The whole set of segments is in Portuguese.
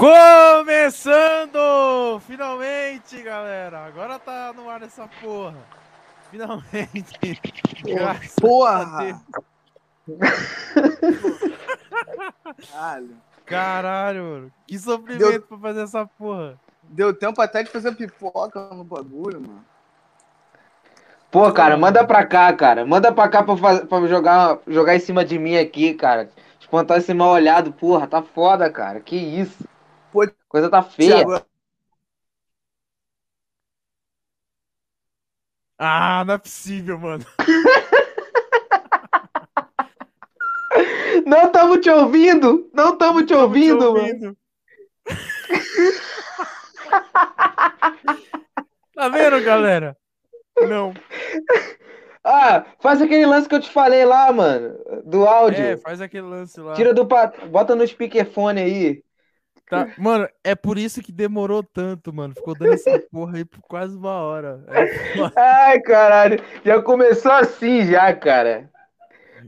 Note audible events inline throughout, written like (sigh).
Começando! Finalmente, galera! Agora tá no ar essa porra. Finalmente. Porra! Deus. Caralho. Caralho, mano. Que sofrimento pra fazer essa porra. Deu tempo até de fazer pipoca no bagulho, mano. Pô, cara, manda pra cá, cara. Manda pra cá pra, faz- pra jogar, jogar em cima de mim aqui, cara. Espantar esse mal olhado, porra. Tá foda, cara. Que isso. Pô, Coisa tá feia. Thiago, Ah, não é possível, mano. Não tamo te ouvindo. Não tamo te ouvindo, mano. ouvindo. tá vendo, galera? Não. Ah, faz aquele lance que eu te falei lá, mano. Do áudio. É, faz aquele lance lá. Tira do. pa- Bota no speakerphone aí. Tá, Mano, é por isso que demorou tanto, mano. Ficou dando essa porra aí por quase uma hora. É. Ai, caralho. Já começou assim, já, cara.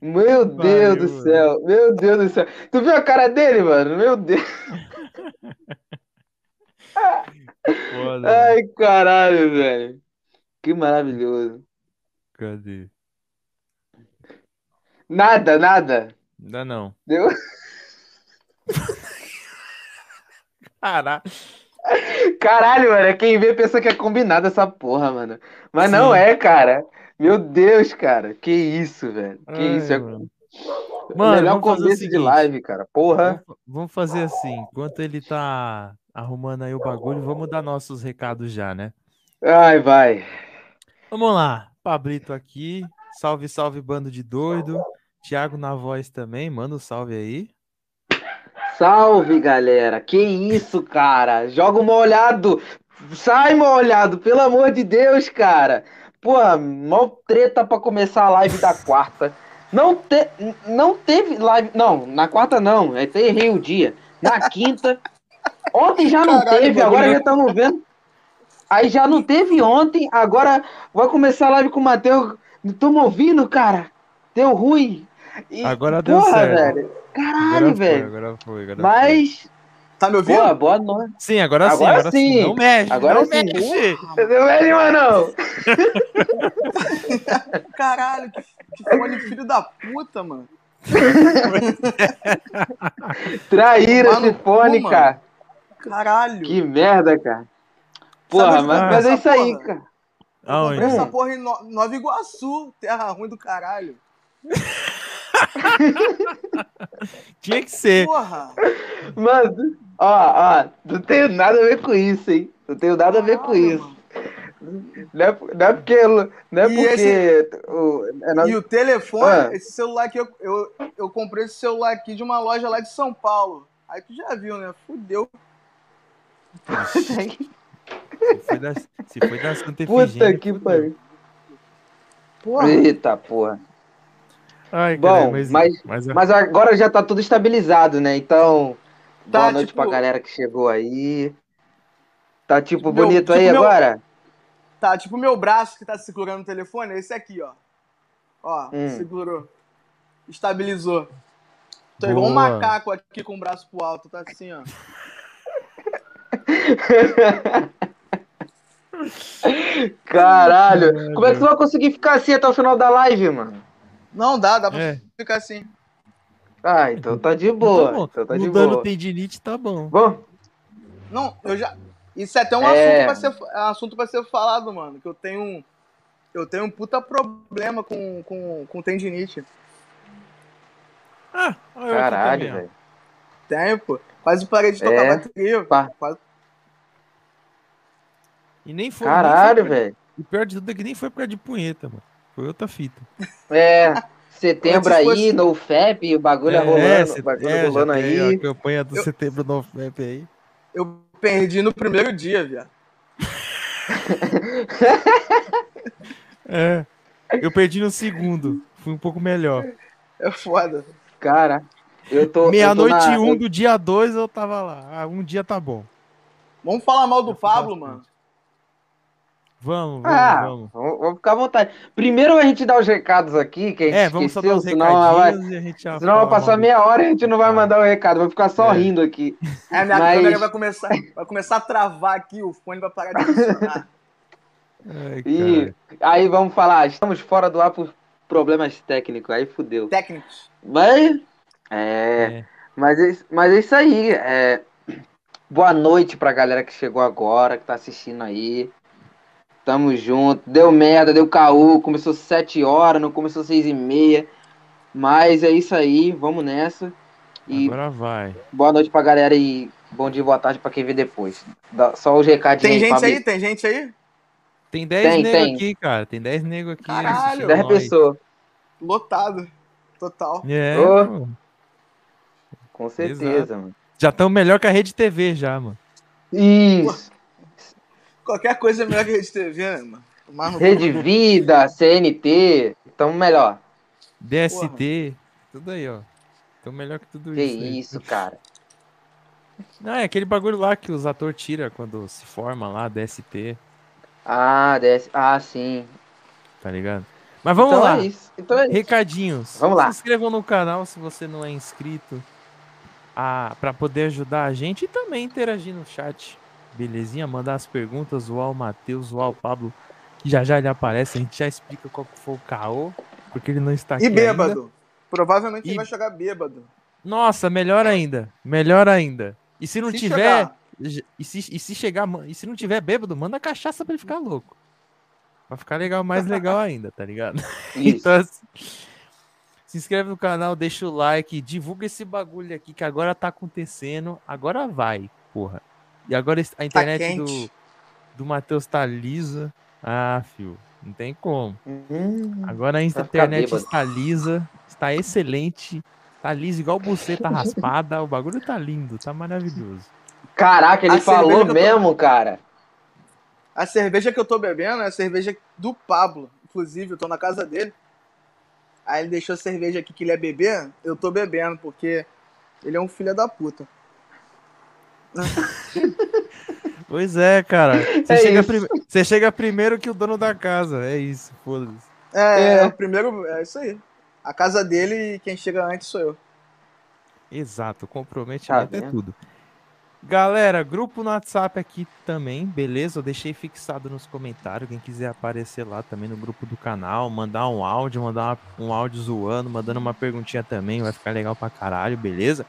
Meu Que Deus pariu, do mano. céu. Meu Deus do céu. Tu viu a cara dele, mano? Meu Deus. Foda. Ai, caralho, velho. Que maravilhoso. Cadê? Nada, nada. Ainda não. Deu? (laughs) Caralho. Caralho, mano. Quem vê pensa que é combinado essa porra, mano. Mas Sim. não é, cara. Meu Deus, cara. Que isso, velho. Que Ai, isso. É mano. Mano, melhor começo de live, cara. Porra. Vamos, fazer assim. Enquanto ele tá arrumando aí o bagulho, vamos dar nossos recados já, né? Ai, vai. Vamos lá. Pablito aqui. Salve, salve, bando de doido. Thiago na voz também. Manda um salve aí. Salve, galera. Que isso, cara? Joga molhado. Sai, molhado, pelo amor de Deus, cara. Pô, mó treta pra começar a live da (laughs) quarta. Não, te... não teve live. Não, na quarta não. É até errei o dia. Na quinta. Ontem já não Caralho, teve, agora já estamos vendo. Aí já não teve ontem, agora vai começar a live com o Matheus. Não tô me ouvindo, cara. Deu ruim. E, Agora deu porra, certo. velho. Caralho, Agora foi, velho. agora foi, agora foi. Mas, Tá me ouvindo? pô, boa noite. Sim, agora, sim, Agora agora sim. sim. Não mexe, Agora não sim. mexe. Não é nenhuma, não. Caralho, que, que fone filho da puta, mano. (laughs) Traíra esse fone, cara. Caralho. Que merda, cara. Porra, mas, mas é isso aí, porra? cara. Aonde? Essa porra em No- Nova Iguaçu, terra ruim do caralho. (laughs) (laughs) Tinha que ser. Porra. Mano, ó, ó, não tenho nada a ver com isso, hein? Não tenho nada a ver com isso. Não é, não é porque. Não é E porque. o- é na- E o telefone, Ah. esse celular aqui, eu, eu, eu comprei esse celular aqui de uma loja lá de São Paulo. Aí tu já viu, né? Fudeu. (laughs) Se foi da, se foi da Santa Puta Efigênia, que pariu. Porra. Eita, porra. Ai, Bom, caralho, mas, mas- mas, Mas agora já tá tudo estabilizado, né? Então, Tá, boa noite tipo- pra galera que chegou aí. Tá tipo, Tipo, meu- bonito tipo aí meu- agora? Tá, tipo meu braço que tá segurando o telefone, é esse aqui, ó. Ó, Hum. segurou. Estabilizou. Tô igual um macaco aqui com o braço pro alto, tá assim, ó. (laughs) Caralho. Como é que tu vai conseguir ficar assim até o final da live, mano? Não dá, dá pra É. ficar assim. Ah, então tá de boa. bom. Então tá de Mudando boa. tendinite, tá bom. Bom, Não, eu já. Isso é até um É. assunto, pra ser, é um assunto pra ser falado, mano. Que eu tenho um. Eu tenho um puta problema com, com, com tendinite. Ah, caralho, velho. Tenho, pô. Quase parei de tocar É? bateria. Pá. Quase... E nem foi. Caralho, velho. O pior de tudo é que nem foi por causa de punheta, mano. Foi outra fita. É, (laughs) setembro aí, fosse- no FEP, o bagulho rolando, cê- o bagulho é, rolando aí. A campanha do Eu- setembro no FEP aí. Eu perdi no primeiro dia, viado. (laughs) É. Eu perdi no segundo. Fui um pouco melhor. É foda. Cara, eu tô. Meia-noite na- e um do dia dois eu tava lá. Ah, um dia tá bom. Vamos falar mal do Pablo, bastante. mano. Vamos, vamos, Ah, vamos. vamos, ficar à vontade. Primeiro a gente dá os recados aqui, que a gente É, vamos só dar esqueceu, os senão vai, e a gente já senão vai passar meia hora e a gente não vai Ah. mandar o recado, vai ficar só É. rindo aqui. É, a minha Mas- câmera vai começar, vai começar a travar aqui, o fone vai parar de funcionar. (laughs) Ai, E aí vamos falar, estamos fora do ar por problemas técnicos, aí fudeu. Técnicos. Mas é, É. mas é, isso- mas é isso aí. é, boa noite pra galera que chegou agora, que tá assistindo aí. Tamo junto. Deu merda, deu caô. Começou 7 horas, não começou 6 e meia. Mas é isso aí, vamos nessa. E Agora vai. boa noite pra galera e bom dia, boa tarde pra quem vê depois. Dá Só os recadinhos Tem gente aí? Tem gente aí? Tem 10 Tem, negros aqui, cara. Tem 10 negros aqui. Caralho. assistindo 10 nós. pessoas, Lotado. Total. É, pô. com certeza, Exato. mano. Já estão melhor que a Rede TV já, mano. Isso. Qualquer coisa é melhor que a Rede TV, né, mano? Cu. Rede Vida, CNT, tamo melhor. DST, tudo aí, ó. Estão melhor que tudo Que isso. aí. isso, cara. Não, é aquele bagulho lá que os atores tiram quando se forma lá, DST, Ah, desce. Ah, sim. tá ligado? Mas vamos então lá. é isso. Então é isso. Recadinhos. Vamos lá. Se inscrevam no canal se você não é inscrito. Ah, para poder ajudar a gente e também interagir no chat. Belezinha? Mandar as perguntas, zoar o Matheus, zoar o Pablo. Que já já ele aparece, a gente já explica qual foi o caô. Porque ele não está aqui E ainda. bêbado. Provavelmente E- ele vai jogar bêbado. Nossa, melhor ainda. Melhor ainda. E se não Se tiver. chegar. E se, e se chegar. E se não tiver bêbado, manda cachaça pra ele ficar louco. Pra ficar legal, mais legal (laughs) ainda, tá ligado? Então, assim, se inscreve no canal, deixa o like, divulga esse bagulho aqui que agora tá acontecendo. Agora vai, porra. E agora a internet do, Tá quente. do Matheus tá lisa. Ah, fio, não tem como. Hum, Agora a ficar internet está lisa, está excelente, tá lisa igual buceta (laughs) raspada. O bagulho tá lindo, tá maravilhoso. Caraca, ele A cerveja falou que eu tô- mesmo, cara. A cerveja que eu tô bebendo é a cerveja do Pablo. Inclusive, eu tô na casa dele. Aí ele deixou a cerveja aqui que ele ia beber. Eu tô bebendo, porque ele é um filho da puta. (laughs) Pois é, cara. Você, É chega, prime- você chega primeiro que o dono da casa. É isso, foda-se. É, É. é o primeiro. É isso aí. A casa dele e quem chega antes sou eu. Exato, comprometimento Tá é tudo. Galera, grupo no WhatsApp aqui também, beleza? Eu deixei fixado nos comentários. Quem quiser aparecer lá também no grupo do canal, mandar um áudio, mandar uma- um áudio zoando, mandando uma perguntinha também, vai ficar legal pra caralho, beleza?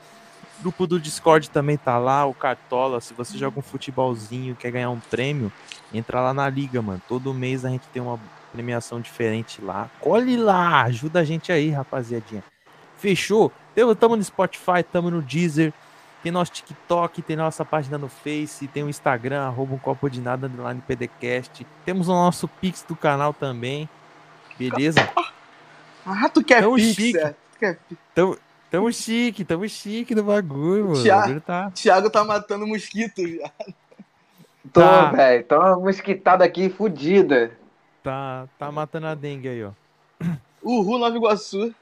Grupo do Discord também tá lá, o Cartola. Se você joga um futebolzinho e quer ganhar um prêmio, entra lá na liga, mano. Todo mês a gente tem uma premiação diferente lá. Colhe lá, ajuda a gente aí, rapaziadinha. Fechou? Tamo, no Spotify, tamo no Deezer, tem nosso TikTok, tem nossa página no Face, tem o Instagram, arroba um copo de nada, underline PDCast. Temos o nosso Pix do canal também, beleza? Ah, tu quer Tão pix, é. Tu quer pix. Tamo, tamo chique, tamo chique no bagulho, mano. O Thiago. bagulho tá... Thiago tá matando mosquito já. Tô, Tá. velho. Tô uma mosquitada aqui fudida. Tá, tá matando a dengue aí, ó. (coughs) Uhul, Nova Iguaçu.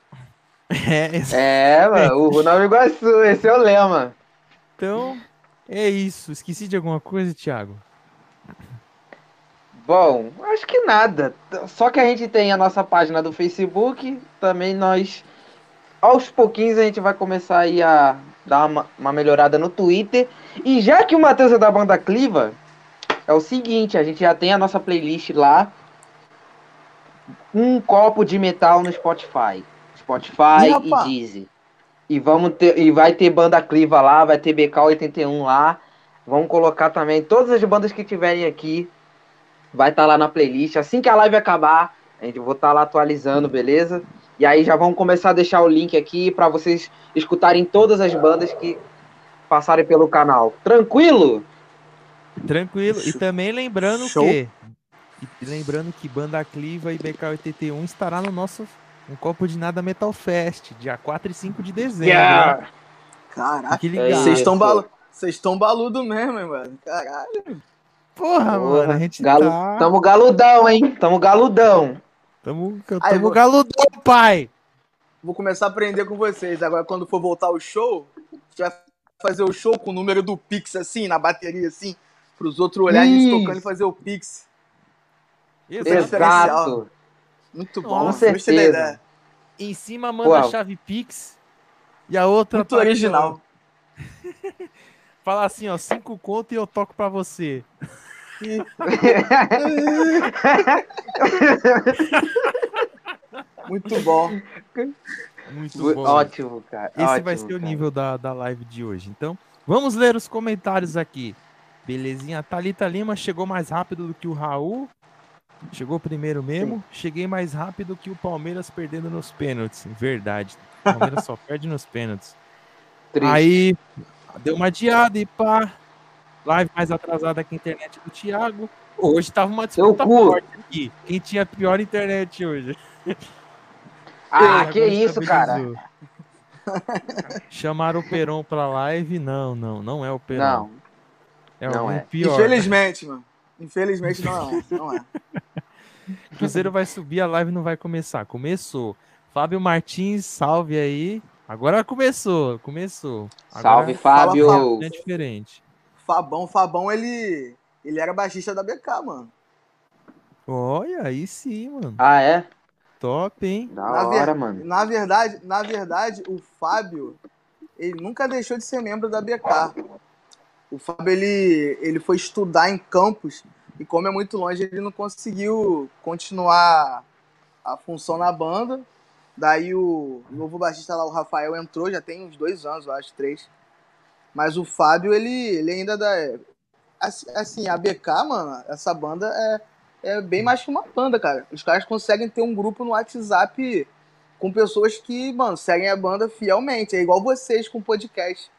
É, ex- É, mano. (laughs) O Nova Iguaçu, esse é o lema. então, é isso. Esqueci de alguma coisa, Thiago? Bom, acho que nada. Só que a gente tem a nossa página do Facebook. Também nós, aos pouquinhos, a gente vai começar aí a dar uma, uma melhorada no Twitter. E já que o Matheus é da banda Cliva, é o seguinte: a gente já tem a nossa playlist lá. Um copo de metal no Spotify. Spotify e rapaz. Deezer. E, vamos ter, e vai ter banda Cliva lá, vai ter BK81 lá. Vamos colocar também todas as bandas que tiverem aqui vai estar lá na playlist. Assim que a live acabar, a gente vou estar lá atualizando, beleza? E aí já vamos começar a deixar o link aqui para vocês escutarem todas as bandas que passarem pelo canal. Tranquilo? Tranquilo. E também lembrando Show. que. e lembrando que Banda Cliva e BK81 estará no nosso Um Copo de Nada Metal Fest, dia 4 e 5 de dezembro. hein? Caraca, Fique É vocês estão estão baludo mesmo, hein, mano. Caralho. Porra, mano, a gente Galo... tá. Tamo galudão, hein? Tamo galudão. Tamo, Aí, tamo vou- galudão, pai! Vou começar a aprender com vocês. Agora, quando for voltar o show, a gente vai fazer o show com o número do Pix, assim, na bateria, assim, pros outros olharem a gente Isso. tocando e fazer o Pix. Exato. Muito bom, Com certeza. Em cima manda Pô. a chave Pix e a outra Muito tá original. (laughs) Fala assim, ó, cinco conto e eu toco pra você. (laughs) Muito bom. Muito bom. Ótimo, cara. Esse ótimo, vai ser o cara. nível da, da live de hoje. Então, vamos ler os comentários aqui. Belezinha. Thalita Lima chegou mais rápido do que o Raul. Chegou primeiro mesmo. Cheguei mais rápido que o Palmeiras perdendo nos pênaltis. Verdade. O Palmeiras só (laughs) perde nos pênaltis. Triste. Aí, deu uma adiada e pá. Live mais atrasada que a internet do Thiago. Hoje tava uma disputa forte aqui. Quem tinha pior internet hoje? Ah, que isso, cara. Chamaram o Peron pra live? Não, não, não é o Peron. Não, é não é. pior. Infelizmente, mano. Infelizmente não é. Não é. (laughs) Cruzeiro vai subir, a live não vai começar. Começou. Fábio Martins, salve aí. Agora começou, começou. salve, Agora Fábio. é diferente. Fabão, Fabão, ele. Ele era baixista da BK, mano. Olha, aí sim, mano. Ah, é? Top, hein? Da Na ver- hora, mano. Na verdade, na verdade, o Fábio, ele nunca deixou de ser membro da BK. O Fábio, ele, ele foi estudar em campus e como é muito longe, ele não conseguiu continuar a função na banda. Daí o novo baixista lá, o Rafael, entrou, já tem uns dois anos, eu acho, três. Mas o Fábio, ele, ele ainda dá... Assim, assim, a BK, mano, essa banda é, é bem mais que uma banda, cara. Os caras conseguem ter um grupo no WhatsApp com pessoas que, mano, seguem a banda fielmente. É igual vocês com podcast.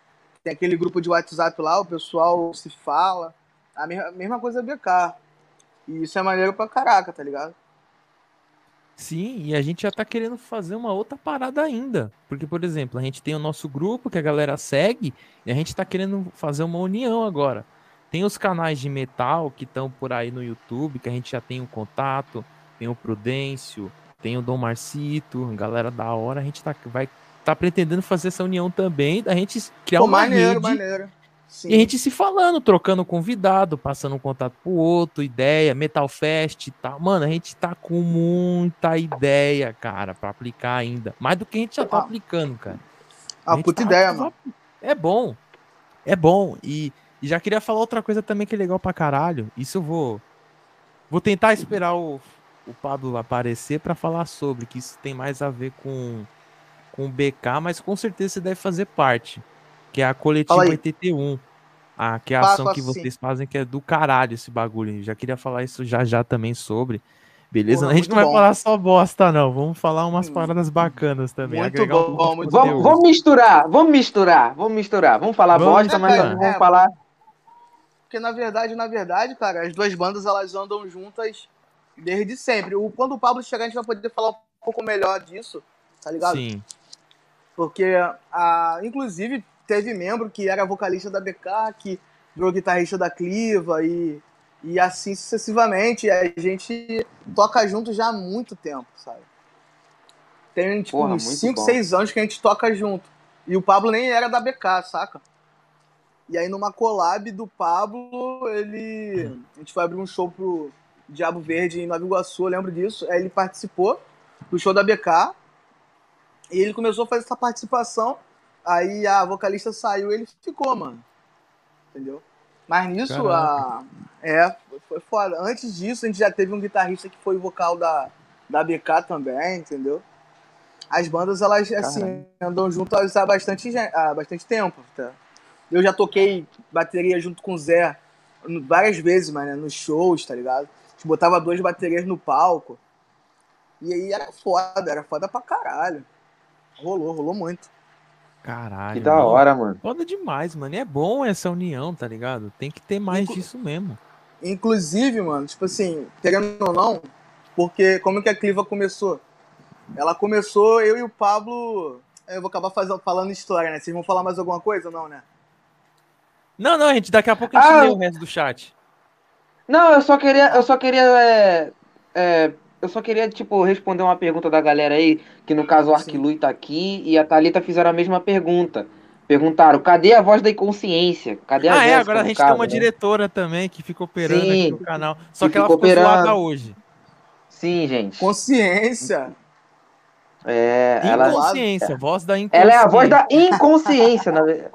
Tem aquele grupo de WhatsApp lá, o pessoal se fala. A mesma, mesma coisa é BK. E isso é maneiro pra caraca, tá ligado? Sim, e a gente já tá querendo fazer uma outra parada ainda. Porque, por exemplo, a gente tem o nosso grupo que a galera segue e a gente tá querendo fazer uma união agora. Tem os canais de metal que estão por aí no YouTube, que a gente já tem um contato, tem o Prudêncio, tem o Dom Marcito, galera da hora, a gente tá, vai tá pretendendo fazer essa união também, da gente criar Pô, uma maneiro, rede maneiro. Sim. e a gente se falando, trocando convidado, passando um contato pro outro, ideia, Metal Fest e tal. Mano, a gente tá com muita ideia, cara, pra aplicar ainda. Mais do que a gente já tá Ah. aplicando, cara. Ah, puta tá- ideia, mano. É bom. É bom. E, e já queria falar outra coisa também que é legal pra caralho. Isso eu vou. Vou tentar esperar o, o Pablo aparecer pra falar sobre, que isso tem mais a ver com, com o BK, mas com certeza você deve fazer parte. Que é a coletiva Fala aí. 81. A, que é a Faço, ação que vocês fazem, que é do caralho esse bagulho. Já queria falar isso já já também sobre. Beleza? Porra, a gente não vai bom. falar só bosta, não. Vamos falar umas Hum. paradas bacanas também. Muito agregar um bom, de muito. Vamos, vamos misturar, vamos misturar, vamos misturar. Vamos falar Vamos bosta, mas vamos É. falar. Porque na verdade, na verdade, cara, as duas bandas elas andam juntas desde sempre. O, quando o Pablo chegar, a gente vai poder falar um pouco melhor disso, tá ligado? Sim. Porque, a, inclusive, teve membro que era vocalista da BK, que virou guitarrista da Cliva e, e assim sucessivamente. A gente toca junto já há muito tempo, sabe? Tem, tipo, Porra, uns muito 5, bom. 6 anos que a gente toca junto. E o Pablo nem era da BK, saca? E aí, numa collab do Pablo, ele. A gente foi abrir um show pro Diabo Verde em Nova Iguaçu, eu lembro disso. Aí ele participou do show da BK. E ele começou a fazer essa participação. Aí a vocalista saiu e ele ficou, mano. Entendeu? Mas nisso, a. É, foi- foda. Antes disso, a gente já teve um guitarrista que foi vocal da, da BK também, entendeu? As bandas, elas, assim, andam juntas há bastante, há bastante tempo, tá? Eu já toquei bateria junto com o Zé várias vezes, mano, nos shows, tá ligado? A gente botava duas baterias no palco. E aí era foda, era foda pra caralho. Rolou, rolou muito. Caralho. Que da mano. hora, mano. Foda demais, mano. E é bom essa união, tá ligado? Tem que ter mais Inclu- disso mesmo. Inclusive, mano, tipo assim, querendo ou não, porque como que a Cliva começou? Ela começou, eu e o Pablo. Eu vou acabar fazendo, falando história, né? Vocês vão falar mais alguma coisa ou não, né? Não, não, gente, daqui a pouco a gente Ah, lê eu- o resto do chat. Não, eu só queria, eu só queria, é, é, eu só queria, tipo, responder uma pergunta da galera aí, que no caso o. Arquilui tá aqui e a Thalita fizeram a mesma pergunta. Perguntaram, cadê a voz da inconsciência? Cadê a Ah, é, agora a gente caso, tem uma né? diretora também que fica operando Sim, aqui no canal. Só que que ela ficou zoada operando. hoje. Sim, gente. Consciência. É, ela, Inconsciência, voz da inconsciência. ela é a voz da inconsciência.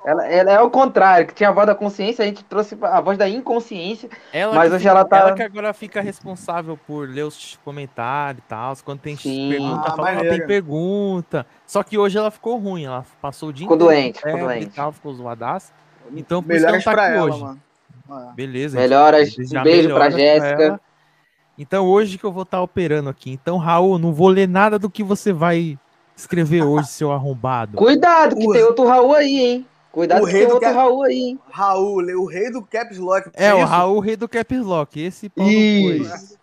ela, ela é o contrário, que tinha a voz da consciência, a gente trouxe a voz da inconsciência. Ela Mas que hoje fica- ela tá- Ela que agora fica responsável por ler os comentários e tal. Quando tem Sim. pergunta, Ah, fala, ó, tem pergunta. Só que hoje ela ficou ruim. Ela passou o dia Ficou inteiro com doente, ficou e doente. tal, ficou zoadaça. Então, por isso que ela Melhoras tá pra aqui ela, hoje. mano. Ah. Beleza. Melhoras, um beijo pra melhoras Jéssica. Então, hoje que eu vou estar operando aqui. Então, Raul, não vou ler nada do que você vai escrever hoje, seu arrombado. Cuidado, que O- tem outro Raul aí, hein? Cuidado o que rei do outro que- Raul aí, hein? Raul, o rei do Caps Lock. É, o isso? Raul, rei do Caps Lock. Esse pau. Isso.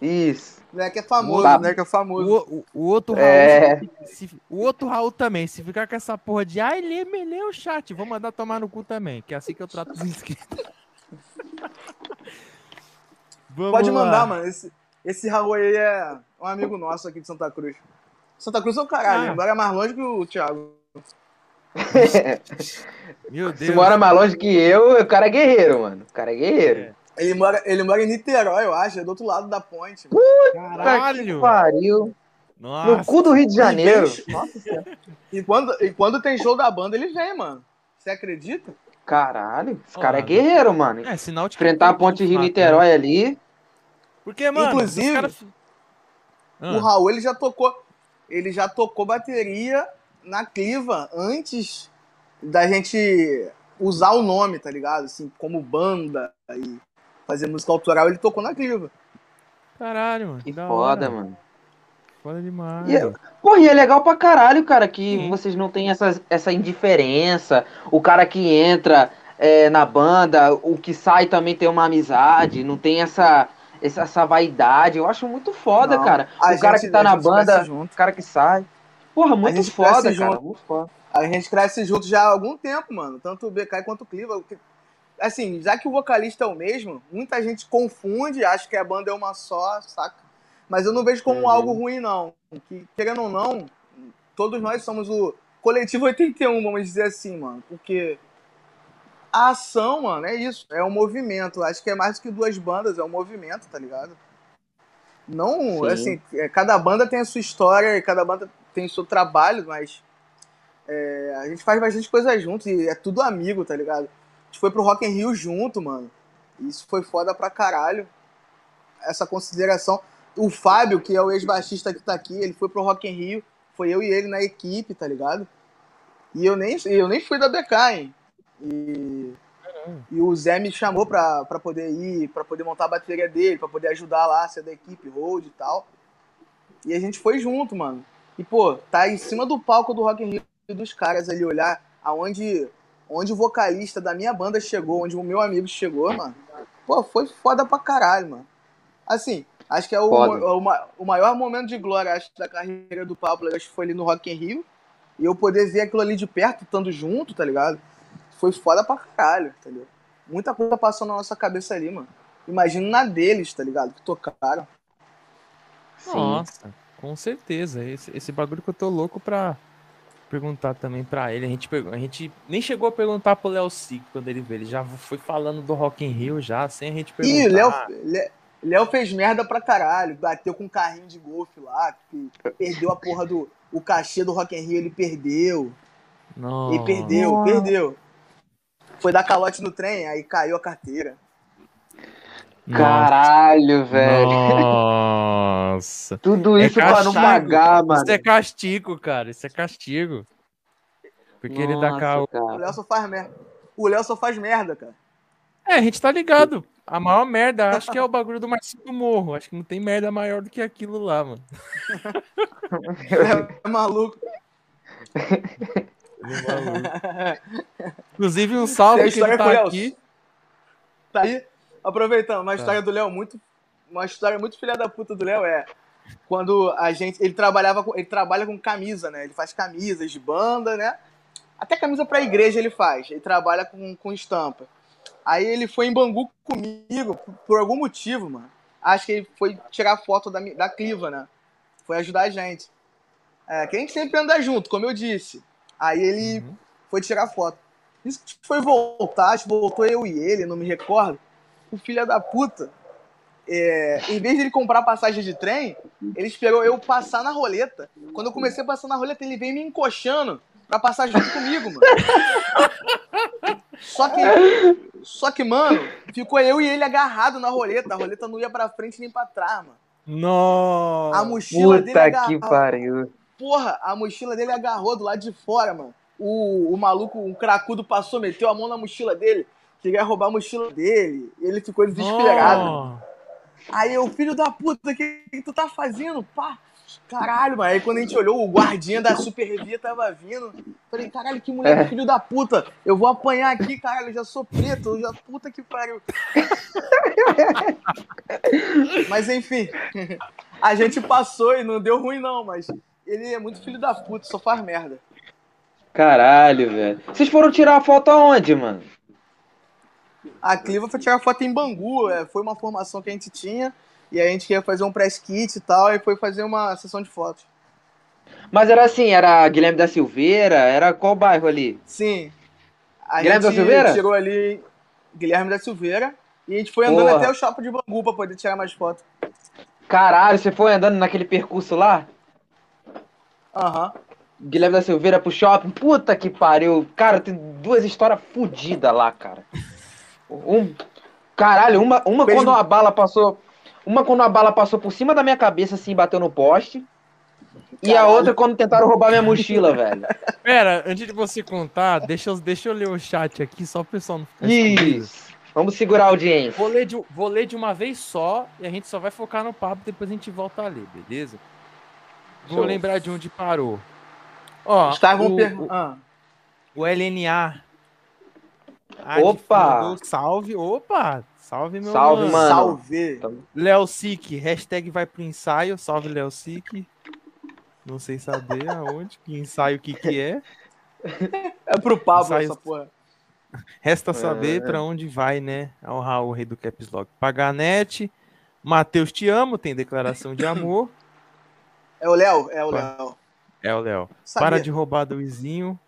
Isso. O moleque é famoso, Tá. o moleque é famoso. O, o, o outro Raul, É. se- se- o outro Raul também, se ficar com essa porra de ai, lê, me lê o chat, vou mandar tomar no cu também, que é assim que eu trato os inscritos. Vamos Pode lá. mandar, mano. Esse, esse Raul aí é um amigo nosso aqui de Santa Cruz. Santa Cruz é o caralho, Ah. embora é mais longe que o Thiago. (laughs) Meu Deus. Se mora mais longe que eu, o cara é guerreiro, mano. O cara é guerreiro. É. Ele mora, ele mora em Niterói, eu acho, é do outro lado da ponte. Puta que Caralho. pariu. No Nossa. cu do Rio de Janeiro. bem- Nossa senhora. E quando, e quando tem show da banda, ele vem, mano. Você acredita? Caralho, esse Ó, cara é guerreiro, mano. É, sinal de que Enfrentar a ponte? Rio-Niterói ali. Porque, mano, Inclusive, os caras- Ah, O Raul, ele já tocou. Ele já tocou bateria na Cliva antes da gente usar o nome, tá ligado? Assim, como banda e fazer música autoral, ele tocou na Cliva. Caralho, mano. Que da foda, hora. mano. Foda demais. E é- Porra, e é legal pra caralho, cara, que Sim. vocês não têm essa, essa indiferença. O cara que entra é, na banda, o que sai também tem uma amizade, não tem essa, essa, essa vaidade. Eu acho muito foda, Não, cara. o cara gente- que tá na banda, junto. o cara que sai. Porra, muito foda, cara. junto. Muito foda. A gente cresce junto já há algum tempo, mano. Tanto o BK quanto o Cliva. Assim, já que o vocalista é o mesmo, muita gente confunde, acha que a banda é uma só, saca? Mas eu não vejo como Uhum. algo ruim, não. Que, querendo ou não, todos nós somos o coletivo 81, vamos dizer assim, mano. Porque a ação, mano, é isso. É um movimento. Acho que é mais do que duas bandas, é um movimento, tá ligado? Não, Sim. assim, é, cada banda tem a sua história, e cada banda tem o seu trabalho, mas é, a gente faz bastante coisa junto e é tudo amigo, tá ligado? A gente foi pro Rock in Rio junto, mano. Isso foi foda pra caralho. Essa consideração. O Fábio, que é o ex-baixista que tá aqui, ele foi pro Rock in Rio. Foi eu e ele na equipe, tá ligado? E eu nem, eu nem fui da BK, hein? E, e o Zé me chamou pra, pra poder ir, pra poder montar a bateria dele, pra poder ajudar lá, ser da equipe, road e tal. E a gente foi junto, mano. E, pô, tá em cima do palco do Rock in Rio dos caras ali, olhar aonde onde o vocalista da minha banda chegou, onde o meu amigo chegou, mano. Pô, foi foda pra caralho, mano. Assim, acho que é o, Foda. o, o maior momento de glória, acho, da carreira do Pablo, acho que foi ali no Rock in Rio. E eu poder ver aquilo ali de perto, estando junto, tá ligado? Foi foda pra caralho, entendeu? Muita coisa passou na nossa cabeça ali, mano. Imagina na deles, tá ligado? Que tocaram. Sim. Nossa, com certeza. Esse, esse bagulho que eu tô louco pra perguntar também pra ele. A gente, a gente nem chegou a perguntar pro Léo Sig quando ele veio. Ele já foi falando do Rock in Rio já, sem a gente perguntar. Ih, Léo, Lé- Léo fez merda pra caralho. Bateu com um carrinho de golfe lá. Perdeu a porra do. O cachê do Rock in Rio, ele perdeu. Não. Ele perdeu, perdeu. Foi dar calote no trem, aí caiu a carteira. Caralho, velho. Nossa. (laughs) Tudo É isso pra não pagar, mano. Isso é castigo, cara. Isso é castigo. Porque ele dá Nossa, carro. O. Léo só faz merda. O Léo só faz merda, cara. É, a gente tá ligado. A maior merda, acho que é o bagulho do Marcinho do Morro. Acho que não tem merda maior do que aquilo lá, mano. (laughs) É é maluco. (laughs) (laughs) Inclusive, um salve Tem que ele história com o tá Léo. aqui. Tá aí, aproveitando, uma Tá. história do Léo muito. Uma história muito filha da puta do Léo é quando a gente. Ele trabalhava com. Ele trabalha com camisa, né? Ele faz camisas de banda, né? Até camisa pra igreja ele faz. Ele trabalha com, com estampa. Aí ele foi em Bangu comigo, por, algum motivo, mano. Acho que ele foi tirar foto da, da Cliva, né? Foi ajudar a gente. É, que a gente sempre anda junto, como eu disse. Aí ele Uhum. foi tirar foto. Isso que foi voltar, acho que voltou eu e ele, não me recordo. O filho da puta, é, em vez de ele comprar passagem de trem, ele esperou eu passar na roleta. Quando eu comecei a passar na roleta, ele veio me encoxando pra passar junto comigo, mano. Só que, só que, mano, ficou eu e ele agarrado na roleta. A roleta não ia pra frente nem pra trás, mano. Nossa! A mochila Puta dele agarrou. que pariu. Porra, a mochila dele agarrou do lado de fora, mano. O, o maluco, um cracudo passou, meteu a mão na mochila dele, queria roubar a mochila dele. E ele ficou desesperado. Nossa. Aí eu, filho da puta, o que, que tu tá fazendo? Pá, caralho, mano. Aí quando a gente olhou, o guardinha da Supervia tava vindo. Falei, caralho, que moleque, filho da puta. Eu vou apanhar aqui, caralho, eu já sou preto, eu já puta que pariu. (laughs) mas enfim, (laughs) a gente passou e não deu ruim não, mas ele é muito filho da puta, só faz merda. Caralho, velho. Vocês foram tirar a foto aonde, mano? A Cliva foi tirar foto em Bangu, é, foi uma formação que a gente tinha, e a gente queria fazer um press kit e tal, e foi fazer uma sessão de fotos. Mas era assim, era Guilherme da Silveira? Era qual bairro ali? Sim. A Guilherme da Silveira? chegou ali, Guilherme da Silveira, e a gente foi andando Porra. até o shopping de Bangu pra poder tirar mais fotos. Caralho, você foi andando naquele percurso lá? Aham. Guilherme da Silveira pro shopping? Puta que pariu. Cara, tem duas histórias fodidas lá, cara. Um... Caralho, uma, uma Beijo. quando a bala passou. Uma quando a bala passou por cima da minha cabeça, assim, bateu no poste. E a Caralho. outra quando tentaram roubar minha mochila, velho. Pera, antes de você contar, deixa eu, deixa eu ler o chat aqui, só o pessoal não ficar. Isso. Vamos segurar a audiência. Vou ler, de, vou ler de uma vez só e a gente só vai focar no papo, depois a gente volta a ler, beleza? Vou Show. lembrar de onde parou. Ó, o, o, o LNA. Opa! salve. Opa! Salve, meu Salve, mano. mano. Salve. Léo Sick, hashtag vai pro ensaio. Salve, Léo Sick. Não sei saber aonde, que ensaio que que é. É pro Pablo Ensaio- essa porra. Resta saber É. pra onde vai, né? Ao Raul, rei do Caps Lock. Paganete. Matheus, te amo. Tem declaração de amor. É o Léo? É o. Léo. É o Léo. Sabia. Para de roubar do Izinho.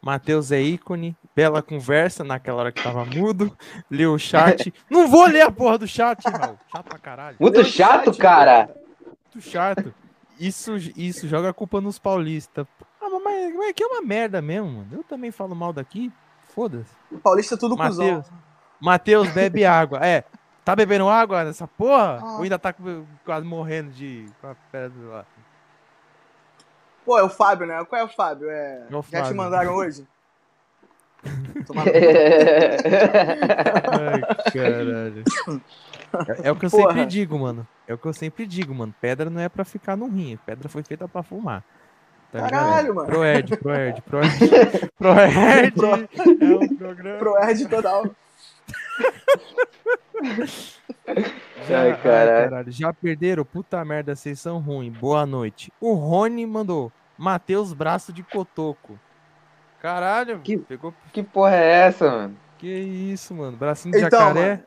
Matheus é ícone. Bela conversa naquela hora que tava mudo. Leu o chat. (laughs) Não vou ler a porra do chat, Raul. Chato pra caralho. Muito chato, chat, cara. Muito chato. Isso, isso joga a culpa nos paulistas. Ah, mas, mas aqui é uma merda mesmo, mano. Eu também falo mal daqui. Foda-se. O Paulista é tudo cuzão. Matheus. Bebe água. É. Tá bebendo água nessa porra? Ah. Ou ainda tá com- quase morrendo de. com a pedra lá? Pô, é o Fábio, né? Qual é o Fábio? É... É o Já te Fábio. mandaram hoje? (laughs) Ai, caralho. É, é o que eu Porra. sempre digo, mano. É o que eu sempre digo, mano. Pedra não é pra ficar no rim. Pedra foi feita pra fumar. Tá ligado? Caralho, mano. Proerd, Proerd, Proerd. (laughs) Proerd é um programa. Pro Ed total. Já, (laughs) Ai, caralho. Já perderam? Puta merda, vocês são ruins. Boa noite. O Rony mandou. Mateus Braço de Cotoco. Caralho, Que- pegou. que porra é essa, mano? Que isso, mano? Bracinho de Então, jacaré. mano,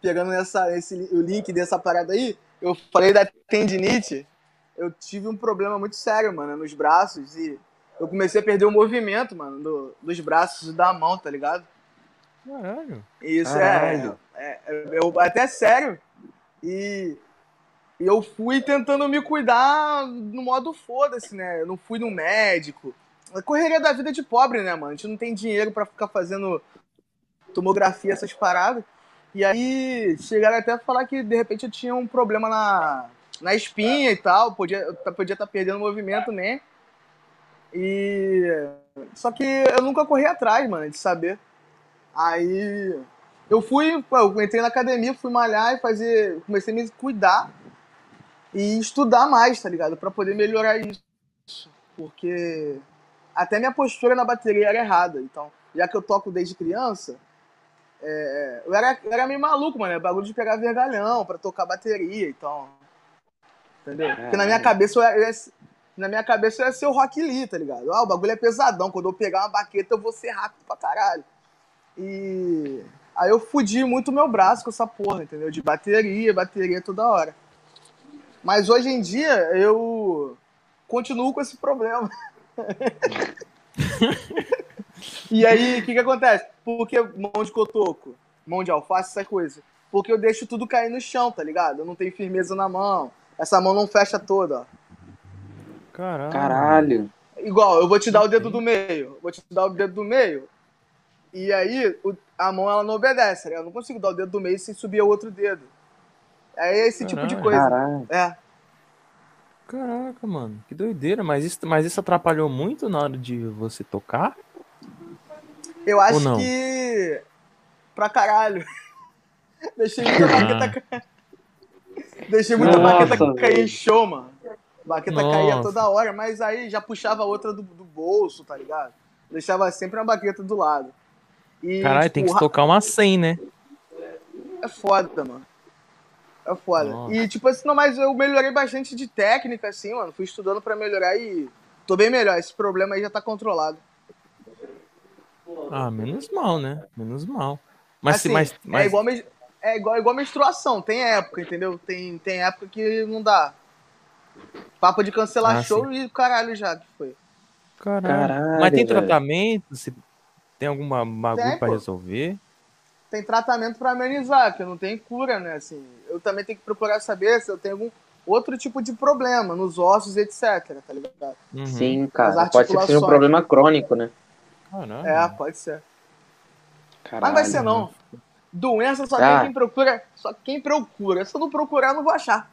pegando essa, esse, o link dessa parada aí, eu falei da tendinite. Eu tive um problema muito sério, mano, nos braços e eu comecei a perder o movimento, mano, do- dos braços e da mão, tá ligado? Caralho. Isso Caralho. é, é, é- eu, até sério. E, eu fui tentando me cuidar no modo foda-se, né? Eu não fui no médico. A correria da vida de pobre, né, mano? A gente não tem dinheiro pra ficar fazendo tomografia, essas paradas. E aí chegaram até a falar que de repente eu tinha um problema na, na espinha e tal. Podia estar podia tá perdendo movimento, né? E. Só que eu nunca corri atrás, mano, de saber. Aí eu fui, pô, eu entrei na academia, fui malhar e fazer. Comecei a me cuidar e estudar mais, tá ligado? Pra poder melhorar isso. Porque até minha postura na bateria era errada. Então, já que eu toco desde criança, é, eu, era, eu era meio maluco, mano. É bagulho de pegar vergalhão pra tocar bateria, então. Entendeu? Porque na minha cabeça eu ia, eu na minha cabeça eu ia ser o Rock Lee, tá ligado? Ah, o bagulho é pesadão. Quando eu pegar uma baqueta, eu vou ser rápido pra caralho. E aí eu fudi muito meu braço com essa porra, entendeu? De bateria, bateria toda hora. Mas hoje em dia eu continuo com esse problema. (laughs) e aí, o que que acontece? Por que mão de cotoco? Mão de alface, essa coisa. porque eu deixo tudo cair no chão, tá ligado? Eu não tenho firmeza na mão. Essa mão não fecha toda, ó. Caralho. Caralho. Igual, eu vou te dar o dedo do meio. Vou te dar o dedo do meio. E aí, o- a mão ela não obedece, né? Eu não consigo dar o dedo do meio sem subir o outro dedo. É esse tipo de coisa. É. Caraca, mano. Que doideira. Mas isso, mas isso atrapalhou muito na hora de você tocar? Eu acho não? que. Pra caralho. (laughs) Deixei muita baqueta ca- Deixei muita Nossa, baqueta cair em show, mano. Baqueta caía Nossa. toda hora, mas aí já puxava a outra do, do bolso, tá ligado? Deixava sempre uma baqueta do lado. E, Caralho, tipo, tem que tocar uma 100, né? É foda, mano. É foda. Nossa. E, tipo assim, não, mas eu melhorei bastante de técnica, assim, mano. Fui estudando pra melhorar e tô bem melhor. Esse problema aí já tá controlado. Ah, menos mal, né? Menos mal. Mas, se Assim, mas, É, mas igual, é igual, igual menstruação, tem época, entendeu? Tem, tem época que não dá. Papo de cancelar Ah, show e caralho já que foi. Caralho. Caralho, Mas tem velho. tratamento? Se tem alguma bagulho pra pô. resolver? Tem tratamento pra amenizar, que não tem cura, né? Assim, eu também tenho que procurar saber se eu tenho algum outro tipo de problema nos ossos, etc, tá ligado? Uhum. Sim, cara. Pode ser que seja um problema crônico, né? É, pode ser. Caralho. Mas vai ser não. Doença só Ah. tem quem procura. Só quem procura. Se eu não procurar, eu não vou achar.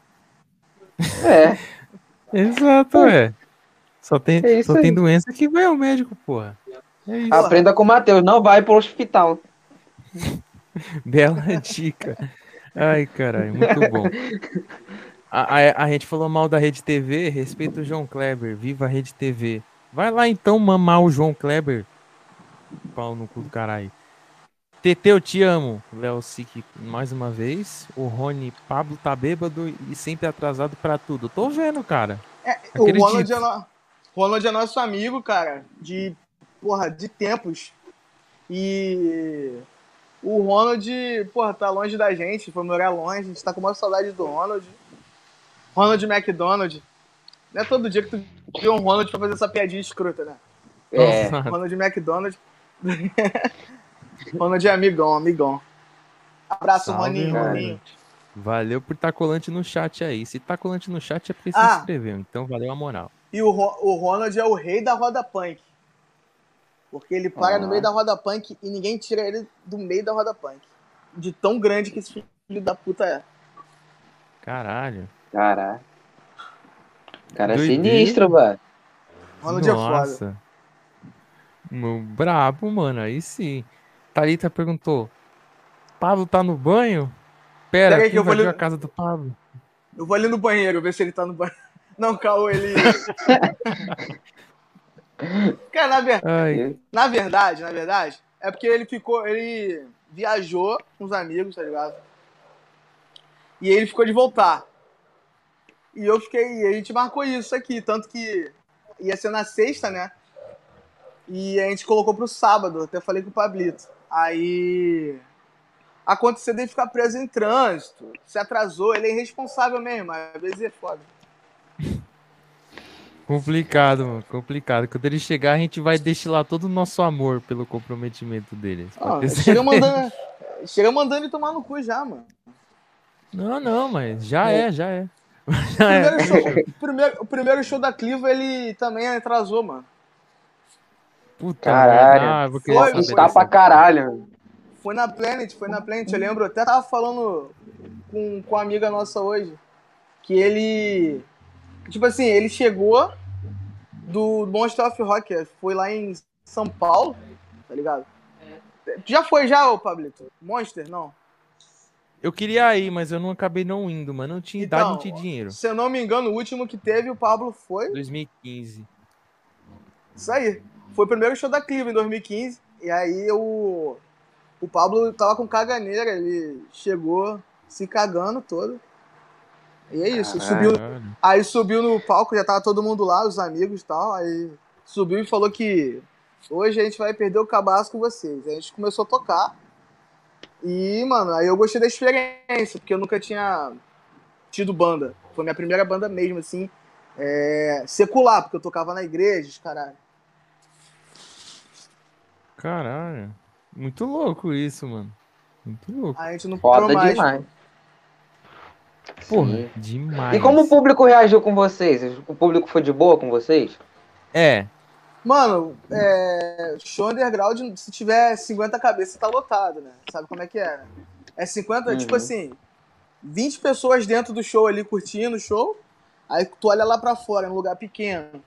É, (laughs) Exato, é. Só tem, É só tem doença que vai ao médico, porra. É isso. aprenda com o Matheus. Não vai pro hospital. (laughs) Bela dica. Ai, caralho, muito bom. A, a, a gente falou mal da Rede TV, respeita o João Kleber, viva a Rede TV. Vai lá então mamar o João Kleber. Pau no cu do caralho. TT, eu te amo. Léo Sick, mais uma vez. O Rony Pablo tá bêbado e sempre atrasado pra tudo. Tô vendo, cara. O Acredito. Ronald é, no... Ronald é nosso amigo, cara. De. Porra, de tempos. E. O Ronald, porra, tá longe da gente. Foi morar longe. A gente tá com uma saudade do Ronald. Ronald McDonald. Não é todo dia que tu vê um Ronald pra fazer essa piadinha escrota, né? É. Ronald McDonald. (laughs) Ronald é amigão, amigão. Abraço, Salve, Roninho, Ronald. Roninho. Valeu por estar colante no chat aí. Se tá colante no chat é porque se Ah. inscreveu. Então valeu a moral. E o, Ro- o Ronald é o rei da roda punk. Porque ele para Ah. no meio da roda punk e ninguém tira ele do meio da roda punk. De tão grande que esse filho da puta é. Caralho. Caralho. Cara é sinistro, velho. Ronald é foda. Nossa. Meu, brabo, mano. Aí sim. Thalita perguntou: Pablo tá no banho? Pera, Pera aí quem que eu vou ali- a casa do Pablo? Eu vou ali no banheiro ver se ele tá no banheiro. (laughs) Não, Caô, ele. (laughs) Cara, na, ver- Ai, na verdade, na verdade, é porque ele ficou. Ele viajou com os amigos, tá ligado? E ele ficou de voltar. E eu fiquei. E a gente marcou isso aqui. Tanto que ia ser na sexta, né? E a gente colocou pro sábado. Até falei com o Pablito. Aí. Aconteceu dele ficar preso em trânsito. Se atrasou. Ele é irresponsável mesmo. Às vezes é foda. Complicado, mano. Complicado. Quando ele chegar, a gente vai destilar todo o nosso amor pelo comprometimento dele. Ah, chega, mandando, chega mandando ele tomar no cu já, mano. Não, não, mas já é, já é. (laughs) Já é. Primeiro show, primeiro, o primeiro show da Cliva, ele também atrasou, mano. Puta, Caralho. merda. Ah, vou querer Foi, saber Está dessa- pra caralho. Foi na Planet, foi na Planet, eu lembro. Eu até tava falando com, com uma amiga nossa hoje. Que ele. Tipo assim, ele chegou do Monster of Rock, foi lá em São Paulo, tá ligado? Já foi já, ô Pablito? Monster? Não. Eu queria ir, mas eu não acabei não indo, mano. Não tinha idade, Então, não tinha dinheiro. Se eu não me engano, o último que teve, o Pablo foi. 2015. Isso aí. Foi o primeiro show da Cliva em 2015. E aí o, o Pablo tava com caganeira, ele chegou se cagando todo. E é isso. Subiu, Caralho. aí subiu no palco, já tava todo mundo lá, os amigos e tal. Aí subiu e falou que hoje a gente vai perder o cabaço com vocês. Aí a gente começou a tocar. E, mano, aí eu gostei da experiência, porque eu nunca tinha tido banda. Foi minha primeira banda mesmo, assim, é, secular, porque eu tocava na igreja, caralho. Caralho. Muito louco isso, mano. Muito louco. A gente não Foda parou mais. demais. Porra, Sim. demais. E como o público reagiu com vocês? O público foi de boa com vocês? É, Mano, é, show underground, se tiver 50 cabeças, tá lotado, né? Sabe como é que é? né? É 50, Uhum. tipo assim, 20 pessoas dentro do show ali curtindo o show. Aí tu olha lá pra fora, num lugar pequeno.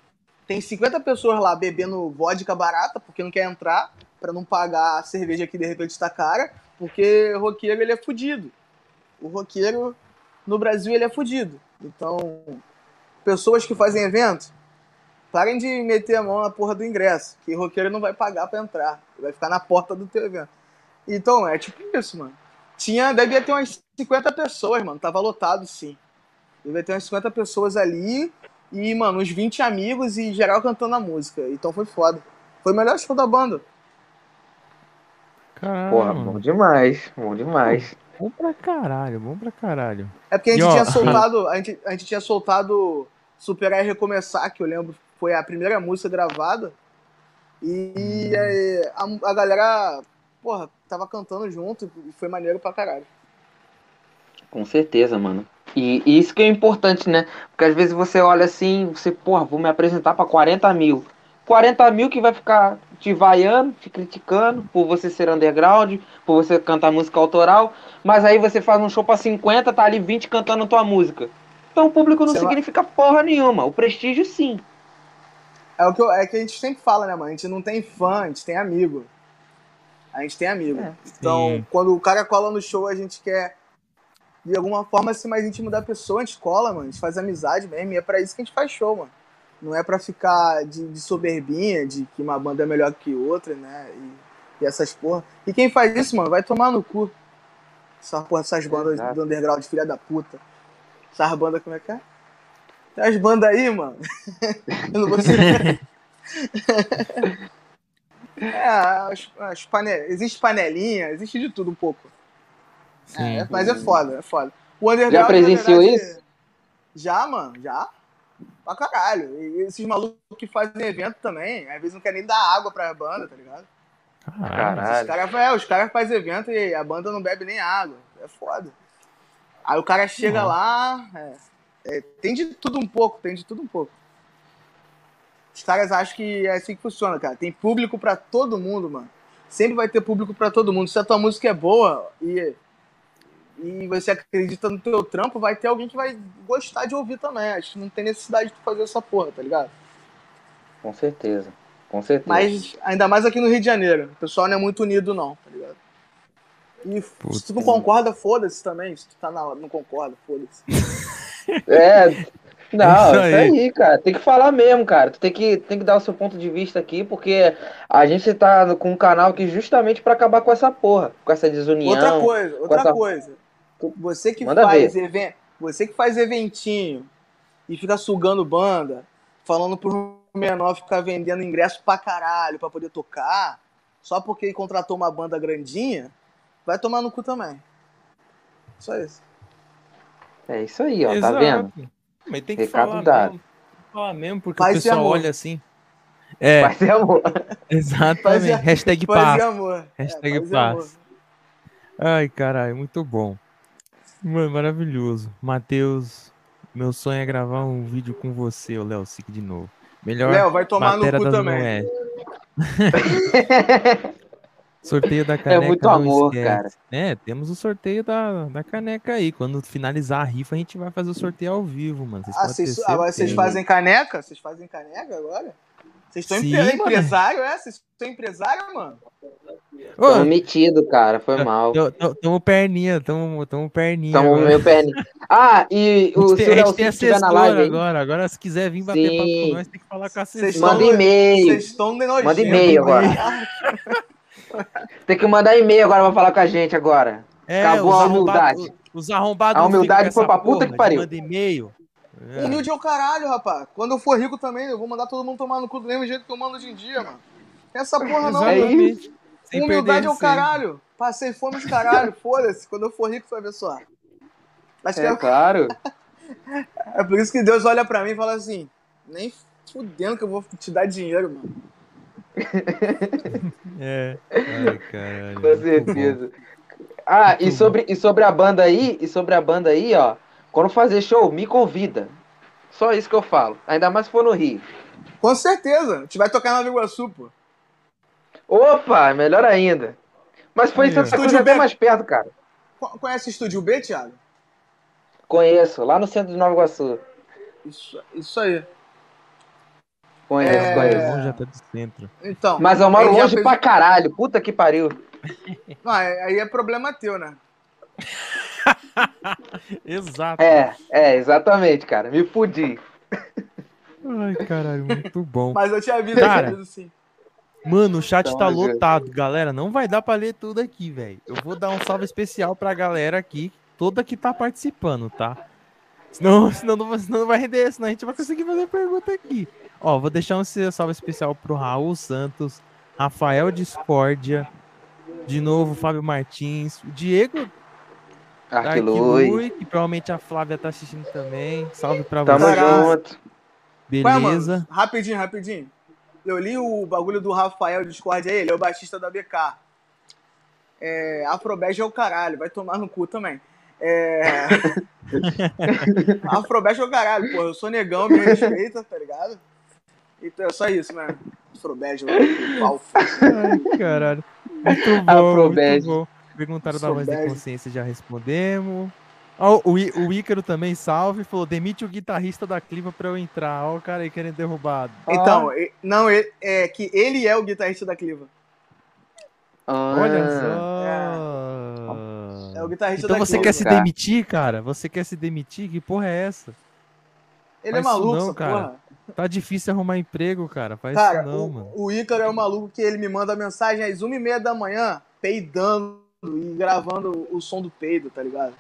Tem 50 pessoas lá bebendo vodka barata, porque não quer entrar, pra não pagar a cerveja que de repente tá cara, porque roqueiro ele é fudido. O roqueiro no Brasil ele é fudido. Então, pessoas que fazem evento, parem de meter a mão na porra do ingresso, que roqueiro não vai pagar pra entrar. Vai ficar na porta do teu evento. Então, é tipo isso, mano. Tinha, devia ter umas 50 pessoas, mano. Tava lotado, sim. Devia ter umas 50 pessoas ali e, mano, uns 20 amigos e geral cantando a música. Então foi foda. Foi o melhor show da banda. caralho. Porra, bom demais, bom demais. Bom pra caralho, bom pra caralho. É porque a gente E, ó, tinha (laughs) soltado, a gente, a gente tinha soltado Superar e Recomeçar, que eu lembro foi a primeira música gravada. E é, a, a galera, porra, tava cantando junto e foi maneiro pra caralho. Com certeza, mano. E, e isso que é importante, né? Porque às vezes você olha assim, você, porra, vou me apresentar pra 40 mil. 40 mil que vai ficar te vaiando, te criticando por você ser underground, por você cantar música autoral, mas aí você faz um show pra 50, tá ali 20 cantando tua música. Então o público não Sei lá. significa porra nenhuma. O prestígio sim. É o que, eu- é que a gente sempre fala, né, mano? A gente não tem fã, a gente tem amigo. A gente tem amigo. É. Então, Sim. quando o cara cola no show, a gente quer, de alguma forma, ser mais íntimo da pessoa. A gente cola, mano. A gente faz amizade mesmo. E é pra isso que a gente faz show, mano. Não é pra ficar de, de soberbinha, de que uma banda é melhor que outra, né? E, e essas porra. E quem faz isso, mano, vai tomar no cu. Essa porra, essas bandas Exato. do underground, filha da puta. Essas bandas, como é que é? Tem as bandas aí, mano. (laughs) Eu não vou ser. (laughs) É, as, as pane... existe panelinha, existe de tudo um pouco. Sim. É, mas é foda, é foda. O underground, Já presenciou verdade, isso? Já, mano, já. Pra caralho. E esses malucos que fazem evento também, às vezes não querem nem dar água pra banda, tá ligado? Caralho. Caralho. Os caras é, os cara fazem evento e a banda não bebe nem água. É foda. Aí o cara chega Nossa. lá. é, é, tem de tudo um pouco, tem de tudo um pouco. Os caras acham que é assim que funciona, cara. Tem público pra todo mundo, mano. Sempre vai ter público pra todo mundo. Se a tua música é boa e, e você acredita no teu trampo, vai ter alguém que vai gostar de ouvir também. Acho que não tem necessidade de tu fazer essa porra, tá ligado? Com certeza. Com certeza. Mas ainda mais aqui no Rio de Janeiro. O pessoal não é muito unido, não, tá ligado? E Puta. se tu não concorda, foda-se também. Se tu tá na, não concorda, foda-se. (laughs) É. Não, Isso isso aí. aí. cara. Tem que falar mesmo, cara. Tu tem que, tem que dar o seu ponto de vista aqui, porque a gente tá com um canal aqui justamente pra acabar com essa porra, com essa desunião. Outra coisa, outra essa- coisa. Você que Manda faz evento, você que faz eventinho e fica sugando banda, falando pro menor ficar vendendo ingresso pra caralho pra poder tocar, só porque ele contratou uma banda grandinha, vai tomar no cu também. Só isso. É isso aí, ó, tá Exato. vendo? Mas tem que Recado falar dado. mesmo. Tem que falar mesmo, porque Paz o e pessoal amor. olha assim. É, Vai ser amor. (laughs) exatamente. Paz e- Hashtag Paz paz. e amor. Hashtag É, paz e paz. amor. Ai, caralho, muito bom. Mano, maravilhoso. Matheus, meu sonho é gravar um vídeo com você, o Léo Sick de novo. Melhor Léo, vai tomar no cu também. (laughs) Sorteio da caneca. muito não amor, cara. É, temos o sorteio da, da caneca aí. Quando finalizar a rifa, a gente vai fazer o sorteio ao vivo, mano. Vocês Ah, vocês, ter agora vocês certeza. fazem caneca? Vocês fazem caneca agora? Vocês estão Sim, empre- mano. empresário, é? Vocês estão empresário, mano? Ô, Tamo metido, cara. Foi mal. tamo- perninha, tamo, tamo perninha. Tamo meu perninho. Ah, e A o gente tem, se o a Léo gente tem Cid estiver na assessora live aí, agora. Agora, se quiser vir bater papo Sim. com nós, tem que falar com a Vocês assessora. Manda e-mail. Vocês estão de nojento. Manda e-mail agora. (laughs) Tem que mandar e-mail agora pra falar com a gente agora. É, Acabou a humildade. Os arrombados A humildade foi pra puta que pariu. Manda e-mail. É. Humilde é o caralho, rapaz. Quando eu for rico também, eu vou mandar todo mundo tomar no cu do mesmo jeito que eu mando hoje em dia, mano. Essa porra não, É Humildade perder é o caralho. Passei fome os caralho, (laughs) foda-se. Quando eu for rico, você vai ver só. Acho que É é, claro. (laughs) é por isso que Deus olha pra mim e fala assim: nem fudendo que eu vou te dar dinheiro, mano. (laughs) É. Ai, caralho. Com certeza. Ah, e sobre, e sobre a banda aí, e sobre a banda aí, ó. Quando fazer show, me convida. Só isso que eu falo. Ainda mais se for no Rio. Com certeza. A gente vai tocar na Nova Iguaçu, pô. Opa, melhor ainda. Mas foi Santa ó. Cruz é bem mais perto, cara. Co- Conhece o Estúdio B, Thiago? Conheço, lá no centro de Nova Iguaçu. Isso, isso aí. Conheço, É. conheço. Longe até do centro. Então. Mas eu moro ele já longe fez- pra caralho. Puta que pariu. Não, aí é problema teu, né? (laughs) Exato. É, é, exatamente, cara. Me fudi. Ai, caralho, muito bom. Mas eu te aviso, Cara. eu aviso sim. Mano, o chat Então, tá Deus. lotado, galera. Não vai dar pra ler tudo aqui, velho. Eu vou dar um salve especial pra galera aqui, toda que tá participando, tá? Senão, (laughs) senão, não, vai- senão não vai render, senão a gente vai conseguir fazer pergunta aqui. Ó, vou deixar um salve especial pro Raul Santos, Rafael Discórdia, de novo, Fábio Martins, o Diego Arquilui. Arquilui, que provavelmente a Flávia tá assistindo também. Salve pra Tamo você. Caralho. junto. Ué, Beleza. mano, rapidinho, rapidinho. Eu li o bagulho do Rafael Discord aí, ele é o baixista da BK. É, Afrobege é o caralho, vai tomar no cu também. É... (laughs) Afrobege é o caralho, pô. Eu sou negão, me respeita, tá ligado? Então é só isso, mano. Afrobege, o pau. Ai, caralho. Muito bom, Afrobege. muito bom. Perguntaram da voz de consciência, já respondemos. Ó, o, I- o Ícaro também, salve, falou, demite o guitarrista da Cliva pra eu entrar. Ó o cara aí querendo derrubar. Então, e- não, ele- é que ele é o guitarrista da Cliva. Ah, Olha só. É o guitarrista Então da você Cliva. quer se demitir, cara? Você quer se demitir? Que porra é essa? Ele é faz isso maluco, não, cara. porra. Tá difícil arrumar emprego, cara. Faz Cara, isso não, o, mano. o Ícaro é o maluco que ele me manda mensagem às 1h30 da manhã, peidando e gravando o som do peido, tá ligado?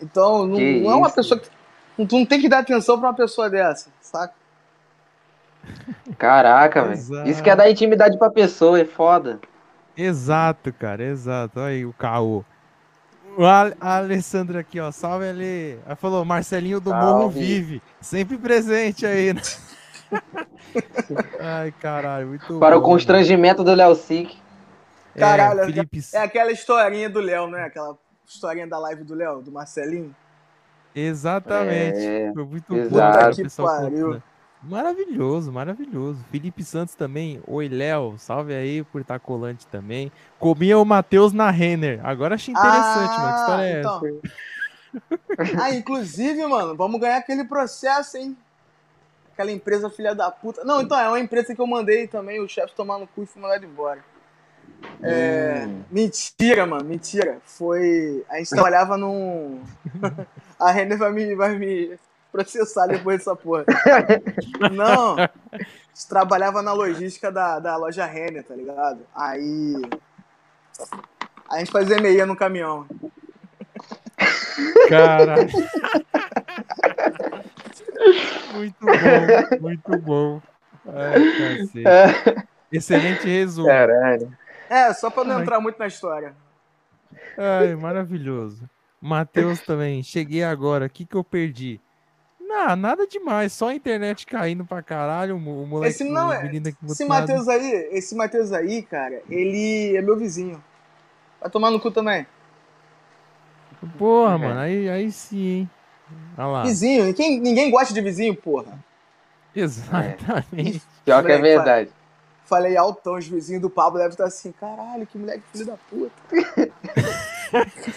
Então, não, não é uma pessoa que. Tu não tem que dar atenção pra uma pessoa dessa, saca? Caraca, velho. Isso que é dar intimidade pra pessoa, é foda. Exato, cara, exato. Olha aí o caô. O a Alessandra aqui, ó. Salve ali. Ela falou, Marcelinho do Morro vive. Sempre presente aí, né? (laughs) Ai, caralho, muito Para o bom, constrangimento do Léo Sick. Mano. Caralho, é, Felipe, É aquela historinha do Léo, né? Aquela historinha da live do Léo, do Marcelinho. exatamente. É, Foi muito bom. Que pessoal contando. Maravilhoso, maravilhoso. Felipe Santos também. Oi, Léo. Salve aí por estar colante também. Comia o Matheus na Renner. Agora achei interessante, mano. Que história é essa? então. (laughs) ah, inclusive, mano, vamos ganhar aquele processo, hein? Aquela empresa filha da puta. Não, então, é uma empresa que eu mandei também o chefe tomar no cu e fui mandado embora. É, Hum. Mentira, mano, mentira. Foi. A gente trabalhava num. (laughs) A Renner vai me, vai me processar depois dessa porra. Não. A gente trabalhava na logística da, da loja Renner, tá ligado? Aí. A gente fazia meia no caminhão. Caralho. (laughs) muito bom, muito bom. Ai, cacete. Excelente resumo. Caralho. É, só pra não Ai. entrar muito na história. Ai, maravilhoso. Matheus também. Cheguei agora. O que, que eu perdi? Não, nada demais. Só a internet caindo pra caralho. O mo- o moleque, Esse não é- Esse. Matheus aí, esse Matheus aí, cara, ele é meu vizinho. Vai tomar no cu também. Porra, É. mano. Aí, aí sim, hein? Olha lá. Vizinho, ninguém, ninguém gosta de vizinho, porra. Exatamente. Pior que é verdade. Falei altão, os vizinhos do Pablo devem estar assim, caralho, que moleque filho da puta. (laughs)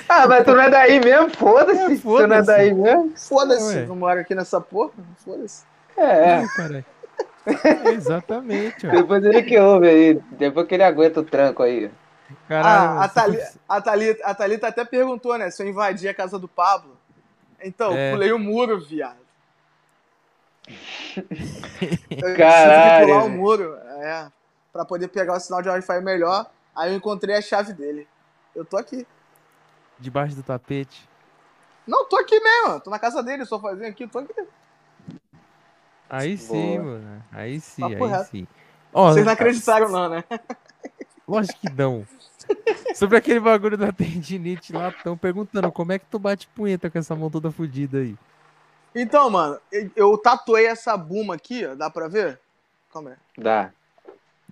Ah, mas tu não é daí mesmo? Foda-se. É, tu não é daí mesmo? Foda-se, não moro aqui nessa porra, foda-se. É. Ai. É, Exatamente, ó. Depois ele que ouve aí. Depois que ele aguenta o tranco aí. Caralho, Ah, a, Thali, a, Thalita, a Thalita até perguntou, né, se eu invadi a casa do Pablo. Então, É. pulei o muro, viado. (laughs) Eu Caralho, tive que pular o muro, é, pra poder pegar o sinal de Wi-Fi melhor. Aí eu encontrei a chave dele. Eu tô aqui. Debaixo do tapete. Não, tô aqui mesmo. Tô na casa dele, sofazinho aqui, tô aqui. Aí sim, Boa. mano. Aí sim, Papo aí reto. sim. Ó, Vocês não acreditaram, não, né? Lógico que não. (laughs) Sobre aquele bagulho da tendinite lá, estão perguntando como é que tu bate punheta com essa mão toda fodida aí. Então, mano, eu- eu tatuei essa buma aqui, ó. Dá pra ver? Calma aí. Dá.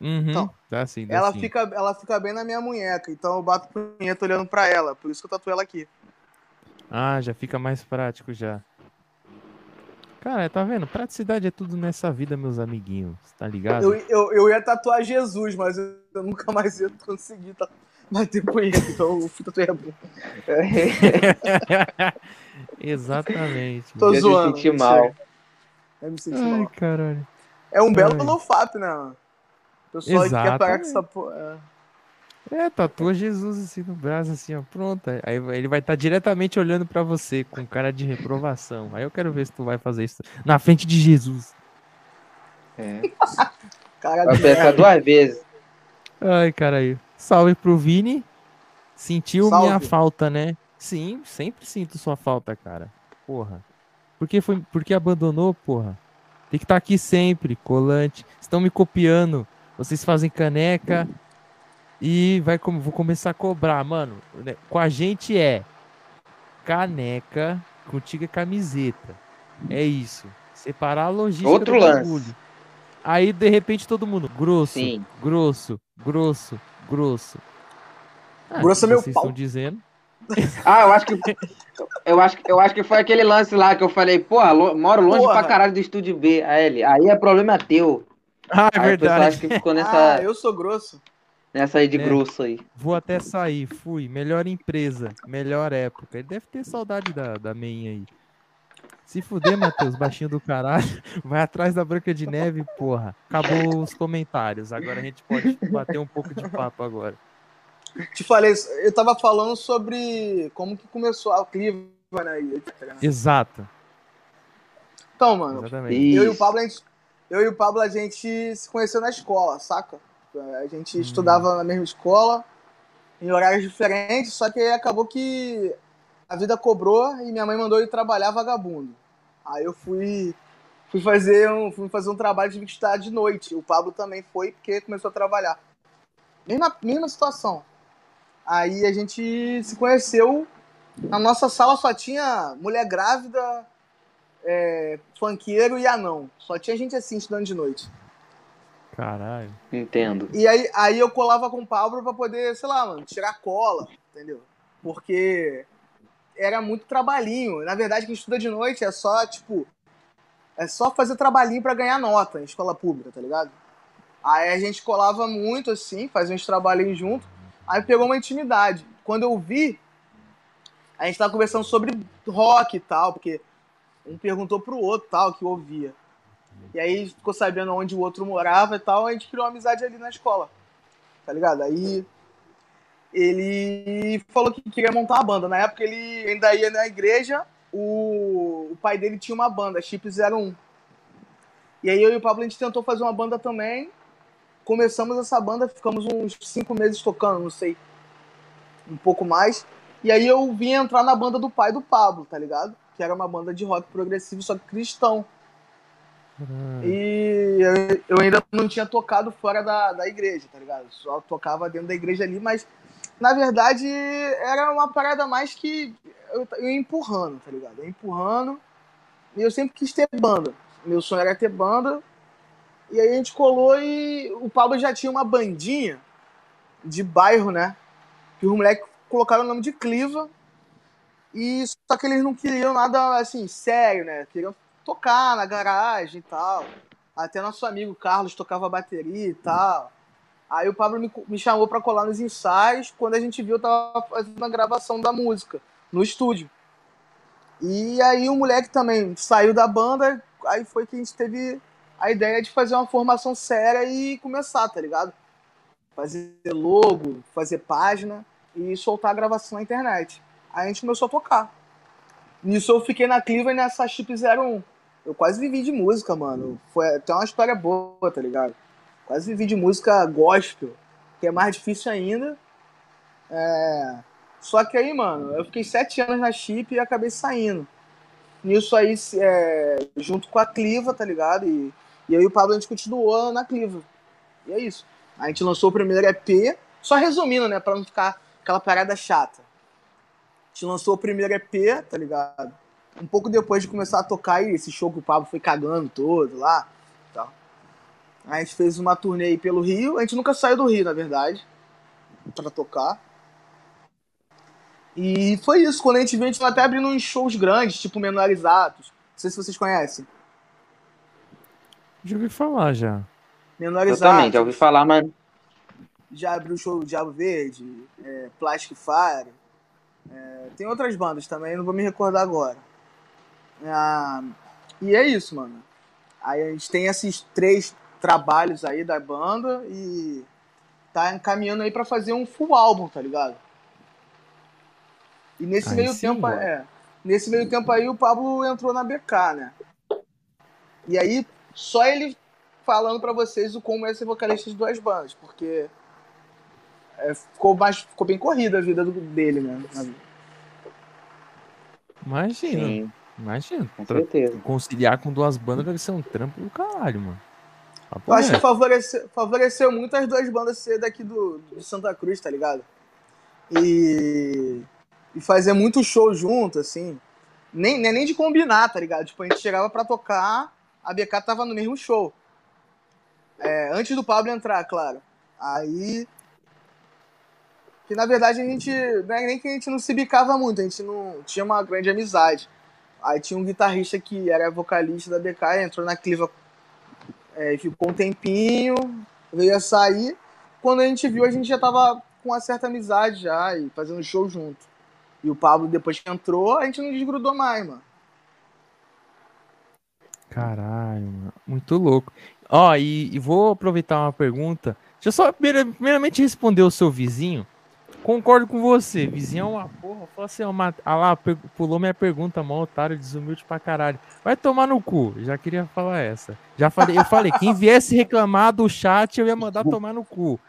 Uhum, Então, dá sim, dá Ela sim. fica, ela fica bem na minha munheca, então eu bato punheta olhando pra ela. Por isso que eu tatuei ela aqui. Ah, já fica mais prático já. Cara, tá vendo? Praticidade é tudo nessa vida, meus amiguinhos. Tá ligado? Eu, eu, eu ia tatuar Jesus, mas eu, eu nunca mais ia conseguir ta- bater punheta, então eu fui tatuar a bunda. (laughs) Exatamente. Tô Eu zoando. me senti mal. Eu me senti Ai, mal. caralho. É um belo Ai. nofap, né? Pessoal que quer parar com essa porra. É, tatua Jesus assim no braço, assim, ó. Pronto. Aí ele vai estar diretamente olhando pra você com cara de reprovação. Aí eu quero ver se tu vai fazer isso na frente de Jesus. É. (laughs) Cara Vai de pensar duas vezes. Ai, caralho. Salve pro Vini. Sentiu Salve. minha falta, né? Sim, sempre sinto sua falta, cara. Porra. Por que, foi, por que abandonou, porra? Tem que estar aqui sempre, colante. Estão me copiando. Vocês fazem caneca e vai como vou começar a cobrar, mano. né, Com a gente é caneca, contigo é camiseta. É isso. Separar a logística Outro do lance. bagulho. Aí de repente todo mundo grosso, Sim. grosso, grosso, grosso. Ah, Grosso é meu vocês pau. estão dizendo? (laughs) Ah, eu acho que. Eu acho, eu acho que foi aquele lance lá que eu falei, porra, lo- moro longe Porra. pra caralho do estúdio B. Aí ele, aí é problema teu. Ah, é aí verdade. acho que ficou nessa, Ah, eu sou grosso. nessa aí de É. grosso aí. Vou até sair, fui. Melhor empresa, melhor época. Ele deve ter saudade da, da meinha aí. Se fuder, Matheus, baixinho do caralho. Vai atrás da Branca de Neve, porra. Acabou os comentários. Agora a gente pode bater um pouco de papo agora. Te falei, eu tava falando sobre como que começou a Cliva, né? Exato. Então, mano, Exatamente. eu e o Isso. Pablo, a gente, eu e o Pablo, a gente se conheceu na escola, saca? A gente Hum. estudava na mesma escola, em horários diferentes, só que aí acabou que a vida cobrou e minha mãe mandou eu ir trabalhar vagabundo. Aí eu fui, fui, fazer um, fui fazer um trabalho de estudar de noite. O Pablo também foi, porque começou a trabalhar. Mesma, mesma situação. Aí a gente se conheceu. Na nossa sala só tinha mulher grávida, é, funkeiro e anão. Só tinha gente assim estudando de noite. Caralho. Entendo. E aí, aí eu colava com o Pablo pra poder, sei lá, mano, tirar cola, entendeu? Porque era muito trabalhinho. Na verdade, quem estuda de noite é só, tipo, é só fazer trabalhinho pra ganhar nota em escola pública, tá ligado? Aí a gente colava muito assim, fazia uns trabalhinhos junto. Aí pegou uma intimidade. Quando eu vi, a gente tava conversando sobre rock e tal, porque um perguntou pro outro tal, que ouvia. E aí ficou sabendo onde o outro morava e tal, a gente criou uma amizade ali na escola. Tá ligado? Aí ele falou que queria montar uma banda. Na época ele ainda ia na igreja, o, o pai dele tinha uma banda, Chip 01. E aí eu e o Pablo a gente tentou fazer uma banda também. Começamos essa banda, ficamos uns cinco meses tocando, não sei. Um pouco mais. E aí eu vim entrar na banda do pai do Pablo, tá ligado? Que era uma banda de rock progressivo, só que cristão. Caralho. E eu, ainda não tinha tocado fora da, da igreja, tá ligado? Só tocava dentro da igreja ali, mas na verdade era uma parada mais que eu, eu ia empurrando, tá ligado? Eu ia empurrando. E eu sempre quis ter banda. Meu sonho era ter banda. E aí a gente colou e o Pablo já tinha uma bandinha de bairro, né? Que os moleques colocaram o nome de Cliva. E só que eles não queriam nada assim, sério, né? Queriam tocar na garagem e tal. Até nosso amigo Carlos tocava bateria e tal. Aí o Pablo me, me chamou pra colar nos ensaios. Quando a gente viu, eu tava fazendo a gravação da música no estúdio. E aí o moleque também saiu da banda. Aí foi que a gente teve a ideia de fazer uma formação séria e começar, tá ligado? Fazer logo, fazer página e soltar a gravação na internet. Aí a gente começou a tocar. Nisso eu fiquei na e nessa Chip 01. Eu quase vivi de música, mano. Foi até uma história boa, tá ligado? Quase vivi de música gospel, que é mais difícil ainda. É... Só que aí, mano, eu fiquei sete anos na Chip e acabei saindo. Nisso aí, é... junto com a Cliva, tá ligado? E, e aí o Pablo a gente continuou na Cliva. E é isso. A gente lançou o primeiro EP, só resumindo, né, pra não ficar aquela parada chata. A gente lançou o primeiro EP, tá ligado? Um pouco depois de começar a tocar, e esse show que o Pablo foi cagando todo lá. Tal. A gente fez uma turnê aí pelo Rio. A gente nunca saiu do Rio, na verdade, pra tocar. E foi isso. Quando a gente veio, a gente tá até abrindo uns shows grandes, tipo Menorizados. Não sei se vocês conhecem. Já ouvi falar já. Menorizados. Eu também, já ouvi falar, mas Já abriu o show do Diabo Verde, é, Plastic Fire. É, tem outras bandas também, não vou me recordar agora. Ah, e é isso, mano. Aí a gente tem esses três trabalhos aí da banda e tá encaminhando aí pra fazer um full álbum, tá ligado? E nesse Aí meio sim, tempo, mano. é, nesse meio tempo aí o Pablo entrou na BK, né? E aí só ele falando pra vocês o como é ser vocalista de duas bandas, porque é, ficou mais ficou bem corrida a vida do- dele, né? Imagina, sim, imagina. com Tra- certeza. Conciliar com duas bandas deve ser um trampo do caralho, mano. Eu acho que favoreceu, favoreceu muito as duas bandas ser daqui do, de Santa Cruz, tá ligado? E, e fazer muito show junto, assim. Nem, nem, nem de combinar, tá ligado? Tipo, a gente chegava pra tocar, a BK tava no mesmo show. É, antes do Pablo entrar, claro. Aí. Que na verdade a gente. É nem que a gente não se bicava muito, a gente não tinha uma grande amizade. Aí tinha um guitarrista que era vocalista da BK, entrou na Cliva é, ficou um tempinho, veio a sair. Quando a gente viu, a gente já tava com uma certa amizade já e fazendo show junto. E o Pablo, depois que entrou, a gente não desgrudou mais, mano. Caralho, mano. Muito louco. Ó, e, e vou aproveitar uma pergunta. Deixa eu só primeira- primeiramente responder o seu vizinho. Concordo com você. Vizinho é uma porra. Falou assim, ó, Mat- ah lá, pulou minha pergunta, mó otário, desumilde pra caralho. Vai tomar no cu. Já queria falar essa. Já falei, eu falei, quem viesse reclamar do chat, eu ia mandar tomar no cu.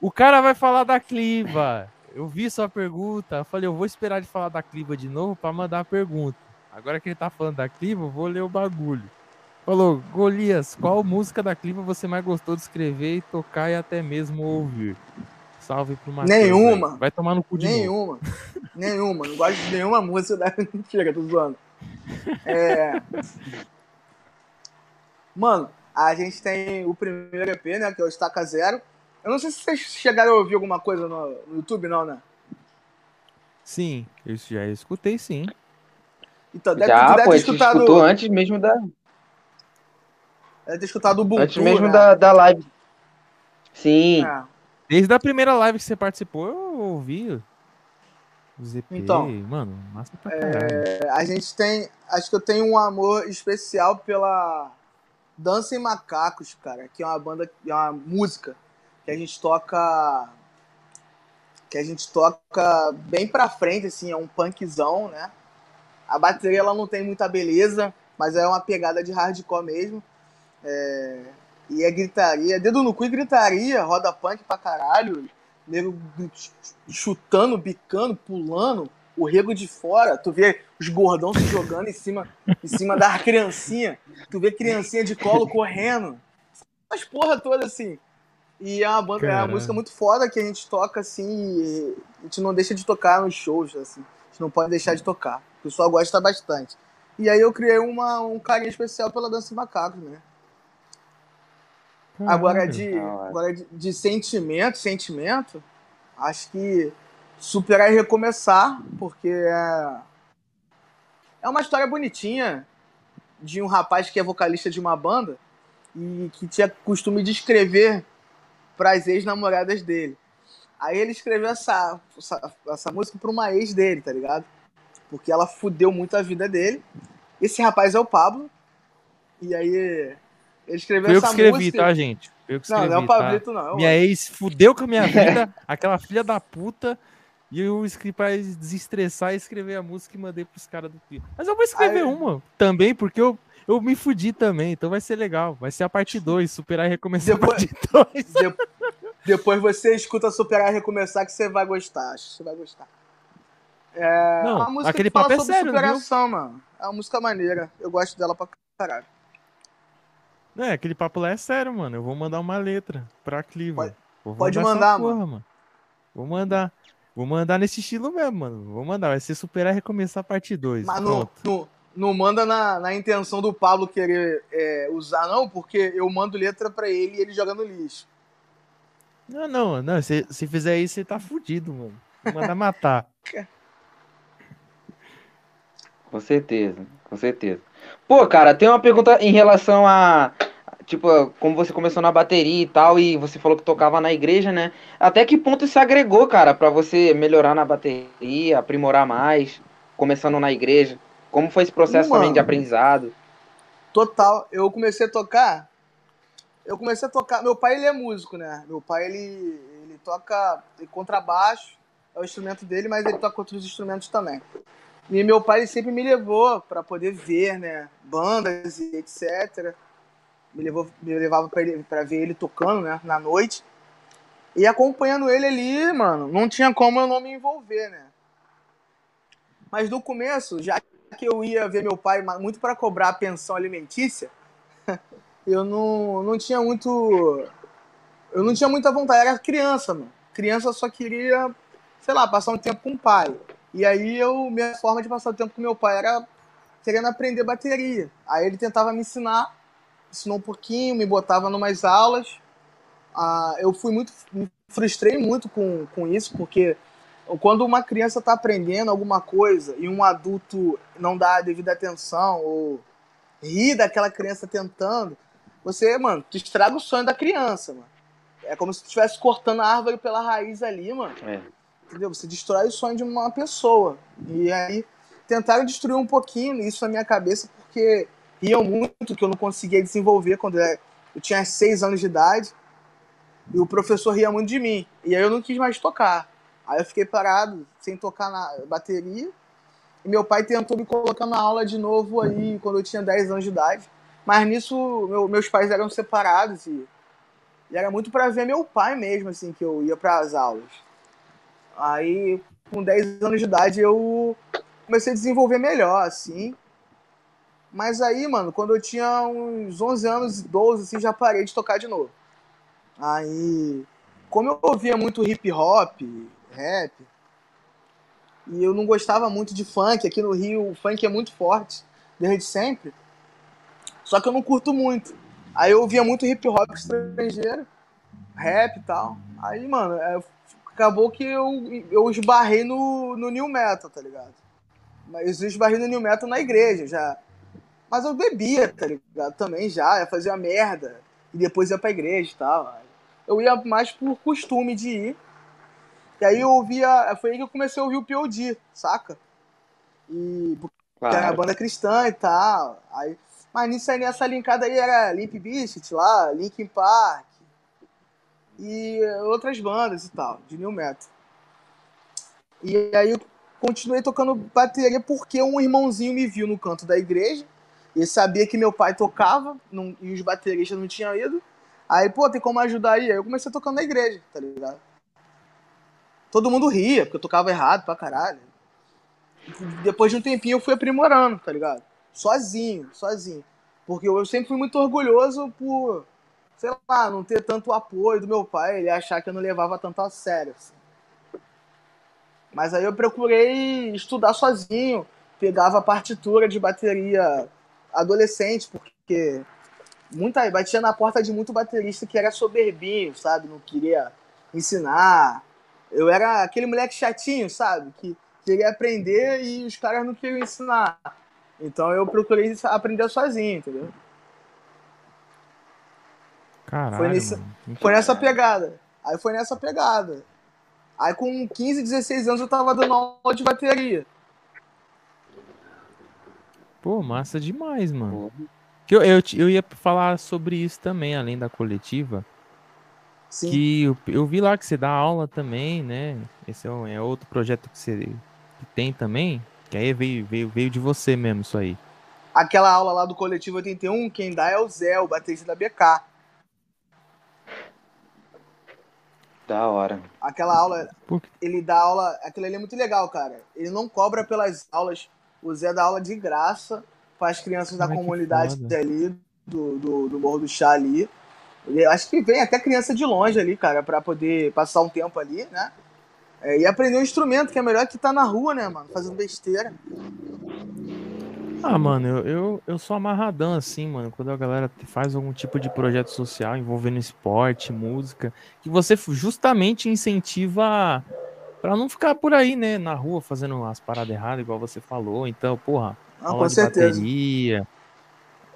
O cara vai falar da Cliva. Eu vi sua pergunta. Eu falei, eu vou esperar ele falar da Cliva de novo pra mandar a pergunta. Agora que ele tá falando da Cliva, eu vou ler o bagulho. Falou, Golias, qual música da Cliva você mais gostou de escrever e tocar e até mesmo ouvir? Salve pro Matheus. Nenhuma. aí. Vai tomar no cu de novo. Nenhuma. Nenhuma. Não gosto de nenhuma música da. Chega, tô zoando. É. Mano, a gente tem o primeiro EP, né? Que é o Estaca Zero. Eu não sei se vocês chegaram a ouvir alguma coisa no, YouTube, não, né? Sim, eu já escutei sim. Então, deve, tu Já, deve pô, ter escutado. escutou antes mesmo da, Deve ter escutado o Ubuntu, antes mesmo né? da, da live. Sim, É. Desde a primeira live que você participou, eu ouvi EP. Então, mano, massa pra caralho. É, a gente tem. Acho que eu tenho um amor especial pela Dança em Macacos, cara, que é uma banda, é uma música que a gente toca. Que a gente toca bem pra frente, assim, é um punkzão, né? A bateria ela não tem muita beleza, mas é uma pegada de hardcore mesmo. É, e é gritaria, dedo no cu e gritaria, roda punk pra caralho, nego chutando, bicando, pulando, o rego de fora, tu vê os gordão se jogando em cima, em cima da criancinha, tu vê criancinha de colo correndo, as porra toda assim. E é uma banda, é uma música muito foda que a gente toca assim, e a gente não deixa de tocar nos shows, assim. A gente não pode deixar de tocar. O pessoal gosta bastante. E aí eu criei uma, um carinho especial pela dança de macacos, né? Agora de, Da hora. agora de, de sentimento, sentimento, acho que superar e recomeçar, porque é, é uma história bonitinha de um rapaz que é vocalista de uma banda e que tinha costume de escrever para as ex-namoradas dele. Aí ele escreveu essa, essa, essa música para uma ex dele, tá ligado? Porque ela fudeu muito a vida dele. Esse rapaz é o Pablo. E aí ele escreveu eu que escrevi, música. tá, gente? Eu que Não, escrevi, não é o tá? Pablito, não. é Minha ex fudeu com a minha (laughs) vida, aquela filha da puta. E eu escrevi pra desestressar e escrever a música e mandei pros caras do Twitter. Mas eu vou escrever Aí- uma também, porque eu, eu me fudi também. Então vai ser legal. Vai ser a parte 2, superar e recomeçar Depois- a parte 2. (laughs) De- Depois você escuta Superar e Recomeçar que você vai gostar. Acho que você vai gostar. É Não, aquele papo é sério, viu? superação, mano. É uma música maneira. Eu gosto dela pra caralho. É, aquele papo lá é sério, mano. Eu vou mandar uma letra pra Cliva. Pode- pode mandar, porra, mano. Vou mandar. Vou mandar nesse estilo mesmo, mano. Vou mandar. Vai ser superar e recomeçar a parte 2. Mas no, no, não manda na, na intenção do Pablo querer é, usar, não, porque eu mando letra para ele e ele joga no lixo. Não, não, não. Se, se fizer isso, você tá fudido, mano. Manda matar. (laughs) com certeza, com certeza. Pô, cara, tem uma pergunta em relação a. Tipo, como você começou na bateria e tal, e você falou que tocava na igreja, né? Até que ponto isso agregou, cara, para você melhorar na bateria, aprimorar mais, começando na igreja? Como foi esse processo Mano, também de aprendizado? Total. Eu comecei a tocar. Eu comecei a tocar. Meu pai, ele é músico, né? Meu pai, ele, ele toca contrabaixo, é o instrumento dele, mas ele toca outros instrumentos também. E meu pai sempre me levou para poder ver, né, bandas e etc. Me levou, me levava para ver ele tocando, né, na noite. E acompanhando ele ali, mano, não tinha como eu não me envolver, né? Mas no começo, já que eu ia ver meu pai muito para cobrar a pensão alimentícia, (laughs) eu não, não tinha muito. Eu não tinha muita vontade, era criança, mano. Criança só queria, sei lá, passar um tempo com o pai. E aí eu, minha forma de passar o tempo com meu pai era querendo aprender bateria. Aí ele tentava me ensinar, ensinou um pouquinho, me botava numas aulas. Ah, eu fui muito, me frustrei muito com, com isso, porque quando uma criança está aprendendo alguma coisa e um adulto não dá a devida atenção ou ri daquela criança tentando, você, mano, tu estraga o sonho da criança, mano. É como se tu estivesse cortando a árvore pela raiz ali, mano. É entendeu? Você destrói o sonho de uma pessoa. E aí tentaram destruir um pouquinho isso na minha cabeça, porque riam muito que eu não conseguia desenvolver quando eu tinha seis anos de idade. E o professor ria muito de mim. E aí eu não quis mais tocar. Aí eu fiquei parado, sem tocar na bateria. E meu pai tentou me colocar na aula de novo aí quando eu tinha 10 anos de idade. Mas nisso, meu, meus pais eram separados e, e era muito para ver meu pai mesmo, assim, que eu ia para as aulas. Aí, com 10 anos de idade, eu comecei a desenvolver melhor, assim. Mas aí, mano, quando eu tinha uns 11 anos, 12, assim, já parei de tocar de novo. Aí, como eu ouvia muito hip hop, rap, e eu não gostava muito de funk, aqui no Rio o funk é muito forte, desde sempre. Só que eu não curto muito. Aí eu ouvia muito hip hop estrangeiro, rap e tal. Aí, mano, eu acabou que eu, eu esbarrei no, no New Metal, tá ligado? Mas eu esbarrei no New Metal na igreja já. Mas eu bebia, tá ligado? Também já, ia fazer merda. E depois ia pra igreja e tal. Eu ia mais por costume de ir. E aí eu ouvia. Foi aí que eu comecei a ouvir o POD, saca? E. Claro. Era a banda cristã e tal. Aí, mas nisso aí, nessa linkada aí era Limp Bizkit lá, Linkin Park, e outras bandas e tal, de new metal. E aí eu continuei tocando bateria porque um irmãozinho me viu no canto da igreja. E sabia que meu pai tocava não, e os bateristas não tinham ido. Aí, pô, tem como ajudar aí? Aí eu comecei tocando na igreja, tá ligado? Todo mundo ria, porque eu tocava errado pra caralho. Depois de um tempinho eu fui aprimorando, tá ligado? Sozinho, sozinho. Porque eu sempre fui muito orgulhoso por sei lá, não ter tanto apoio do meu pai, ele achar que eu não levava tanto a sério. Assim. Mas aí eu procurei estudar sozinho, pegava partitura de bateria adolescente, porque muita batia na porta de muito baterista que era soberbinho, sabe? Não queria ensinar. Eu era aquele moleque chatinho, sabe? Que queria aprender e os caras não queriam ensinar. Então eu procurei aprender sozinho, entendeu? Caralho, foi, nesse, foi nessa pegada. Aí foi nessa pegada. Aí com 15, 16 anos eu tava dando aula de bateria. Pô, massa demais, mano. Eu, eu, eu ia falar sobre isso também, além da coletiva. Sim. Que eu, eu vi lá que você dá aula também, né? Esse é, um, é outro projeto que você que tem também. Que aí veio, veio, veio de você mesmo, isso aí. Aquela aula lá do Coletivo 81, quem dá é o Zé, o baterista da BK. Da hora. Aquela aula, ele dá aula, aquilo ali é muito legal, cara. Ele não cobra pelas aulas, o Zé dá aula de graça para as crianças da comunidade ali, do, do, do Morro do Chá ali. Ele, acho que vem até criança de longe ali, cara, para poder passar um tempo ali, né? É, e aprender um instrumento, que é melhor que tá na rua, né, mano? Fazendo besteira. Ah, mano, eu, eu, eu sou amarradão assim, mano. Quando a galera faz algum tipo de projeto social envolvendo esporte, música, que você justamente incentiva pra não ficar por aí, né, na rua fazendo as paradas erradas, igual você falou. Então, porra, Ah, aula com de certeza. bateria,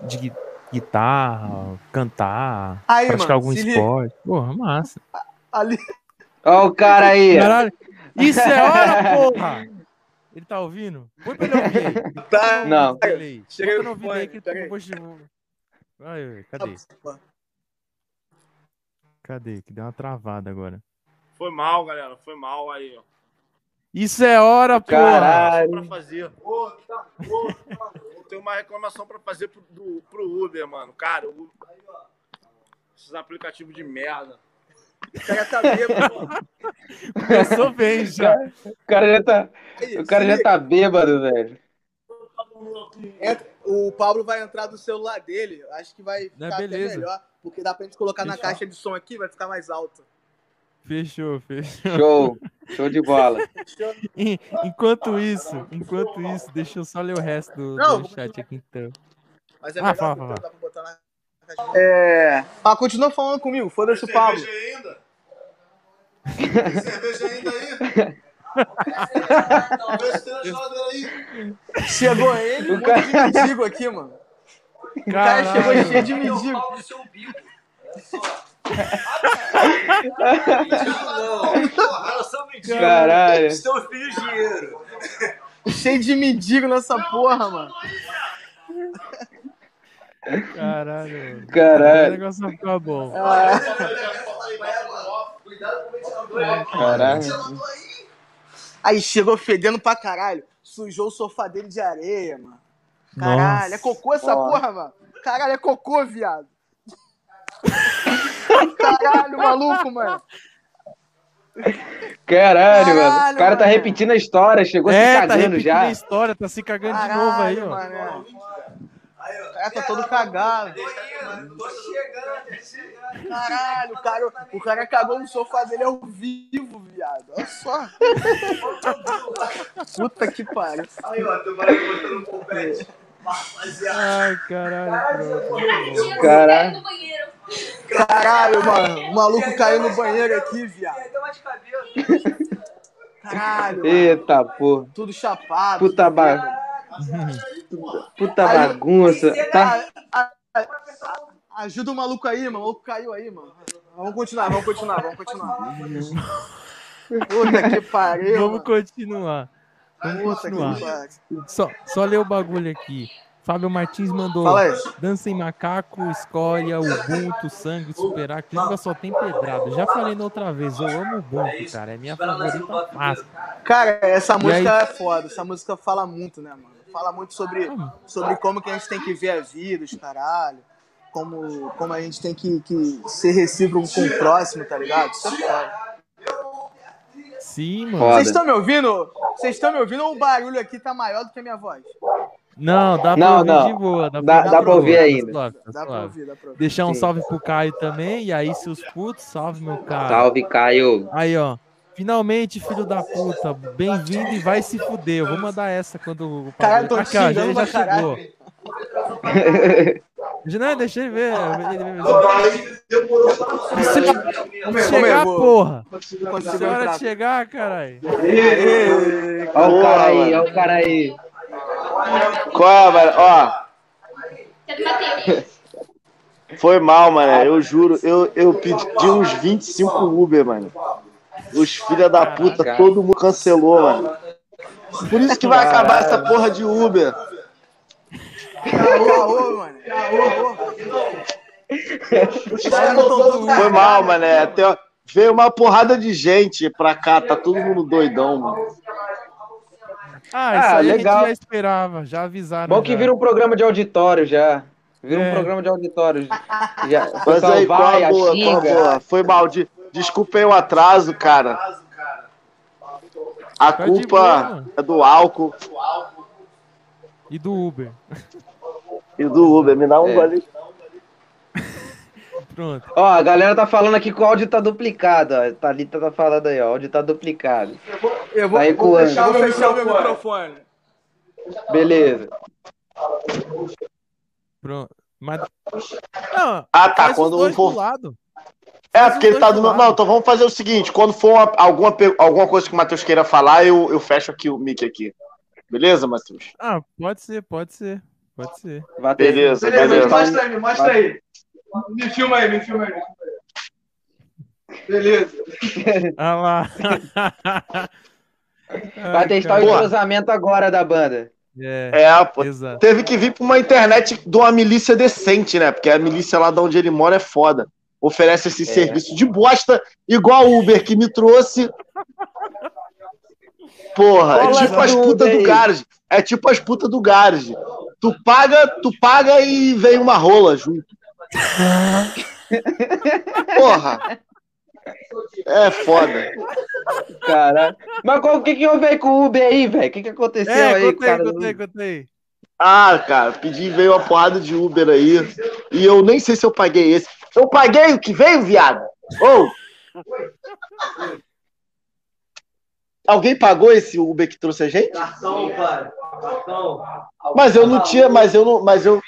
de gui- guitarra, cantar, Aí, praticar mano, algum se liga. esporte. Porra, massa. Ali. Ó o cara aí. Caralho, isso é hora, (laughs) porra! Ele tá ouvindo? Põe pra ele ouvir aí. Tá. Não. Chega no ouvido aí que vou... vou- Ai, ai, cadê? Cadê? Que deu uma travada agora. Foi mal, galera. Foi mal aí, ó. Isso é hora, porra! Caralho. Pra fazer. Ô, tá, ô, mano, eu tenho uma reclamação pra fazer pro, do, pro Uber, mano. Cara, o- esses aplicativos de merda. O cara tá bêbado. Começou bem já. O cara já tá, Aí, o cara já tá bêbado, velho. Entra- o Pablo vai entrar do celular dele. Acho que vai Não, ficar até beleza. melhor. Porque dá pra gente colocar na Fechou. caixa de som aqui, vai ficar mais alto. Fechou, fechou. Show. Show de bola. (laughs) En- Enquanto isso, enquanto isso, deixa eu só ler o resto do, Não, do chat aqui então. Mas é Ah, melhor fala, fala. dá pra botar na caixa. É. Ah, continua falando comigo. Foda-se o Pablo. ainda? (laughs) Tem cerveja ainda aí? (laughs) Chegou ele O cara- de mendigo aqui, mano. O cara chegou cheio de mendigo. Não. Caralho. Estão filhos de dinheiro. Cheio de mendigo nessa porra, mano. Caralho. mano. O Caralho. negócio vai ficar bom. Ah, Caralho. Aí chegou fedendo pra caralho. Sujou o sofá dele de areia, mano. Caralho, Nossa. é cocô essa porra, mano? Caralho, é cocô, viado. Caralho, maluco, mano. Caralho, mano. Caralho, O cara tá mano. repetindo a história, chegou se É, tá cagando repetindo já. a história, tá se cagando de novo aí, Caralho, ó. mano. O cara tá todo cagado. Caralho, o cara, o cara cagou no sofá dele ao vivo, viado. Olha só. Puta que pariu. Aí, ó, teu barulho botando um. Ai, caralho. pronto. Caralho. Caralho, mano. O maluco caiu no banheiro aqui, viado. Caralho. Eita, porra. Tudo chapado. Puta ba... Puta bagunça. Tá? Ajuda o maluco aí, mano. O maluco caiu aí, mano. Vamos continuar, vamos continuar, vamos continuar. Puta que pariu. Vamos mano. continuar. Vamos Puta que continuar. pariu. Só, só ler o bagulho aqui. Fábio Martins mandou. Dança em Macaco, Escória, Ubuntu, Sangue, Superar, Clínica só tem pedrada. Já falei na outra vez, eu amo Ubuntu, cara. É minha favorita fácil. Cara, essa música aí? é foda. Essa música fala muito, né, mano? Fala muito sobre, sobre como que a gente tem que ver a vida, os caralho. Como, como a gente tem que, que ser recíproco com o próximo, tá ligado? Isso é foda. Sim, mano. Vocês estão me ouvindo? Vocês estão me ouvindo ou o barulho aqui tá maior do que a minha voz? Não, dá pra Não, ouvir não. de boa. Dá, Dá- dá pra ouvir tá ainda. suave, tá Dá pra ouvir, dá pra ouvir. Deixar um Sim. salve pro Caio também. E aí, seus putos, salve, meu cara. Salve, Caio. Aí, ó. Finalmente, filho da puta. Bem-vindo e vai se fuder. Eu vou mandar essa quando o Caralho, tô Aqui, ó, já, xingando já pra chegou. (laughs) Não, deixa ele ver. ele- ele- é, Chegar, porra. Se é hora de chegar, caralho. Ó o cara aí, ó o cara aí. Qual é, mano? Ó, (laughs) foi mal, mano. Eu juro, eu, eu pedi uns 25 Uber, mano. Os filha da puta, todo mundo cancelou, mano. Por isso que vai acabar essa porra de Uber. Caô, mano. Caô. Foi mal, mano. É, até, veio uma porrada de gente pra cá, tá todo mundo doidão, mano. Ah, isso Ah, aí legal. a gente já esperava. Já avisaram. Bom que já. vira um programa de auditório já. Vira É. um programa de auditório. Já, Mas aí, vai, a boa, qual a xinga. boa? Foi mal. De, desculpa aí o atraso, cara. A Tá culpa é do álcool E do Uber. e do Uber. Me dá um É. gole. Pronto. Ó, a galera tá falando aqui que o áudio tá duplicado, ó. Thalita tá falando aí, ó. O áudio tá duplicado. Eu vou, Tá vou fechar, vou fechar o meu microfone. Beleza. Pronto. Mas. Não, Ah, tá. Quando um for. do lado. É, Faz porque ele tá do meu. Não, então vamos fazer o seguinte: quando for uma- alguma, alguma coisa que o Matheus queira falar, eu, eu fecho aqui o mic aqui. Beleza, Matheus? Ah, pode ser, pode ser. Pode ser. Beleza, Beleza, beleza. mostra aí, mostra aí. Me filma aí, me filma aí. Beleza. Ah lá. Vai testar o Boa. entrosamento agora da banda. É, É, pô. exato. Teve que vir pra uma internet de uma milícia decente, né? Porque a milícia lá de onde ele mora é foda. Oferece esse serviço de bosta, igual o Uber que me trouxe. Porra, é tipo as putas do aí. garage. É tipo as putas do garage. Tu paga, tu paga e vem uma rola junto. Porra. É foda. Cara. Mas qual- o que, que houve aí com o Uber aí, velho? O que, que aconteceu É, aí contei, cara? contei, contei. Ah, cara, pedi, veio uma porrada de Uber aí. E eu nem sei se eu paguei esse. Eu paguei o que veio, viado? Ô! Alguém pagou esse Uber que trouxe a gente? Cartão, pai. Cartão. Mas eu não tinha, mas eu não, mas eu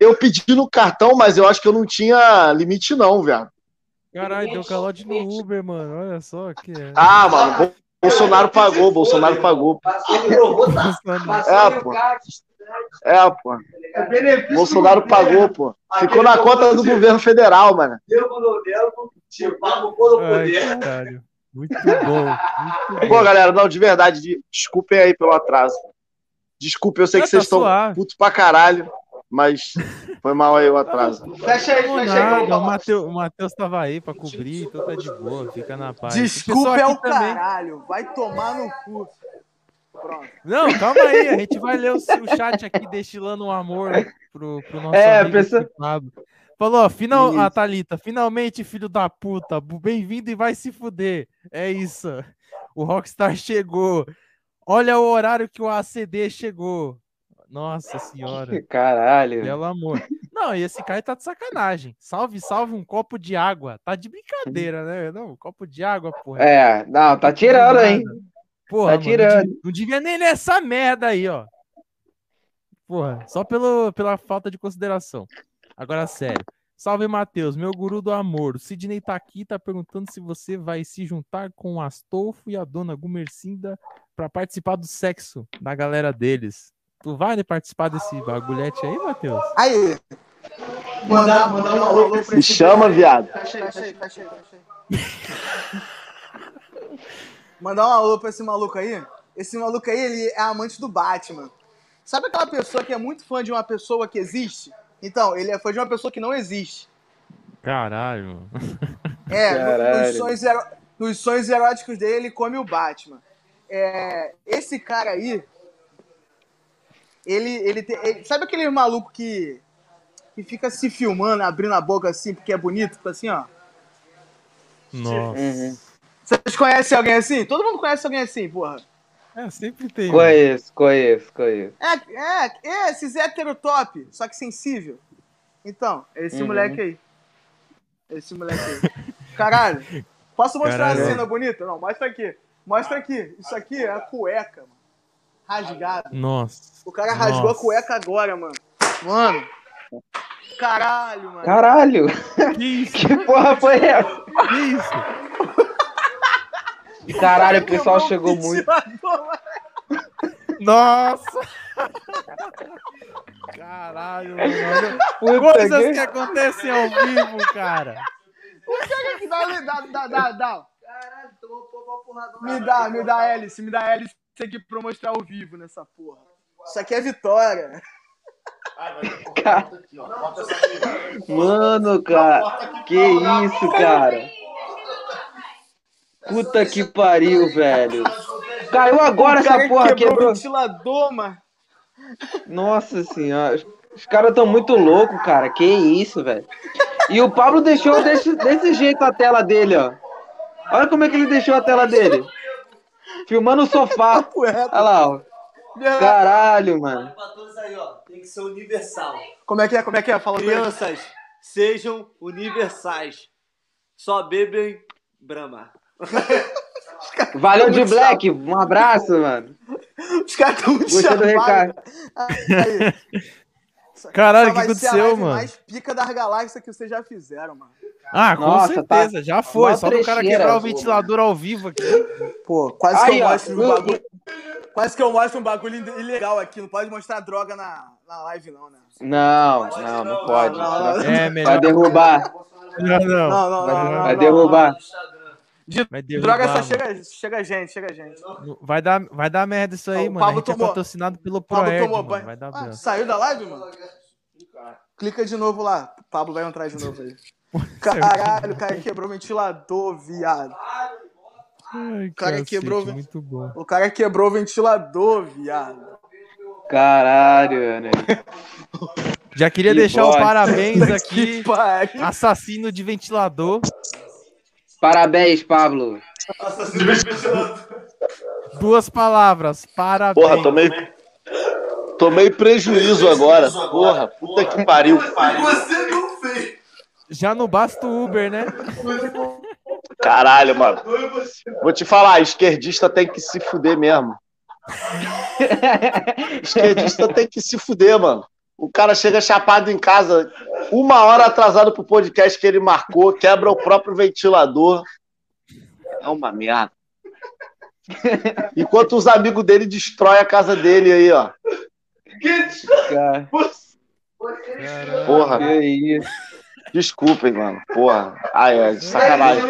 eu pedi no cartão, mas eu acho que eu não tinha limite não, viado. Caralho, deu calote no Uber, mano. Olha só que é. Ah, mano, Bo- Bolsonaro pagou, Bolsonaro pagou. Tá? É, pô. cara- É, pô. É benefício Bolsonaro pagou, pô. Ficou na conta do governo federal, mano. Deu quando eu te pago. Muito bom. Muito Pô, bom. galera, não, de verdade, de- desculpem aí pelo atraso. Desculpa, eu sei que vocês tá estão putos pra caralho, mas foi mal aí o atraso. (laughs) Fecha aí, fecha aí. o. Matheus, o Matheus tava aí pra cobrir, então tá de boa, fica na paz. O Desculpa é o também- caralho. Vai tomar no cu. Pronto. Não, calma aí, a gente vai ler o, o chat aqui destilando um amor pro, pro nosso É, amigo pessoa- Pablo. Falou, final, Isso. a Thalita, finalmente, filho da puta, bem-vindo e vai se fuder. É isso. O Rockstar chegou. Olha o horário que o ACD chegou. Nossa senhora. (laughs) Caralho. Pelo amor. Não, e esse cara tá de sacanagem. Salve, salve um copo de água. Tá de brincadeira, né? Não, um copo de água, porra. É, não, tá tirando, hein? Porra, Tá mano, não tirando. devia- Não devia nem nessa merda aí, ó. Porra, só pelo, pela falta de consideração. Agora, sério. Salve, Matheus, meu guru do amor. O Sidney tá aqui, tá perguntando se você vai se juntar com o Astolfo e a dona Gumercinda pra participar do sexo da galera deles. Tu vai né, participar desse bagulhete aí, Matheus? Aí. Mandar, mandar um alô pra Me esse chama, cara viado. Fecha aí, fecha aí, fecha aí, fecha aí. Mandar um alô pra esse maluco aí. Esse maluco aí, ele é amante do Batman. Sabe aquela pessoa que é muito fã de uma pessoa que existe? Então, ele é fã de uma pessoa que não existe. Caralho. (laughs) É, Caralho. nos sonhos, ero- nos sonhos eróticos dele, ele come o Batman. É, esse cara aí, ele, ele, te- ele- Sabe aquele maluco que, que fica se filmando, abrindo a boca assim, porque é bonito? Tipo assim, ó. Nossa. Uhum. Vocês conhecem alguém assim? Todo mundo conhece alguém assim, porra. É, sempre tem. mano. Conheço, conheço, conheço. É, é, é esses hétero top, só que sensível. Então, é esse Uhum. moleque aí. Esse moleque aí. Caralho, posso mostrar Caralho. a cena bonita? Não, mostra aqui. Mostra aqui. Isso aqui é a cueca, mano. Rasgada. Nossa. O cara rasgou Nossa. a cueca agora, mano. Mano. Caralho, mano. Caralho, Que isso? (laughs) que porra foi essa? Que isso? (laughs) Caralho, o pessoal chegou o muito. Nossa! Caralho, mano. Puta Coisas que- que acontecem ao vivo, cara. Pega aqui, dá, dá, dá, dá, dá. Caralho, tomou uma porradão. Me dá, me dá hélice, me dá hélice aqui pra eu mostrar ao vivo nessa porra. Isso aqui é vitória. Mano, cara, que isso, cara? Puta que pariu, velho. Caiu agora o cara essa porra, quebrou, o quebrou. ventilador, mano. Nossa senhora. Os caras tão muito loucos, cara. Que isso, velho. E o Pablo deixou desse, desse jeito a tela dele, ó. Olha como é que ele deixou a tela dele. Filmando o sofá. (laughs) Cueca. Olha lá, ó. Caralho, mano. Pra todos aí, ó. Tem que ser universal. Como é que é? Como é que é? Fala. Crianças, sejam universais. Só bebem Brahma. Valeu de Black. Um abraço, mano. Os caras estão muito Gostei do recado. Caralho, o que vai ser a aconteceu, live mano? mais pica das galáxias que vocês já fizeram, mano. Ah, com Nossa, certeza, já foi. Só do cara quebrar o ventilador ao vivo aqui. Pô, quase que Aí, eu ó, mostro um bagulho. Quase que eu mostro um bagulho ilegal aqui. Não pode mostrar droga na, na live, não, né? Não, não, não pode. Não, não, não. É, Vai melhor. derrubar. Não, não. Não, não, não. Vai, não, vai não, derrubar. Vai não. derrubar, Droga só chega, chega a gente, chega a gente. Vai dar, vai dar merda isso aí, O mano. A Pablo gente é tomou- patrocinado pelo Proerd, tomou mano. banho. Vai dar Ah, saiu da live, mano? Clica de novo lá. O Pablo vai entrar de novo aí. Caralho, o cara quebrou o ventilador, viado. Ai, cara cacete, quebrou- muito bom. O cara quebrou o ventilador, viado. Caralho, né? Já queria Que deixar o bosta. parabéns (laughs) aqui, assassino de ventilador. Parabéns, Pablo. Duas palavras, parabéns. Porra, tomei. Tomei prejuízo agora. Porra, puta que pariu. Você não fez. Já não basta o Uber, né? Caralho, mano. Vou te falar, esquerdista tem que se fuder mesmo. Esquerdista tem que se fuder, mano. O cara chega chapado em casa, uma hora atrasado pro podcast que ele marcou, quebra o próprio ventilador. É uma merda. Enquanto os amigos dele destroem a casa dele aí, ó. Caralho. Porra, que isso. Desculpem, mano. Porra. Ai, é de sacanagem.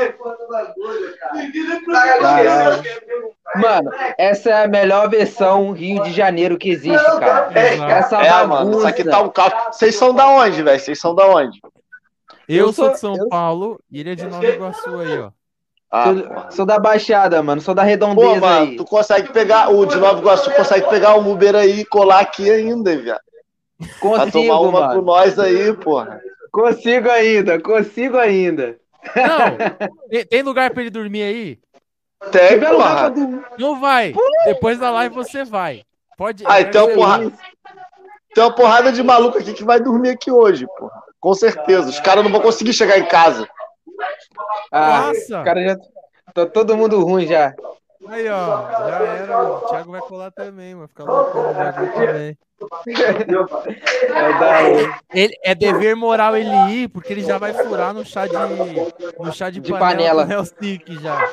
Mano, essa é a melhor versão Rio de Janeiro que existe, cara. Essa É, mano, isso aqui tá um caos. Vocês são da onde, velho? Vocês são da onde? Eu, Eu sou sou- de São eu- Paulo e ele é de Nova Iguaçu aí, ó. Ah, Sou, sou da Baixada, mano. Sou da Pô, redondeza mano, aí. tu consegue pegar, o de Nova Iguaçu consegue pegar um Uber aí e colar aqui ainda, viado. Pra tomar Consigo, uma com mano. nós aí, porra. Consigo ainda, consigo ainda. Não, (laughs) tem, lugar pra ele dormir aí? Tem, porra. Não vai. Depois da live você vai. Pode. Ah, então, vai- porra. Tem uma porrada de maluco aqui que vai dormir aqui hoje, porra. Com certeza. Os caras não vão conseguir chegar em casa. Ah, Nossa. cara já. Tá todo mundo ruim já. Aí, ó. Já era, mano. O Thiago vai colar também, mano. Fica louco bagulho também. É. Ele, é dever moral ele ir, porque ele já vai furar no chá de. No chá de, De panela. panela. do já.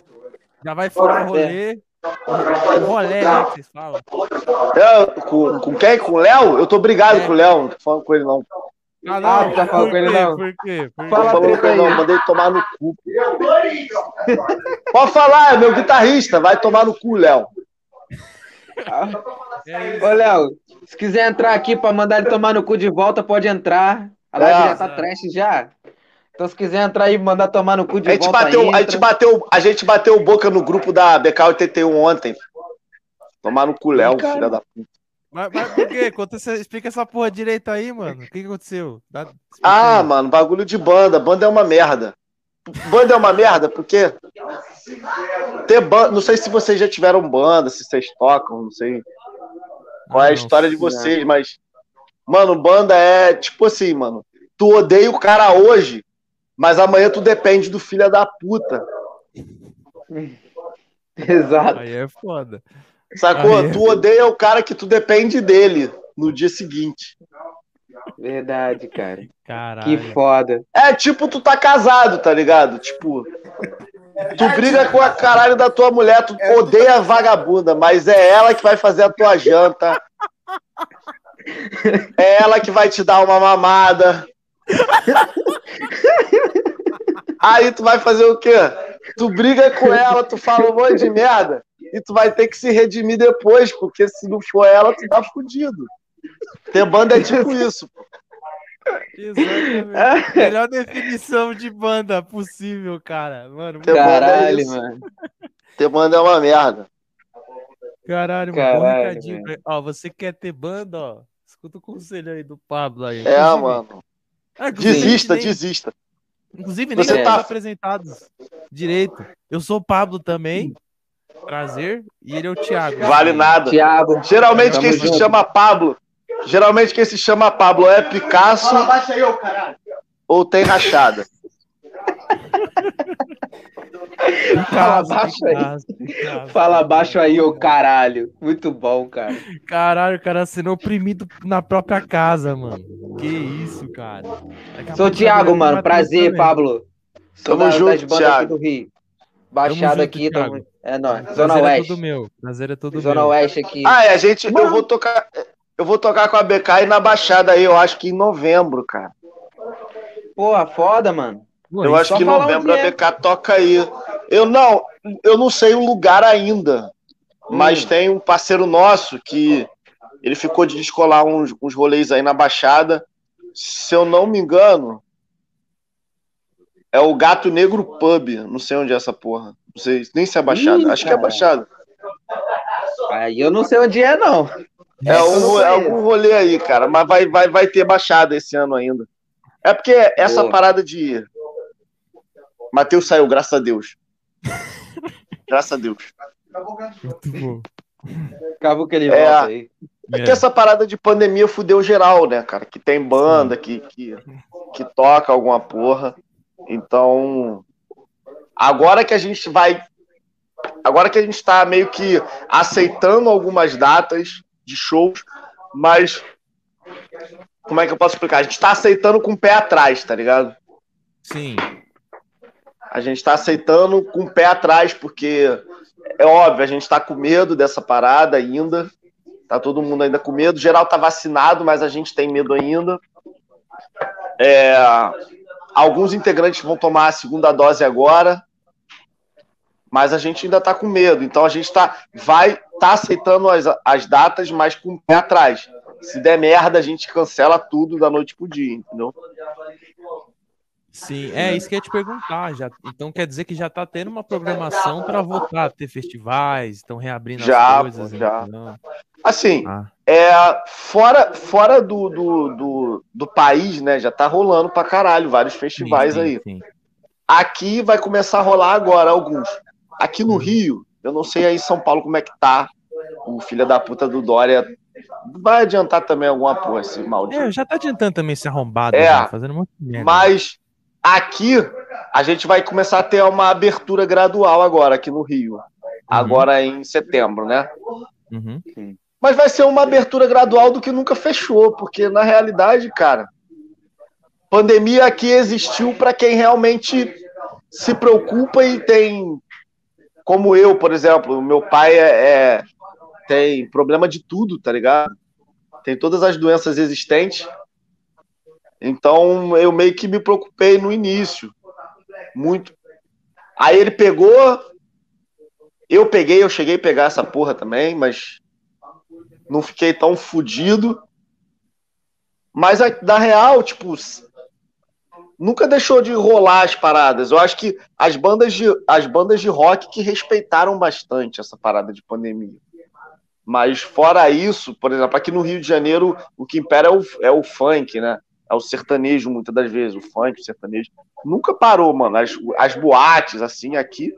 Já vai furar o rolê. O rolê, né? Que vocês falam. É, com, com quem? Com o Léo? Eu tô brigado É. com o Léo, não tô falando com ele, não. Ah, Ah, não tá falando por com ele, quê? não. Por quê? Por quê? Fala Não falou com ele, não. Mandei tomar no cu. (laughs) Pode falar, é meu guitarrista. Vai tomar no cu, Léo. É. Ô, Léo, se quiser entrar aqui pra mandar ele tomar no cu de volta, pode entrar. A live É. já tá trash já. Então, se quiser entrar aí e mandar tomar no cu de A gente, volta, bateu, a, gente bateu, a gente bateu boca no grupo da BK81 ontem. Tomar no cu, Léo, filha da puta. Mas, mas por quê? Conta explica essa porra direito aí, mano. O que, que aconteceu? Dá- Ah, aí. mano, bagulho de banda. Banda é uma merda. Banda é uma merda porque. Ter banda. Não sei se vocês já tiveram banda, se vocês tocam, não sei qual é a história de vocês, mas. Mano, banda é tipo assim, mano. Tu odeia o cara hoje, mas amanhã tu depende do filho da puta. (laughs) Exato. Aí é foda. Sacou? Aí é- Tu odeia o cara que tu depende dele no dia seguinte. Verdade, cara. Caralho. Que foda. É tipo, tu tá casado, tá ligado? Tipo, tu briga com a caralho da tua mulher, tu odeia a vagabunda, mas é ela que vai fazer a tua janta. É ela que vai te dar uma mamada. Aí tu vai fazer o quê? Tu briga com ela, tu fala um monte de merda e tu vai ter que se redimir depois, porque se não for ela, tu tá fudido. Ter banda é tipo isso. Exatamente. Melhor definição de banda possível, cara. Mano, é Caralho, isso. mano. Ter banda é uma merda. caralho, mano. Caralho, Ó, você quer ter banda, ó. Escuta o conselho aí do Pablo aí. É, Inclusive- mano. Ah, Desista, nem- desista. Inclusive, nem Você tá- apresentados direito. Eu sou o Pablo também. Prazer. E ele é o Thiago. Vale nada. Thiago. Geralmente Tamo quem se junto. chama Pablo, geralmente quem se chama Pablo é Picasso ou tem rachada. Fala baixo aí. Fala baixo aí, ô caralho. Muito bom, cara. Caralho, o cara sendo oprimido na própria casa, mano. Que isso, cara. Daqui Sou o pouco Thiago, mano. Prazer, também. Pablo. Sou Tamo da, junto, das bandas aqui Thiago. do Rio. Baixada aqui, Thiago. tamo... é nóis. Zona Prazer é Oeste. todo meu. Prazer é todo Zona meu. Oeste aqui. Ah, é, a gente. Eu Mano. vou tocar. Eu vou tocar com a BK na Baixada aí, eu acho que em novembro, cara. Porra, foda, mano. Pô, Eu acho que em novembro a. BK toca aí. Eu não, eu não sei o lugar ainda, mas Hum. tem um parceiro nosso que ele ficou de descolar uns, uns rolês aí na Baixada. Se eu não me engano, é o Gato Negro Pub. Não sei onde é essa porra. Não sei nem se é Baixada. Ih, acho que é cara. Baixada. Aí eu não sei onde é, não. É, um, é algum rolê aí, cara. Mas vai, vai, vai ter Baixada esse ano ainda. É porque essa Boa. parada de. Matheus saiu, graças a Deus. graças a Deus. Muito bom. Acabou que ele É. volta aí. É que essa parada de pandemia fudeu geral, né, cara? Que tem banda, que, que, que toca alguma porra. Então, agora que a gente vai. Agora que a gente tá meio que aceitando algumas datas de shows, mas. Como é que eu posso explicar? A gente tá aceitando com o pé atrás, tá ligado? Sim. A gente tá aceitando com o pé atrás, porque é óbvio, a gente tá com medo dessa parada ainda. Tá todo mundo ainda com medo. Geral tá vacinado, mas a gente tem medo ainda. É, alguns integrantes vão tomar a segunda dose agora, mas a gente ainda tá com medo. Então a gente tá, vai tá aceitando as, as datas, mas com o pé atrás. Se der merda, a gente cancela tudo da noite pro dia, entendeu? Sim, é isso que eu ia te perguntar. Já, então quer dizer que já tá tendo uma programação para voltar a ter festivais, estão reabrindo Já, as coisas. já. então. Assim, Ah, É, fora fora do, do, do, do país, né? Já tá rolando pra caralho vários sim, festivais sim, aí. sim. Aqui vai começar a rolar agora alguns. Aqui Uhum. no Rio, eu não sei aí em São Paulo como é que tá. O filho da puta do Dória vai adiantar também alguma porra, esse maldito. É, já tá adiantando também esse arrombado, É, já, fazendo um monte de merda. Mas aqui a gente vai começar a ter uma abertura gradual agora aqui no Rio. Agora em setembro, né? Uhum. Mas vai ser uma abertura gradual do que nunca fechou, porque na realidade, cara, pandemia aqui existiu para quem realmente se preocupa e tem, como eu, por exemplo, meu pai é, é- tem problema de tudo, tá ligado? Tem todas as doenças existentes. Então eu meio que me preocupei no início, muito. Aí ele pegou, eu peguei, eu cheguei a pegar essa porra também, mas não fiquei tão fudido. Mas a- da real, tipo, nunca deixou de rolar as paradas. Eu acho que as bandas de, as bandas de rock que respeitaram bastante essa parada de pandemia. Mas fora isso, por exemplo, aqui no Rio de Janeiro, o que impera é o, é o funk, né? É o sertanejo, muitas das vezes, o funk, o sertanejo. Nunca parou, mano. As, as boates, assim, aqui,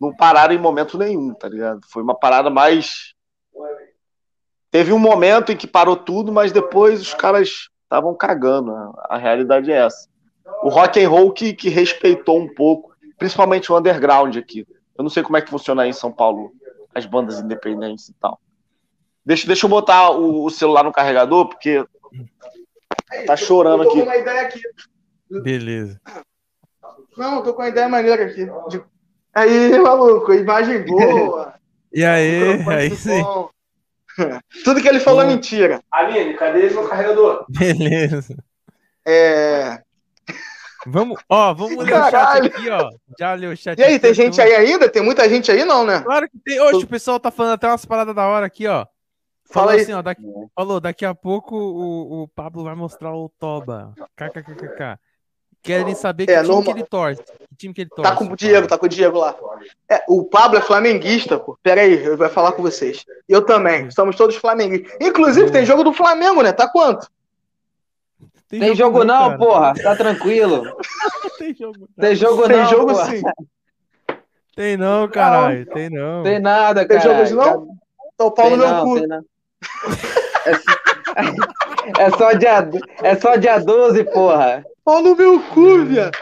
não pararam em momento nenhum, tá ligado? Foi uma parada mais Teve um momento em que parou tudo, mas depois os caras estavam cagando. A, a realidade é essa. O rock and roll que, que respeitou um pouco, principalmente o underground aqui. Eu não sei como é que funciona aí em São Paulo, as bandas independentes e tal. Deixa, deixa eu botar o, o celular no carregador, porque tá chorando Eu tô com aqui. uma ideia aqui. Beleza. Não, tô com uma ideia maneira aqui. De- Aí, maluco, imagem (laughs) boa. E aí, aí sim. Tudo que ele falou é mentira. Aline, cadê meu carregador? Beleza. É... Vamos, ó, vamos ler o chat Caralho. aqui, ó. Já leu o chat E aí, aqui, tem então- gente aí ainda? Tem muita gente aí, não, né? Claro que tem. Oxe, o pessoal tá falando até umas paradas da hora aqui, ó. Falou Fala aí. assim, ó. Daqui, falou, daqui a pouco o, o Pablo vai mostrar o Toba. KKKKK. Querem saber que É, time normal. que ele torce. Que time que ele torce. Tá com o Diego, tá com o Diego lá. É, o Pablo é flamenguista, pô. Pera aí, eu vou falar com vocês. Eu também. Somos todos flamenguistas. Inclusive, tem jogo do Flamengo, né? Tá quanto? Tem jogo não, cara. porra. Tá tranquilo. (laughs) Tem jogo não. Tem jogo tem não, jogo porra. sim. Tem não, caralho. Tem não. Tem nada, Tem cara. jogo não? Tô pau Tem no meu não, cu. tem não. É, é só dia, é só dia 12, porra. Pau no meu cu, viado.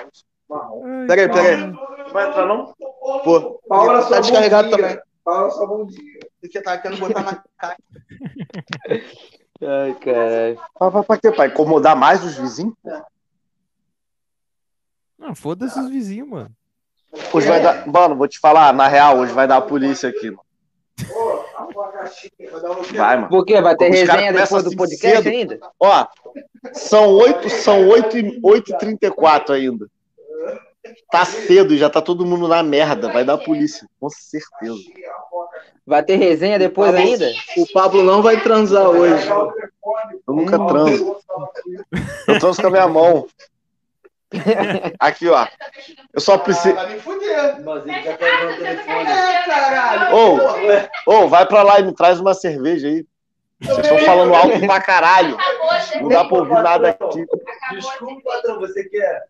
Ai, Peraí, peraí. Vai entrar não? Pô, Paula, tá descarregado dia. também. Fala só bom dia. Porque tá querendo botar na caixa. (laughs) Ai, caralho. Pra, pra, quê, pai? Incomodar mais os vizinhos? Não, foda-se os vizinhos, mano. Hoje vai dar. Mano, vou te falar, na real, hoje vai dar a polícia aqui. mano. Vai, mano. Por quê? Vai ter Os resenha depois do assim podcast cedo. ainda? Ó, são 8, são 8 e 8 e 34 ainda. Tá cedo, já tá todo mundo na merda. Vai dar a polícia, com certeza. Vai ter resenha depois ainda? O Pablo não vai transar hoje. Eu nunca transo. Eu transo com a minha mão. (laughs) Aqui, ó. Eu só preciso. Vai me fuder. Mas ele já tá o telefone. É, caralho. Ô, ô, vai pra lá e me traz uma cerveja aí. Vocês estão falando alto pra caralho. Não dá pra ouvir nada aqui. Desculpa, patrão, você quer?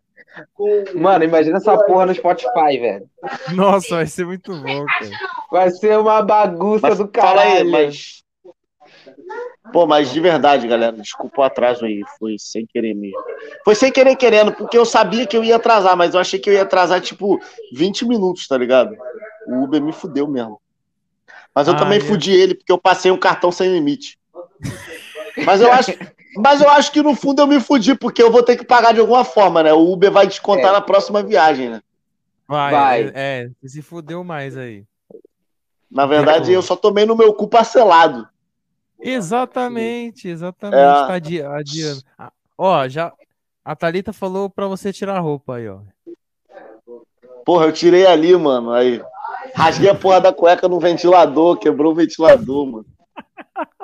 Mano, imagina essa porra no Spotify, velho. Nossa, vai ser muito bom, cara. Vai ser uma bagunça Mas do fala caralho. aí, mas. Pô, mas de verdade, galera, desculpa o atraso aí. Foi sem querer mesmo. Foi sem querer querendo, porque eu sabia que eu ia atrasar, mas eu achei que eu ia atrasar, tipo, 20 minutos, tá ligado? O Uber me fudeu mesmo. Mas eu Ah, também é. fudi ele, porque eu passei um cartão sem limite. Mas eu (laughs) acho. Mas eu acho que no fundo eu me fudi, porque eu vou ter que pagar de alguma forma, né? O Uber vai descontar É. na próxima viagem, né? Vai, Vai. É, é, você se fudeu mais aí. Na verdade, Tem eu só tomei no meu cu parcelado. Exatamente, exatamente. É. Tá adi- adiando. Ah, Ó, já. A Thalita falou pra você tirar a roupa aí, ó. Porra, eu tirei ali, mano. Aí. Rasguei a porra da cueca no ventilador, quebrou o ventilador, mano.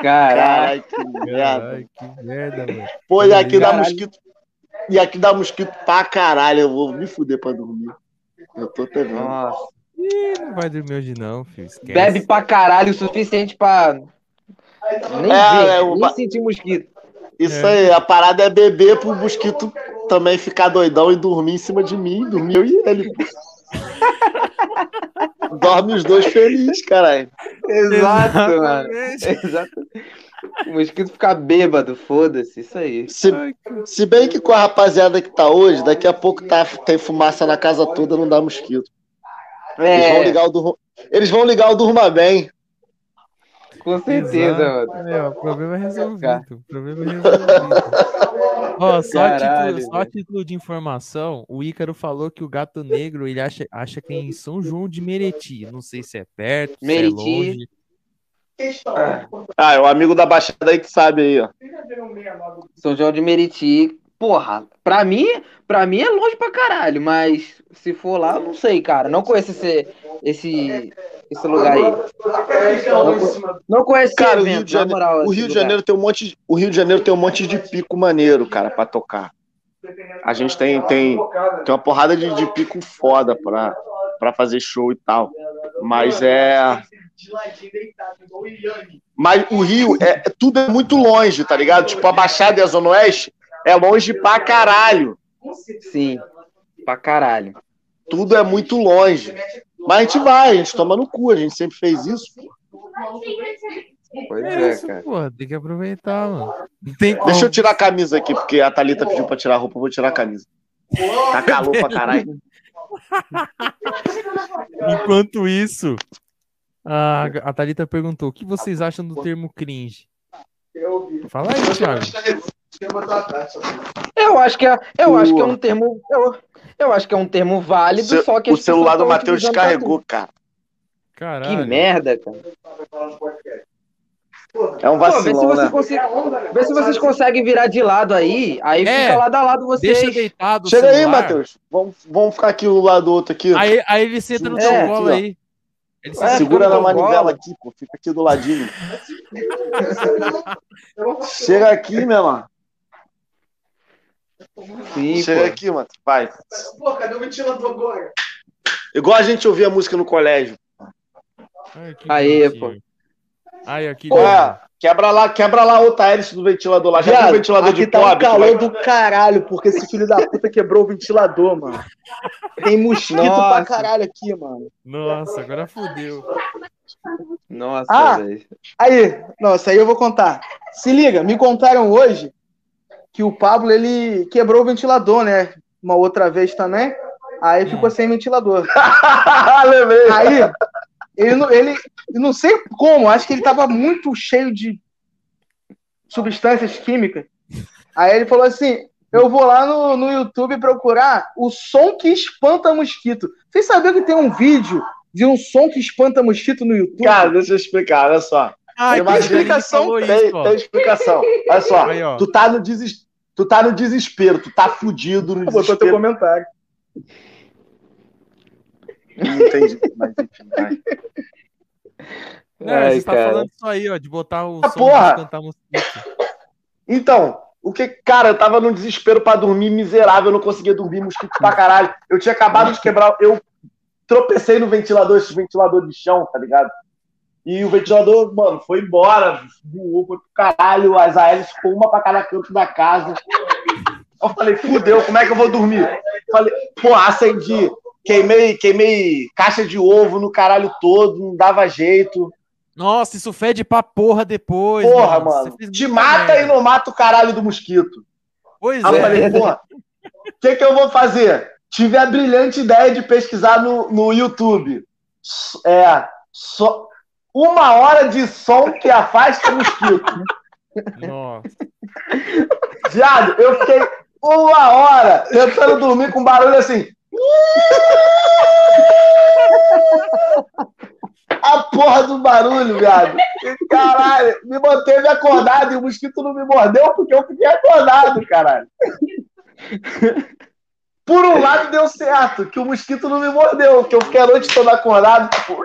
Caralho. Que merda. Ai, que merda, mano. Pô, e aqui dá Caralho. mosquito. E aqui dá mosquito pra caralho. Eu vou me fuder pra dormir. Eu tô até vendo. Nossa. Ih, não vai dormir hoje não, filho. Esquece. Bebe pra caralho o suficiente pra. Nem É, ver, é, o nem sentir mosquito. Isso aí, a parada é beber pro mosquito também ficar doidão e dormir em cima de mim. Dormir eu e ele. (laughs) Dorme os dois felizes, caralho. Exato, mano. Exatamente. Exato. O mosquito ficar bêbado, foda-se, isso aí. Se, se bem que com a rapaziada que tá hoje, daqui a pouco tá, tem fumaça na casa toda, não dá mosquito. Eles vão É, ligar o. Eles vão ligar o Durma Bem. Com certeza, Exato. mano. O problema é resolvido. O problema é resolvido. Ó, só, título, só título de informação, o Ícaro falou que o gato negro ele acha, acha que é em São João de Meriti. Não sei se é perto, Meriti. se é longe. Ah, é o amigo da Baixada aí que sabe aí, ó. São João de Meriti, porra, pra mim, pra mim é longe pra caralho, mas se for lá, eu não sei, cara. Não conheço esse, esse, esse lugar aí. Não conheço Cara, o evento, Rio de na Janeiro, moral, o Rio de. Janeiro tem um monte de, o Rio de Janeiro tem um monte de pico maneiro, cara, pra tocar. A gente tem tem, tem uma porrada de, de pico foda pra, pra fazer show e tal. Mas é Mas o Rio é- tudo é muito longe, tá ligado? Tipo a Baixada e a Zona Oeste é longe pra caralho. Sim, pra caralho. Tudo é muito longe. Mas a gente vai, a gente toma no cu, a gente sempre fez isso. Pois É é, isso, cara. porra, tem que aproveitar, mano. Como. Deixa eu tirar a camisa aqui, porque a Thalita pediu pra tirar a roupa, eu vou tirar a camisa. Tá calor pra caralho. (laughs) Enquanto isso, a, a Thalita perguntou: o que vocês acham do termo cringe? Fala aí, Thiago. Eu acho que é, eu O- acho que é um termo, eu, eu acho que é um termo válido, só que o celular do Matheus descarregou, cara. Caralho. Que merda, cara. É um Pô, vê se, vacilão, você né? consegue, vê se vocês conseguem virar de lado aí, aí É, fica lado a lado vocês. Deixa deitado Chega aí, celular. Matheus. Vamos, vamos ficar aqui um lado do outro aqui. Aí, aí ele senta no É, teu colo aí. Ele É, Segura na manivela colo. aqui, pô. Fica aqui do ladinho. (laughs) Chega aqui, meu irmão. Sim, Chega pô. aqui, mano. Vai. Pô, cadê o ventilador agora? Igual a gente ouvia música no colégio. Ai, Aí, bonitinho. Ai, aqui. Pô, é, quebra lá, quebra lá outra hélice do ventilador lá. Já tem um ventilador aqui de tá um pobre. que calor vai- do caralho, porque esse filho da puta quebrou o ventilador, mano. Tem mosquito Nossa. pra caralho aqui, mano. Nossa, agora fudeu. Nossa, Ah! velho. Aí, nossa, aí eu vou contar. Se liga, me contaram hoje que o Pablo, ele quebrou o ventilador, né? Uma outra vez também. Aí ficou sem ventilador. (laughs) Lembrei. Aí, ele, não- ele, não sei como, acho que ele tava muito cheio de substâncias químicas. Aí ele falou assim: eu vou lá no, no YouTube procurar o som que espanta mosquito. Vocês sabiam que tem um vídeo de um som que espanta mosquito no YouTube? Cara, deixa eu explicar, olha só. Ah, Tem explicação, Tem, isso, tem explicação. Olha só. Aí. Tu tá no desespero. Tu tá no desespero, tu tá fudido no Botou teu desespero. comentário. Não entendi, mas enfim. Não, Ai, você tá falando isso aí, ó, de botar o Ah, som porra! de cantar mosquito. Então, o que, cara, eu tava num desespero pra dormir miserável, eu não conseguia dormir, mosquito pra caralho. Eu tinha acabado de quebrar, eu tropecei no ventilador, esse ventilador de chão, tá ligado? E o ventilador, mano, foi embora, voou, foi pro caralho, as ALs ficou uma pra cada canto da casa. Eu falei, fudeu, como é que eu vou dormir? Falei, pô, acendi, queimei, queimei caixa de ovo no caralho todo, não dava jeito. Nossa, isso fede pra porra depois. Porra, mano, fez te mata merda. e não mata o caralho do mosquito. Pois Aí eu é. falei, porra, o que, que eu vou fazer? Tive a brilhante ideia de pesquisar no, no YouTube. É, só uma hora de som que afasta o mosquito. Nossa. Viado, eu fiquei uma hora tentando dormir com barulho assim. A porra do barulho, viado. Caralho, me manteve acordado e o mosquito não me mordeu porque eu fiquei acordado, caralho. Por um lado deu certo, que o mosquito não me mordeu, que eu fiquei a noite toda acordado, tipo,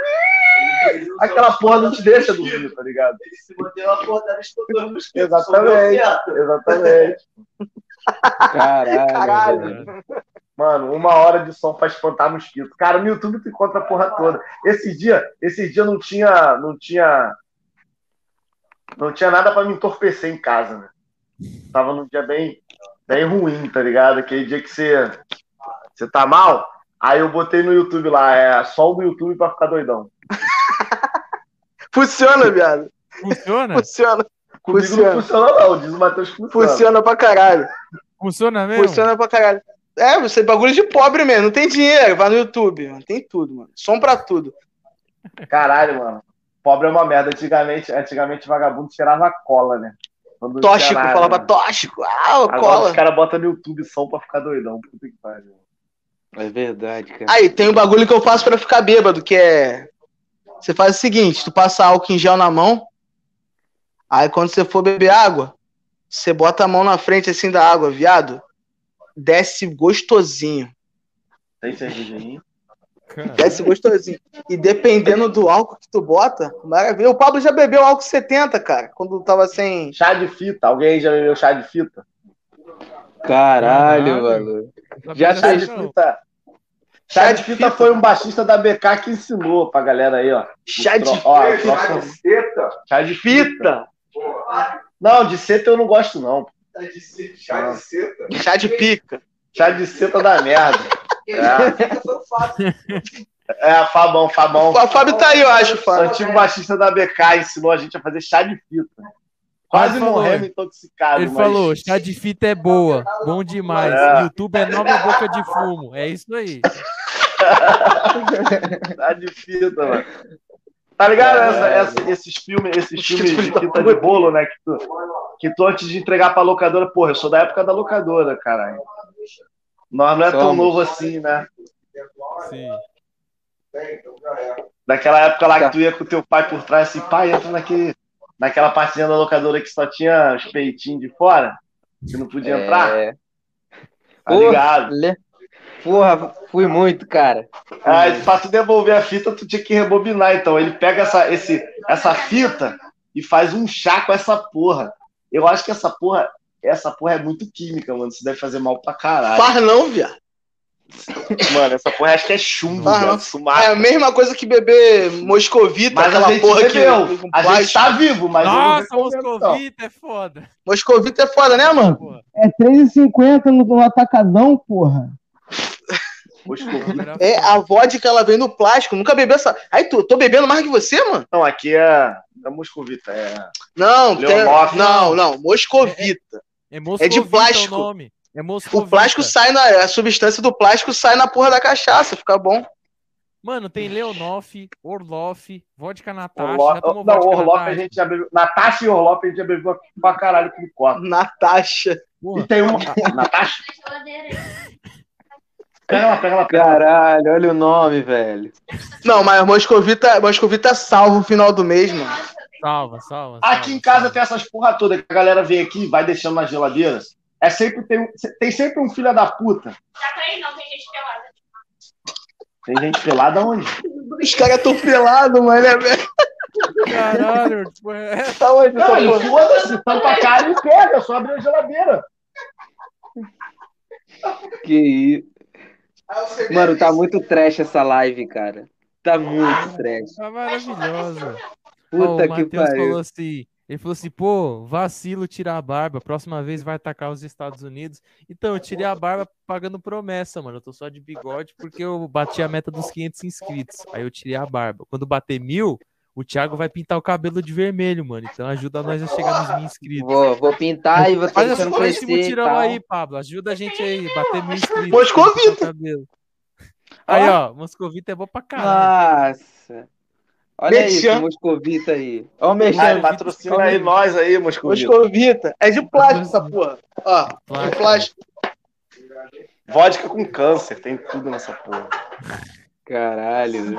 (laughs) aquela porra não te deixa dormir, tá ligado? Ele se manteve acordado escutando os mosquitos. Exatamente, exatamente. Caralho. Caralho. Mano, uma hora de som pra espantar mosquito. Cara, no YouTube tu encontra a porra toda. Esse dia, esse dia não tinha, não tinha, não tinha nada pra me entorpecer em casa, né? Tava num dia bem, bem ruim, tá ligado? Aquele dia que você, você tá mal. Aí eu botei no YouTube lá, é só o do YouTube pra ficar doidão. Funciona, viado. Funciona? Funciona. Comigo Funciona. não funciona não, diz o Matheus que funciona. Funciona pra caralho. Funciona mesmo? Funciona pra caralho. É, você é bagulho de pobre mesmo. Não tem dinheiro. Vai no YouTube. Mano. Tem tudo, mano. Som pra tudo. Caralho, mano. Pobre é uma merda. Antigamente, antigamente vagabundo tirava cola, né? Quando Tóxico. nada, Falava né? tóxico. Ah, Agora cola. os caras botam no YouTube som pra ficar doidão. Puta que pariu. É verdade, cara. Aí, tem um bagulho que eu faço pra ficar bêbado, que é. Você faz o seguinte: tu passa álcool em gel na mão. Aí, quando você for beber água, você bota a mão na frente assim da água, viado. Desce gostosinho. Tem? Caralho. Desce gostosinho. E dependendo do álcool que tu bota, maravilha. O Pablo já bebeu álcool 70, cara, quando tava sem. Chá de fita. Alguém já bebeu chá de fita? Caralho, Caralho. mano. Não Já Chá de fita. Chá de fita foi um baixista da BK que ensinou pra galera aí, ó. Chá de Tro- ó, Chá troca- de seta. Chá de fita. fita. Não, de seta eu não gosto, não. Chá de seta. Chá de seta. Chá de pica. Chá de seta da merda. É, fácil. é Fabão, Fabão. O Fábio tá aí, eu acho, O Fábio. antigo baixista da BK ensinou a gente a fazer chá de fita. Quase morrendo intoxicado. Ele mas- falou, chá de fita é boa, bom demais. É. YouTube é nova boca de fumo. É isso aí. (laughs) Tá de fita, mano. Tá ligado? É, Essa- é. essa- esses filmes, esses filmes de fita de bolo, né? Que tu, que tu antes de entregar pra locadora, porra, eu sou da época da locadora, caralho. Nós não é tão novo assim, né? Sim. Daquela época lá que tu ia com teu pai por trás, assim, pai, entra naquele, naquela partezinha da locadora que só tinha os peitinhos de fora, que não podia entrar, É. tá ligado? Le- Porra, fui muito, cara. Aí, pra tu devolver a fita, tu tinha que rebobinar. Então, ele pega essa, esse, essa fita e faz um chá com essa porra. Eu acho que essa porra, essa porra é muito química, mano. Isso deve fazer mal pra caralho. Faz não, viado. Mano, essa porra acho que é chumbo, Ah, não. É a mesma coisa que beber moscovita, Mas aquela porra bebeu. que. A gente tá vivo, mas Nossa. Moscovita é foda. Moscovita é foda, né, mano? Porra. É R$3,50 no, no atacadão, porra. Moscovita. É, a vodka ela vem no plástico. Nunca bebeu essa. Aí, tu, tô bebendo mais que você, mano? Não, aqui é, é moscovita, é... Não, tem... Não, não. Moscovita. É Moscovita plástico. o nome. É O plástico sai na. A substância do plástico sai na porra da cachaça, fica bom. Mano, tem Leonoff, Orloff, vodka Natasha. Tomou não, vodka Orloff a gente já bebeu. Natasha e Orloff a gente já bebeu pra caralho com copo. Natasha. Porra, E tem (laughs) uma. Natasha? Pega lá, pega lá, pega lá. Caralho, olha o nome, velho. Não, mas Moscovita, Moscovita salva o final do mês, mano. salva, salva. Aqui salva, em casa salva. tem essas porra toda que a galera vem aqui e vai deixando na geladeira. É sempre tem, tem sempre um filho da puta. Já pra ele não, tem gente pelada. Tem gente pelada onde? Os caras tão pelados, mano. É velho. Caralho, tipo, é... Tá onde Não, porra? foda-se, tampa a cara e pega, é só abrir a geladeira. Que isso. Mano, tá muito trash essa live, cara. Tá muito trash. tá (laughs) maravilhosa. Puta o que Matheus pariu. falou assim, ele falou assim, pô, vacilo tirar a barba, próxima vez vai atacar os Estados Unidos. Então, eu tirei a barba pagando promessa, mano, eu tô só de bigode porque eu bati a meta dos 500 inscritos, aí eu tirei a barba. Quando bater mil, o Thiago vai pintar o cabelo de vermelho, mano, então ajuda nós a chegar nos mil inscritos. Vou, vou pintar e vou Faz esse crescer mutirão aí, Pablo, ajuda a gente aí, bater mil inscritos. Moscovita. Aí, ó, Moscovita é bom pra caralho. Nossa. Olha Mexão. isso, moscovita aí. Olha o mexão. Ai, patrocina aí nós aí, Moscovita. Moscovita. É de plástico essa porra. Ó, de plástico. Vodka com câncer, tem tudo nessa porra. Caralho.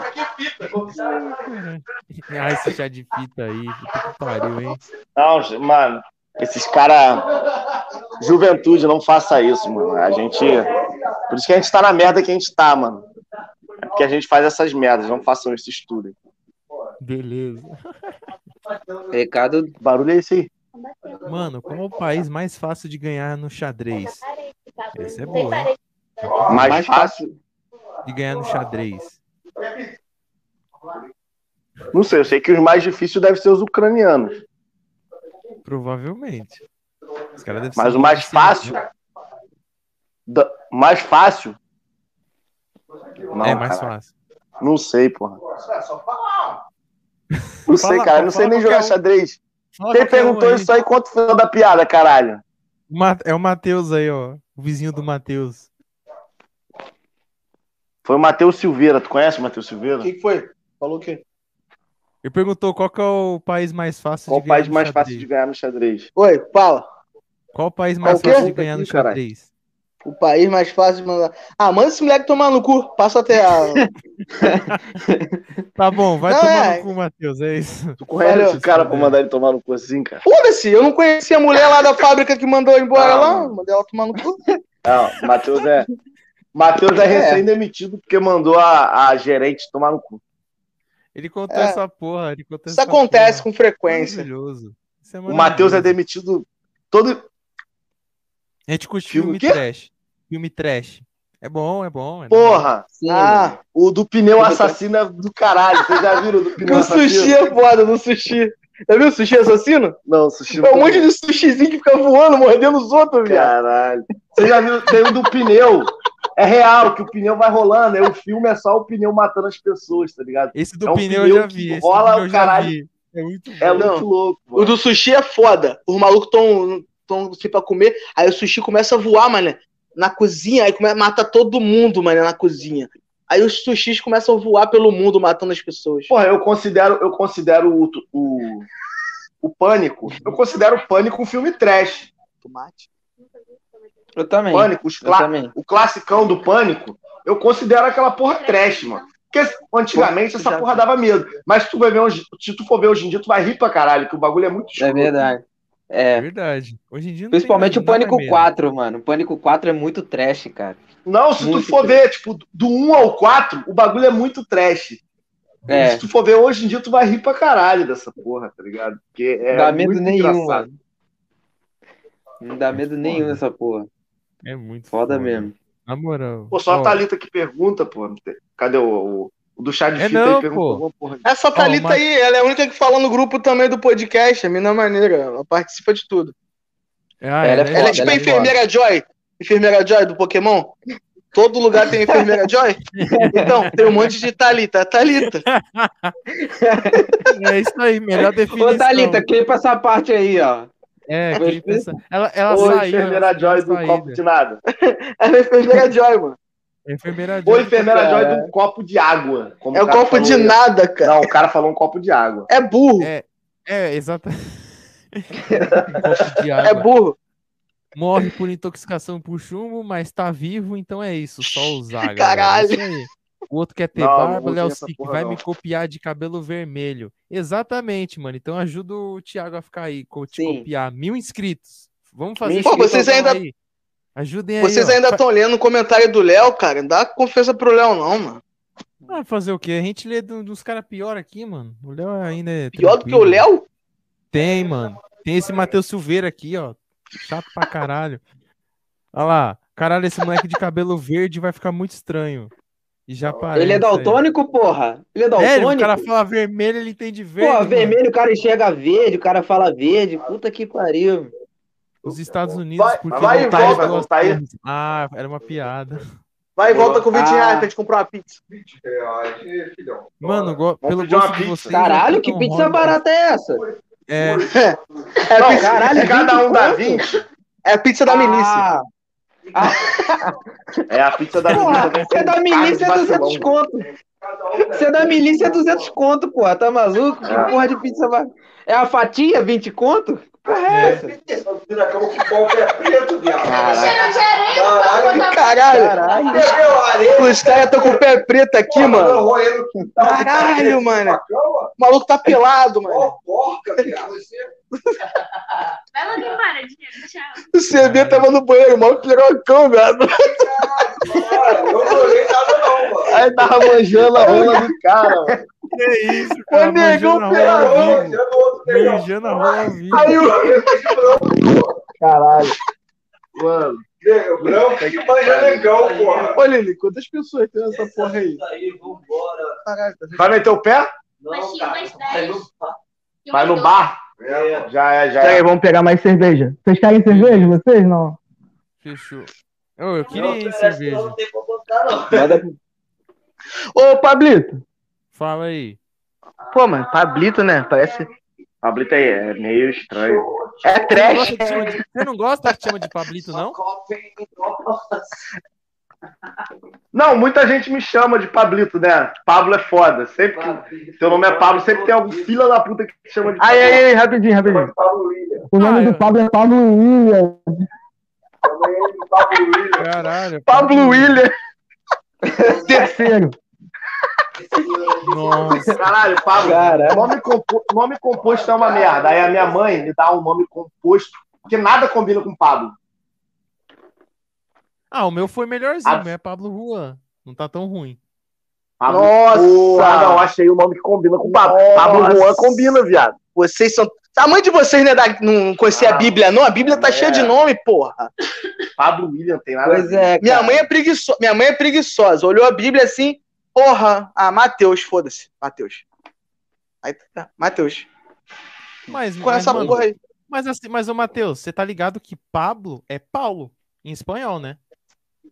Ah, esse chá de fita aí, puta que pariu, hein? Não, mano, esses caras. Juventude, não faça isso, mano. A gente. Por isso que a gente tá na merda que a gente tá, mano. É porque a gente faz essas merdas, não façam esse estudo. aí. Beleza. Recado barulho é esse aí? Mano, qual é o país mais fácil de ganhar no xadrez? Essa é hein? Mais, mais fácil? De ganhar no xadrez. Não sei, eu sei que os mais difíceis devem ser os ucranianos. Provavelmente. Mas o mais fácil. da- mais fácil? Não, né? É mais cara. fácil. Não sei, porra. (laughs) Não sei, Fala- cara. Não sei fala nem jogar um. xadrez. Fala Quem um perguntou isso aí? Quanto foi da piada, caralho? É o Matheus aí, ó. O vizinho do Matheus. Foi o Matheus Silveira. Tu conhece o Matheus Silveira? O que, que foi? Falou o quê? Ele perguntou qual que é o país mais fácil Qual o de ganhar país no mais xadrez. fácil de ganhar no xadrez? Oi, fala. Qual o país mais Qual fácil de ganhar no caralho. xadrez? O país mais fácil de mandar. Ah, manda esse moleque tomar no cu. Passa até a. (laughs) Tá bom, vai Não, tomar é. no cu, Matheus. É isso. Tu conhece Valeu. esse cara pra mandar ele tomar no cu assim, cara? Foda-se, eu não conhecia a mulher lá da fábrica que mandou embora Ah, lá. Mandei ela tomar no cu. Não, o Matheus é. Matheus é recém-demitido porque mandou a, a gerente tomar no cu. Ele contou É. essa porra. Ele contou Isso essa acontece porra. com frequência. Maravilhoso. Isso é O Matheus é maravilhoso. demitido todo. A gente curte Filme filme, trash. Filme trash. É bom, é bom. É Porra! Sim, Ah, O do pneu assassino é do caralho. Vocês já viram o do (laughs) pneu no assassino? sushi é foda, no sushi. Já viu o sushi assassino? Não, sushi É um monte de sushizinho que fica voando, mordendo os outros, viado. Caralho. Você já viu? Tem o do pneu. É real, que o pneu vai rolando. Aí o filme é só o pneu matando as pessoas, tá ligado? Esse do É um pneu pneu eu já que vi. Esse rola do pneu o caralho. É muito bom. É muito louco. O do sushi é foda. Os malucos tão, tão assim pra comer, aí o sushi começa a voar, mano, na cozinha, aí começa, mata todo mundo, mano, na cozinha. Aí os sushis começam a voar pelo mundo, matando as pessoas. Porra, eu considero, eu considero o, o, o Pânico. Eu considero o Pânico um filme trash. Tomate. Eu também. Pânico, os clá- também. o classicão do Pânico, eu considero aquela porra trash, mano. Porque antigamente essa porra dava medo. Mas se tu, vai ver hoje, se tu for ver hoje em dia, tu vai rir pra caralho, que o bagulho é muito É escuro. verdade. É É. verdade. Hoje em dia não Principalmente tem o Pânico nada 4, mano. O Pânico 4 é muito trash, cara. Não, se Muito tu for ver, tipo, do 1 ao 4, o bagulho é muito trash. É. Se tu for ver hoje em dia, tu vai rir pra caralho dessa porra, tá ligado? Porque é Não dá medo muito nenhum, engraçado. mano. Não dá medo nenhum nessa porra. É muito Foda mesmo. Na moral. Pô, só a Ó, Thalita que pergunta, pô. Cadê o, o, o do chá de É fita não, aí? Pô. porra. Essa Thalita mas- aí, ela é a única que fala no grupo também do podcast. A mina maneira, ela participa de tudo. Ah, Ela é Ela é Foda, tipo ela a é enfermeira Joy. Enfermeira Joy do Pokémon. Todo lugar tem enfermeira Joy. Então, tem um monte de Thalita. Thalita. (laughs) É isso aí, melhor definição. Ô, Thalita, clipa essa parte aí, ó. É, que ele pensa. Ela, ela Ô, saiu. enfermeira ela Joy do copo de nada. (laughs) Ela é enfermeira Joy, mano. Enfermeira Ou Joy. enfermeira Joy cara. do copo de água. como É o um copo falou de nada, cara. Não, o cara falou um copo de água. É burro. É, é, exatamente. (laughs) um. (laughs) É burro. Morre por intoxicação por chumbo, mas tá vivo, então é isso. Só usar, galera. Caralho. É isso aí. O outro quer ter Não, barba, Léo porra, vai não. me copiar de cabelo vermelho. Exatamente, mano. Então ajuda o Thiago a ficar aí, co- te copiar. Mil inscritos. Vamos fazer Pô, esse vocês ainda- aí. Ajudem aí. Vocês ó. ainda estão lendo o comentário do Léo, cara. Não dá confiança pro Léo, não, mano. Ah, fazer o quê? A gente lê do- dos caras pior aqui, mano. O Léo ainda é. Pior do que o. Léo? Tem, mano. Tem esse Matheus Silveira aqui, ó. Chato pra caralho. Olha lá. Caralho, esse moleque de cabelo verde vai ficar muito estranho. E já aparece. Ele é aí. daltônico, porra? Ele é É, daltônico? o cara fala vermelho, ele entende verde. Mano. vermelho o cara enxerga verde, o cara fala verde. Puta que pariu. Os Estados Unidos, Vai- porque vai e tá volta, não tá aí? Ah, era uma piada. Vai e volta com 20 Ah. reais pra gente comprar uma pizza. reais, filhão. Mano, go- pelo gosto de vocês. Caralho, que pizza rola. barata é essa? É, (laughs) É, Não, pizza, caralho, cada 20 um dá conto? 20, é a pizza da milícia. Ah, é a pizza da porra, milícia. você é da milícia é 200 conto. Você é da milícia é 200 conto, porra. Tá maluco? Que porra de pizza barata? É a fatia 20 conto? Porra? Vira cama com preto, viado. Caralho, Caralho. Caralho. Os caras estão com o pé preto aqui, mano. Roendo o quintal. Caralho, mano. O maluco tá pelado, mano. Ó, porca, viado. Vai logo embora, Diego. Tchau. O CD tava no banheiro, o maluco olhei nada não, mano. Aí tava manjando a rola do cara, mano. Que isso, Ô, cara. negão, Não, outro negão. Manjando a rola ao vivo. Aí o. Caralho. Mano, Negro branco que manja negão, porra. Ô, Lili, quantas pessoas tem nessa porra aí? aí, vambora. Caralho, tá vai meter o pé? Baixinho, mais 10. E Vai no bar? É, Já é, já Pera aí, é. vamos pegar mais cerveja. Vocês querem cerveja? Vocês não? Fechou. Eu queria cerveja. não tem pra botar, não. Manda (laughs) Ô, Pablito. Fala aí. Pô, mano, Pablito, né? Parece. Pablito aí é meio estranho. É Você não trash. gosta que chama de- Você não gosta que chama de Pablito, não? Não, muita gente me chama de Pablito, né? Pablo é foda. Sempre que teu nome é Pablo, sempre tem algum filho da puta que te chama de Aí, Pablo. aí, aí, rapidinho, rapidinho. Pablo William. O nome Ah, do Pablo é Pablo William. Pablo William. Caralho. Pablo William. Terceiro. Nossa. Caralho, Pablo. Caralho. Nome, compo- nome composto é uma merda. Aí a minha mãe me dá um nome composto, porque nada combina com Pablo. Ah, o meu foi melhorzinho. Ah. O meu é Pablo Juan. Não tá tão ruim. Pablo. Nossa! Porra, não, achei o nome que combina com Pablo. Nossa. Pablo Juan combina, viado. Vocês são. A mãe de vocês não, é da... não conhecia a Bíblia, não? A Bíblia tá É. cheia de nome, porra. Pablo William tem nada a Pois ver. é, Minha cara. mãe é preguiçosa. Minha mãe é preguiçosa. Olhou a Bíblia assim, porra. Ah, Mateus, foda-se. Mateus. Aí tá. Mateus. Mas, Com mas, essa mano, porra aí. mas, assim, mas ô Matheus, você tá ligado que Pablo é Paulo em espanhol, né?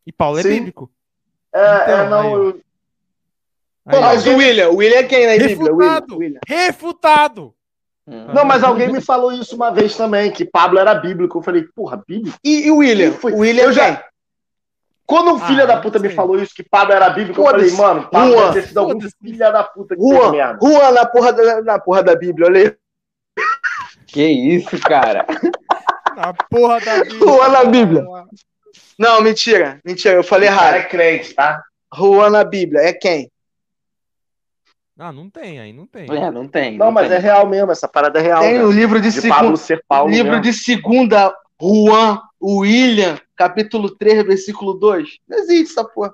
E Paulo é Sim. bíblico. É, Então, é, não, aí, Pô, Aí, mas o William, o William é quem na Bíblia? O William. Refutado. William. Refutado! Não, mas alguém me falou isso uma vez também, que Pablo era bíblico. Eu falei, porra, bíblico? E, e o William? Foi- O William eu é já- quem? Quando um Ah, filho da não puta me falou isso, que Pablo era bíblico, eu falei, mano, Pablo deve ter sido algum filho da puta que Juan, merda. Juan na porra da, na porra da Bíblia, olha aí. Que isso, cara. A porra da (laughs) Bíblia. Juan na Bíblia. Não, mentira. Mentira, eu falei O cara errado. é crente, tá? Juan na Bíblia, é quem? Ah, não tem, aí não tem. É, não tem. Não, mas tem. é real mesmo, essa parada é real. Tem cara. o livro de, de segunda. Pablo ser Paulo livro mesmo. de segunda, Juan, William, capítulo 3, versículo 2. Não existe essa porra.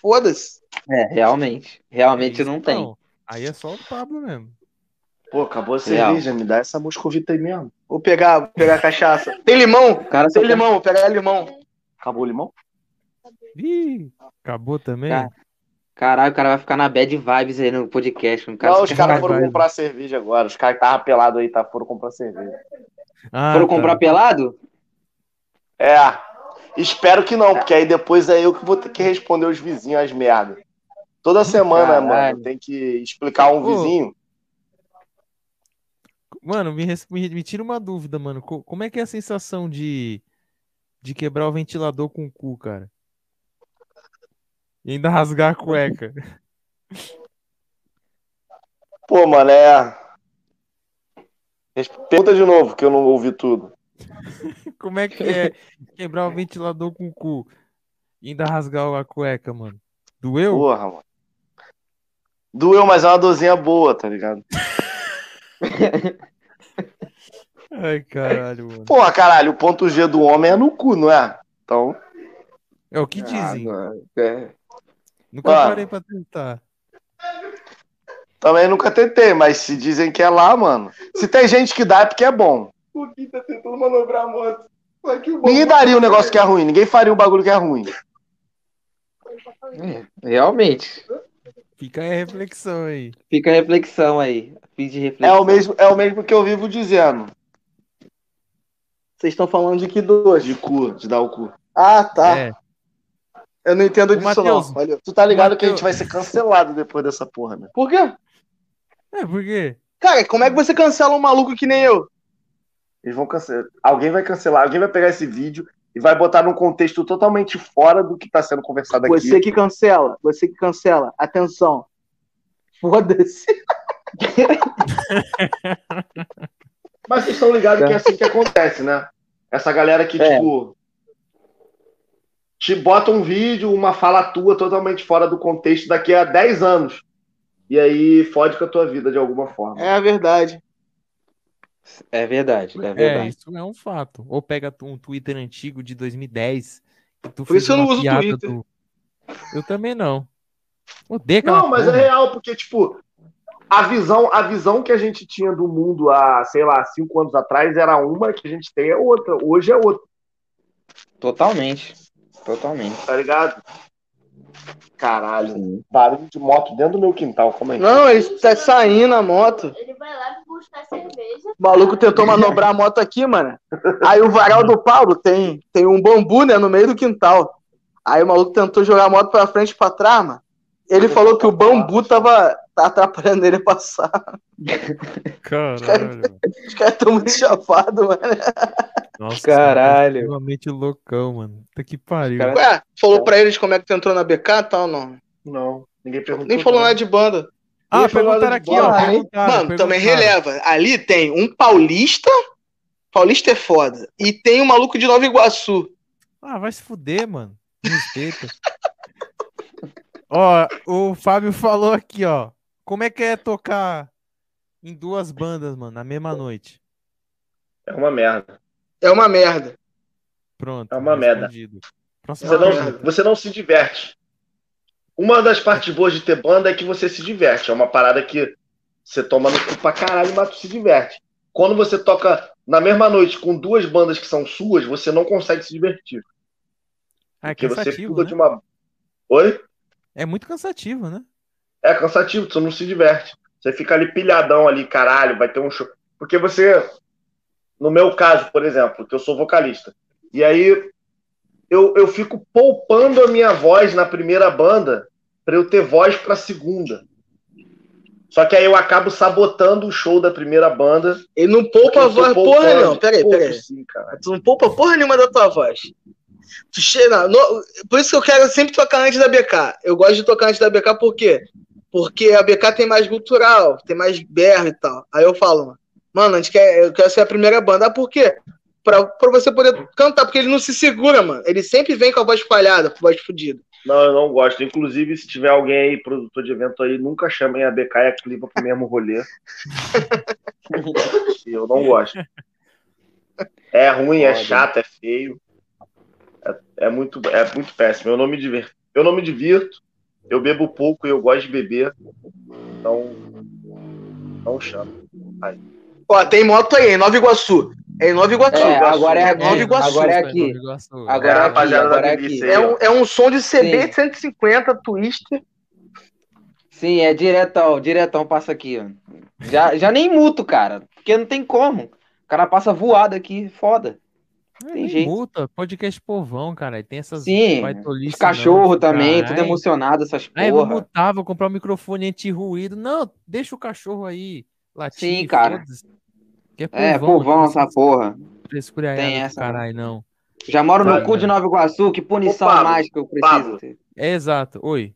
Foda-se. É, realmente. Realmente Isso não tem. Aí é só o Pablo mesmo. Pô, acabou a Real. cerveja, me dá essa moscovita aí mesmo. Vou pegar, vou pegar a cachaça. Tem limão? O cara Tem limão, vou pegar limão. Acabou o limão? Ih, acabou também? Cara, Caralho, o cara vai ficar na bad vibes aí no podcast. Cara Não, os caras foram vai. comprar cerveja agora. Os caras que estavam pelados aí tá, foram comprar cerveja. Ah, Foram tá. comprar pelado? É. Espero que não, porque aí depois é eu que vou ter que responder os vizinhos as merdas. Toda semana, Caralho. mano, tem que explicar um Ô. vizinho. Mano, me, me, me tira uma dúvida, mano. Co- Como é que é a sensação de, de quebrar o ventilador com o cu, cara? E ainda rasgar a cueca. Pô, mano, é. Pergunta de novo, que eu não ouvi tudo. (laughs) Como é que é quebrar o ventilador com o cu e ainda rasgar a cueca, mano? Doeu? Porra, mano. Doeu, mas é uma dorzinha boa, tá ligado? (laughs) Ai, caralho, mano. Porra, caralho, o ponto G do homem é no cu, não é? Então. É o que dizem. Ah, é. Nunca Mano. parei pra tentar. Também nunca tentei, mas se dizem que é lá, mano. Se tem gente que dá, é porque é bom. O Gui tá tentando manobrar a moto. Só que o Ninguém daria um negócio que é ruim, ninguém faria um bagulho que é ruim. É, realmente. Fica aí a reflexão aí. Fica a reflexão aí. Fiz de É reflexão. o mesmo, é o mesmo que eu vivo dizendo. Vocês estão falando de que dois? De cu, de dar o cu. Ah, tá. É. Eu não entendo disso, Matheus, não. Valeu. Tu tá ligado Mateus- que a gente vai ser cancelado depois dessa porra, né? Por quê? É, por quê? Cara, como é que você cancela um maluco que nem eu? Eles vão cancelar. Alguém vai cancelar, alguém vai pegar esse vídeo e vai botar num contexto totalmente fora do que tá sendo conversado aqui. Você que cancela, você que cancela. Atenção. Foda-se. (laughs) Mas vocês estão ligados que é assim que acontece, né? Essa galera que, É. tipo. Te bota um vídeo, uma fala tua totalmente fora do contexto daqui a 10 anos. E aí fode com a tua vida de alguma forma. É a verdade. É verdade, é É, verdade. isso é um fato. Ou pega um Twitter antigo de 2010. Que tu Por isso eu não uso Twitter. do- Eu também não. Odeio Não, mas porra. é real, porque, tipo, a visão, a visão que a gente tinha do mundo há, sei lá, cinco anos atrás era uma, que a gente tem é outra. Hoje é outra, Totalmente. Totalmente. tá ligado? Caralho, Sim. barulho de moto dentro do meu quintal, como é que Não, ele tá saindo a moto. Ele vai lá buscar cerveja. O maluco tentou manobrar a moto aqui, mano. Aí o varal do Paulo tem, tem um bambu, né, no meio do quintal. Aí o maluco tentou jogar a moto pra frente e pra trás, mano. Ele falou que o bambu tava tá atrapalhando ele a passar. Caralho. Os caras tão muito chapados, mano. Nossa, Caralho. cara tá extremamente loucão, mano. Puta que pariu. Cara- Ué, falou pra eles como é que tu entrou na BK e tal, não? Não, ninguém perguntou. Nem falou nada de banda. Ah, perguntaram aqui, ó. perguntaram, Mano, também releva. Ali tem um paulista. Paulista é foda. E tem um maluco de Nova Iguaçu. Ah, vai se fuder, mano. Respeita. (laughs) ó, o Fábio falou aqui, ó. Como é que é tocar em duas bandas, mano, na mesma noite? É uma merda. É uma merda. Pronto. É uma merda. Você não, pergunta. você não se diverte. Uma das partes boas de ter banda é que você se diverte. É uma parada que você toma no cu pra caralho, mas tu se diverte. Quando você toca na mesma noite com duas bandas que são suas, você não consegue se divertir. Ah, é Porque você cansativo, pula né? de uma. Oi? É muito cansativo, né? É cansativo, tu não se diverte. Você fica ali pilhadão ali, caralho, vai ter um show. Porque você, no meu caso, por exemplo, que eu sou vocalista, e aí eu, eu fico poupando a minha voz na primeira banda pra eu ter voz pra segunda. Só que aí eu acabo sabotando o show da primeira banda. Ele não porque poupa a voz porra poupando. nenhuma. Peraí, Poupo peraí. sim. Tu não poupa porra nenhuma da tua voz. Tu chega. no- Por isso que eu quero sempre tocar antes da BK. Eu gosto de tocar antes da BK por quê? Porque a BK tem mais cultural, tem mais berro e tal. Aí eu falo, mano, a gente quer, eu quero ser a primeira banda. Ah, por quê? Pra, pra você poder cantar, porque ele não se segura, mano. Ele sempre vem com a voz falhada, com a voz fodida. Não, eu não gosto. Inclusive, se tiver alguém aí, produtor de evento aí, nunca chamem a BK e a Clipa pro mesmo rolê. (laughs) eu não gosto. É ruim, é chato, é feio. É, é muito, é muito péssimo. Eu não me divirto. Eu não me divirto. Eu bebo pouco e eu gosto de beber. Então, não chama. Ó, tem moto aí, em Nova Iguaçu. É em Nova Iguaçu. É, agora é Nova aqui. Iguaçu. Agora é Nova aqui. Agora É, é aqui. Agora é aqui. aí. É um, é um som de CB Sim. 150 Twister. Sim, é diretão, diretão passa aqui, ó. Já, já nem muto, cara, porque não tem como. O cara passa voado aqui, foda. É, Tem jeito. multa, podcast povão, cara. e Tem essas Sim, Os cachorros não, também, cara. tudo emocionado, essas Aí vou porra. mutar, vou comprar um microfone anti-ruído. Não, deixa o cachorro aí latir. Sim, cara. Que é É, povão, povão não essa porra. frescura Tem essa, né? caralho, não. Já moro no cu de Nova Iguaçu, que punição Ô, Pablo, mais que eu preciso Pablo. ter. É exato. Oi.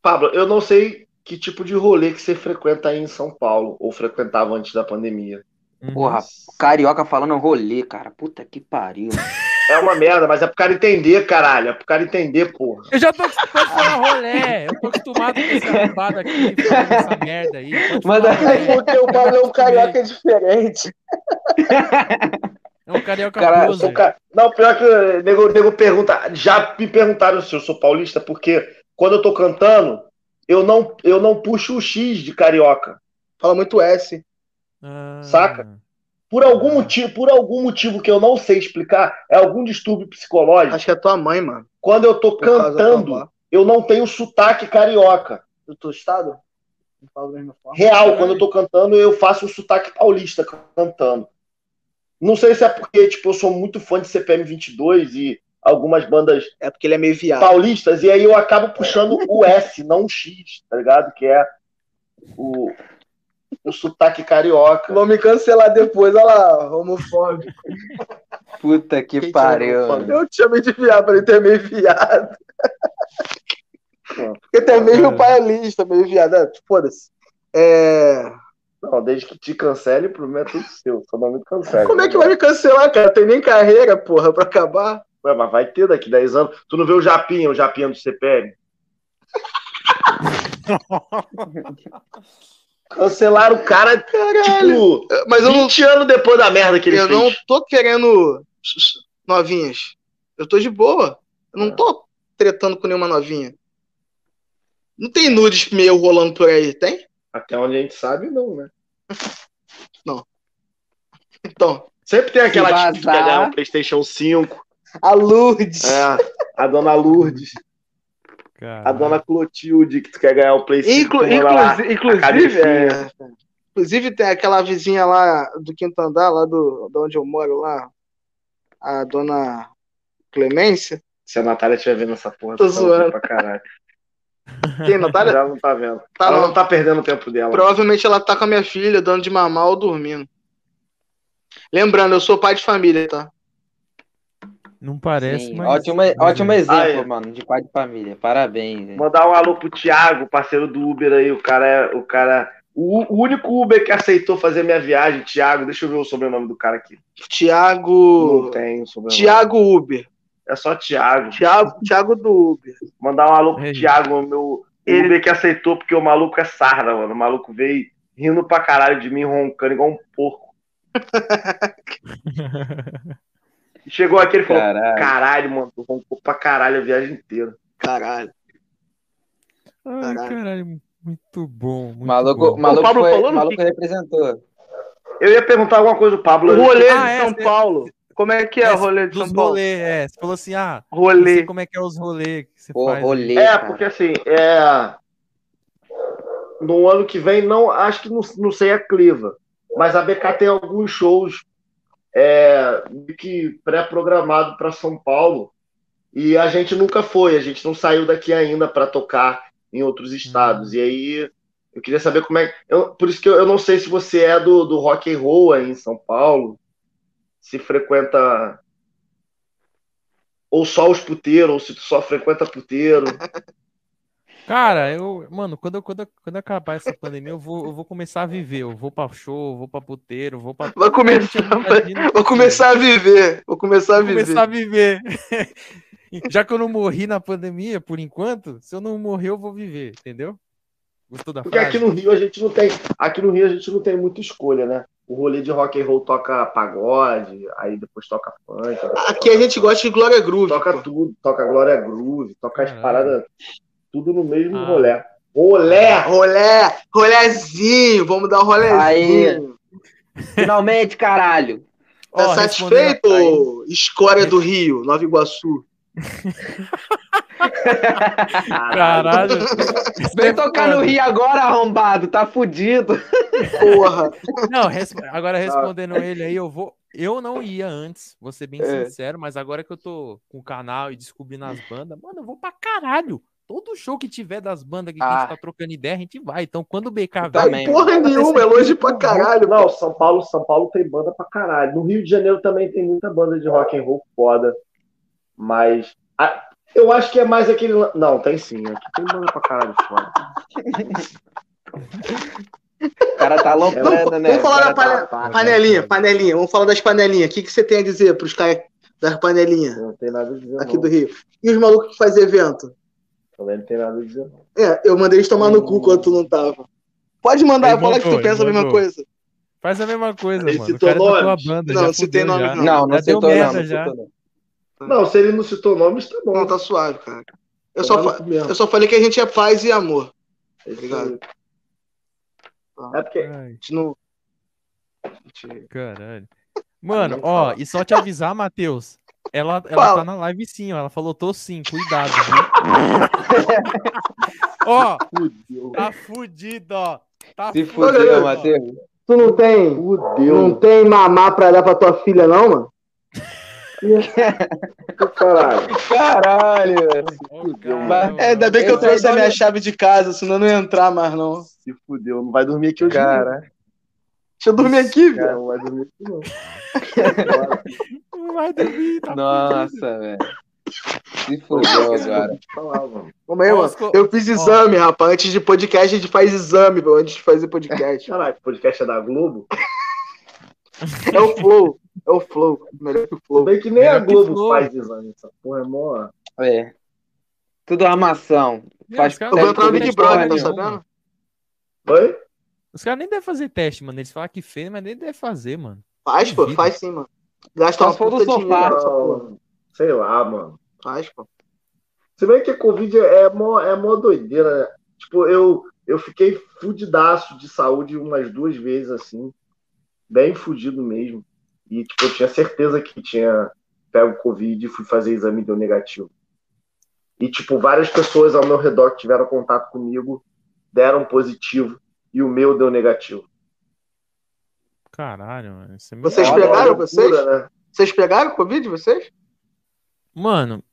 Pablo, eu não sei que tipo de rolê que você frequenta aí em São Paulo, ou frequentava antes da pandemia. Uhum. Porra, carioca falando rolê, cara. Puta que pariu. É uma merda, mas é pro cara entender, caralho. É pro cara entender, porra. Eu já tô acostumado a falar rolé. Eu tô acostumado com esse arrombado aqui falando essa merda aí. Rolé. Porque o Pablo é um carioca diferente. É um carioca Cara, closer. ca- Não, pior que o nego, nego pergunta. Já me perguntaram se eu sou paulista, porque quando eu tô cantando, eu não, eu não puxo o X de carioca. Fala muito S. Ah, Saca? Por algum motivo, por algum motivo que eu não sei explicar, é algum distúrbio psicológico. Acho que é tua mãe, mano. Quando eu tô Por cantando, eu não tenho sotaque carioca. Do teu estado? Real, quando eu tô cantando, eu faço um sotaque paulista cantando. Não sei se é porque, tipo, eu sou muito fã de CPM 22 e algumas bandas É porque ele é meio viado. paulistas, e aí eu acabo puxando o S, não o X, tá ligado? Que é o, o sotaque carioca. Vão me cancelar depois, olha lá, homofóbico. Puta que Quem pariu. Eu te chamei de viado, falei, tu é meio viado. (laughs) Porque tu é meio Cara. paulista, meio viado. É, Foda-se. É... Não, desde que te cancele, o problema é tudo seu. Só não me cancele. Como é que vai me cancelar, cara? Tem nem carreira, porra, pra acabar. Ué, mas vai ter daqui 10 anos. Tu não vê o Japinha, o Japinha do CPM? (laughs) Cancelaram o cara, tipo, Mas eu não, 20 anos depois da merda que ele eu fez. não tô querendo novinhas. Eu tô de boa. Eu não tô tretando com nenhuma novinha. Não tem nudes meio rolando por aí, tem? Até onde a gente sabe, não, né? (laughs) Então, Sempre tem aquela tipo ganhar vazar. um PlayStation 5. a Lourdes. É, a dona Lourdes, a Caralho. dona Clotilde, que tu quer ganhar um Play 5. Inclu- inclusive, inclusive, é, inclusive tem aquela vizinha lá do quinto andar, lá do, de onde eu moro lá, a dona Clemência. Se a Natália estiver vendo essa porra, Tô tá zoando. pra caralho. (laughs) Quem, Natália? Ela não tá vendo. Tá ela não. não tá perdendo o tempo dela. Provavelmente ela tá com a minha filha, dando de mamar ou dormindo. Lembrando, eu sou pai de família, tá? Não parece, Sim, mas. ótimo, mas ótimo é. exemplo, Ah, é. mano, de pai de família. Parabéns. velho. Mandar um alô pro Thiago, parceiro do Uber aí. O cara é. O, cara, o, o único Uber que aceitou fazer minha viagem, Thiago. Deixa eu ver o sobrenome do cara aqui. Não Tiago. tem o sobrenome. Tiago Uber. É só Thiago. Tiago, Tiago do Uber. Mandar um alô pro Ei. Thiago, meu Ele- Uber que aceitou, porque o maluco é sarda, mano. O maluco veio rindo pra caralho de mim, roncando igual um porco. (laughs) (laughs) E Chegou aqui, ele falou: Caralho. caralho, mano, roncou pra caralho a viagem inteira. Caralho. Ai, Caralho. caralho, muito bom. Muito Maluco, bom. maluco, Pablo foi- falou maluco Pique. representou. Eu ia perguntar alguma coisa do Pablo. O rolê Ah, de é, São cê- Paulo. Como é que é, É, o rolê de São Paulo? rolê, é. Você falou assim, ah, não Rolê. sei como é que é os rolês que você Pô, faz. rolê. É, cara. porque assim, é. No ano que vem, não, acho que não, não sei a Cliva, mas a BK tem alguns shows é, que pré-programado para São Paulo e a gente nunca foi, a gente não saiu daqui ainda para tocar em outros estados. E aí eu queria saber como é. Eu, por isso que eu, eu não sei se você é do, do rock and roll aí em São Paulo, se frequenta ou só os puteiros, ou se tu só frequenta puteiro. (laughs) Cara, eu, mano, quando, eu- quando, eu- quando acabar essa pandemia, eu vou, eu vou começar a viver. Eu vou pra show, vou pra puteiro, vou pra. Vou começar, vou começar a viver. Vou começar a Vou viver. começar a viver. (laughs) Já que eu não morri na pandemia, por enquanto, se eu não morrer, eu vou viver, entendeu? Gostou da Porque frase? aqui no Rio a gente não tem, aqui no Rio a gente não tem muita escolha, né? O rolê de rock and roll toca pagode, aí depois toca funk, Aqui a gente gosta de Glória Groove. toca pô. tudo, toca Glória Groove, toca as paradas, tudo no mesmo Ah. rolê. Rolê! Rolé, rolézinho, vamos dar um rolézinho. Finalmente, caralho. Tá Ó, satisfeito, escória do Rio, Nova Iguaçu? (laughs) Caralho. Vem tocar no Rio agora, arrombado. Tá fudido. Porra. Não, agora respondendo ele aí, eu vou. Eu não ia antes, vou ser bem É. sincero, mas agora que eu tô com o canal e descobrindo as bandas, mano, eu vou pra caralho. Todo show que tiver das bandas que a Ah. gente tá trocando ideia, a gente vai. Então, quando o BK Também. vai, Tá Porra nenhuma, é longe pra caralho. Não, São Paulo, São Paulo tem banda pra caralho. No Rio de Janeiro também tem muita banda de rock and roll foda. Mas a- eu acho que é mais aquele. Não, tem sim. Aqui tem banda pra caralho foda. O cara tá aloprando, né? Vamos falar da pane- tá- panelinha, panelinha. Vamos falar das panelinhas. O que, que você tem a dizer pros caras das panelinhas Não tem nada a dizer. aqui não. do Rio? E os malucos que fazem evento? Também não tem nada a dizer. Não. É, eu mandei eles tomar no cu quando tu não tava. Pode mandar, Ele fala que tu mandou, pensa a mesma mandou. coisa. faz a mesma coisa, Ele mano. O citou tua nomes? banda, Não, citei nomes, já. não. Não, não citou não, merda não já. se ele não citou nomes, tá bom. Não, tá suave, cara. Eu só, Tomar fa- eu só falei que a gente é paz e amor. É Obrigado. aí. É porque. Ai, A gente não. a gente- caralho. Mano, Nem ó, e só te avisar, Matheus. Ela, ela Fala. tá na live sim, ó. Ela falou, tô sim, cuidado, viu? (laughs) ó, Fudeu. tá fudido, ó. Tá Se fudeu. Matheus. Tu não tem, Fudeu. não tem mamar pra dar pra tua filha, não, mano? (laughs) Caralho. Caralho, velho. Cara, É, ainda bem que eu trouxe a minha chave de casa, senão eu não ia entrar mais, não. Se fudeu. Não vai dormir aqui hoje. Cara, Deixa eu dormir aqui, velho. Não vai dormir aqui, não. Não vai dormir, tá nossa, velho. Se fudeu agora. Mano. Aí, Ó, mano. Eu fiz exame, rapaz. Antes de podcast, a gente faz exame, velho, antes de fazer podcast. (laughs) Caralho, podcast é da Globo? (laughs) É o Flow. É o Flow. Melhor que o Flow. Bem que nem a Melhor que Globo faz exame. Essa porra é mó. É. Tudo armação. Faz Eu vou entrar no Big Brother, tá teste, não, sabendo? Oi? Os caras nem devem fazer teste, mano. Eles falam que fez, mas nem devem fazer, mano. Faz, pô. Faz sim, mano. Gasta uma for do puta sofá. dinheiro sei lá, mano. Faz, pô. Se bem que a Covid é mó, é mó doideira, né? Tipo, eu, eu fiquei fudidaço de saúde umas duas vezes, assim. Bem fudido mesmo. E, tipo, eu tinha certeza que tinha pego Covid e fui fazer exame e deu negativo. E, tipo, várias pessoas ao meu redor que tiveram contato comigo deram positivo e o meu deu negativo. Caralho, mano. Isso é meio Vocês pegaram, loucura, vocês? né? Vocês pegaram Covid, vocês? Mano,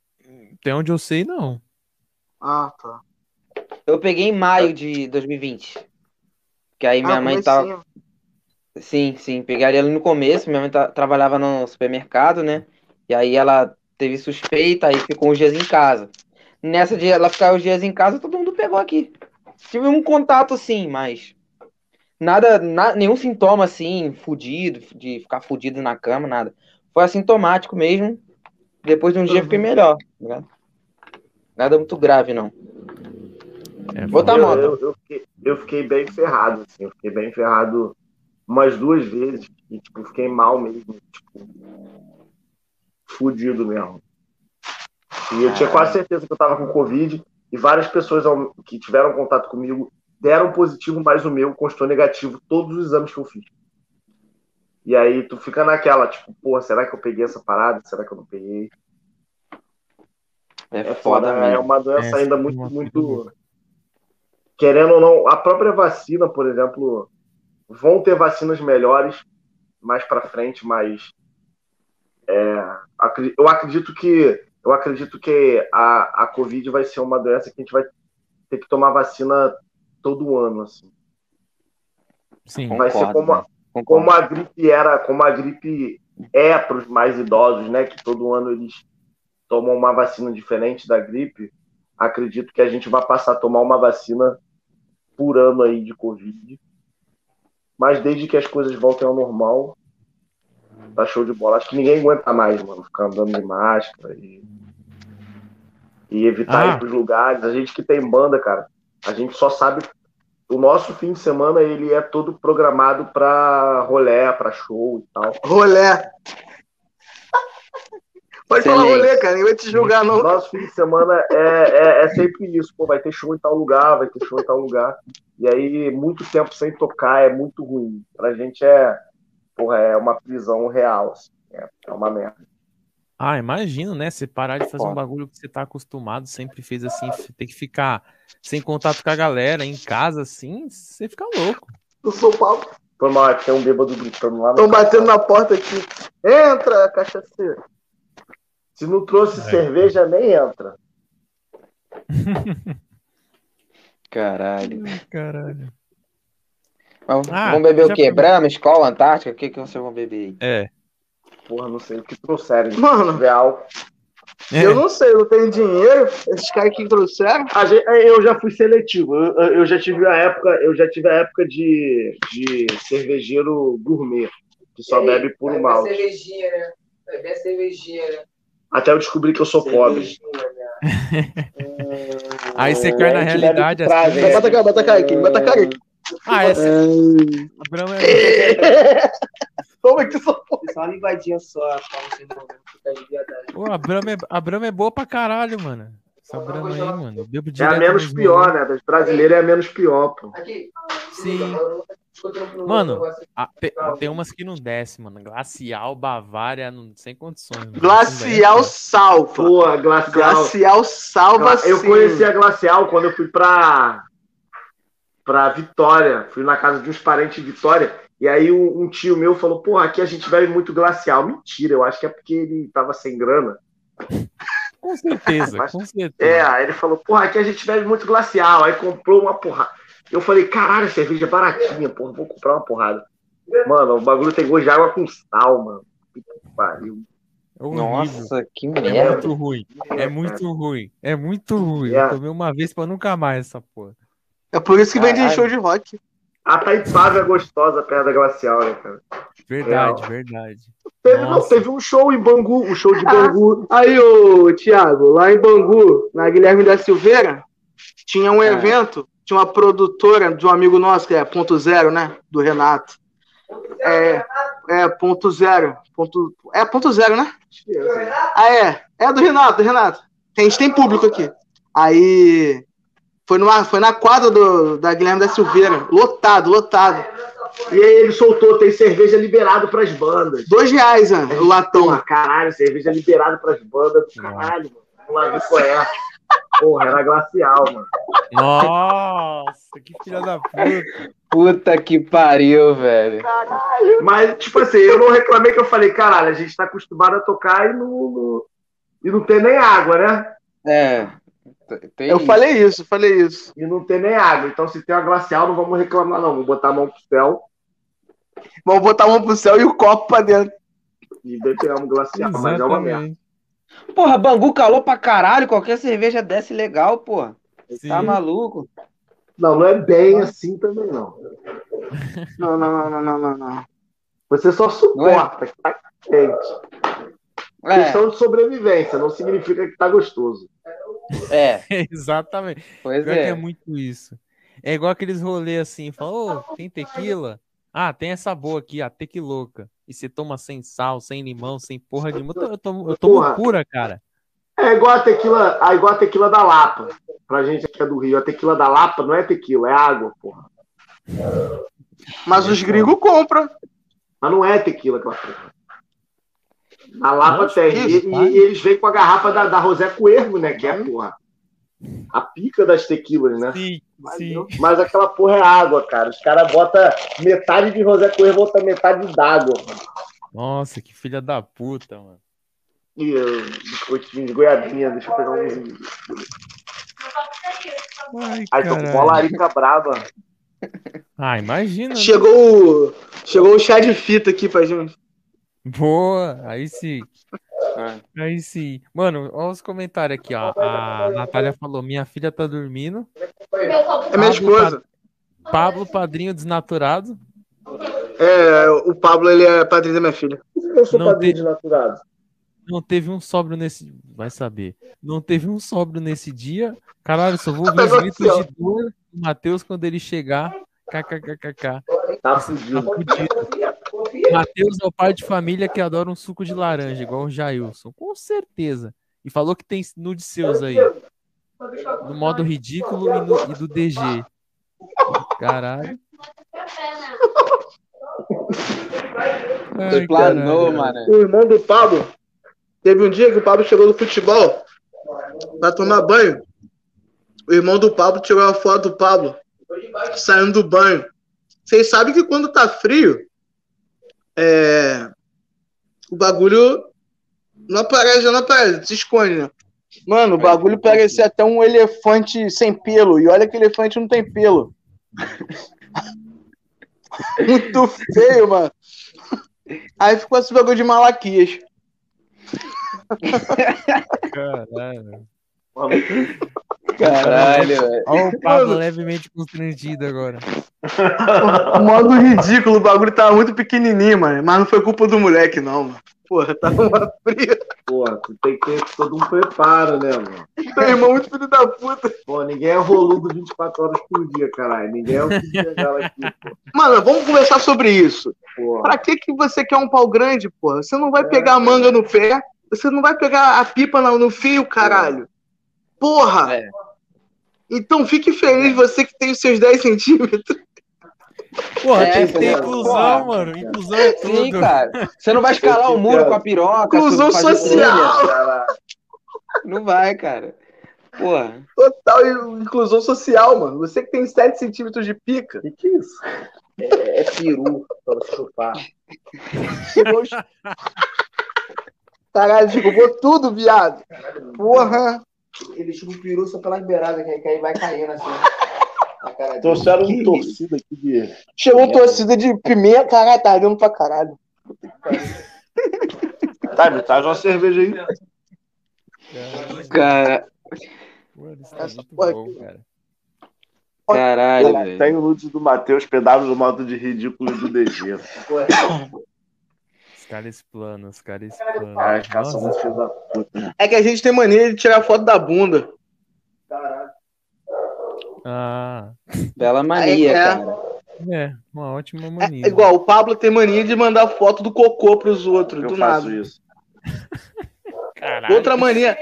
até onde eu sei, não. Ah, tá. Eu peguei em maio de 2020. Que aí minha ah, mãe tava. Sim, sim. Pegaria ali no começo. Minha mãe ta- trabalhava no supermercado, né? E aí ela teve suspeita, aí ficou uns dias em casa. Nessa de ela ficar os dias em casa, todo mundo pegou aqui. Tive um contato, sim, mas nada, na- nenhum sintoma assim, fudido, de ficar fudido na cama, nada. Foi assintomático mesmo. Depois de um dia Uhum. fiquei melhor, tá ligado? Nada muito grave, não. É, foda. eu, moto. eu, eu fiquei, eu fiquei bem ferrado, assim. Eu fiquei bem ferrado umas duas vezes. E, tipo, fiquei mal mesmo. Tipo, fudido mesmo. E eu tinha quase certeza que eu tava com Covid. E várias pessoas que tiveram contato comigo deram positivo, mas o meu constou negativo todos os exames que eu fiz. E aí tu fica naquela, tipo, porra, será que eu peguei essa parada? Será que eu não peguei? É É foda foda, é uma doença É, ainda muito, muito. Querendo ou não, a própria vacina, por exemplo, vão ter vacinas melhores mais para frente, mas é, eu acredito que eu acredito que a, a Covid vai ser uma doença que a gente vai ter que tomar vacina todo ano, assim. Sim. Vai ser Concordo, como a- né? Concordo. como a gripe era, como a gripe é para os mais idosos, né? Que todo ano eles tomam uma vacina diferente da gripe. Acredito que a gente vai passar a tomar uma vacina por ano aí de Covid. Mas desde que as coisas voltem ao normal, tá show de bola. Acho que ninguém aguenta mais, mano, ficar andando de máscara e, e evitar Ah. ir pros lugares. A gente que tem banda, cara, a gente só sabe o nosso fim de semana ele é todo programado pra rolé, pra show e tal. Rolé. Pode falar Excelente. rolê, cara. Ninguém vai te julgar, O não. nosso fim de semana é, é, é sempre isso, pô, vai ter show em tal lugar, vai ter show em tal lugar. E aí, muito tempo sem tocar é muito ruim. Pra gente é, porra, é uma prisão real, assim. É, é uma merda. Ah, imagino, né? Você parar de fazer um bagulho que você tá acostumado, sempre fez assim, ter que ficar sem contato com a galera, em casa, assim, você fica louco. Do São Paulo. Foi mal, tem um bêbado gritando lá. Estão batendo na porta aqui. Entra, cachaceiro. Se não trouxe É. cerveja, nem entra. (laughs) Caralho. Caralho. Vamos, Ah, vamos beber o quê? Brahma, Escola, Antártica? O que, que vocês vão beber aí? É. Porra, não sei o que trouxeram. gente. Mano, Real. É. eu não sei, eu não tenho dinheiro. Esses caras que trouxeram. A gente- eu já fui seletivo. Eu, eu já tive a época, eu já tive a época de, de cervejeiro gourmet, que só bebe puro mal. cervejinha, né? Beber a cervejinha, né? Até eu descobri que eu sou pobre. (laughs) Aí você cai na realidade bebe assim. né? Bota cá, bota cá, aqui, bota cá aqui. Ah, essa É, a Brahma é. (laughs) Como é que só Só uma ligadinha só, pra você não ficar de verdade. Pô, a Brahma é, a Brahma é boa pra caralho, mano. Essa Brahma aí, mano. Eu bebo É direto. a menos nos pior, né? Das brasileiras é a menos pior, pô. Aqui. Sim. Mano, Ah, te- tem umas que não desce, mano. Glacial, Bavária, não, sem condições. mano. Glacial salva. Pô, glacial. Glacial salva Eu sim. conheci a Glacial quando eu fui pra, pra Vitória. Fui na casa de uns parentes de Vitória. E aí um, um tio meu falou, porra, aqui a gente bebe muito Glacial. Mentira, eu acho que é porque ele tava sem grana. Com certeza, (laughs) Mas- com certeza. É, aí ele falou, porra, aqui a gente bebe muito Glacial. Aí comprou uma porrada. Eu falei, caralho, cerveja é baratinha, porra, vou comprar uma porrada. Mano, o bagulho tem gosto de água com sal, mano. Puta que pariu. É. Nossa, que É merda. muito ruim. É muito ruim. É muito ruim. É. Eu tomei uma vez pra nunca mais essa porra. É por isso que vem de Caralho. show de rock. A Taipava é gostosa perto da Glacial, né, cara? Verdade, Real. verdade. Teve, não, teve um show em Bangu, um show de Bangu. Aí, ô Thiago, lá em Bangu, na Guilherme da Silveira, tinha um Ah. evento, tinha uma produtora de um amigo nosso, que é Ponto Zero, né? Do Renato. É, é ponto zero. Ponto, é ponto zero, né? Ah, é. É do Renato, do Renato. A gente tem público aqui. Aí foi, numa, foi na quadra do, da Guilherme da Silveira. Lotado, lotado. E aí ele soltou, tem cerveja liberado pras bandas. Dois reais, né, o latão. Porra, caralho, cerveja liberado pras bandas caralho, mano. Vamos lá ver qual é. Porra, era glacial, mano. Nossa, que filha da puta. Puta que pariu, velho. Mas, tipo assim, eu não reclamei que eu falei, caralho, a gente tá acostumado a tocar e não, não- e não tem nem água, né? É. Tem Eu isso. falei isso, eu falei isso. E não tem nem água. Então, se tem uma glacial, não vamos reclamar, não. Vamos botar a mão pro céu Vamos botar a mão pro céu e o copo pra dentro. e beber um glacial. Mas é uma merda. Porra, Bangu calor pra caralho. Qualquer cerveja desce legal, porra. Sim. Tá maluco? Não, não é bem assim também, não. (laughs) Não, não, não, não, não, não. Você só suporta que tá quente. É, Questão de sobrevivência, não significa que tá gostoso. É, (laughs) Exatamente. pois Pior que é é. muito isso. É igual aqueles rolês assim, fala, ô, tem tequila? Ah, tem essa boa aqui, a tequiloca. E você toma sem sal, sem limão, sem porra de... Eu tomo, eu tomo, eu tomo pura, cara. É igual a tequila, é igual a tequila da Lapa. Pra gente aqui é do Rio. A tequila da Lapa não é tequila, é água, porra. Mas os gringos compram. Mas não é tequila aquela porra. A Lapa Não, tem. E, isso, e- e eles vêm com a garrafa da, da Rosé Cuervo, né? Que é, porra. A pica das tequilas, né? Sim, sim. Mas aquela porra é água, cara. Os caras botam metade de Rosé Cuervo, outra metade d'água. mano. Nossa, que filha da puta, mano. E uh, biscoitinho de goiabinha, deixa eu pegar um. Ai, Aí tô com bolarica braba. Ah, imagina. né? Chegou, o- chegou o chá de fita aqui pra gente. Boa, aí sim. É. Aí sim. Mano, olha os comentários aqui, ó. A Natália falou: minha filha tá dormindo. É minha esposa. Pablo, padrinho desnaturado. É, o Pablo, ele é padrinho da minha filha. Eu sou Não padrinho tem- desnaturado. Não teve um sóbrio nesse. Vai saber. Não teve um sóbrio nesse dia. Caralho, só vou ver os Negócio, gritos de dor do Matheus quando ele chegar. KKKKK. Tá Tá fudido. Matheus é o pai de família que adora um suco de laranja, igual o Jailson. Com certeza. E falou que tem nudes seus aí. No modo ridículo e, no- e do DG. Caralho. Ai, planou, mano. O irmão do Pablo, teve um dia que o Pablo chegou no futebol pra tomar banho. O irmão do Pablo tirou a foto do Pablo saindo do banho. Vocês sabem que quando tá frio, é, o bagulho não aparece, não aparece, se esconde, né? Mano, o bagulho parecia até um elefante sem pelo. E olha que elefante não tem pelo. (laughs) Muito feio, mano. Aí ficou esse bagulho de Malaquias. Caralho. Caralho, velho. Olha o Pablo levemente constrangido agora. O modo ridículo, o bagulho tava muito pequenininho, mano. Mas não foi culpa do moleque, não, mano. Porra, tava uma fria. Porra, tu tem que ter todo um preparo, né, mano? Teu irmão muito filho da puta. Pô, ninguém é roludo 24 horas por dia, caralho. Ninguém é o que aqui, pô. Mano, vamos conversar sobre isso. Porra. Pra que que você quer um pau grande, porra? Você não vai pegar a manga no pé, você não vai pegar a pipa no, no fio, caralho. Porra! É. Então fique feliz você que tem os seus 10 centímetros. Porra, É, tem que ter inclusão, Porra. mano. Inclusão é tudo. Sim, cara. Você não vai (laughs) escalar o muro com a piroca. Inclusão social. trilha. Não vai, cara. Porra. Total inclusão social, mano. Você que tem 7 centímetros de pica. Que que é isso? É, é peru pra você chupar. Chegou. Caralho, derrubou tudo, viado. Porra. Ele chupa o peru só pelas beiradas, que aí- vai caindo assim. Trouxeram um torcida aqui de. Chegou torcida de pimenta, caralho, tá dando pra caralho. Tá, me traz uma cerveja aí. Cara, Mano, isso tá Essa muito bom, cara. caralho, velho. Tem o nudes do Matheus, pedaços do modo de ridículo do DG. Os caras explanam, os caras explanam. Cara, os caras são Nossa, muito filhos da puta. É que a gente tem mania de tirar foto da bunda. Ah, Bela mania, É, é. cara. é, uma ótima É mania. igual, o Pablo tem mania de mandar foto do cocô pros outros, Eu do faço nada. isso. Caralho. Outra mania,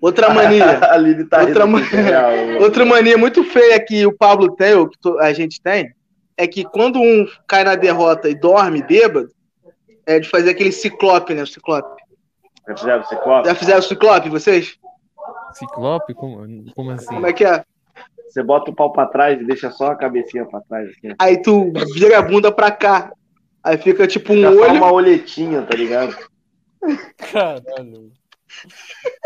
outra mania, (laughs) A Lili tá Outra rindo. ma- aqui, real. outra mania muito feia que o Pablo tem, ou que a gente tem, é que quando um cai na derrota e dorme bêbado, é de fazer aquele ciclope, né? o Ciclope. Já fizeram ciclope? Já fizeram ciclope, vocês? Ciclope? Como, como assim? Como é que é? Você bota o pau pra trás e deixa só a cabecinha pra trás. Assim. Aí tu vira a bunda pra cá. Aí fica tipo um Já só olho. uma olhetinha, tá ligado? Caralho.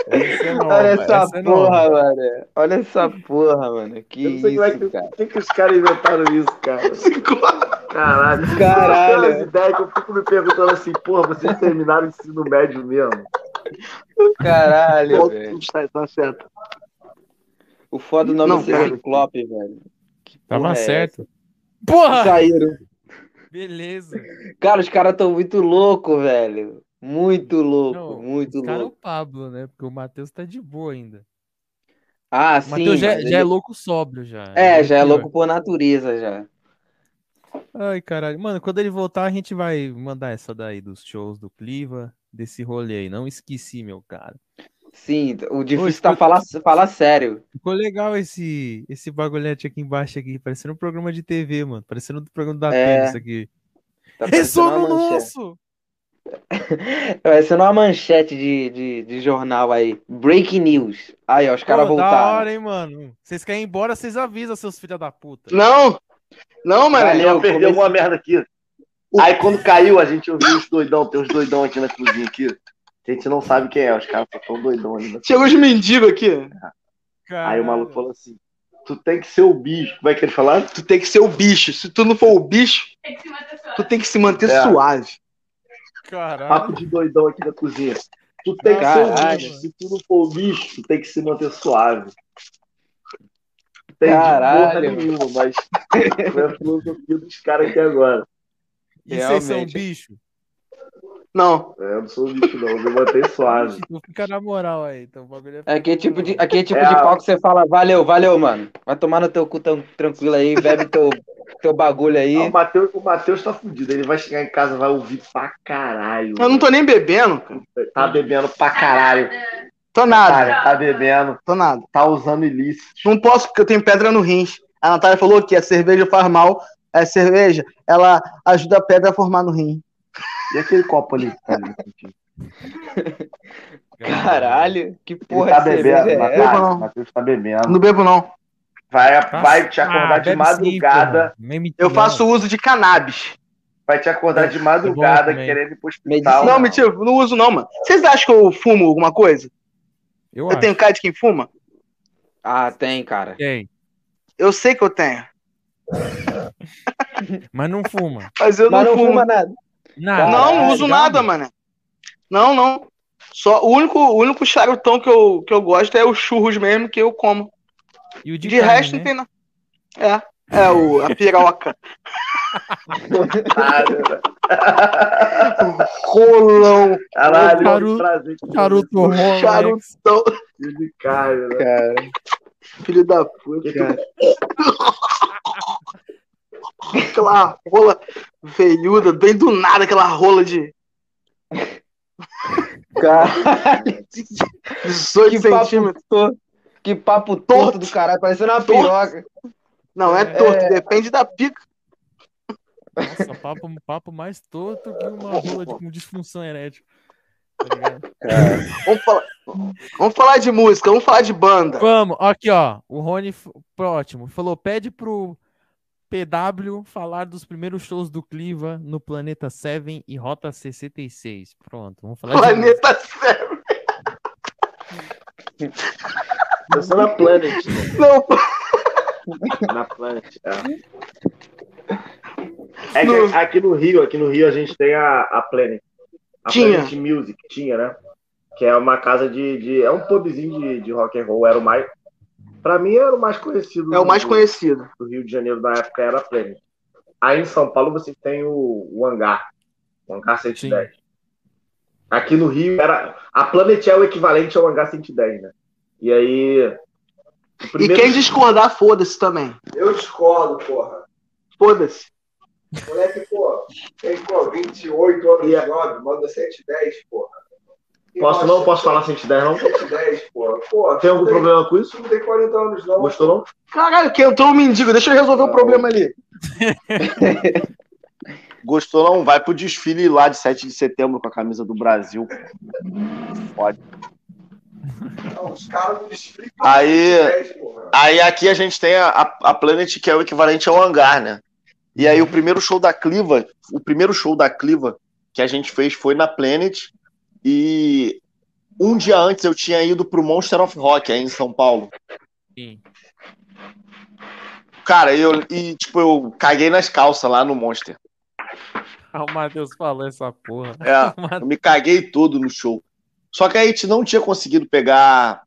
Essa é Olha essa essa é porra, mano. Olha essa porra, mano. Que Eu não sei como é isso, que, cara. por que, que os caras inventaram isso, cara. Caralho. Caralho. Umas ideias que eu fico me perguntando assim, porra, vocês terminaram o ensino médio mesmo? Caralho, velho. Tá, tá certo. O foda do nome Não, é. Ciclope, velho. Que Tava é certo. essa? Porra! Saíram. Beleza. Cara, os caras tão muito loucos, velho. Muito louco, Não, muito Os caras é o louco. Pablo, né? Porque o Matheus tá de boa ainda. Ah, O sim. Matheus já, mas já é ele- louco sóbrio já. É, já é pior. louco por natureza já. Ai, caralho. Mano, quando ele voltar, a gente vai mandar essa daí dos shows do Cliva, desse rolê aí. Não esqueci, meu cara. Sim, o difícil Oi, tá ficou- falar, falar sério. Ficou legal esse, esse bagulhete aqui embaixo aqui, parecendo um programa de TV, mano. Parecendo um programa da É, aqui. Tá parecendo Ressono uma nosso! Parecendo uma manchete de, de, de jornal aí. Breaking news. Aí, ó, os caras Pô, Da voltaram. hora, hein, mano. Vocês querem ir embora, vocês avisam, seus filha da puta. Não! Não, mano. Valeu. Eu perdi alguma merda aqui. Aí quando caiu, a gente ouviu os doidão, tem uns doidão aqui na cozinha aqui. A gente não sabe quem é, os caras só tão doidão ali. Chegou os mendigos aqui. Aí Caralho. o maluco falou assim: Tu tem que ser o bicho. Como é que ele falou? Tu tem que ser o bicho. Se tu não for o bicho, tu tem que se manter É. suave. Caralho. Papo de doidão aqui na cozinha. Tu tem que ser o Caralho. bicho. Se tu não for o bicho, tu tem que se manter suave. Tem Caralho. porra nenhuma, mas foi a filosofia dos caras aqui agora. E vocês são Realmente. bicho? Não. É, Eu não sou bicho, não. Eu me mantenho suave. Então fica na moral aí. Então o bagulho é. Aqui é tipo de, aqui é tipo É de a- pau que você fala, valeu, valeu, mano. Vai tomar no teu cu tão tranquilo aí, bebe teu, teu bagulho aí. Ah, o Matheus, o Matheus tá fudido. Ele vai chegar em casa vai ouvir pra caralho. Eu não tô nem bebendo, cara. Tá bebendo pra caralho. Tô nada. Cara, tá bebendo, Tô nada. tá usando ilícito. Não posso porque eu tenho pedra no rins. A Natália falou que a cerveja faz mal. A cerveja, ela ajuda a pedra a formar no rim. E aquele copo ali que tá ali? (laughs) Caralho, que Ele porra tá de cerveja bebendo, é essa? Natália. não. O Matheus tá bebendo. Não bebo, não. Vai, Tá- vai te acordar Ah, de sim, madrugada. me Eu faço uso de cannabis. vai te acordar de madrugada querendo ir pro hospital. Não, mentira, não uso não, mano. Vocês acham que eu fumo alguma coisa? Eu Eu acho. tenho cara de quem fuma? Ah, tem, cara. Tem. Eu sei que eu tenho. (laughs) Mas não fuma. Mas eu Mas não não fumo. fuma nada. Nada. Não, uso nada, mano. Não, não. Só o único, o único charutão que eu, que eu gosto é os churros mesmo que eu como. E o de, De, carne, resto né? não tem nada. É, é o, a piroca. (laughs) Rolão. Caralho, Charuto- que prazer. Charuto Rolex. Charutão. de cara, né? Cara. Filho da puta, cara. (laughs) Aquela rola veiuda, bem do nada, aquela rola de Caralho, (laughs) 18 que papo centímetros. torto. Que papo torto do caralho, parecendo uma Torto. piroca. Não, é torto, depende da pica. Nossa, papo, papo mais torto que uma rola de, com disfunção erétil. Tá? Vamos falar, vamos falar de música, vamos falar de banda. Vamos, aqui ó. O Rony, f- ótimo, falou: pede pro PW falar dos primeiros shows do Cliva no Planeta 7 e Rota 66. Pronto, vamos falar de. Planeta Sério. Eu sou na Planet. né? Não, Na Planet, é. É que aqui no Rio, aqui no Rio a gente tem a, a Planet. A Tinha. Planet Music, tinha, né? Que é uma casa de. de- é um pubzinho de, de rock and roll. Era o mais. Pra mim era o mais conhecido. é o mais do- conhecido. do Rio de Janeiro na época era a Planet. Aí em São Paulo você tem o, o Hangar, o Hangar 110. Aqui no Rio era. A Planet é o equivalente ao Hangar 110, né? E aí. o E primeiro- quem discordar, foda-se também. Eu discordo, porra. Foda-se. Moleque, pô, tem, pô, 28 anos de job, manda 110, porra. Posso não? Posso falar 110, não? 110, porra. Porra, Tem algum problema com isso? Não tem 40 anos, não. Gostou não? Caralho, que entrou um mendigo, deixa eu resolver o problema ali. (laughs) Gostou não? Vai pro desfile lá de 7 de setembro com a camisa do Brasil. Pode. Não, os caras do. Aí- 110, porra. Aí aqui a gente tem a, a Planet, que é o equivalente ao hangar, né? E aí o primeiro show da Cliva, o primeiro show da Cliva que a gente fez foi na Planet. E um dia antes eu tinha ido pro Monster of Rock aí em São Paulo. Sim. Cara, eu e tipo, eu caguei nas calças lá no Monster. Ah, o Matheus falou essa porra. É, (laughs) eu me caguei todo no show. Só que a gente não tinha conseguido pegar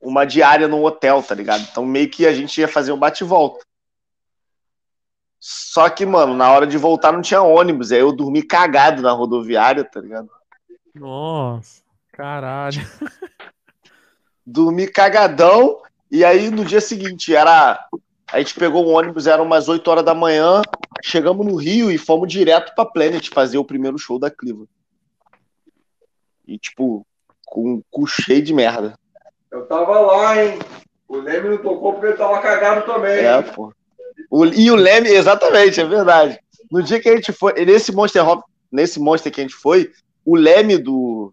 uma diária no hotel, tá ligado? Então meio que a gente ia fazer um bate e volta. Só que, mano, na hora de voltar não tinha ônibus. Aí eu dormi cagado na rodoviária, tá ligado? Nossa, caralho. Dormi cagadão. E aí no dia seguinte era. A gente pegou um ônibus, eram umas 8 horas da manhã. Chegamos no Rio e fomos direto pra Planet fazer o primeiro show da Cliva. E, tipo, com o cu cheio de merda. Eu tava lá, hein? O Leme não tocou porque ele tava cagado também. É, pô. O- e o Leme, exatamente, é verdade. No dia que a gente foi, nesse Monster Hop, nesse Monster que a gente foi, o Leme do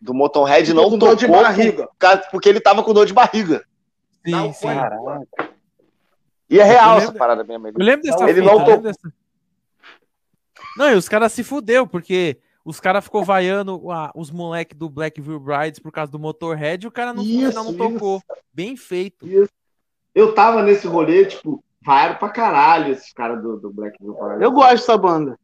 do Motorhead não com tocou dor de barriga. por porque ele tava com dor de barriga. Sim, Não, sim. foi. E é real Eu essa parada mesmo. Eu Ele... lembro dessa Ele fita, não eu lembro dessa- Não, e os caras se fudeu, porque os caras ficou vaiando ah, os moleques do Blackville Brides por causa do Motorhead e o cara no Isso, não tocou. Bem feito. Eu tava nesse rolê, tipo, vaiaram pra caralho esses caras do, do Black Veil Brides. Eu gosto dessa banda.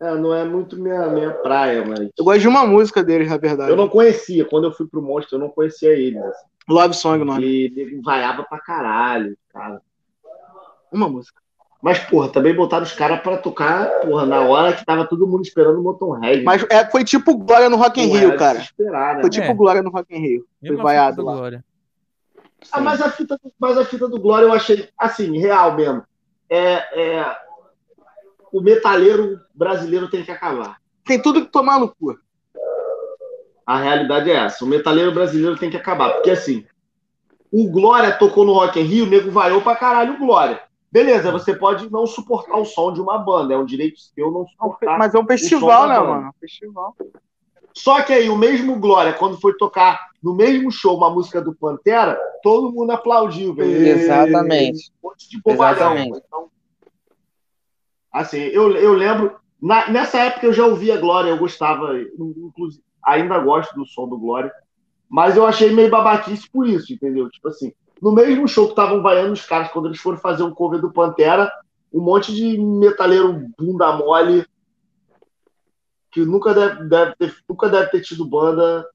É, não é muito minha, minha praia, mas. Eu gosto de uma música deles, na verdade. Eu não conhecia, quando eu fui pro Monster, eu não conhecia eles. assim. Love Song, o nome. E vaiava pra caralho, cara. Uma música. Mas, porra, também botaram os caras pra tocar, porra, na hora que tava todo mundo esperando o Motorhead. Mas é, foi tipo Glória no Rock in Rio, era cara. Esperar, né? Foi tipo É. Glória no Rock in Rio. Foi vaiado lá. Glória. Ah, mas a fita, do- mas a fita do Glória eu achei, assim, real mesmo. É, é, o metaleiro brasileiro tem que acabar. Tem tudo que tomar no cu. A realidade é essa. O metaleiro brasileiro tem que acabar. Porque, assim, o Glória tocou no Rock in Rio, o nego vaiou pra caralho o Glória. Beleza, você pode não suportar o som de uma banda. É um direito seu não suportar. Mas é um festival, né, banda. mano? Um festival. Só que aí o mesmo Glória, quando foi tocar no mesmo show uma música do Pantera, todo mundo aplaudiu. velho. Exatamente. Um monte de bobalhão. Exatamente. Então, assim, eu, eu lembro. na- nessa época eu já ouvia Glória, eu gostava, inclusive, ainda gosto do som do Glória. Mas eu achei meio babaquice por isso, entendeu? Tipo assim, no mesmo show que estavam vaiando os caras quando eles foram fazer um cover do Pantera, um monte de metaleiro bunda mole que nunca deve, deve ter, nunca deve ter tido banda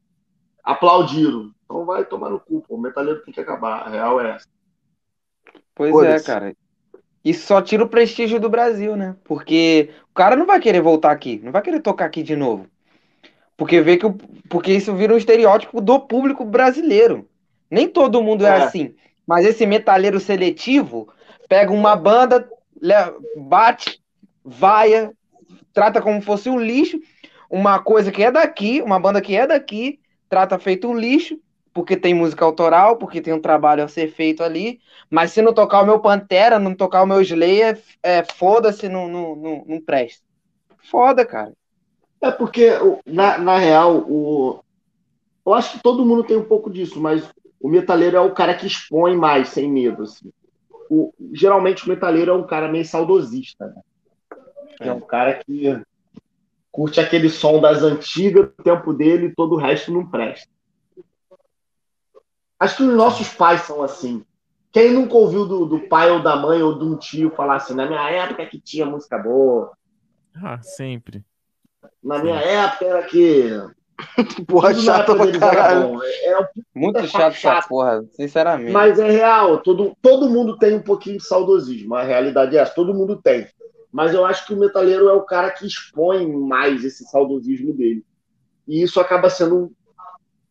aplaudiram. Então vai tomar no cu, pô. O metaleiro tem que acabar. A real é essa. Pois é, cara. Isso só tira o prestígio do Brasil, né? Porque o cara não vai querer voltar aqui, não vai querer tocar aqui de novo. Porque vê que o- porque isso vira um estereótipo do público brasileiro. Nem todo mundo é, É. assim. Mas esse metaleiro seletivo pega uma banda, bate, vaia, trata como fosse um lixo, uma coisa que é daqui, uma banda que é daqui, trata feito um lixo, porque tem música autoral, porque tem um trabalho a ser feito ali. Mas se não tocar o meu Pantera, não tocar o meu Slayer, é, foda-se, não, não, não, não presta. Foda, cara. É porque, na, na real, o... eu acho que todo mundo tem um pouco disso, mas o metaleiro é o cara que expõe mais, sem medo. Assim. O- geralmente o metaleiro é um cara meio saudosista. Né? É um cara que curte aquele som das antigas, do tempo dele, e todo o resto não presta. Acho que os nossos pais são assim. Quem nunca ouviu do, do pai ou da mãe ou de um tio falar assim, na minha época que tinha música boa, Ah, sempre. na minha época era que (laughs) Porra, Tudo chata pra caralho. bom. É, é um- Muito É chato chato. essa porra, sinceramente. mas é real. Todo, todo mundo tem um pouquinho de saudosismo. A realidade é essa. Todo mundo tem. Mas eu acho que o metaleiro é o cara que expõe mais esse saudosismo dele. E isso acaba sendo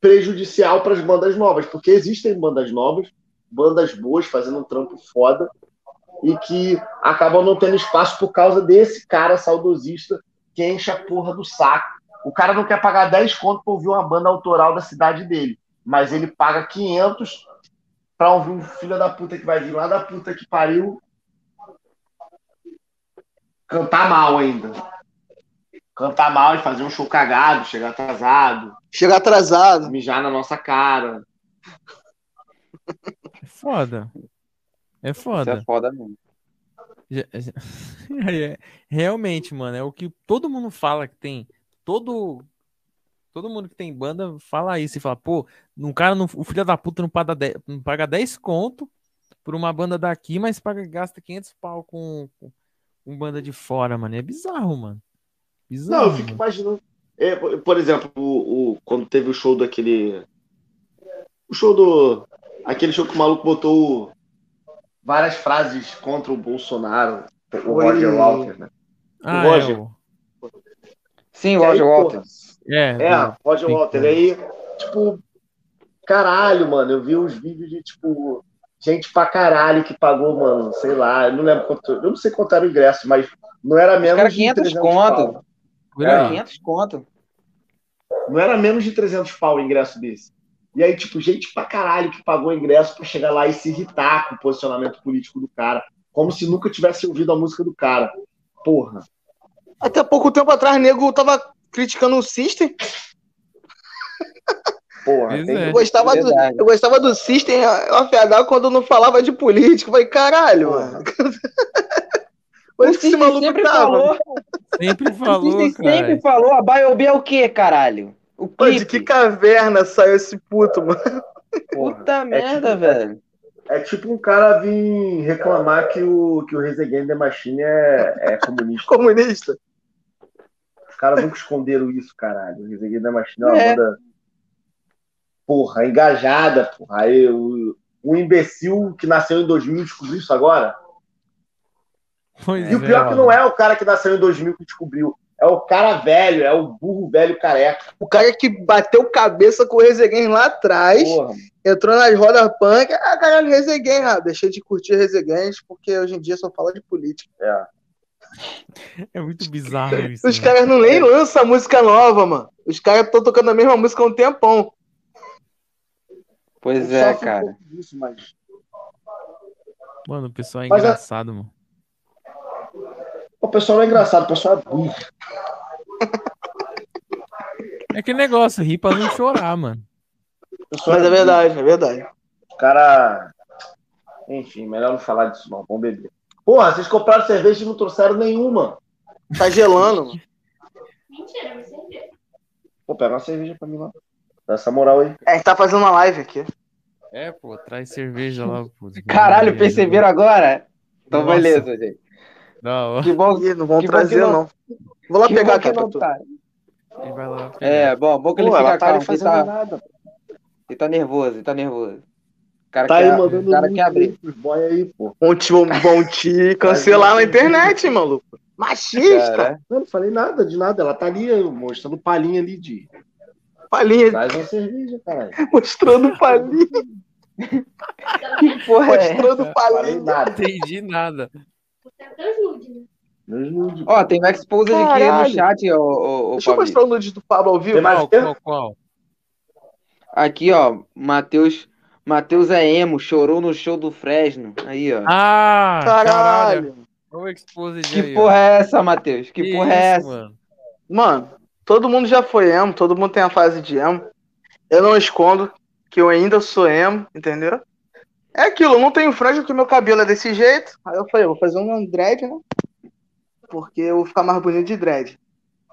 prejudicial para as bandas novas, porque existem bandas novas, bandas boas, fazendo um trampo foda, e que acabam não tendo espaço por causa desse cara saudosista que enche a porra do saco. O cara não quer pagar 10 conto para ouvir uma banda autoral da cidade dele, mas ele paga 500 para ouvir um filho da puta que vai vir lá da puta que pariu cantar mal ainda. Cantar mal e fazer um show cagado, chegar atrasado, Chega atrasado. mijar na nossa cara. É foda. É Isso foda. é foda mesmo. (laughs) É, Realmente, mano, é o que todo mundo fala que tem. Todo todo mundo que tem banda fala isso e fala, pô, um cara, não, o filho da puta não paga 10, não paga 10 conto por uma banda daqui, mas paga, gasta 500 pau com, com, com banda de fora, mano. É bizarro, mano. Bizarro. Não, eu fico imaginando. É, por- exemplo, o, o- quando teve o show daquele. O show do. Aquele show que o maluco botou várias frases contra o Bolsonaro. O Foi- Roger Walter, né? Ah, Roger. é, o- Sim, E aí, Roger porra, Walter. é, É, do- Roger Sim, Walter. pô. Aí, tipo, caralho, mano, eu vi uns vídeos de, tipo, gente pra caralho que pagou, mano, sei lá, eu não lembro quanto, eu não sei quanto era o ingresso, mas não era menos cara, de 500 300 conto. É. aí. 500 conto. Não era menos de 300 pau o ingresso desse. E aí, tipo, gente pra caralho que pagou o ingresso pra chegar lá e se irritar com o posicionamento político do cara, como se nunca tivesse ouvido a música do cara. Porra. Até pouco tempo atrás, nego tava criticando o System. Porra. É. Eu gostava, do, verdade. eu gostava do System afiadado quando não falava de política. Eu falei, caralho, Porra. mano. Onde que esse maluco sempre tava? falou, Sempre (laughs) o falou, System cara. sempre falou, a Biob é o quê, caralho? O Pô, de que caverna saiu esse puto, mano? Puta merda, tipo- velho. É tipo um cara vir reclamar que o, que o Against the Machine é, é comunista. Comunista. Os caras nunca esconderam isso, caralho. O Rise Against the Machine é uma É. banda. Porra, engajada, porra. Aí o, o imbecil que nasceu em 2000 descobriu isso agora. Pois E o pior é que não é o cara que nasceu em 2000 que descobriu. É o cara velho, é o burro velho careca. O cara que bateu cabeça com o Rezeguem lá atrás, Porra. entrou nas rodas punk. Ah, caralho, Rezeguem. Ah, deixei de curtir Rezeguens porque hoje em dia só fala de política. É muito bizarro isso. Os mano. caras não nem lançam música nova, mano. Os caras estão tocando a mesma música há um tempão. Pois é, um cara. pouco disso, mas- Mano, o pessoal é Mas a- engraçado, mano. O pessoal não é engraçado, o pessoal é burro. É aquele negócio, rir pra não chorar, mano. Mas é burro. verdade, é verdade. O cara. Enfim, melhor não falar disso, não. Vamos beber. Porra, vocês compraram cerveja e não trouxeram nenhuma. Tá gelando, mano. Mentira, viu. Pô, pega uma cerveja pra mim lá. Dá essa moral aí. É, a gente tá fazendo uma live aqui. É, pô, traz cerveja lá, pô. Caralho, perceberam agora? Então, Nossa. beleza, gente. Não, Que bom Ih, não vão Que trazer, que não- não. Vou lá que pegar que não tu. tá. ele vai lá. pegar. É, bom, bom que ele Pô, fica tá calmo, ele tá, nada. ele tá nervoso, ele tá nervoso. O cara Tá quer, aí mandando o cara quer abrir. boy aí, pô. Vão te, vão te (laughs) cancelar na internet, maluco. Machista. Cara, Eu não falei nada de nada. Ela tá ali mostrando palhinha ali de. Palhinha, Traz uma cerveja, caralho. (laughs) mostrando palhinha, (laughs) que porra é? mostrando Falei palhinha. nada. Entendi nada. Dois nudes, né? Meus nudes. Ó, tem um exposed aqui no chat, ó, ó, ó, Deixa eu Pablo. mostrar o nude do Pablo ao vivo. Qual, qual, qual? Aqui, ó, Matheus, Matheus é emo, chorou no show do Fresno. Aí, ó. Ah, caralho. Caralho. Olha o exposed que aí, ó. porra é essa, Matheus? Que, porra é isso, essa? mano? Mano, todo mundo já foi emo, todo mundo tem a fase de emo. Eu não escondo que eu ainda sou emo, entendeu? É aquilo, não tenho franja porque meu cabelo é desse jeito. Aí eu falei, eu vou fazer um dread, né? Porque eu vou ficar mais bonito de dread.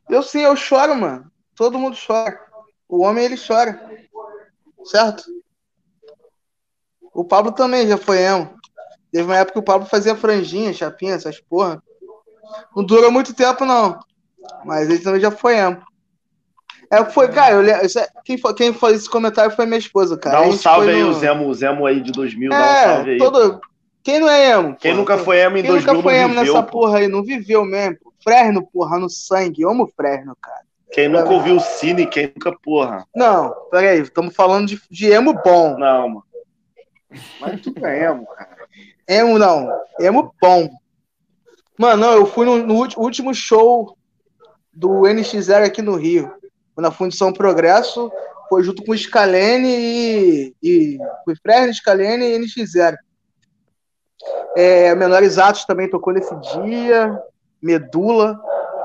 Eu sim, eu choro, mano. Todo mundo chora. O homem, ele chora. Certo? O Pablo também já foi emo. Teve uma época que o Pablo fazia franjinha, chapinha, essas porra. Não durou muito tempo, não. Mas ele também já foi emo. É, foi, cara, eu, é- quem, foi, quem fez esse comentário foi minha esposa, cara. Dá um salve aí, no- o Zemo, o Zemo aí de 2000, dá um salve É, aí. todo... quem não é emo? Quem nunca foi emo em Quem 2000 nunca foi emo viveu, nessa pô. porra aí? Não viveu mesmo. Fresno, porra, no sangue. Eu amo Fresno, cara. Quem nunca ouviu o Cine, quem nunca, porra. Não, peraí, estamos falando de, de emo bom. Não, mano. Mas tu é emo, cara. Emo não, emo bom. Mano, não, eu fui no, no último show do NX0 aqui no Rio. Na Fundição Progresso, foi junto com o Scalene e, e foi Fresno, Scalene e NX0. É, Menores Atos também tocou nesse dia, Medula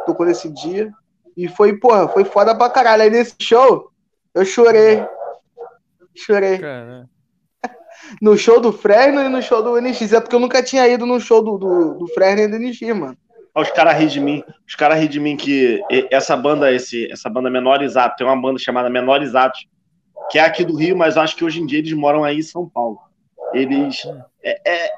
tocou nesse dia. E foi, porra, foi foda pra caralho. Aí nesse show, eu chorei. Chorei. Cara, No show do Fresno e no show do NX. É porque eu nunca tinha ido no show do, do, do Fresno e do NX, mano. Os caras riem de mim. Os caras riem de mim que essa banda, esse, essa banda Menores Atos, tem uma banda chamada Menores Atos, que é aqui do Rio, mas acho que hoje em dia eles moram aí em São Paulo. Eles. É, é,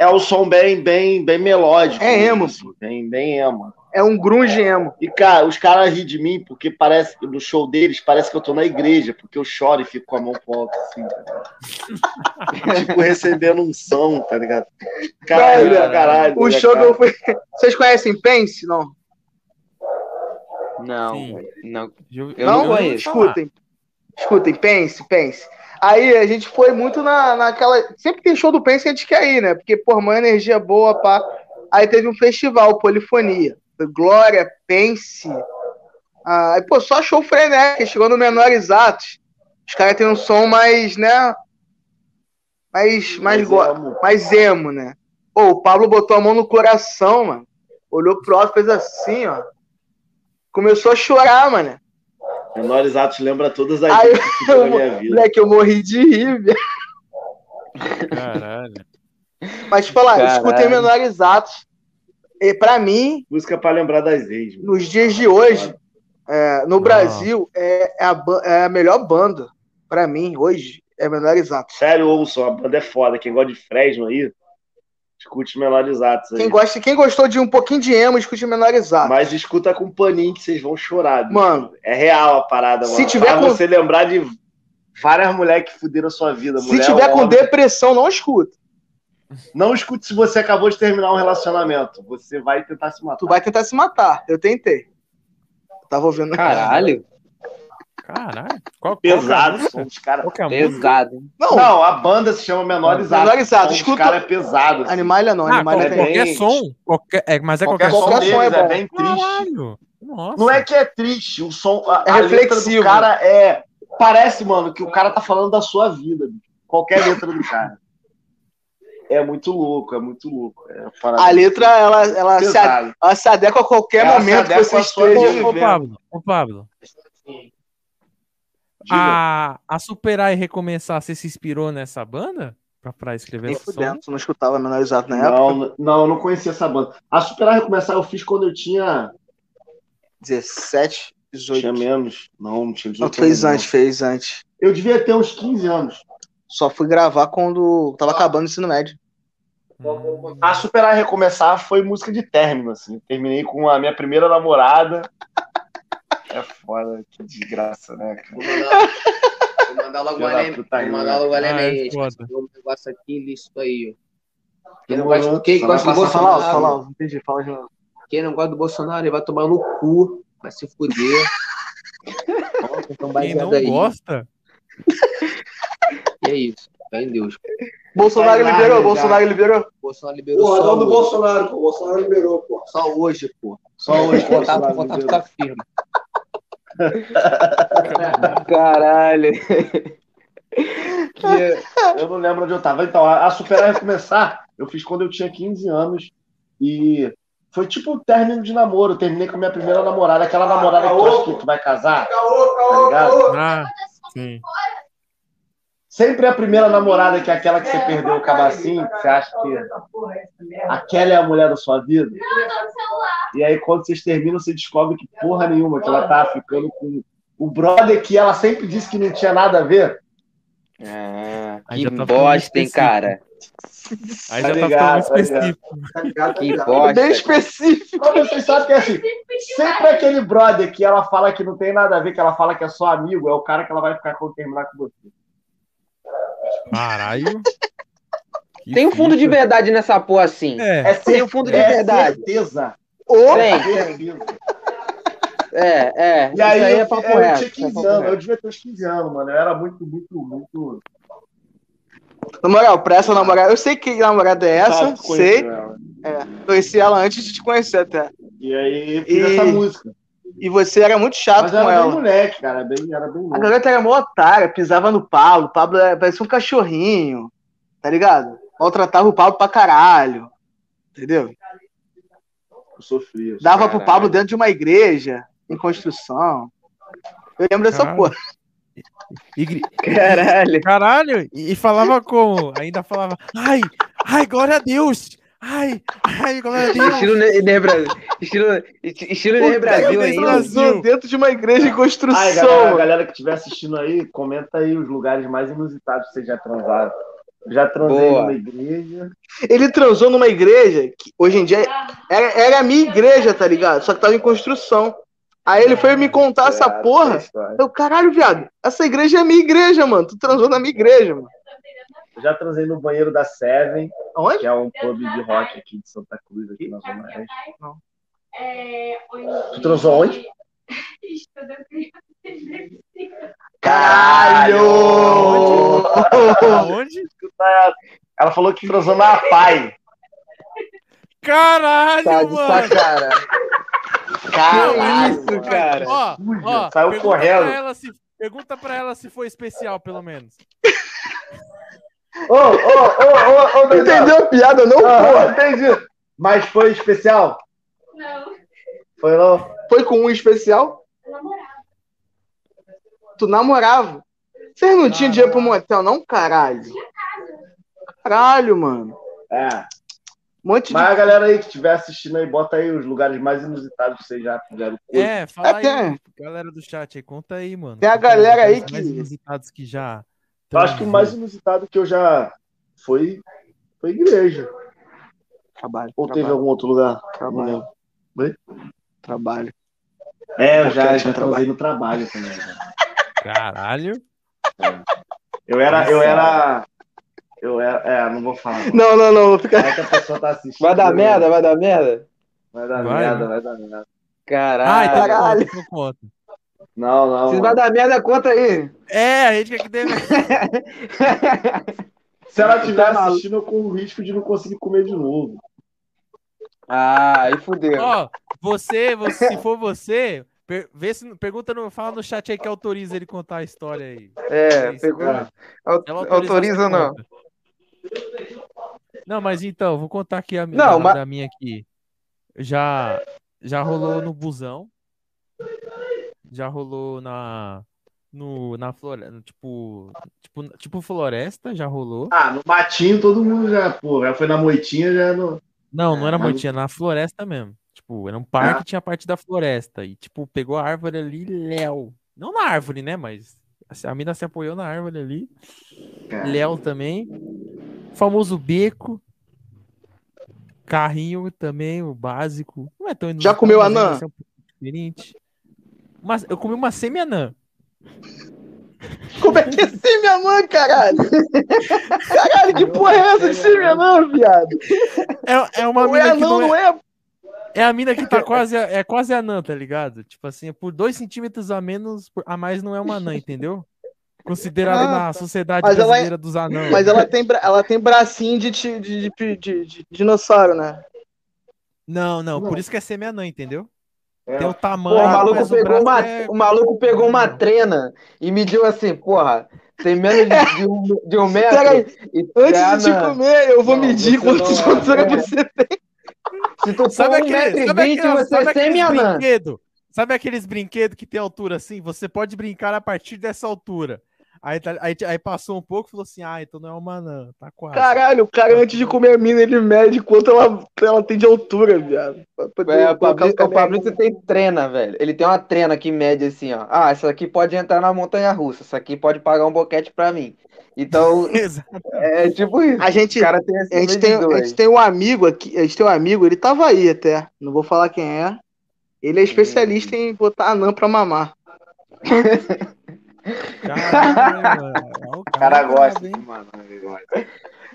é um som bem, bem, bem melódico. É emo, assim, bem, bem emo. É um grunge emo. E, cara, os caras riem de mim porque parece que no show deles parece que eu tô na igreja, porque eu choro e fico com a mão pro alto, assim, tá ligado? (laughs) tipo, recebendo um som, tá ligado? Caralho, Cara, caralho. O né, show que cara? eu (laughs) fui. Vocês conhecem Pense? Não. Não, Sim. não. eu, não não conheço. Escutem. Escutem, Pense, Pense. Aí a gente foi muito na, naquela. Sempre tem show do Pense a gente quer ir, né? Porque, por uma energia boa, pá. Aí teve um festival, Polifonia. Glória, Pense. Ah, aí, pô, só show frenético. Chegou no Menores Atos. Os caras têm um som mais, né? Mais, mais, Mas go- emo. mais emo, né? Pô, o Pablo botou a mão no coração, mano. Olhou pro alto, fez assim, ó. Começou a chorar, mano. Menores Atos lembra todas as Aí, que na (laughs) minha vida. Moleque, eu morri de rir, velho. Caralho. Mas falar, eu Caralho. escutei menores atos. E pra mim, Música pra lembrar das ex. mano. nos dias de hoje, é, no Brasil, é, é a, é a melhor banda. Pra mim, hoje, é menores atos. Sério, ouçam, a banda é foda. Quem gosta de Fresno aí, escute aí. Quem, gosta, quem gostou de um pouquinho de emo, escute menores atos. Mas escuta com paninho que vocês vão chorar. bicho. Mano, É real a parada, Se mano. tiver pra com- você lembrar de várias mulheres que fuderam a sua vida. se mulher, tiver com homem. depressão, não escuta. Não escute se você acabou de terminar um relacionamento. Você vai tentar se matar. Tu vai tentar se matar. Eu tentei. Eu tava ouvindo. Caralho, Caralho. Qual, Pesado, Qual, caras. qual que é a música? pesado. Não, Não, a banda se chama Menores Atos. Menores Atos, Os escuta- caras é pesado. assim. Animalha não, Ah, Animalha é qualquer bem- som. Qualquer, é, mas é qualquer, Qualquer som Qualquer som deles é é, bom. bem triste. Caralho. Nossa. Não é que é triste, o som, a, É a letra reflexivo. do cara é. Parece, mano, que o cara tá falando da sua vida. Qualquer letra do cara. É muito louco, é muito louco. É A letra, ela, ela, se, a- pesada. ela se adequa a qualquer Ela momento que você esteja. Ô. Pablo, ô, Pablo. A, a Superar e Recomeçar, você se inspirou nessa banda? Pra, pra escrever Nem som? fudendo, tu não escutava menores atos na época. Não, não, eu não conhecia essa banda. A Superar Recomeçar eu fiz quando eu tinha 17, 18. Tinha menos. Não, não tinha 18 Não, fez não. antes, fez antes. Eu devia ter uns 15 anos. Só fui gravar quando tava acabando o ensino médio. Hum. A Superar e Recomeçar foi música de término, assim. Terminei com a minha primeira namorada. É foda, que desgraça, né, cara? Vou mandar, vou mandar logo lembra- puta Vou mandar né? logo uma Ah, é. Um negócio aqui ilícito aí, ó. Quem não gosta, quem Só gosta do Fala, Bolsonaro, fala, entendi, fala de novo. quem não gosta do Bolsonaro, ele vai tomar no cu, vai se fuder. Então Quem não aí. gosta, é isso. Fé em Deus. Bolsonaro lá, liberou, já. Bolsonaro liberou. Bolsonaro liberou Porra, só não do. Bolsonaro, pô. Bolsonaro liberou, pô. Só hoje, pô. Só hoje contato, contato tá firme. (laughs) Caralho. Que eu não lembro onde eu tava. Então, a, a Superar e Recomeçar, eu fiz quando eu tinha 15 anos. E foi tipo o término de namoro. Eu terminei com a minha primeira namorada, aquela namorada que tu acha que tu vai casar. Caô, Tá caô, ligado? caô. ah, sim. Sempre a primeira namorada que é aquela que você perdeu o cabacinho, que você acha que aquela é a mulher da sua vida. E aí, quando vocês terminam, você descobre que porra nenhuma, que ela tá ficando com o brother que ela sempre disse que não tinha nada a ver. Ah, Aí que tá bosta, hein, cara. Aí Tá já tá ligado, ficando tá ligado. específico. Tá ligado, tá Que bosta. Bem específico. Como vocês sabem que é assim, sempre aquele brother que ela fala que não tem nada a ver, que ela fala que é só amigo, é o cara que ela vai ficar quando terminar com você. Caralho. Que Tem um fundo de verdade nessa porra assim. É, É, Tem um fundo de é verdade. certeza. Ô, Tem. certeza. É, é. E aí, isso aí eu, é papo eu reto. tinha isso é 15 papo anos, reto. eu devia ter uns 15 anos, mano. Eu era muito, muito, muito. Na moral, pra essa namorada, eu sei que namorada é essa, Sabe, sei. ela. Conheci ela antes de te conhecer até. E aí fiz E- essa música. E você era muito chato Mas com era bem moleque, cara. Bem, era bem A novo. garota era mó otária, pisava no Pablo. O Pablo era- parecia um cachorrinho, tá ligado? Maltratava o Pablo pra caralho. Entendeu? Eu sofria. Dava pro Caralho. Pablo dentro de uma igreja, em construção. Eu lembro dessa Caralho. porra. E Caralho. Caralho, e e falava como? Ainda falava, ai, ai, glória a Deus! Ai, ai, glória a Deus! Estilo Ner Brasil. Estilo, estilo Ner Brasil ainda. Brasil. Dentro de uma igreja em Ai, construção. galera, a galera que estiver assistindo aí, comenta aí os lugares mais inusitados que vocês já transaram. Já transei Boa. numa igreja. Ele transou numa igreja que hoje em dia era, era a minha igreja, tá ligado? Só que tava em construção. Aí ele foi me contar essa É, porra. essa história. Eu, caralho, viado, essa igreja é minha igreja, mano. Tu transou na minha igreja, mano. Eu já transei no banheiro da Seven, Aonde? que é um pub de rock aqui de Santa Cruz, aqui na Zona Oeste. Não. É, Tu transou onde? (laughs) Caralho! Aonde? Ela falou que transou na Pai. Caralho, Tá mano! sacara. Caralho! isso, cara? Ó, ó, saiu pergunta correndo. Pra ela se, pergunta pra ela se foi especial, pelo menos. Ô, ô, ô, ô, ô. Entendeu a piada, não, Ah, porra? entendi. Mas foi especial? Não, Foi não? Foi com um especial? eu namorava. Tu namorava? Vocês não tinham dinheiro pro motel, não, caralho? Caralho, mano. É. Um monte de. Mas a galera aí que estiver assistindo aí, bota aí os lugares mais inusitados que vocês já fizeram. É, fala É, aí, tem. galera do chat aí, conta aí, mano. Tem a galera aí que- mais inusitados que já. Eu acho que o mais inusitado que eu já foi foi igreja. Trabalho. Ou teve trabalho, algum outro lugar? Trabalho. Lembro. trabalho. É, eu já, já transei no trabalho (laughs) também. Caralho. Eu era, eu era. Eu era. É, não vou falar. Não, Não. não, não. Fica... É que a pessoa tá assistindo. Vai dar merda, vai dar merda? Vai dar Vai, merda, né? vai dar merda. Caralho. Ah, então Caralho. conta. Não, não. Se vai dar merda, conta aí. É, a gente quer que dê (laughs) Se ela estiver Tá assistindo, eu corro o risco de não conseguir comer de novo. Ah, aí fudeu. Ó, você, você, se for você, per- vê se, pergunta no, fala no chat aí que autoriza ele contar a história aí. É, autorizar, Autoriza ou não? conta. Não, mas então, vou contar aqui a minha, Não, da, mas- da minha aqui. Já, já rolou no busão. Já rolou na no, na floresta, tipo, tipo, tipo floresta, já rolou. Ah, no matinho todo mundo já, pô, já foi na moitinha, já no. Não, não era mas- moitinha, na floresta mesmo. Tipo, era um parque tinha parte da floresta. E, tipo, pegou a árvore ali, Léo. Não na árvore, né? Mas a mina se apoiou na árvore ali. Léo também. Famoso beco. Carrinho também, o básico. Não é tão Já comeu anã? é um diferente. Mas eu comi uma semi-anã. Como é que é mãe, caralho? Caralho, que porra é essa de mãe, viado? É, é uma Não mina é que não, não não é, é? é a mina que tá quase, é quase anã, tá ligado? Tipo assim, por dois centímetros a menos, por- a mais não é uma anã, entendeu? Considerada Ah, na sociedade Mas ela é- brasileira dos anãos. Mas ela tem, bra- ela tem bracinho de, de, de, de- de dinossauro, né? Não, não, por Não. isso que é semi-anã, entendeu? É. Tem o tamanho, o maluco o pegou braço uma, é... o maluco pegou uma trena e mediu assim, porra, tem menos de, de um, de um metro. Peraí, e Antes é de te comer, eu vou Não, medir quantos não é, altura você tem. Se tu Sabe aquele, 1,20m, sabe aquele, você sabe é aqueles semi-anã. brinquedos? Sabe aqueles brinquedos que tem altura assim? Você pode brincar a partir dessa altura. Aí, tá- aí, aí passou um pouco e falou assim: ah, então não é uma anã, tá quase. Caralho, o cara antes de comer a mina, ele mede quanto ela, ela tem de altura, viado. É, o Pablito, o tem trena, velho. Ele tem uma trena que mede assim, ó. Ah, essa aqui pode entrar na montanha russa, essa aqui pode pagar um boquete pra mim. Então, (laughs) é tipo isso. A gente, O cara tem a gente tem, a gente tem um amigo aqui, a gente tem um amigo, ele tava aí até, não vou falar quem é. Ele é especialista em botar anã pra mamar. (laughs) Caralho, mano. É O cara brabo, gosta, hein? mano. ele gosta.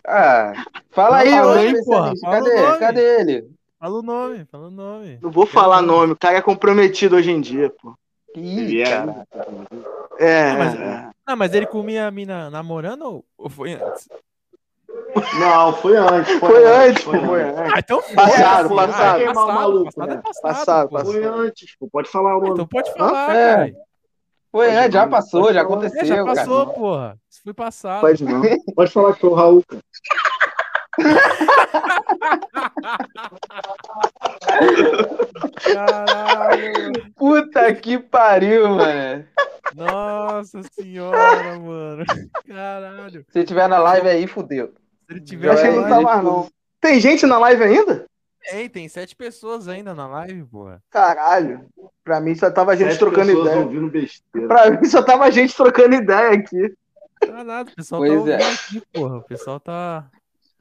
Ah, fala aí, Fala ô aí, especialista. porra, Cadê? Cadê ele? Fala o nome, fala o nome. Não vou falar nome, o cara é comprometido hoje em dia, pô. Ih, Ele é- cara. É, Não, mas- é. Ah, mas ele comia a mina namorando ou- ou foi antes? Não, foi antes. Foi antes, pô, foi antes. Ah, então Passado, passado. Ah, passado, passado é passado, Passado, pô. passado. Foi antes, pô. Pode falar o Ah, nome. Então pode falar, É. cara. Foi antes, já passou, já É, já aconteceu, cara. passou, porra. Isso foi passado. Pode não. Pode falar que foi o Raul, cara. Caralho. Puta que pariu, mano. Nossa senhora, mano. Caralho. Se tiver na live aí, fudeu. Se ele tiver Acho que não tá mais, não. Tem gente na live ainda? Tem, tem sete pessoas ainda na live, porra. Caralho. Pra mim só tava gente Sete trocando pessoas ideia. ouvindo besteira. Pra mim só tava gente trocando ideia aqui. Tá nada, o pessoal Pois tá ouvindo é. aqui, porra. O pessoal tá.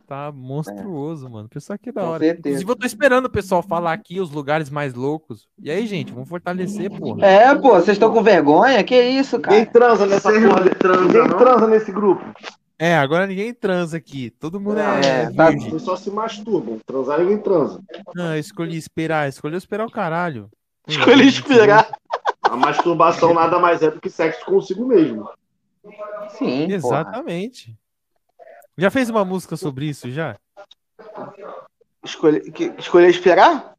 Tá monstruoso, mano. O pessoal aqui é da Com hora. certeza. Inclusive, eu tô esperando o pessoal falar aqui os lugares mais loucos. E aí, gente, vamos fortalecer, porra. É, pô, vocês estão com vergonha? Que isso, cara? transa nessa porra de transa, não? transa nesse grupo. É, agora ninguém transa aqui. Todo mundo é, É, tá- só se masturbam. Transar ninguém transa. Não, eu escolhi esperar. Escolheu esperar o caralho. Escolhi esperar. A masturbação nada mais é do que sexo consigo mesmo. Sim, porra. Exatamente. Já fez uma música sobre isso já? Escolher, escolher esperar?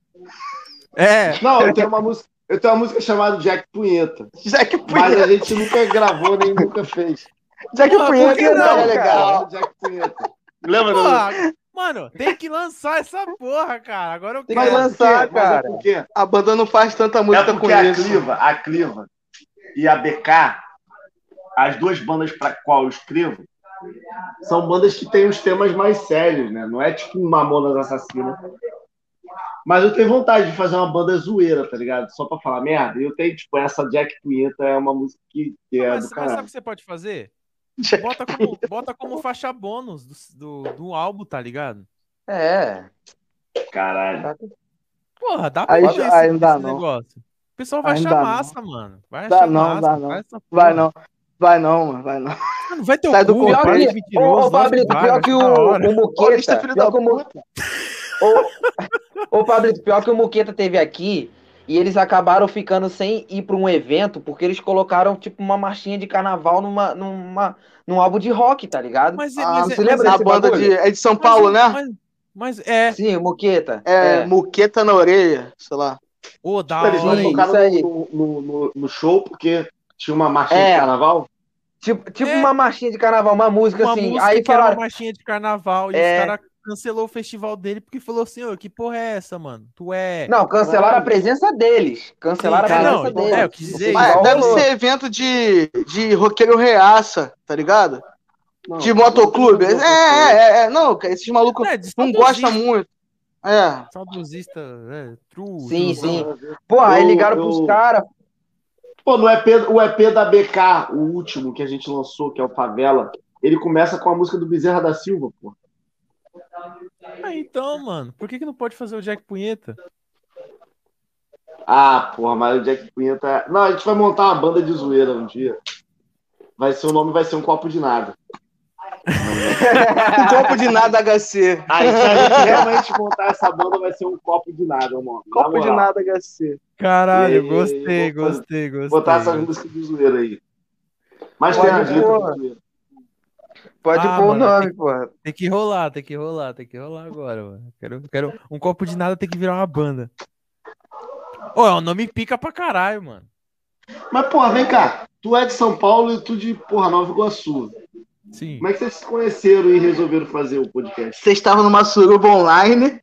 É. Não, eu tenho uma música. Eu tenho uma música chamada Jack Punheta. Jack Mas Punheta. a gente nunca gravou nem nunca fez. Jack Porra, por Punheta que é não, legal. Jack Punheta. Lembra? Porra, mano, tem que lançar essa porra, cara. Agora eu Tem quero. que lançar, Mas é cara. porque, A banda não faz tanta é música com porque a isso. Cliva, a Cliva e a BK, as duas bandas para qual eu escrevo, são bandas que têm os temas mais sérios, né? Não é tipo um Mamonas Assassina. Mas eu tenho vontade de fazer uma banda zoeira, tá ligado? Só pra falar merda. E eu tenho, tipo, essa Jack Punheta é uma música que, que é Mas, do mas sabe o caralho. que você pode fazer? Bota como, bota como faixa bônus do, do, do álbum, tá ligado? É. Caralho. Porra, dá pra Aí- fazer esse, não dá, esse não. negócio. O pessoal vai não achar não. massa, mano. Vai Dá achar não, massa. dá não. Vai porra. não. Vai não, mano. Vai não. Mano, vai ter o Sai do cu, Pior que, mentiroso. ô, ô, vai, pior vai que o, o Muqueta, filho da o. (laughs) Ô, Pablito, pior que o Muqueta teve aqui e eles acabaram ficando sem ir pra um evento porque eles colocaram, tipo, uma marchinha de carnaval numa, numa, num álbum de rock, tá ligado? Mas, é- Ah, mas, você é- lembra mas, A desse banda bagulho? de, é de São mas- Paulo, né? Mas, mas é. Sim, Muqueta. É, muqueta na orelha, sei lá. Ô, da Eles não tocaram isso aí. no, no, no, no show porque tinha uma marchinha É. de carnaval. Tipo, tipo É. uma marchinha de carnaval, uma música Uma assim. música aí que era uma falaram, marchinha de carnaval e É. os caras cancelou o festival dele porque falou assim, ô, que porra é essa, mano? Tu é... não, cancelaram a presença deles. Cancelaram Sim, a presença não, deles. é, eu quis O dizer festival deve rolou. ser evento de, de roqueiro reaça, tá ligado? Não, De motoclube. É, é, é, é. Não, esses malucos É, não gostam muito. É. Saudosista, é, true. Sim, truzão. sim. Porra, aí ligaram eu- pros caras. Pô, no EP, o EP da BK, o último que a gente lançou, que é o Favela, ele começa com a música do Bezerra da Silva, pô. Ah, então, mano, por que, que não pode fazer o Jack Punheta? Ah, porra, mas o Jack Punheta. Não, a gente vai montar uma banda de zoeira um dia. Vai ser o nome, vai ser um copo de nada. Um copo de nada HC. Aí, se a gente realmente montar essa banda, vai ser um copo de nada, mano. Na Copo de nada HC. Caralho, E gostei, gostei, gostei. Botar essas músicas de zoeira aí. Mas Pode tem a zoeira. Pode Ah, pôr o mano, nome, porra. Tem que rolar, tem que rolar, tem que rolar agora, mano. Quero, quero um copo de nada tem que virar uma banda. Ô, é um nome pica pra caralho, mano. Mas, porra, vem cá. Tu é de São Paulo e tu de, porra, Nova Iguaçu. Sim. Como é que vocês se conheceram e resolveram fazer o podcast? Você estava numa suruba online.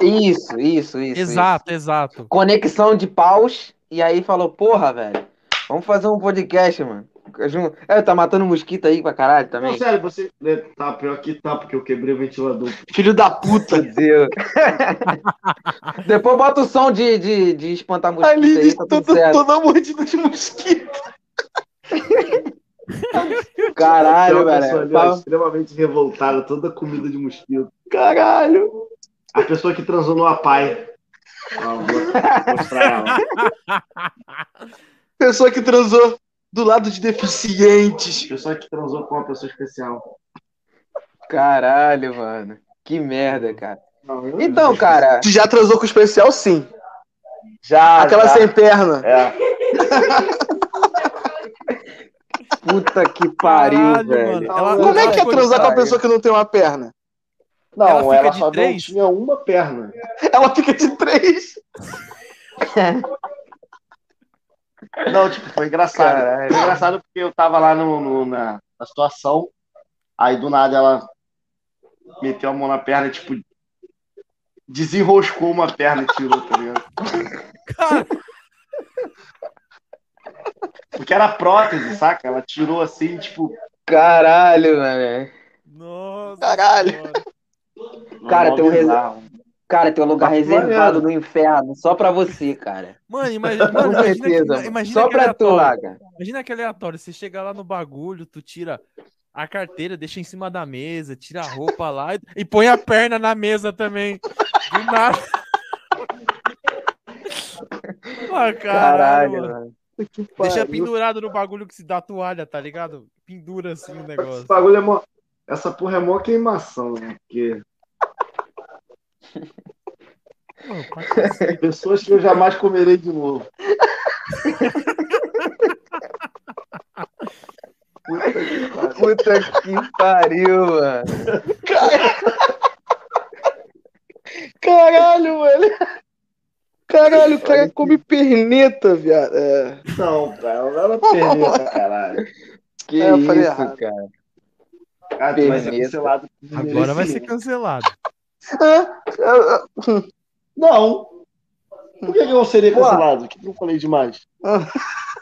Isso, isso, isso. Exato, exato. isso. Conexão de paus. E aí falou, porra, velho. Vamos fazer um podcast, mano. Jun- É, tá matando mosquito aí pra caralho também. Não, sério, você. é, Tá, pior que tá, porque eu quebrei o ventilador. Filho da puta. Meu Deus. (laughs) Depois bota o som de, de, de espantar mosquito Ali aí, tá tudo toda, certo. toda mordida de mosquito. (laughs) Caralho, uma pessoa velho. ali, ó, Fala- extremamente revoltada, toda comida de mosquito. Caralho. A pessoa que transou no Apai. Ó, vou mostrar ela. (laughs) Pessoa que transou do lado de deficientes. Pessoa que transou com uma pessoa especial. Caralho, mano. Que merda, cara. Não, Então, cara, Tu já transou com o especial, sim. Já. Aquela já. sem perna. É. (laughs) puta que pariu, Caralho, velho. mano. Ela- Como é que é transar com a pessoa que não tem uma perna? Não, Ela ela, fica de só não três? tinha uma perna. Ela fica de três. (laughs) Não, tipo, foi engraçado. Caralho. Foi engraçado porque eu tava lá no, no- na, na situação, aí do nada ela meteu a mão na perna, tipo, desenroscou uma perna e tirou, tá ligado? Cara, Porque era prótese, saca? Ela tirou assim, tipo. Caralho, velho. nossa. Caralho. Cara, tem um res-. Cara, tem um lugar Tá reservado maneiro. no inferno só pra você, cara. Mano, (laughs) imagina, mano, Com imagina, certeza. que- mano. imagina Só que pra tu lá, cara. Imagina que aleatório. Você chega lá no bagulho, tu tira a carteira, deixa em cima da mesa, tira a roupa lá e, e põe a perna na mesa também. Do nada. (laughs) Ah, caralho, Caralho, mano. mano. Deixa pendurado no bagulho que se dá toalha, tá ligado? Pendura assim o Esse negócio. bagulho é mó. Essa porra é mó queimação, né? Porque Pô, (laughs) pessoas que eu jamais comerei de novo. Puta que pariu, mano. Caralho, mano. Caralho, o cara come perneta, viado. É. Não, cara, não era perneta, caralho. Que É, eu falei isso, errado. cara. Vai ser Perneta. cancelado. Agora vai ser cancelado. Ah, ah, ah. Não. Por que, eu seria cancelado? O que eu falei demais?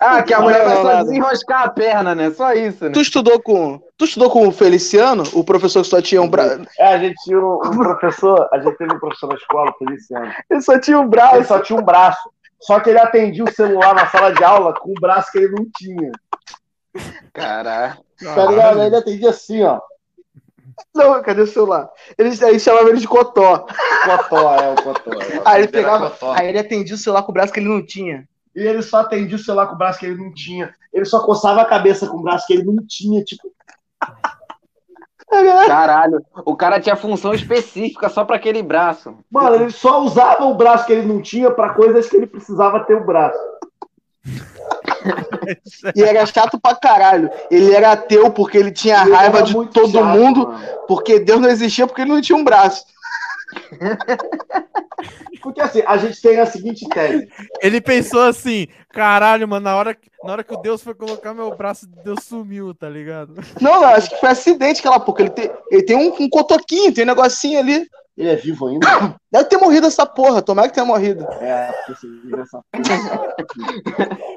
Ah, que a mulher vai só desenroscar a perna, né? Só isso, né? Tu estudou com. Tu estudou com o Feliciano, o professor que só tinha um braço. É, a gente tinha um, um professor, a gente teve um professor na escola, Feliciano. Ele só tinha um Ele braço. só tinha um braço. Só que ele atendia o celular na sala de aula com o braço que ele não tinha. Caralho. Tá ligado? Ele atendia assim, ó. (laughs) Não, cadê o celular? Eles aí chamavam ele de Cotó. Cotó, é o Cotó. é. Aí ele pegava. Cotó. Aí ele atendia o celular com o braço que ele não tinha. E ele só atendia o celular com o braço que ele não tinha. Ele só coçava a cabeça com o braço que ele não tinha. Tipo, Caralho. O cara tinha função específica só pra aquele braço. mano, ele só usava o braço que ele não tinha pra coisas que ele precisava ter o braço. (laughs) E era chato pra caralho. Ele era ateu porque ele tinha Ele raiva de todo chato, mundo, mano. porque Deus não existia porque ele não tinha um braço. (laughs) Porque assim, a gente tem a seguinte tese. Ele pensou assim, caralho, mano, na hora, que- na hora que o Deus foi colocar meu braço, Deus sumiu, tá ligado? Não, não, acho que foi acidente aquela porra. Ele tem, ele tem um, um cotoquinho, tem um negocinho ali. Ele é vivo ainda? (coughs) Deve ter morrido essa porra, tomara que tenha morrido. É, porque você vira essa (laughs)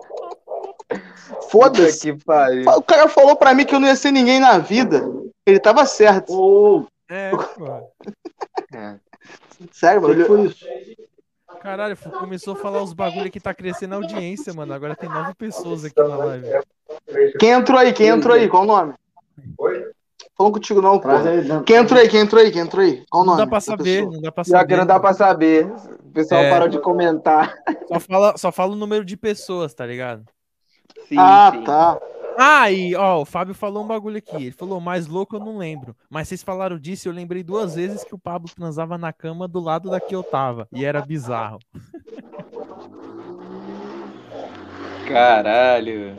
Puta Foda-se. O cara falou pra mim que eu não ia ser ninguém na vida. Ele tava certo. Ô, É, (laughs) pô. É. Sério, mano, o que foi isso? Caralho, começou a falar os bagulho que tá crescendo a audiência, mano. Agora tem nove pessoas aqui na live. Quem entrou aí? Quem entrou aí? Qual o nome? Falando contigo não, pô. Quem entrou aí? Quem entrou aí? Quem entrou aí? Qual o Não nome? dá pra saber, não dá pra Já que saber. não dá pra saber. O pessoal É. parou de comentar. Só fala, só fala o número de pessoas, tá ligado? Sim, Ah, sim. tá. Ah, e ó, o Fábio falou um bagulho aqui. Ele falou, mais louco eu não lembro. Mas vocês falaram disso e eu lembrei duas vezes que o Pablo transava na cama do lado da que eu tava. E era bizarro. Caralho.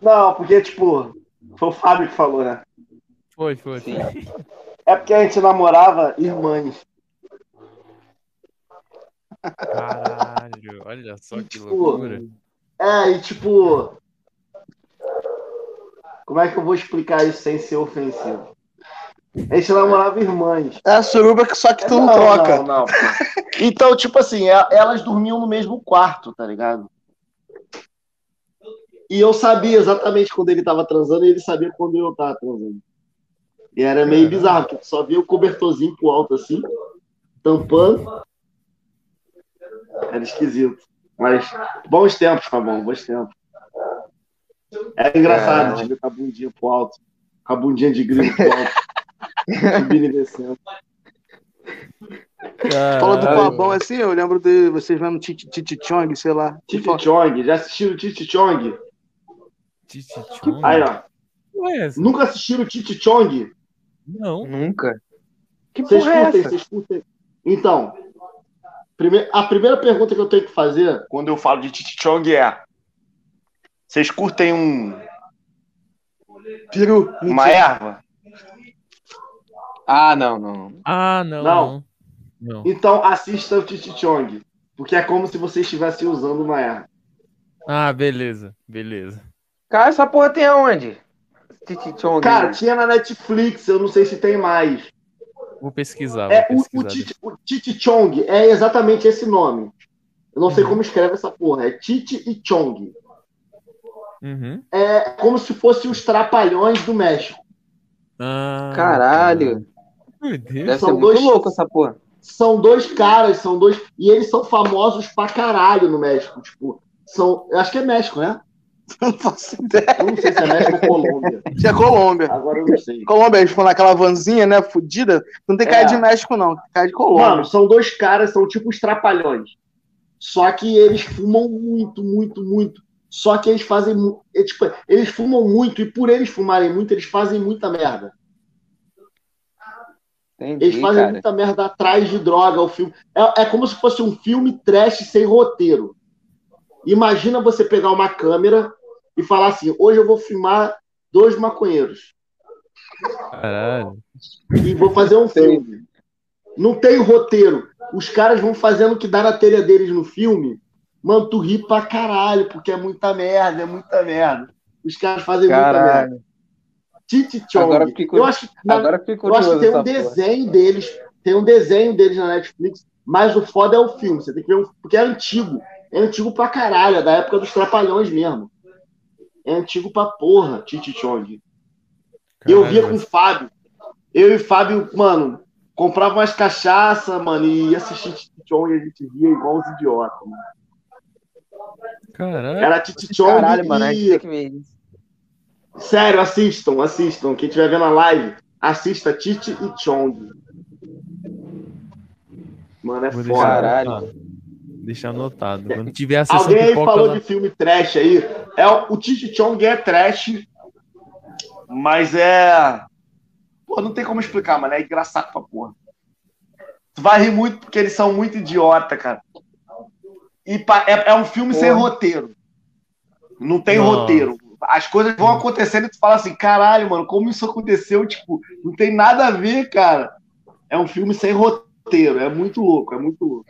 Não, porque, tipo, foi o Fábio que falou, né? Foi, foi. Sim. É porque a gente namorava irmãs. Caralho, olha só que Tipo, loucura. É, e tipo. Como é que eu vou explicar isso sem ser ofensivo? A gente namorava irmãs. É a suruba que só que tu não, Não, troca. não, não. (laughs) Então, tipo assim, e- elas dormiam no mesmo quarto, tá ligado? E eu sabia exatamente quando ele tava transando e ele sabia quando eu tava transando. E era meio bizarro, porque só via o cobertorzinho pro alto assim, tampando. Era esquisito. Mas bons tempos, tá bom, bons tempos. Era engraçado Caralho. de ver com a bundinha pro alto, com a bundinha de grilo pro alto, (laughs) subindo e descendo. Fala do Caralho. Fabão assim, eu lembro de vocês vendo Titi Titi Chong, sei lá. Titi Chong, já assistiram Titi Chong? Titi Chong? Aí, ó. Nunca assistiram Titi Chong? Não. Nunca. Que Vocês porra é curtem, essa? vocês curtem. Então, a primeira pergunta que eu tenho que fazer quando eu falo de Titi Chong é: vocês curtem um, Peru. uma erva? Ah, não, não. Ah, não, Não. não. Não. Então assista o Titi Chong, porque é como se você estivesse usando uma erva. Ah, beleza, beleza. Cara, essa porra tem aonde? Titi Chong. Cara, tinha na Netflix, eu não sei se tem mais. Vou pesquisar, vou É, o, pesquisar. o, Titi, o Titi Chong é exatamente esse nome. Eu não sei Uhum. como escreve essa porra. É Titi e Chong. Uhum. É como se fossem os trapalhões do México. Ah, Caralho. Meu Deus. Deve são ser muito dois- louco essa porra. São dois caras, são dois. E eles são famosos pra caralho no México. Tipo, são. Eu acho que é México, né? (laughs) Não faço ideia. Eu não sei se é México ou Colômbia. Tinha Colômbia. Agora eu não sei. Colômbia, eles foram naquela vanzinha, né, fudida. Não tem cara É. de México, não. Tem cara de Colômbia. Mano, são dois caras, são tipo os trapalhões. Só que eles fumam muito, muito, muito. Só que eles fazem. é, tipo, eles fumam muito, e por eles fumarem muito, eles fazem muita merda. Entendi, Eles fazem cara. muita merda atrás de droga. O filme é, é como se fosse um filme trash sem roteiro. Imagina você pegar uma câmera e falar assim: hoje eu vou filmar dois maconheiros Caralho. e vou fazer um filme. Não tem roteiro. Os caras vão fazendo o que dá na telha deles no filme. Mano, tu ri pra caralho, porque é muita merda, é muita merda. Os caras fazem muita merda. Caralho. Titi Chong. Agora fiquei Eu acho que na- Agora fiquei eu acho que tem um essa porra. desenho deles, tem um desenho deles na Netflix, mas o foda é o filme. Você tem que ver, um, porque é antigo. É antigo pra caralho, é da época dos Trapalhões mesmo. É antigo pra porra, Titi Chong. Eu via com o Fábio. Eu e o Fábio, mano, comprava umas cachaça, mano, e ia assistir Titi Chong e a gente ria igual os idiotas. Mano. Caralho. Era Titi Chong Caralho, mano, e... tem que ver isso. Sério, assistam, assistam. Quem estiver vendo a live, assista Titi e Chong. Mano, é Vou foda. deixar Caralho. anotado. Deixar anotado. Quando tiver Alguém aí pipoca falou lá... de filme trash aí. É, o Titi Chong é trash, mas é. Pô, não tem como explicar, mano. É engraçado pra porra. Tu vai rir muito porque eles são muito idiota, cara. E pa- é, é um filme sem Porra. roteiro. Não tem Nossa. roteiro. As coisas vão acontecendo e tu fala assim, caralho, mano, como isso aconteceu? Tipo, não tem nada a ver, cara. É um filme sem roteiro. É muito louco, é muito louco.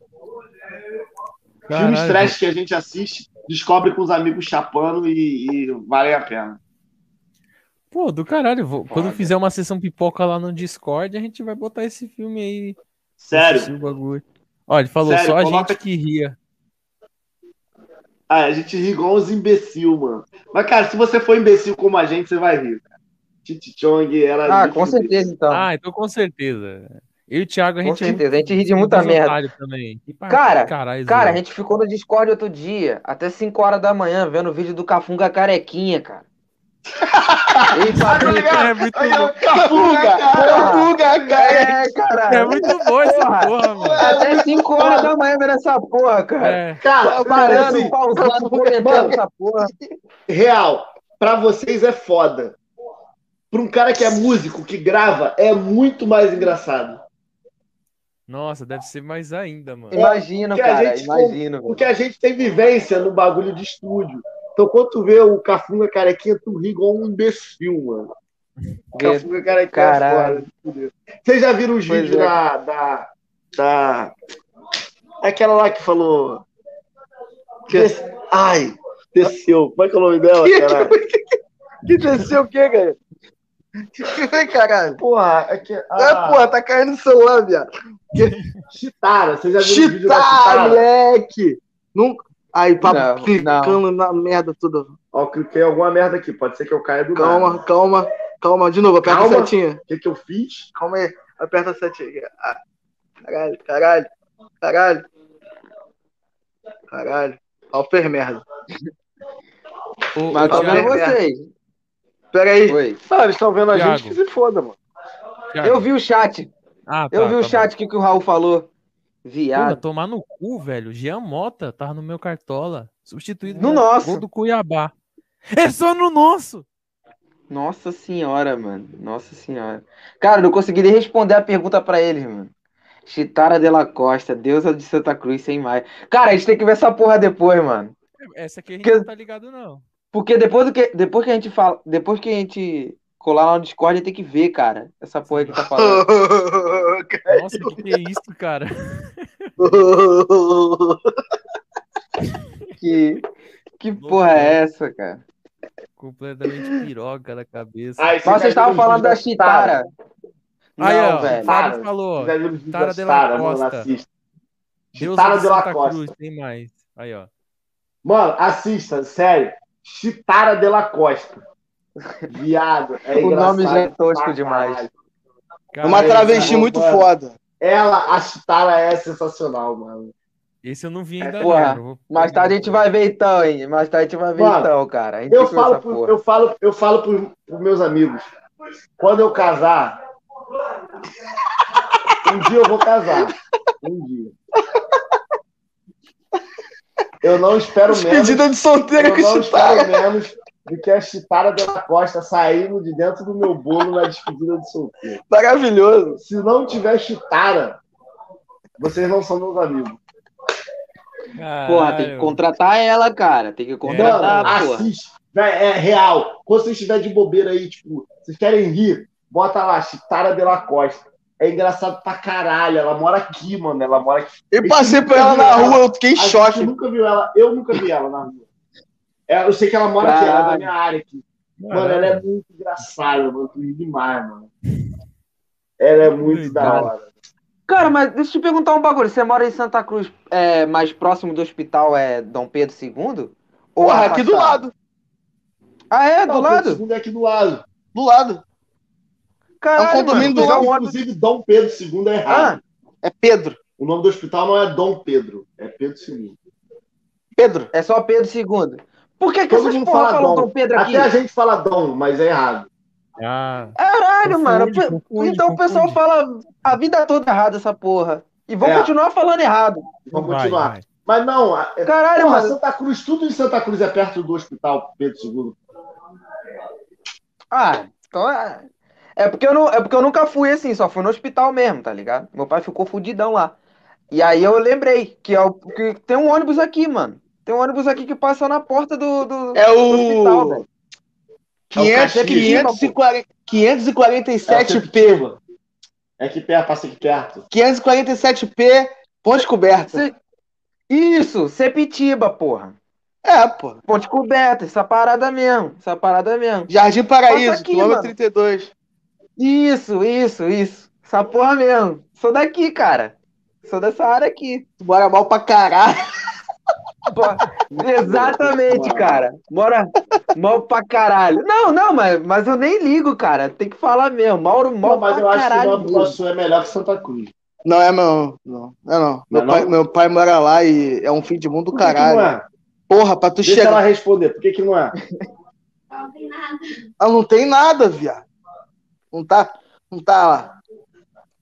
Filmes trash que a gente assiste, descobre com os amigos chapando e, e valem a pena. Pô, do caralho. vou- Quando fizer uma sessão pipoca lá no Discord, a gente vai botar esse filme aí. Sério. bagulho. Ó, ele falou Sério, só a coloca- gente que ria. Ah, a gente ri igual os imbecil, mano. Mas, cara, se você for imbecil como a gente, você vai rir. cara. Titi Chong era. Ah, com certeza, então. Ah, então com certeza. Eu e o Thiago, a Com gente. certeza, a gente ri de muita merda. Também. Cara, Cara, a gente ficou no Discord outro dia, até 5 horas da manhã, vendo o vídeo do Cafunga carequinha, cara. (laughs) Ei, Fabrício, É muito bom. Cafunga! Cafunga, cara! é, cara. É muito bom essa Porra. porra, mano. Até 5 horas da manhã vendo essa porra, cara. É. Cara, Parando, assim, pausando, comentando essa porra. real, pra vocês é foda. Pra um cara que é músico, que grava, é muito mais engraçado. Nossa, deve ser mais ainda, mano. Imagino, que a cara, gente imagino. velho. Porque a gente tem vivência no bagulho de estúdio. Então, quando tu vê o Cafunga carequinha, tu ri igual um imbecil, mano. Cafunga carequinha Caralho. é fuder. Vocês já viram os Pois vídeos é. da, da, da. Aquela lá que falou. Des- Ai, desceu. Como é que é o nome dela, caralho? Que desceu o quê, cara? Caralho? Porra, é que. Ah, Ah, porra, tá caindo no celular, viado. Chitara. Vocês já viram o vídeo da Chitara, Chitara? moleque! Nunca. Aí, papo Não, clicando na merda toda. Ó, eu cliquei em alguma merda aqui. Pode ser que eu caia do Calma, nada. calma, calma. De novo, aperta Calma. a setinha. O que, que eu fiz? Calma aí. Aperta a setinha. Ah, Caralho, caralho, caralho. Caralho. Merda. O, Mas o Thiago, vocês. Pera aí. Oi. Ah, eles estão vendo a Thiago. gente que se foda, mano. Thiago. Eu vi o chat. Ah, Eu tá, vi o tá chat que, que o Raul falou. Viado. tomar no cu, velho. Jean Mota tava no meu cartola. Substituído No nosso. gol do Cuiabá. É só no nosso. Nossa senhora, mano. Nossa senhora. Cara, eu não consegui nem responder a pergunta pra eles, mano. Chitara de la Costa, deusa de Santa Cruz, sem mais. Cara, a gente tem que ver essa porra depois, mano. Essa aqui a gente Que- não tá ligado, não. Porque depois, do que, depois que a gente fala. Depois que a gente colar lá no Discord, a gente tem que ver, cara. Essa porra que tá falando. (laughs) Nossa, o que, que é isso, cara? (laughs) Que, que porra é essa, cara? Completamente piroca da cabeça. Aí, Mas vocês estavam falando da Chitara. Aí, Não, ó, velho. Fábio falou, Chitara de la Costa. Chitara de la Costa. Cruz, tem mais. Aí, ó. Mano, assista, sério. Chitara de la Costa. Viado. É O nome já é tosco demais. caralho. É uma Cara, travesti mano. muito foda. Ela, a Chitara é sensacional, mano. Esse eu não vi ainda, Porra, não. Vou Mais tarde a gente vai ver então, hein? Mais tarde a gente vai ver Mano, então, cara. A gente Eu falo, pro, porra. eu falo, eu falo pro, pros meus amigos. Quando eu casar. Um dia eu vou casar. Um dia. Eu não espero menos. Despedida de solteiro Eu com não Chitara. espero menos do que a Chitara de la Costa saindo de dentro do meu bolo na despedida de solteiro. Maravilhoso. Se não tiver Chitara, vocês não são meus amigos. Porra, tem que contratar ela, cara. Tem que Mano, contratar, porra. assiste. Véi, É real. Quando vocês estiverem de bobeira aí, tipo, vocês querem rir, bota lá, Chitara de la Costa. É engraçado pra caralho. Ela mora aqui, mano. Ela mora aqui. Eu passei por ela na rua, eu fiquei em gente choque. nunca viu ela. Eu nunca vi ela na rua. É, eu sei que ela mora aqui, ela é da Caralho. minha área aqui. Mano, ela é muito engraçada, mano. Demais, mano. Ela é muito da hora. Cara, mas deixa eu te perguntar um bagulho. Você mora em Santa Cruz, é, mais próximo do hospital é Dom Pedro II? Ou Porra, aqui do lado. Ah, é? Do Não, o lado? é aqui do lado. Do lado. Caralho, É um condomínio mano, do lado, Inclusive, Dom Pedro II é errado. É Pedro. O nome do hospital não é Dom Pedro, é Pedro II. Pedro. É só Pedro II. Por que, que Todo essas porra fala falam Dom. Dom Pedro aqui? Até a gente fala Dom, mas é errado. Ah, Caralho, Confunde, mano. confunde, então o pessoal confunde. fala a vida toda errada essa porra. E vão É. continuar falando errado. Vamos vai, continuar. vai. Mas não, é- Caralho, porra, mano. Santa Cruz, tudo em Santa Cruz é perto do hospital Pedro II. Ah, então é. É porque, eu não, é porque eu nunca fui assim, só fui no hospital mesmo, tá ligado? Meu pai ficou fudidão lá. E aí eu lembrei que, é o, que tem um ônibus aqui, mano. Tem um ônibus aqui que passa na porta do, do, É do hospital, o velho. 500, É o 540, 547P. É aqui perto, passa aqui perto. 547P, ponte coberta. Cê- Isso, Sepitiba, porra. É, pô. Ponte coberta, essa parada mesmo. Essa parada mesmo. Jardim Paraíso, aqui, quilômetro mano. 32. Isso, isso, isso. Essa porra mesmo. Sou daqui, cara. Sou dessa área aqui. Tu mora mal pra caralho. Exatamente, cara. Mora, Mal pra caralho. Não, não, mas, mas eu nem ligo, cara. Tem que falar mesmo. Mauro, mal Não, mas pra eu acho que caralho. Nova Iguaçu é melhor que Santa Cruz. Não é não, não, não é não. Meu, Não é pai, não? meu pai mora lá e é um fim de mundo do que que caralho. não é? Porra, pra tu Deixa chegar. ela responder. Por que, que não é? Não tem nada. Ah, não tem nada, viado. Não tá, não tá lá.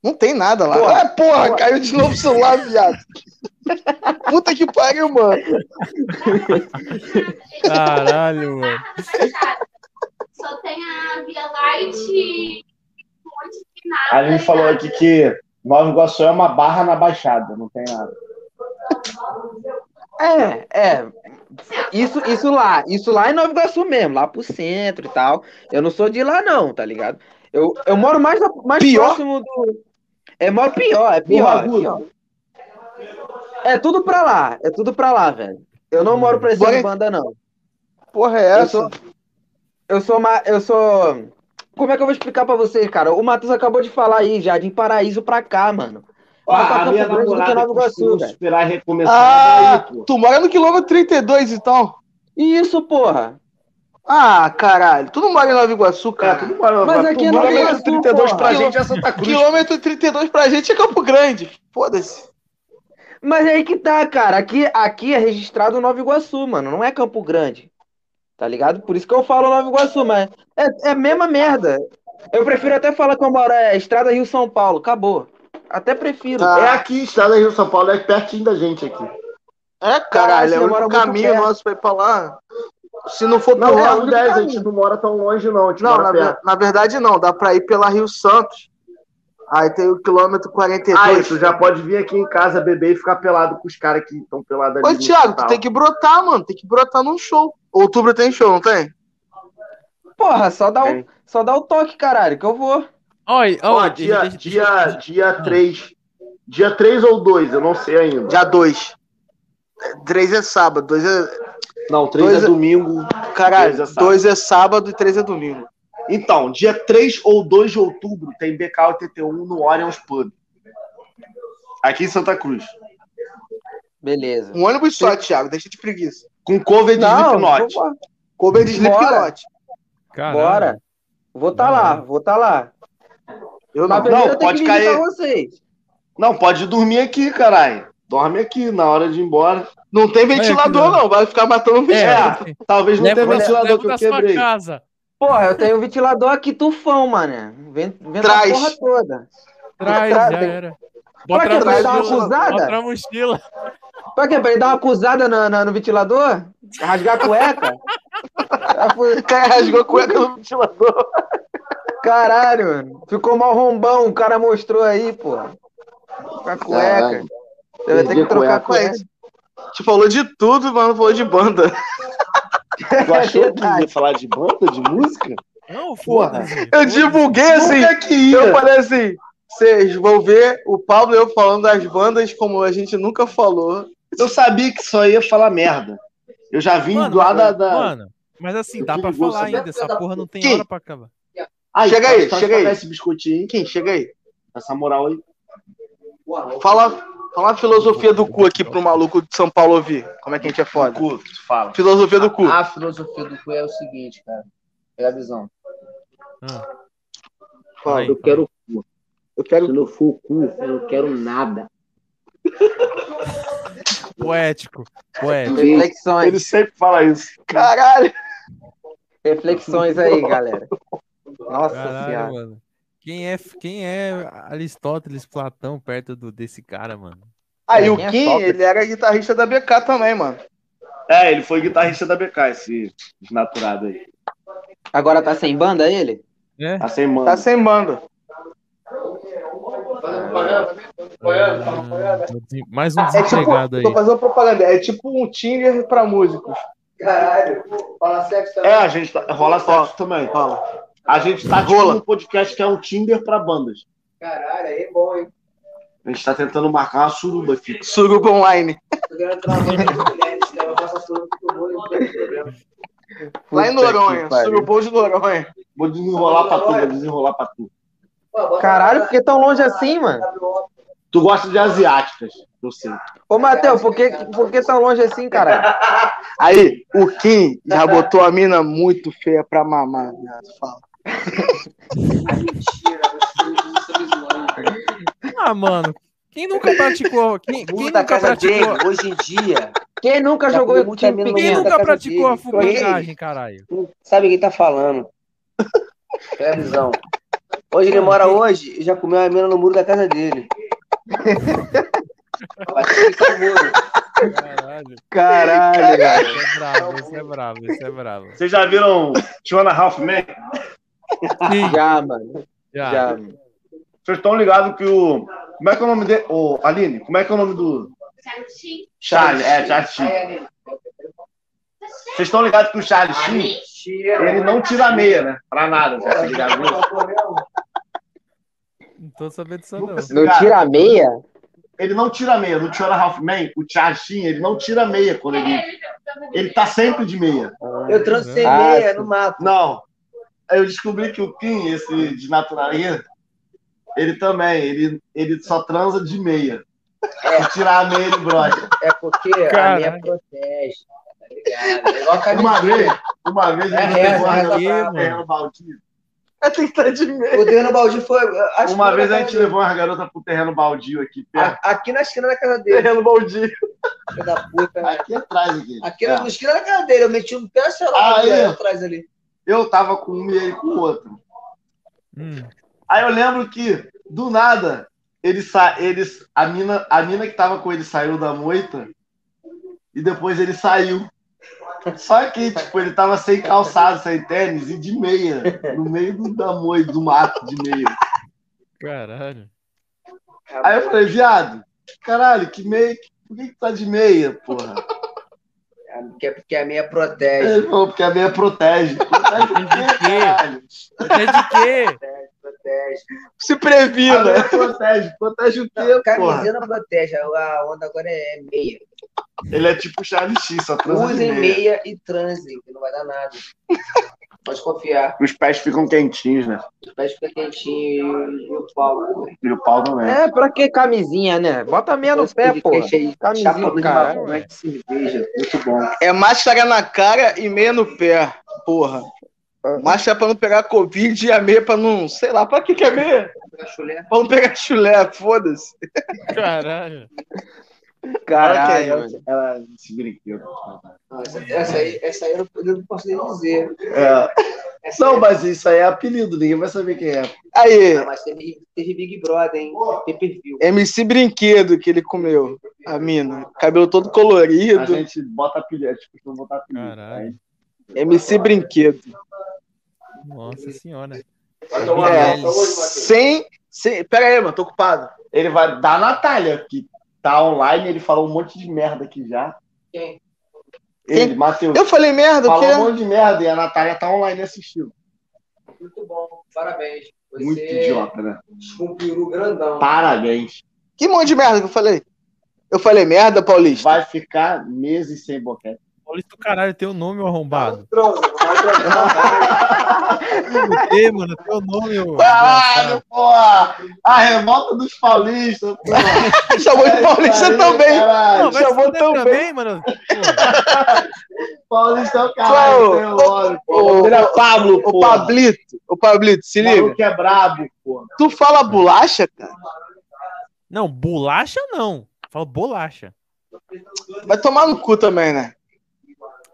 Não tem nada lá. Porra. ah, porra, caiu de novo o celular, viado. Puta que pariu, mano. Caralho, mano. Só tem a Via Light e um monte de nada. A gente falou aqui que Nova Iguaçu é uma barra na Baixada, não tem nada. É, é. Isso, isso lá, isso lá em Nova Iguaçu mesmo, lá pro centro e tal. Eu não sou de lá, não, tá ligado? Eu, eu moro mais, na- mais Pior? próximo do. É, moro pior, é pior, é pior. É tudo pra lá, é tudo pra lá, velho. Eu não moro pra Bora- essa banda, não. Porra, é Eu essa? sou, eu sou uma, eu sou. Como é que eu vou explicar pra vocês, cara? O Matheus acabou de falar aí, Jardim Paraíso pra cá, mano. Pra Ah, a minha do namorada Nova Iguaçu, esperar recomeçar Ah, pô. tu mora no quilômetro 32, então? Isso, porra. Ah, caralho. Tu não mora em Nova Iguaçu, É, cara. tudo mora, Mas vai- aqui é tudo Nova mora- Iguaçu, 32 pra porra. gente é Santa Cruz. Quilômetro 32 pra gente é Campo Grande. Foda-se. Mas é aí que tá, cara. Aqui, aqui é registrado Nova Iguaçu, mano. Não é Campo Grande. Tá ligado? Por isso que eu falo Nova Iguaçu, mas é, é a mesma merda. Eu prefiro até falar que eu moro é Estrada Rio São Paulo. Acabou. Até prefiro. Tá. É aqui, Estrada Rio São Paulo, é pertinho da gente aqui. É, Caralho, caralho. É o caminho perto. nosso pra ir pra lá. Se não for Não, por é lá. um 10, a gente não mora tão longe, não. Não, na, ver- na verdade não. Dá pra ir pela Rio Santos. Aí tem o quilômetro 42. Aí, tu já pode vir aqui em casa beber e ficar pelado com os caras que estão pelados ali. Ô, no Thiago, tu tem que brotar, mano. Tem que brotar num show. Outubro tem show, não tem? Porra, só dá, o, Tem. só dá o toque, caralho, que eu vou. Olha, Ó, ó, dia, deixa- dia, deixa- dia 3. Dia 3 ou 2, eu não sei ainda. Dia 2. 3 é sábado, 2 é. Não, 3 Dois é é- domingo. Caralho, dois é sábado. 2 é sábado e 3 é domingo. Então, dia 3 ou 2 de outubro tem BK 81 no Orion's Pub. Aqui em Santa Cruz. Beleza. Um ônibus só, Thiago, deixa de preguiça. Com cover de Não, Slipknot. Cover de Bora. Slipknot. Bora. Vou tá lá, vou tá lá. Eu não. Não, pode cair. vocês. Não, pode dormir aqui, caralho. Dorme aqui na hora de ir embora. Não tem ventilador, filho. não. Vai ficar matando o bicho. É, Talvez não leva, tenha ventilador que eu quebrei. casa. Porra, eu tenho um ventilador aqui tufão, mano. Vento a Traz. porra toda. Traz, Traz, já tem- era. Pra Bota quê? na Pra dar uma acusada? Bota na mochila. Pra quê? Pra ele dar uma acusada na, na- no ventilador? Rasgar a cueca? (laughs) O cara rasgou a cueca no ventilador. Caralho, mano. Ficou mal rombão, o cara mostrou aí, pô. Com a cueca. Caralho. Você vai ter que trocar a cueca. cueca. Te falou de tudo, mas não falou de banda. Tu achou que ia falar de banda, de música? Não, Porra. foda-se. Eu divulguei assim. Nunca que ia. Eu falei assim: vocês vão ver o Pablo e eu falando das bandas como a gente nunca falou. Eu sabia que só ia falar merda. Eu já vim Mano, lá da. da... Mano, mas assim, Eu dá pra falar da- ainda. Essa porra não tem Quem? hora pra acabar. Aí, Chega aí, chega aí. esse biscoitinho, Quem? Chega aí. essa moral aí. Fala, fala a filosofia do cu aqui pro maluco de São Paulo ouvir. Como é que a gente é foda? Cu, fala. Filosofia do cu. A filosofia do cu é o seguinte, cara. É a visão. Ah, Fala. aí. Eu quero cu. Eu quero. Se não for o cu, eu não quero nada. (laughs) Poético. Poético. Reflexões. Ele sempre fala isso. Caralho. Reflexões aí, galera. Nossa Caralho, senhora. mano. Quem é, quem é Aristóteles, Platão perto do, desse cara, mano? Aí o é Kim, Sócrates? ele era guitarrista da BK também, mano. É, ele foi guitarrista da BK, esse desnaturado aí. Agora tá sem banda ele? É? Tá sem mano. Tá sem banda. Ah, mais um É tipo, desempregado aí. tô fazendo propaganda. É tipo um Tinder pra músicos. Caralho. Fala sexo É, a gente tá, rola sexo também. Fala. A gente tá Rola. tipo num podcast que é um Tinder pra bandas. Caralho, aí é bom, hein? A gente tá tentando marcar uma suruba aqui. Suruba online. Lá em Noronha. Surubom de Noronha. Vou desenrolar pra tu, vou desenrolar pra tu. Caralho, por que tão longe assim, mano? Tu gosta de asiáticas. Eu sei. Ô, Matheus, por que, por que tão longe assim, cara? (laughs) Aí, o Kim já botou a mina muito feia pra mamar, viado. Fala. (laughs) Ah, mano. Quem nunca praticou. Quem, quem a nunca casa dele, praticou. hoje em dia. Quem nunca Já jogou muita time Quem nunca praticou a dele. fubangagem, caralho? Sabe quem tá falando? É a visão. Hoje ele mora hoje e já comeu a mina no muro da casa dele. (laughs) Muro. Caralho. Caralho, velho. Isso é bravo, isso é bravo, isso é bravo. Vocês já viram Two and a Half Men? Sim, Já, mano. já. Já. Vocês estão ligados que o. Como é que é o nome dele? Ô, Aline, como é que é o nome do. Certinho. Charlie, é, Charlie Sheen. Vocês estão ligados que o Charlie Sheen, ele não tira a meia, né? Pra nada, já ligado nisso? Não tô sabendo disso, não. Se- Não tira a meia? Ele não tira a meia. No Two and a Half Men, o Charlie Sheen, ele não tira a meia quando ele. Ele tá sempre de meia. Eu sem Ah, meia no mato. Não. Eu descobri que o Kim, esse de naturalia, ele também, ele, ele só transa de meia. Se tirar a meia, ele brota. É porque a meia protege. Tá ligado? É Uma vez, uma vez É levou a reza garota pra- pro terreno baldio. Tem que estar de meio. O Deus Baldi foi. acho Uma que vez a gente dele. levou uma garota pro terreno baldio aqui perto. A- Aqui na esquina da casa dele. Terreno baldio. Filho da puta. Aqui atrás aqui. Aqui É. na esquina da casa dele. Eu meti um pé sei lá, Ah, é? atrás ali. Eu tava com um e ele com o outro. Hum. Aí eu lembro que, do nada, ele sa... eles, a, mina, a mina que tava com ele saiu da moita e depois ele saiu. Só que, tipo, ele tava sem calçado, sem tênis e de meia, no meio do, da moita, do mato de meia. Caralho. Aí eu falei, viado, caralho, que meia, por que, que tá de meia, porra? Porque, porque a meia protege. Ele falou, porque a meia protege. Protege o quê, caralho? É de quê? Protege. Se previna. meia protege. Protege o? Camisinha não protege. A onda agora é meia. Ele é tipo Charlie X, só transa Usem meia. meia e transem, que não vai dar nada. Pode confiar. Os pés ficam quentinhos, né? Os pés ficam quentinhos e o pau. E o pau também. É, pra que camisinha, né? Bota meia no pé, pô. Camisinha, Chapa de caralho. maconha de cerveja. Muito bom. É máscara na cara e meia no pé. Porra. Máscara pra não pegar Covid e a meia pra não. Sei lá, pra que, que é meia? Chulé. Pra não pegar chulé, foda-se. Caralho. Caralho, mano. Ela se brinquedo. Não, essa, essa aí, essa aí eu não, posso nem dizer. É. Essa Não, aí- mas isso aí é apelido, ninguém vai saber quem é. Aí, Não, mas teve, teve Big Brother, hein? Tem perfil. MC Brinquedo que ele comeu. A mina. Cabelo todo A colorido. gente bota apelido, a costuma botar apelido. Caralho. MC Brinquedo. Nossa senhora. É. Sem. sem... Pera aí, mano, tô ocupado. Ele vai dar a Natália, que tá online, ele falou um monte de merda aqui já. Quem? Ele, Matheus, Eu falei merda, o falou um monte de merda e a Natália tá online assistindo. Muito bom. Parabéns. Você Muito idiota, né? Com um peru grandão. Parabéns. Que monte de merda que eu falei? Eu falei merda, Paulista? Vai ficar meses sem boquete. Paulista do caralho, teu nome, arrombado. O quê, mano? Teu nome, ô. Caralho, porra! A revolta dos paulistas, porra! (laughs) Chamou de Paulista também. caralho. Não, chamou bem. também, mano. (laughs) Paulista é o caralho, Ô, tem o é Pablo, porra. Pablito, ô, Pablito, se O liga. maluco é brabo, porra. Tu fala bolacha, cara? Não, bolacha não. Fala bolacha. Vai tomar no cu também, né?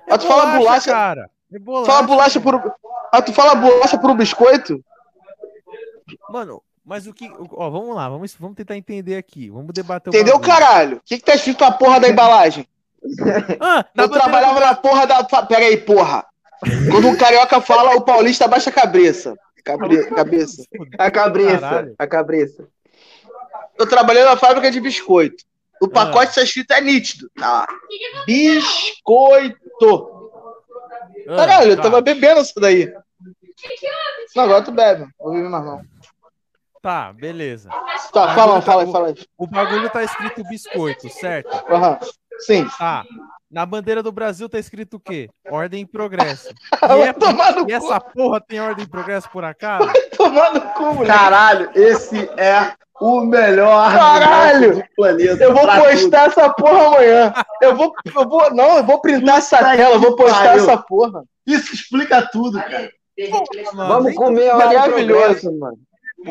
Mas tu fala bolacha, cara. É bolacha. fala bolacha por. Ah, tu fala bolacha por um biscoito? Mano, mas o que. Ó, vamos lá, vamos, vamos tentar entender aqui. Vamos debater o Entendeu, bagulho. caralho? O que, que tá escrito na porra da embalagem? Ah, Eu trabalhava na porra da. Pera aí, porra. Quando um carioca fala, o paulista abaixa a cabeça. Cabre... Cabeça. A cabeça. Caralho. A cabeça. Eu trabalhei na fábrica de biscoito. O Ah. pacote tá escrito é nítido. Tá lá. Ah, Caralho, eu tá, tava bebendo isso daí. Não, agora tu bebe. Vou beber mais não. Tá, beleza. Tá, fala, fala aí, fala aí. O bagulho tá escrito biscoito, certo? Aham. Sim. Tá. Na bandeira do Brasil tá escrito o quê? Ordem e progresso. (laughs) E, Vai é- e essa porra tem ordem e progresso por acaso? Tomar no cu, moleque. Caralho, esse é O melhor Caralho! do planeta. Eu vou postar essa porra amanhã. Eu vou, eu vou, não, eu vou printar essa Puta tela, eu vou postar pariu. essa porra. tudo. Isso explica tudo, cara. Vamos comer a Maravilhoso. mano.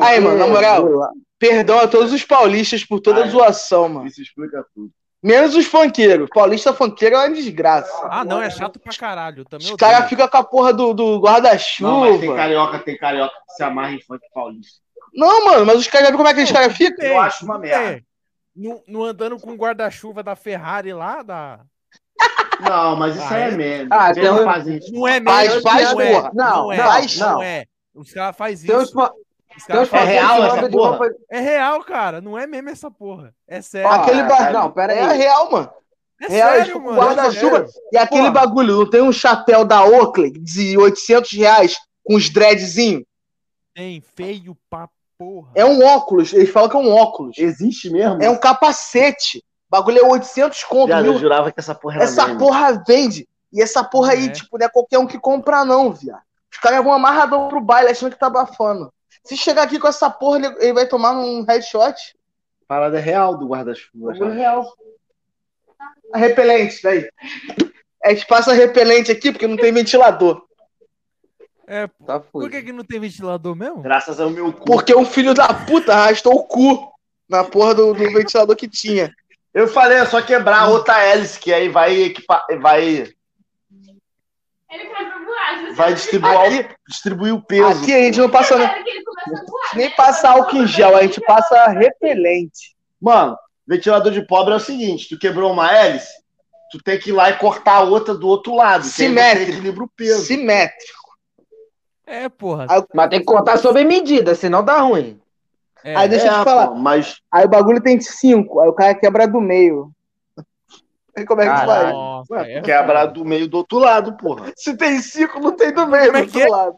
Aí, mano, na moral, perdão a todos os paulistas por toda a zoação, mano. Isso explica tudo. Menos os funkeiros. Paulista funkeiro é uma desgraça. Ah, não, é chato pra caralho. Também Os caras ficam com a porra do, do Não, mas tem guarda-chuva. carioca, tem carioca que se amarra em funk paulista. Não, mano, mas os caras já viram como é que os caras ficam? Eu acho uma merda. É. No, no andando com o guarda-chuva da Ferrari lá, da... Não, mas isso Ah, aí é é? meme. Ah, Eles tem um- fazem isso. Não é Faz, mesmo, faz, não é, porra. Não, Não, é, não, não, não. é. Os caras fazem isso. Os uns caras fazem real essa porra? roupa- É real, cara. Não é mesmo essa porra. É sério. Ó, Aquele ah, bar- Não, pera É aí. real, mano. é real, sério, mano. é guarda-chuva. E aquele Porra. bagulho, não tem um chapéu da Oakley de 800 reais com os dreadzinho? Tem feio pra porra. É um óculos. Eles falam que é um óculos. Existe mesmo? É um capacete. O bagulho é 800 conto. Viado, eu mil. jurava que essa porra era Essa meme. porra vende. E essa porra aí, É. tipo, não é qualquer um que compra, não, viado. Os caras vão amarradão pro baile achando que tá abafando. Se chegar aqui com essa porra, ele, ele vai tomar um headshot. Parada real do guarda-chuva. Cara. real. A repelente, daí. A gente passa repelente aqui porque não tem ventilador. É, Tá por que, que não tem ventilador mesmo? Graças ao meu cu. Porque um filho da puta arrastou o cu na porra do, do ventilador que tinha. Eu falei, é só quebrar outra hélice, que aí vai equipar, vai, vai distribuir, Aqui, distribuir o peso. aqui a gente não passa não, a voar. nem passa álcool em gel, a gente passa repelente. Mano, ventilador de pobre é o seguinte: tu quebrou uma hélice, tu tem que ir lá e cortar a outra do outro lado. Simétrico. equilibra o peso. Simétrico. É, porra. Aí, Mas tem que cortar sob medida, senão dá ruim. É, aí deixa eu É, te falar. pô, mas Aí o bagulho tem cinco, aí o cara quebra do meio. (laughs) Aí como é que Caralho. vai? Nossa, ué, é quebra do meio do outro lado, porra. Se tem cinco, não tem do meio, Como é do que outro é? lado.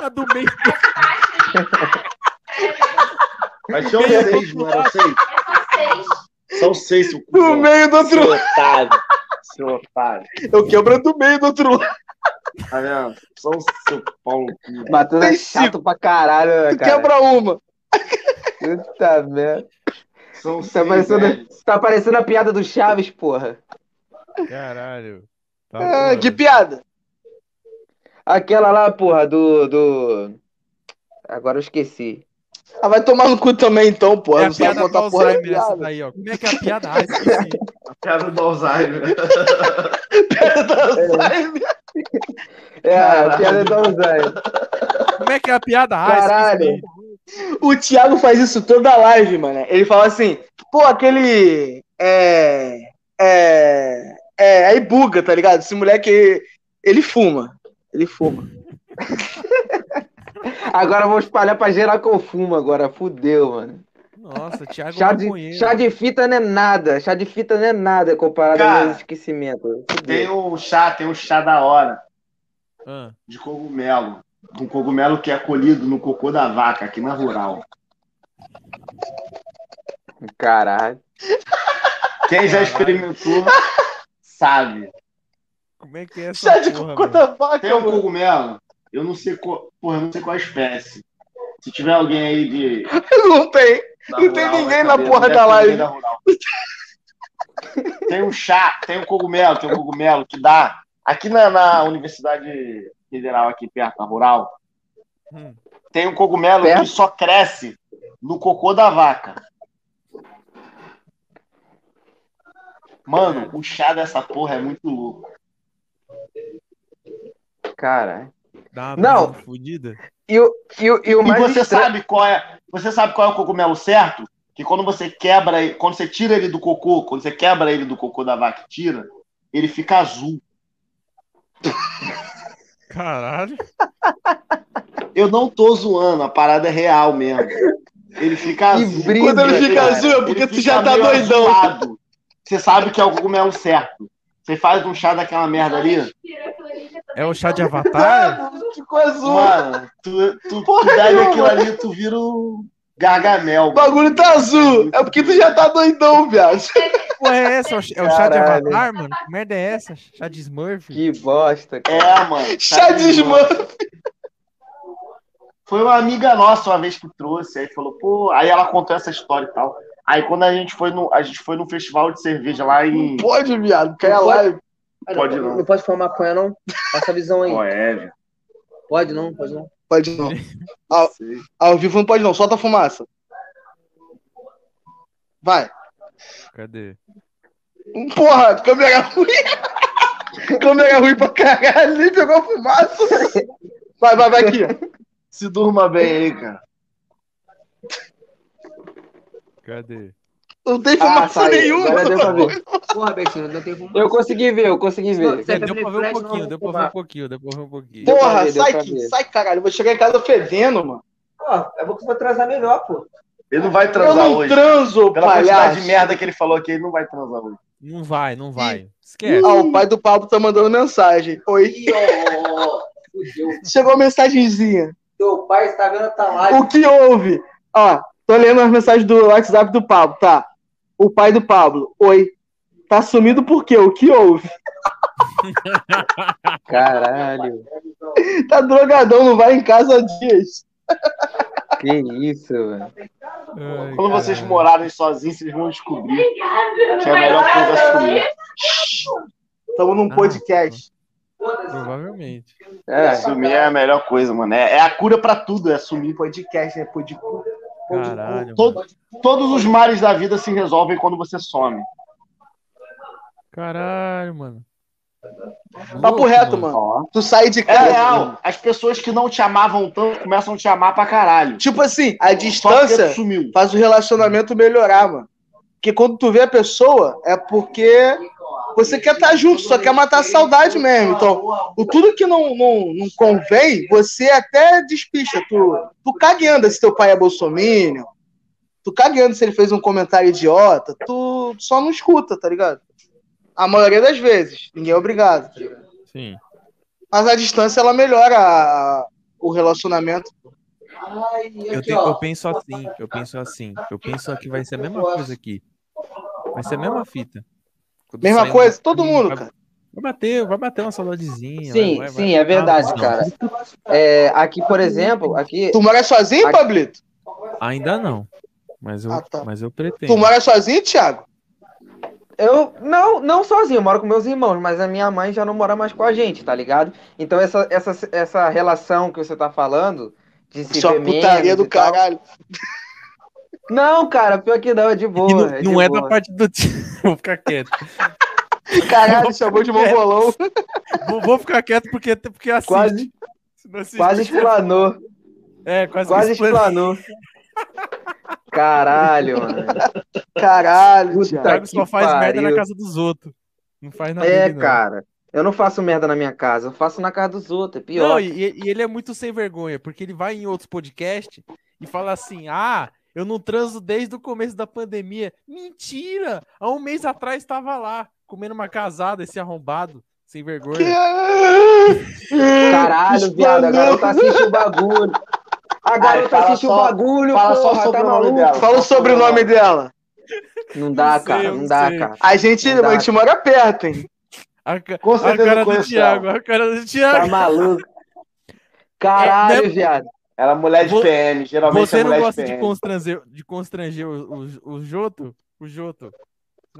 foda. do meio. (laughs) Mas são seis, não seis? É só seis. São seis, seu Do meio do outro Seu lado. otário. Seu otário. Eu quebro do meio do outro lado. Tá vendo? São seu pau no cu. Matheus é chato pra caralho, né, Tu cara? quebra uma. Puta merda. São Tá seis, parecendo, velho. tá parecendo a piada do Chaves, porra. Caralho. Tá Ah, que piada. Aquela lá, porra, do. do... Agora eu esqueci. Ah, vai tomar no cu também, então, pô. É não sabe contar porra piada. daí, ó. Como é que é a piada? Ah, esqueci. A (laughs) piada do Alzheimer. É, a Caralho. piada do Alzheimer. Como é que é a piada? Ah, Caralho. O Thiago faz isso toda live, mano. Ele fala assim, pô, aquele. É. É. É. Aí buga, tá ligado? Esse moleque. Ele fuma. Ele fuma. Agora eu vou espalhar pra geral que eu fumo agora. Fudeu, mano. Nossa, Thiago Chá de, chá de fita não é nada. Chá de fita não é nada comparado Cara, ao esquecimento. Tem um chá, tem um chá da hora Ah, de cogumelo. Um cogumelo que é colhido no cocô da vaca, aqui na rural. Caralho. Quem já experimentou sabe. como é que é essa Chá de porra, cocô mano? da vaca, Tem um mano. cogumelo, eu não sei qual, porra, eu não sei qual espécie. Se tiver alguém aí de. (laughs) Não tem. Não tem rural, ninguém na porra deve da live. rural. Tem um chá, tem um cogumelo, tem um cogumelo que dá. Aqui na, na Universidade Federal, aqui perto, na rural, Hum. tem um cogumelo Perto? que só cresce no cocô da vaca. Mano, o chá dessa porra é muito louco. Caralho. Dá uma Não. fudida. E o, e o, e o E mais você estranho- sabe qual é? Você sabe qual é o cogumelo certo? Que quando você quebra, ele- quando você tira ele do cocô, quando você quebra ele do cocô da vaca e tira, ele fica azul. Caralho. Eu não tô zoando, a parada é real mesmo. Ele fica azul. Quando ele fica cara. azul é porque tu já tá doidão. azulado. Você sabe que é o cogumelo certo. Você faz um chá daquela merda ali, É o chá de avatar? (laughs) Ficou azul. mano, tu, tu, tu Porra bebe nenhuma. aquilo ali, tu vira um gargamel. O bagulho tá azul. É porque tu já tá doidão, viado. Porra, é essa? É o ch- é o chá de avatar, mano? Que merda é essa? Chá de Smurf? Que bosta, cara. É, mano. (laughs) Chá de Smurf. Foi uma amiga nossa uma vez que trouxe, aí falou, pô, aí ela contou essa história e tal. Aí quando a gente foi no, a gente foi no festival de cerveja lá em. Pode, viado, cai a live. Pode não, não. não pode fumar maconha, não? Essa visão aí. Pô, é. Pode não, pode não. Pode não. Ao, ao vivo não pode não, solta a fumaça. Vai. Cadê? Porra, câmera ruim. (laughs) câmera ruim pra caralho, nem pegou a fumaça. Vai, vai, vai aqui. Se durma bem aí, cara. Cadê? Não tem Ah, fumaça saiu. nenhuma. Agora deu pra ver. Porra, Betinho, não tem como. Eu consegui ver, eu consegui ver. Você É, quer deu pra ver um pouquinho, não, deu pra ver um pouquinho, deu pra ver um pouquinho. Porra, sai ver. sai caralho. Eu vou chegar em casa fedendo, mano. Pô, é bom que você vai transar melhor, pô. Ele não vai Eu transar não hoje. transo, Pela quantidade palhaço. de merda que ele falou aqui, ele não vai transar hoje. Não vai, não vai. Esquece. Ah, o pai do Pablo tá mandando mensagem. Oi. Ih, ó, fudeu. Chegou a mensagenzinha. Teu pai está vendo a tua live. O que houve? Ó, tô lendo as mensagens do WhatsApp do Pablo, tá? O pai do Pablo. Oi. Tá sumido por quê? O que houve? (laughs) Caralho. Tá drogadão, não vai em casa há dias. Que isso, velho. Quando vocês caralho. morarem sozinhos, vocês vão descobrir que é a melhor coisa a assumir. Estamos num Ah, podcast. Provavelmente. É, Assumir é a melhor coisa, mano. É, é a cura pra tudo, é assumir podcast, é pod... Caralho. Todo- mano. Todos os males da vida se resolvem quando você some. Caralho, mano. Papo Louco, reto, mano. ó. Tu sai de É casa. real. As pessoas que não te amavam tanto começam a te amar pra caralho. Tipo assim, a distância faz o relacionamento melhorar, mano. Porque quando tu vê a pessoa, é porque você quer estar junto, só quer matar a saudade mesmo. Então, o tudo que não, não, não convém, você até despicha. Tu, tu cagueando se teu pai é bolsominion, tu cagueando se ele fez um comentário idiota, tu só não escuta, tá ligado? A maioria das vezes. Ninguém é obrigado. tá? Sim. Mas a distância, ela melhora a- o relacionamento. Ai, Eu, te- eu penso assim, eu penso assim. Eu penso que vai ser a mesma coisa aqui. Vai ser a mesma fita. Quando Mesma um- coisa, todo mundo, vai, cara. Vai bater, vai bater uma saudadezinha. Sim, vai- vai- sim, vai- é verdade, Não, cara. É, aqui, por exemplo, aqui. Tu mora sozinho, Aqui- Pablito? Ainda não. Mas eu, Ah, tá. mas eu pretendo. Tu mora sozinho, Thiago? Eu não, não sozinho, eu moro com meus irmãos, mas a minha mãe já não mora mais com a gente, tá ligado? Então essa, essa, essa relação que você tá falando de se Sua ver menos putaria do e tal- caralho. Não, cara, pior que não, é de boa. E não, é não é da parte do. (laughs) Vou ficar quieto. Caralho, chamou de mongolão. Vou, vou ficar quieto porque, porque assiste. Quase, assiste, quase explanou. É, quase, Quase explanou. (laughs) Caralho, mano. Caralho, O Thiago. Só faz merda na pariu. casa dos outros. Não faz na É, dele, cara. Eu não faço merda na minha casa, eu faço na casa dos outros, é pior. Não, e, e ele é muito sem vergonha, porque ele vai em outros podcasts e fala assim: ah, eu não transo desde o começo da pandemia. Mentira! Há um mês atrás estava lá, comendo uma casada, esse arrombado, sem vergonha. Caralho, viado, a garota assiste o bagulho. A garota fala assiste o só- bagulho, fala só porra, sobre tá o nome dela. Fala o sobrenome dela. Não dá, sei, cara, não não dá, sei. cara. A gente, Não dá. a gente mora perto, hein? A, ca- Com a cara do conheço Thiago, ela. a cara do Tá Thiago. maluco. Caralho, É, né? viado. Ela é mulher de PM, geralmente Você é não mulher gosta de de PM. constranger, de constranger o, o, o Joto? O Joto?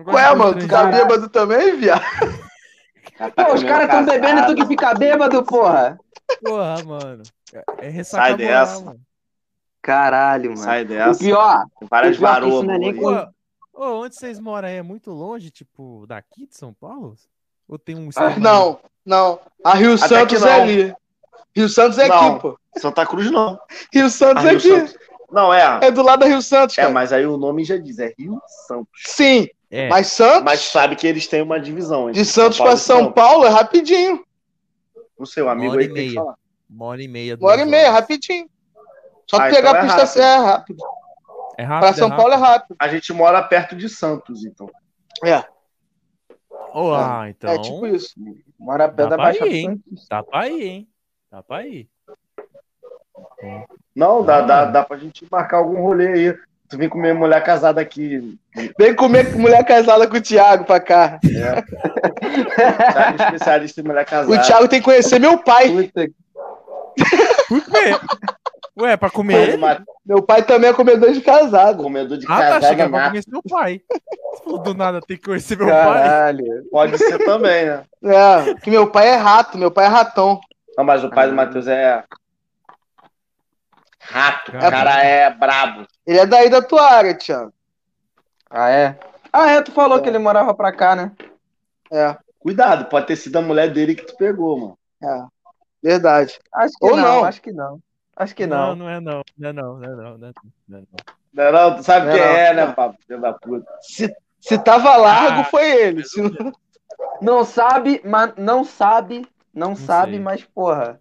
Ué, mano, tu tá bêbado também, viado? Pô, os caras tão bebendo e tu que fica bêbado, porra. Porra, mano. É, é ressaca Sai moral, dessa. mano. Caralho, mano. Sai O dessa. pior, Tem várias o pior é que isso varoas. é nem ô, onde vocês moram aí? É muito longe, tipo, daqui de São Paulo? Ou tem um Ah, Não, não. A Rio Até Santos é ali. Rio Santos é Não. aqui, pô. Santa Cruz não. Rio Santos Ah, é Rio aqui. Santos. Não, é. É do lado da Rio Santos, É, cara. mas aí o nome já diz, é Rio Santos. Sim, É, mas Santos, Mas sabe que eles têm uma divisão. de Santos e São Santos. Paulo é rapidinho. O seu amigo aí e tem que meia. falar. uma hora e meia. Uma hora e meia, horas. rapidinho. Só Ah, pegar então a é pista rápido. certa, é rápido. É rápido, Pra São é Paulo é rápido. A gente mora perto de Santos, então. É, ah, então. é tipo isso. mora Dá perto da pra Baixada ir, hein? Santista. Tá pra ir, hein? Tá pra ir. Não, dá, Ah. dá, dá pra gente marcar algum rolê aí. Tu vem comer mulher casada aqui. Vem comer mulher casada com o Thiago pra cá. Thiago é especialista em mulher casada. O Thiago tem que conhecer meu pai. Puta que- Por quê? Ué, pra comer Pai Meu pai também é comedor de casado. Comedor de Ah, tá, casada achei que era pra nato. conhecer meu pai. Do nada tem que conhecer meu pai. Caralho. Pode ser também, né? É, que meu pai é rato, meu pai é ratão. Não, mas o pai do Matheus é. Rato. O Cara. é brabo. Ele é daí da tua área, Thiago. Ah, é? Ah, é, tu falou que ele morava pra cá, né? É, Cuidado, pode ter sido a mulher dele que tu pegou, mano. é. Verdade. Acho que Ou não, não. acho que não. Acho que Não, não. não é não. Não é não, não é não. Não é não. Não, não, tu sabe Não, quem não. é, né, papo? Filho da puta. Se, se tava largo, Ah, foi ele. Se não- (laughs) Não sabe, mas não sabe, não, sabe, sei. mas porra.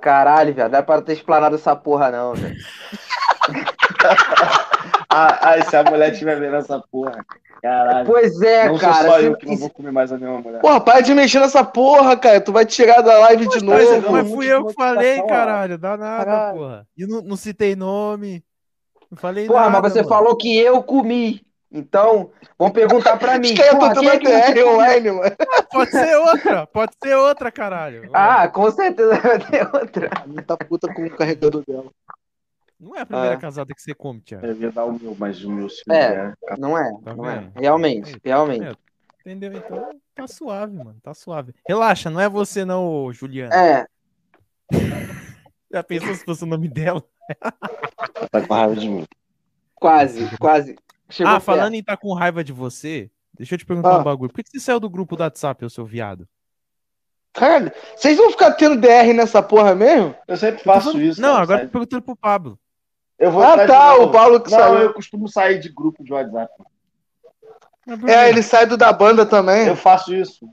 Caralho, velho, não é pra ter explanado essa porra, não, velho. (laughs) Ah, ai, se a mulher estiver vendo essa porra. Caralho. Pois é, não cara. sou só eu que não vou comer mais a nenhuma mulher. Porra, para de mexer nessa porra, cara. Tu vai tirar da live de Mas, novo. mas fui eu que falei, caralho. Dá nada, Caralho. porra. E não, não citei nome. Não falei Porra, nada. mas você mano. falou que eu comi. Então, vão perguntar pra (laughs) mim. Estão quem é que não TR online, mano. Pode ser outra. Pode ser outra, caralho. Ah, com certeza vai ter outra. A minha tá puta com o carregador dela. Não é a primeira Ah. casada que você come, Thiago. Eu ia dar o meu, mas o meu se É. Não é, Tá não é. vendo? Realmente, realmente. É. Entendeu? Então tá suave, mano. Tá suave. Relaxa, não é você não, Juliana. É, (laughs) Já pensou se fosse o nome dela? tá com raiva de mim. quase, quase. Chegou ah, falando em estar com raiva de você, deixa eu te perguntar Ah. um bagulho. Por que que você saiu do grupo do WhatsApp, ô seu viado? Caralho, vocês vão ficar tendo DR nessa porra mesmo? Eu sempre faço isso. Não, cara, agora eu tô perguntando pro Pablo. Eu vou Ah, tá, o Paulo que Não, saiu. eu costumo sair de grupo de WhatsApp. É, ele sai do da banda também. Eu faço isso.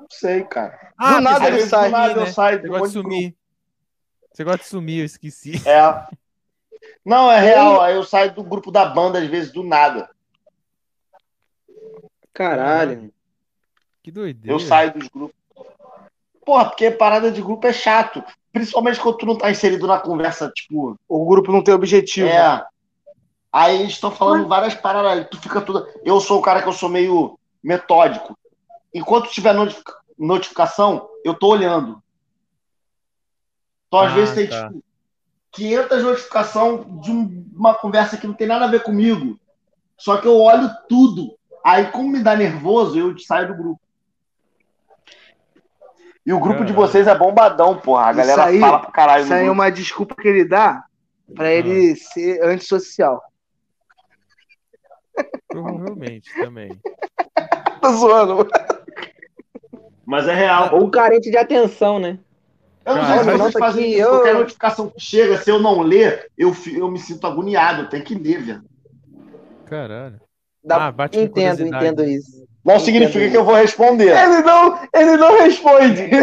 Não sei, cara. Ah, do nada ele sai. Do nada eu né? saio Você de gosta de sumir. Você gosta de sumir, eu esqueci. É. (laughs) Não, é real. Aí eu saio do grupo da banda, às vezes, do nada. Caralho. Que doideira. Eu saio dos grupos. Porra, porque parada de grupo é chato. Principalmente quando tu não tá inserido na conversa, tipo. O grupo não tem objetivo. É. Aí eles estão falando várias paradas. Tu fica tudo. Eu sou o cara que eu sou meio metódico. Enquanto tiver notific- notificação, eu tô olhando. Então, às Ah, vezes, tem tá. tipo 500 notificações de um- uma conversa que não tem nada a ver comigo. Só que eu olho tudo. Aí, como me dá nervoso, eu saio do grupo. E o grupo de vocês é bombadão, porra. A Isso galera aí- fala pra caralho. Isso aí é uma desculpa que ele dá pra ele ser antissocial. Provavelmente também. (laughs) Tô zoando. mano. Mas é real. Ou carente de atenção, né? Eu não sei se vocês fazem isso. eu- Qualquer notificação que chega, se eu não ler, eu, eu me sinto agoniado. Tem que ler, velho. Caralho. Dá- Ah, bate entendo, entendo isso. Não Entendo significa isso. que eu vou responder. Ele não, ele não responde. (laughs)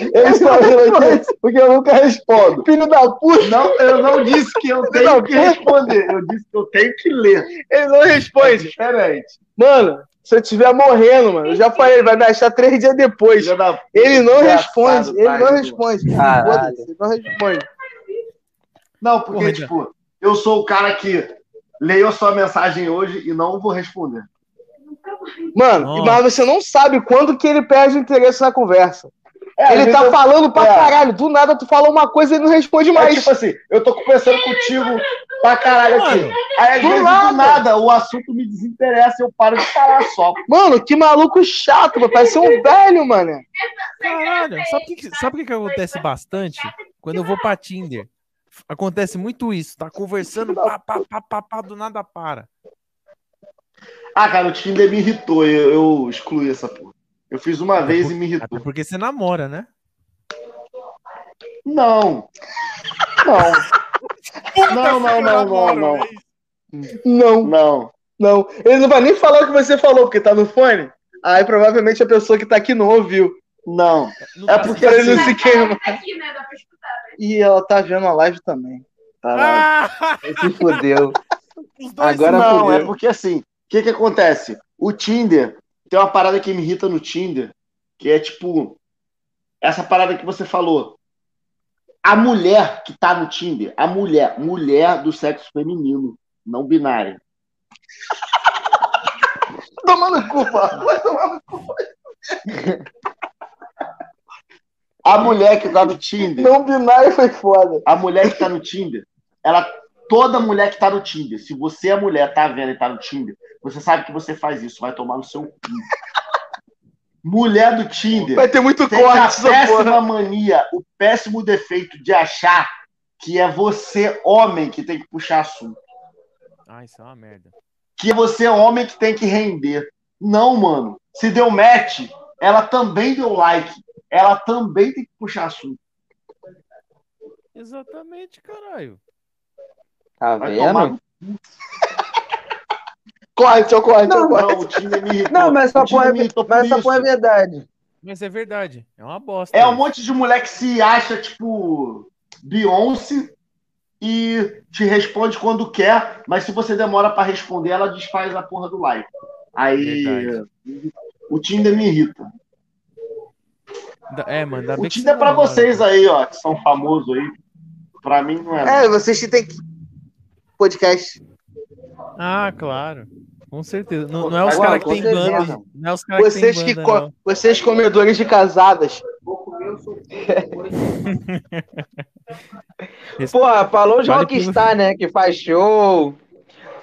Então, Eu estou aqui porque eu nunca respondo. filho da puta, Não, eu não disse que eu tenho que responder. Eu disse que eu tenho que ler. ele não É responde. diferente. Mano, se eu estiver morrendo, mano, eu já falei, ele vai me achar três dias depois. Ele não responde, ele não responde. Ele não responde. Não, porque, Porra, tipo, eu sou o cara que leio a sua mensagem hoje e não vou responder. Mano, Nossa. mas você não sabe quando que ele perde o interesse na conversa. É, ele tá eu- falando pra é. caralho, do nada tu fala uma coisa e ele não responde É mais. tipo assim, eu tô conversando contigo pra caralho aqui. Mano, Aí, às do vezes, nada. do nada, o assunto me desinteressa e eu paro de falar só. Mano, que maluco chato, mano. Parece um (laughs) velho, mano. Caralho, sabe o que, sabe o que, que acontece bastante? Quando eu vou pra Tinder. Acontece muito isso, tá conversando, pá, pá, pá, pá, pá, do nada para. Ah, cara, o Tinder me irritou. Eu, eu excluí essa porra. Eu fiz uma vez e me Até irritou. porque você namora, né? Não. Não. Não, não, não, não, não. Não, Não. não. Ele não vai nem falar o que você falou, porque tá no fone. Aí provavelmente a pessoa que tá aqui não ouviu. Não. Não É tá- porque ele não se queima. Aqui, né? Dá pra escutar. E ela tá vendo a live também. Caralho. Ah, Se dois Agora não, fudeu. é porque assim, o que que acontece? O Tinder, tem uma parada que me irrita no Tinder, que é tipo, essa parada que você falou. A mulher que tá no Tinder, a mulher, mulher do sexo feminino, não binária. (laughs) Tomando culpa. Vai tomar no cu. A mulher que tá no Tinder. Não binário foi foda. A mulher que tá no Tinder, ela. Toda mulher que tá no Tinder, se você é mulher, tá vendo e tá no Tinder, você sabe que você faz isso, vai tomar no seu cu. Mulher do Tinder Vai ter muito tem a corte essa péssima porra. mania, o péssimo defeito de achar que é você, homem, que tem que puxar assunto. Ah, isso é uma merda. Que é você, homem, que tem que render. Não, mano. Se deu match, ela também deu like. Ela também tem que puxar assunto. Exatamente, caralho. Tá Vai tomar vendo? no Corte, eu corte, eu corte. Não, o Tinder me irritou. Não, mas essa porra é, mas essa porra é verdade. Mas é verdade. É uma bosta. É um monte de mulher que se acha, tipo, Beyoncé e te responde quando quer, mas se você demora pra responder, ela desfaz a porra do like. Aí Verdade. o Tinder me irrita. É, mano, O Tinder é pra vocês aí, ó, que são famosos aí. Pra mim não é. É, vocês têm que. Podcast. Ah, claro. Com certeza. Não, não é os caras que tem certeza. banda. Não é os caras que Vocês tem que banda, co- não. vocês comedores de casadas. (laughs) Porra, falou os Vale rockstar, né? Que faz show,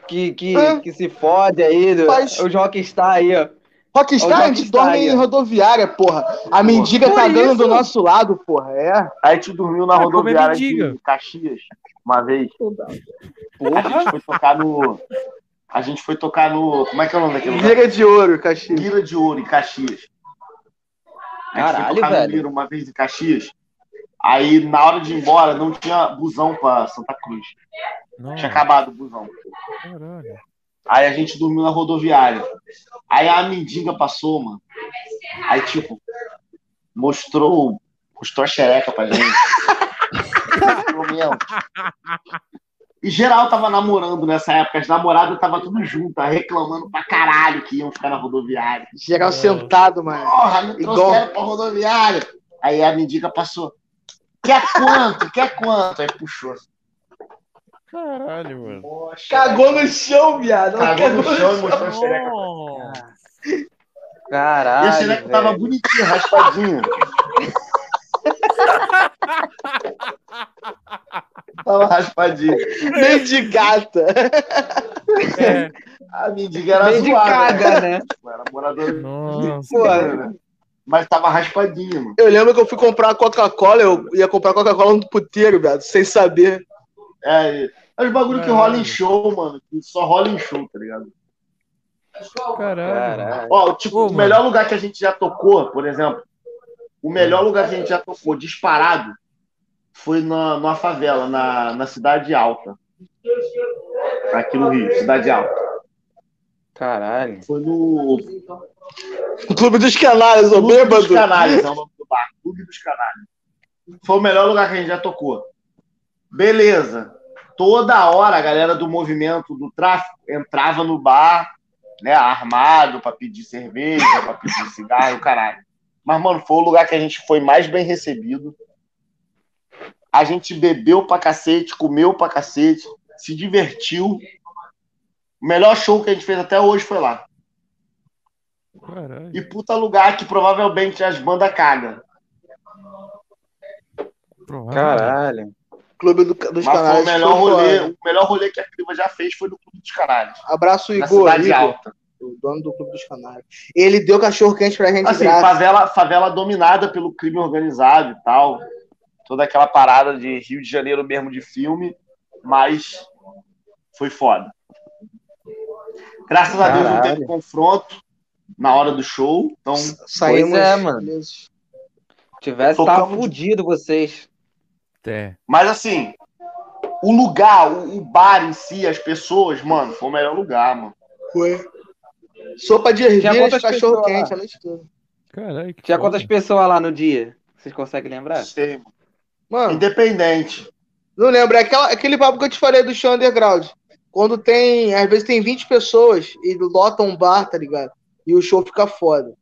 que, que, Ah. que se fode aí. Do, Faz- Os rockstar aí, ó. Rockstar, a gente dorme em rodoviária, porra. A mendiga Por cagando isso. do nosso lado, porra. É. A gente dormiu na Ah, é rodoviária mendiga. de Caxias uma vez. A gente foi tocar no. A gente foi tocar no. Como é que é o nome daquele lugar? De ouro, Caxias. Lira de Ouro, em Caxias. A gente Caralho, foi tocar no velho. Lira uma vez em Caxias. Aí, na hora de ir embora, não tinha busão pra Santa Cruz. Não, Tinha acabado o busão. caralho. Aí a gente dormiu na rodoviária. Aí a mendiga passou, mano. Aí, tipo, mostrou, mostrou a xereca pra gente. (laughs) Mostrou mesmo. E geral tava namorando nessa época. As namoradas tava tudo junto, reclamando pra caralho que iam ficar na rodoviária. Geral sentado, mano. Porra, me Igual- trouxeram pra rodoviária. Aí a mendiga passou. Quer quanto? Quer quanto? Aí puxou. Caralho, mano. Cagou no chão, viado. Ela Cagou no chão e mostrou a xereca. Nossa. E a Caralho. xereca tava bonitinha, raspadinha. Tava raspadinha. (laughs) Nem de gata. É. A mendiga era de zoada. né? né? Era moradora. Nossa. Pô, Mas tava raspadinha, mano. Eu lembro que eu fui comprar Coca-Cola, eu ia comprar Coca-Cola no puteiro, viado, sem saber. É, é os bagulho que rola em show, mano. Que só rola em show, tá ligado? Caralho. Caralho. Ó, tipo, Ô, o mano. melhor lugar que a gente já tocou, por exemplo, o melhor lugar que a gente já tocou, disparado, foi na, numa favela, na, na Cidade Alta. Aqui no Rio, Cidade Alta. Caralho. Foi no O Clube dos Canários, ô Clube dos bêbado. Canários, é o nome do bar. Clube dos Canários. Foi o melhor lugar que a gente já tocou. Beleza. Toda hora a galera do movimento do tráfico entrava no bar, né, armado pra pedir cerveja, pra pedir cigarro, e o caralho. Mas, mano, foi o lugar que a gente foi mais bem recebido. A gente bebeu pra cacete, comeu pra cacete, se divertiu. O melhor show que a gente fez até hoje foi lá. Caralho. E puta lugar que provavelmente as bandas cagam. Caralho. Clube do- dos Mas foi o melhor foi rolê, o melhor rolê que a Criva já fez foi no Clube dos Canários. Abraço, Na Igor. Cidade Igor, Alta. O dono do Clube dos Canários. Ele deu cachorro quente pra gente Assim, graça. favela, favela dominada pelo crime organizado e tal. Toda aquela parada de Rio de Janeiro mesmo de filme. Mas foi foda. Graças a Deus não Caralho. teve confronto na hora do show. Então, Saímos. Pois é, mano. Tivesse, tava fudido vocês. É. mas assim, o lugar, o, o bar em si, as pessoas, mano, foi o melhor lugar, mano. Foi. Sopa de ervilha quantas cachorro pessoas quente a noite toda. Caralho. que Tinha quantas pessoas lá no dia? Vocês conseguem lembrar? Sei, mano. Independente. não lembro. É aquela- aquele papo que eu te falei do show underground. Quando tem, às vezes tem 20 pessoas e lotam um bar, tá ligado? E o show fica foda.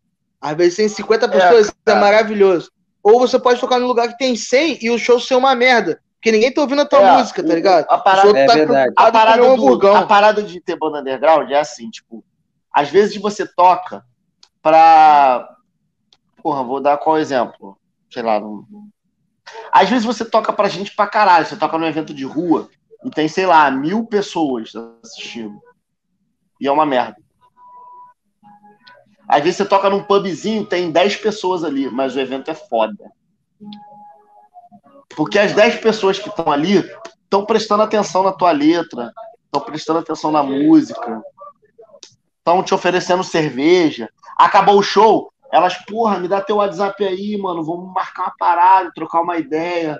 Às vezes tem 50 pessoas, é, cara. maravilhoso. Ou você pode tocar num lugar que tem 100 e o show ser uma merda. Porque ninguém tá ouvindo a tua É, música, tá ligado? A parada, O show É tá verdade. a, parada um do- a parada de ter banda underground é assim, tipo, às vezes você toca pra. Porra, vou dar qual exemplo? sei lá. Às vezes você toca pra gente pra caralho. Você toca num evento de rua e tem, sei lá, mil pessoas assistindo. E é uma merda. Às vezes você toca num pubzinho, tem 10 pessoas ali, mas o evento é foda. Porque as 10 pessoas que estão ali estão prestando atenção na tua letra, estão prestando atenção na música, estão te oferecendo cerveja. Acabou o show, elas, porra, me dá teu WhatsApp aí, mano, vamos marcar uma parada, trocar uma ideia.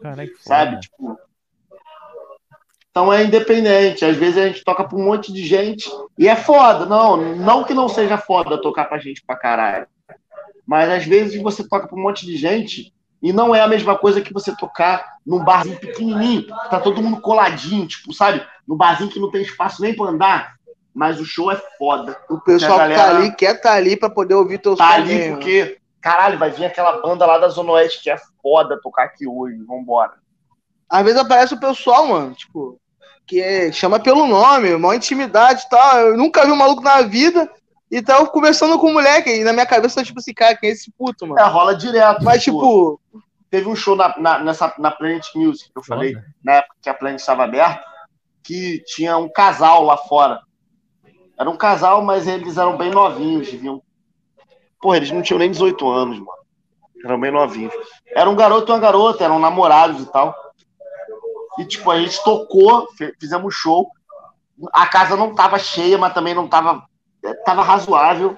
Cara, que foda. Sabe? Tipo, então é independente. Às vezes a gente toca pra um monte de gente e é foda. Não, não que não seja foda tocar pra gente pra caralho. Mas às vezes você toca pra um monte de gente e não é a mesma coisa que você tocar num barzinho pequenininho, tá todo mundo coladinho, tipo, sabe? No barzinho que não tem espaço nem pra andar. Mas o show é foda. O pessoal Que a que tá galera- ali quer tá ali pra poder ouvir teus Tá ali mesmo. porque, caralho, vai vir aquela banda lá da Zona Oeste que é foda tocar aqui hoje. Vambora. Às vezes aparece o pessoal, mano, tipo, que é- chama pelo nome, maior intimidade e tal. Eu nunca vi um maluco na vida e tava conversando com o moleque. E na minha cabeça, tá tipo assim, cara, quem é esse puto, mano? É, rola direto. Mas, tipo, teve um show na, na, nessa, na Planet Music, que eu falei, na época que a Planet estava aberta, que tinha um casal lá fora. Era um casal, mas eles eram bem novinhos, deviam. Porra, eles não tinham nem 18 anos, mano. Eram bem novinhos. Era um garoto e uma garota, eram namorados e tal. E, tipo, a gente tocou, fizemos show. A casa não tava cheia, mas também não tava. Tava razoável.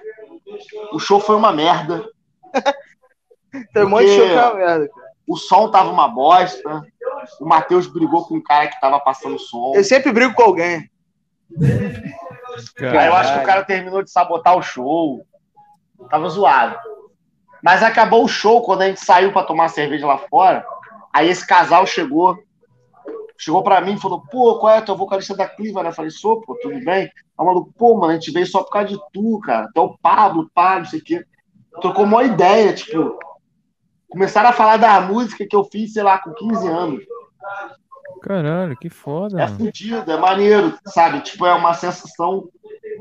O show foi uma merda. (laughs) tem um monte de show que é uma merda. cara. O som tava uma bosta. O Matheus brigou com o cara que tava passando som. Eu sempre brigo com alguém. Aí eu acho que o cara terminou de sabotar o show. Tava zoado. Mas acabou o show quando a gente saiu pra tomar cerveja lá fora. Aí esse casal chegou. Chegou pra mim e falou: Pô, qual é? O vocalista da Cliva, né? Eu falei: Sou, pô, tudo bem? Aí maluco, pô, mano, a gente veio só por causa de tu, cara. Tu é o Pablo, pá, não sei o quê. Trocou uma ideia, tipo. Começaram a falar da música que eu fiz, sei lá, com 15 anos. Caralho, que foda. É fudido, é maneiro, sabe? Tipo, é uma sensação,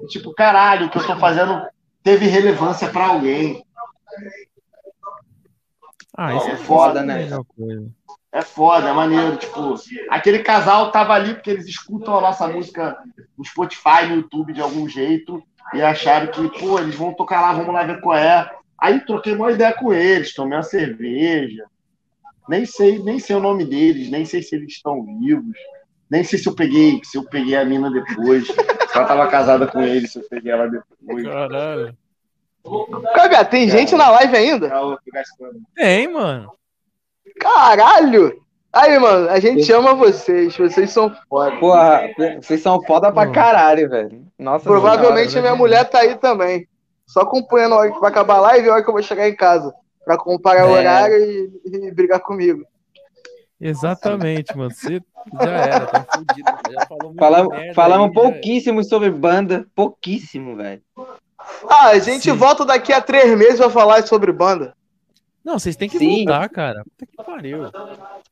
tipo, caralho, o que eu tô fazendo teve relevância pra alguém. Ah, isso é, É foda, né? coisa. É foda, é maneiro. Tipo, aquele casal tava ali porque eles escutam a nossa música no Spotify, no YouTube de algum jeito, e acharam que, pô, eles vão tocar lá, vamos lá ver qual é. Aí troquei uma ideia com eles, tomei uma cerveja. Nem sei, nem sei o nome deles, nem sei se eles estão vivos. Nem sei se eu peguei, se eu peguei a mina depois. se ela tava casada com ele, se eu peguei ela depois. Caralho. Cara, tem gente na live ainda? Tem, mano. Caralho! Aí, mano, a gente ama vocês. Vocês são foda. Porra, vocês são foda pra caralho, velho. Nossa, Provavelmente senhora, minha mulher tá aí também. Só acompanhando a hora que vai acabar a live e a hora que eu vou chegar em casa. Pra comparar o É. horário e, e brigar comigo. Exatamente, mano. Você já era, tá fudido. Já falou muita Falamos, merda falamos aí, pouquíssimo sobre banda. Pouquíssimo, velho. Ah, a gente volta daqui a três meses pra falar sobre banda. Não, vocês têm que Sim. voltar, cara. Puta que pariu.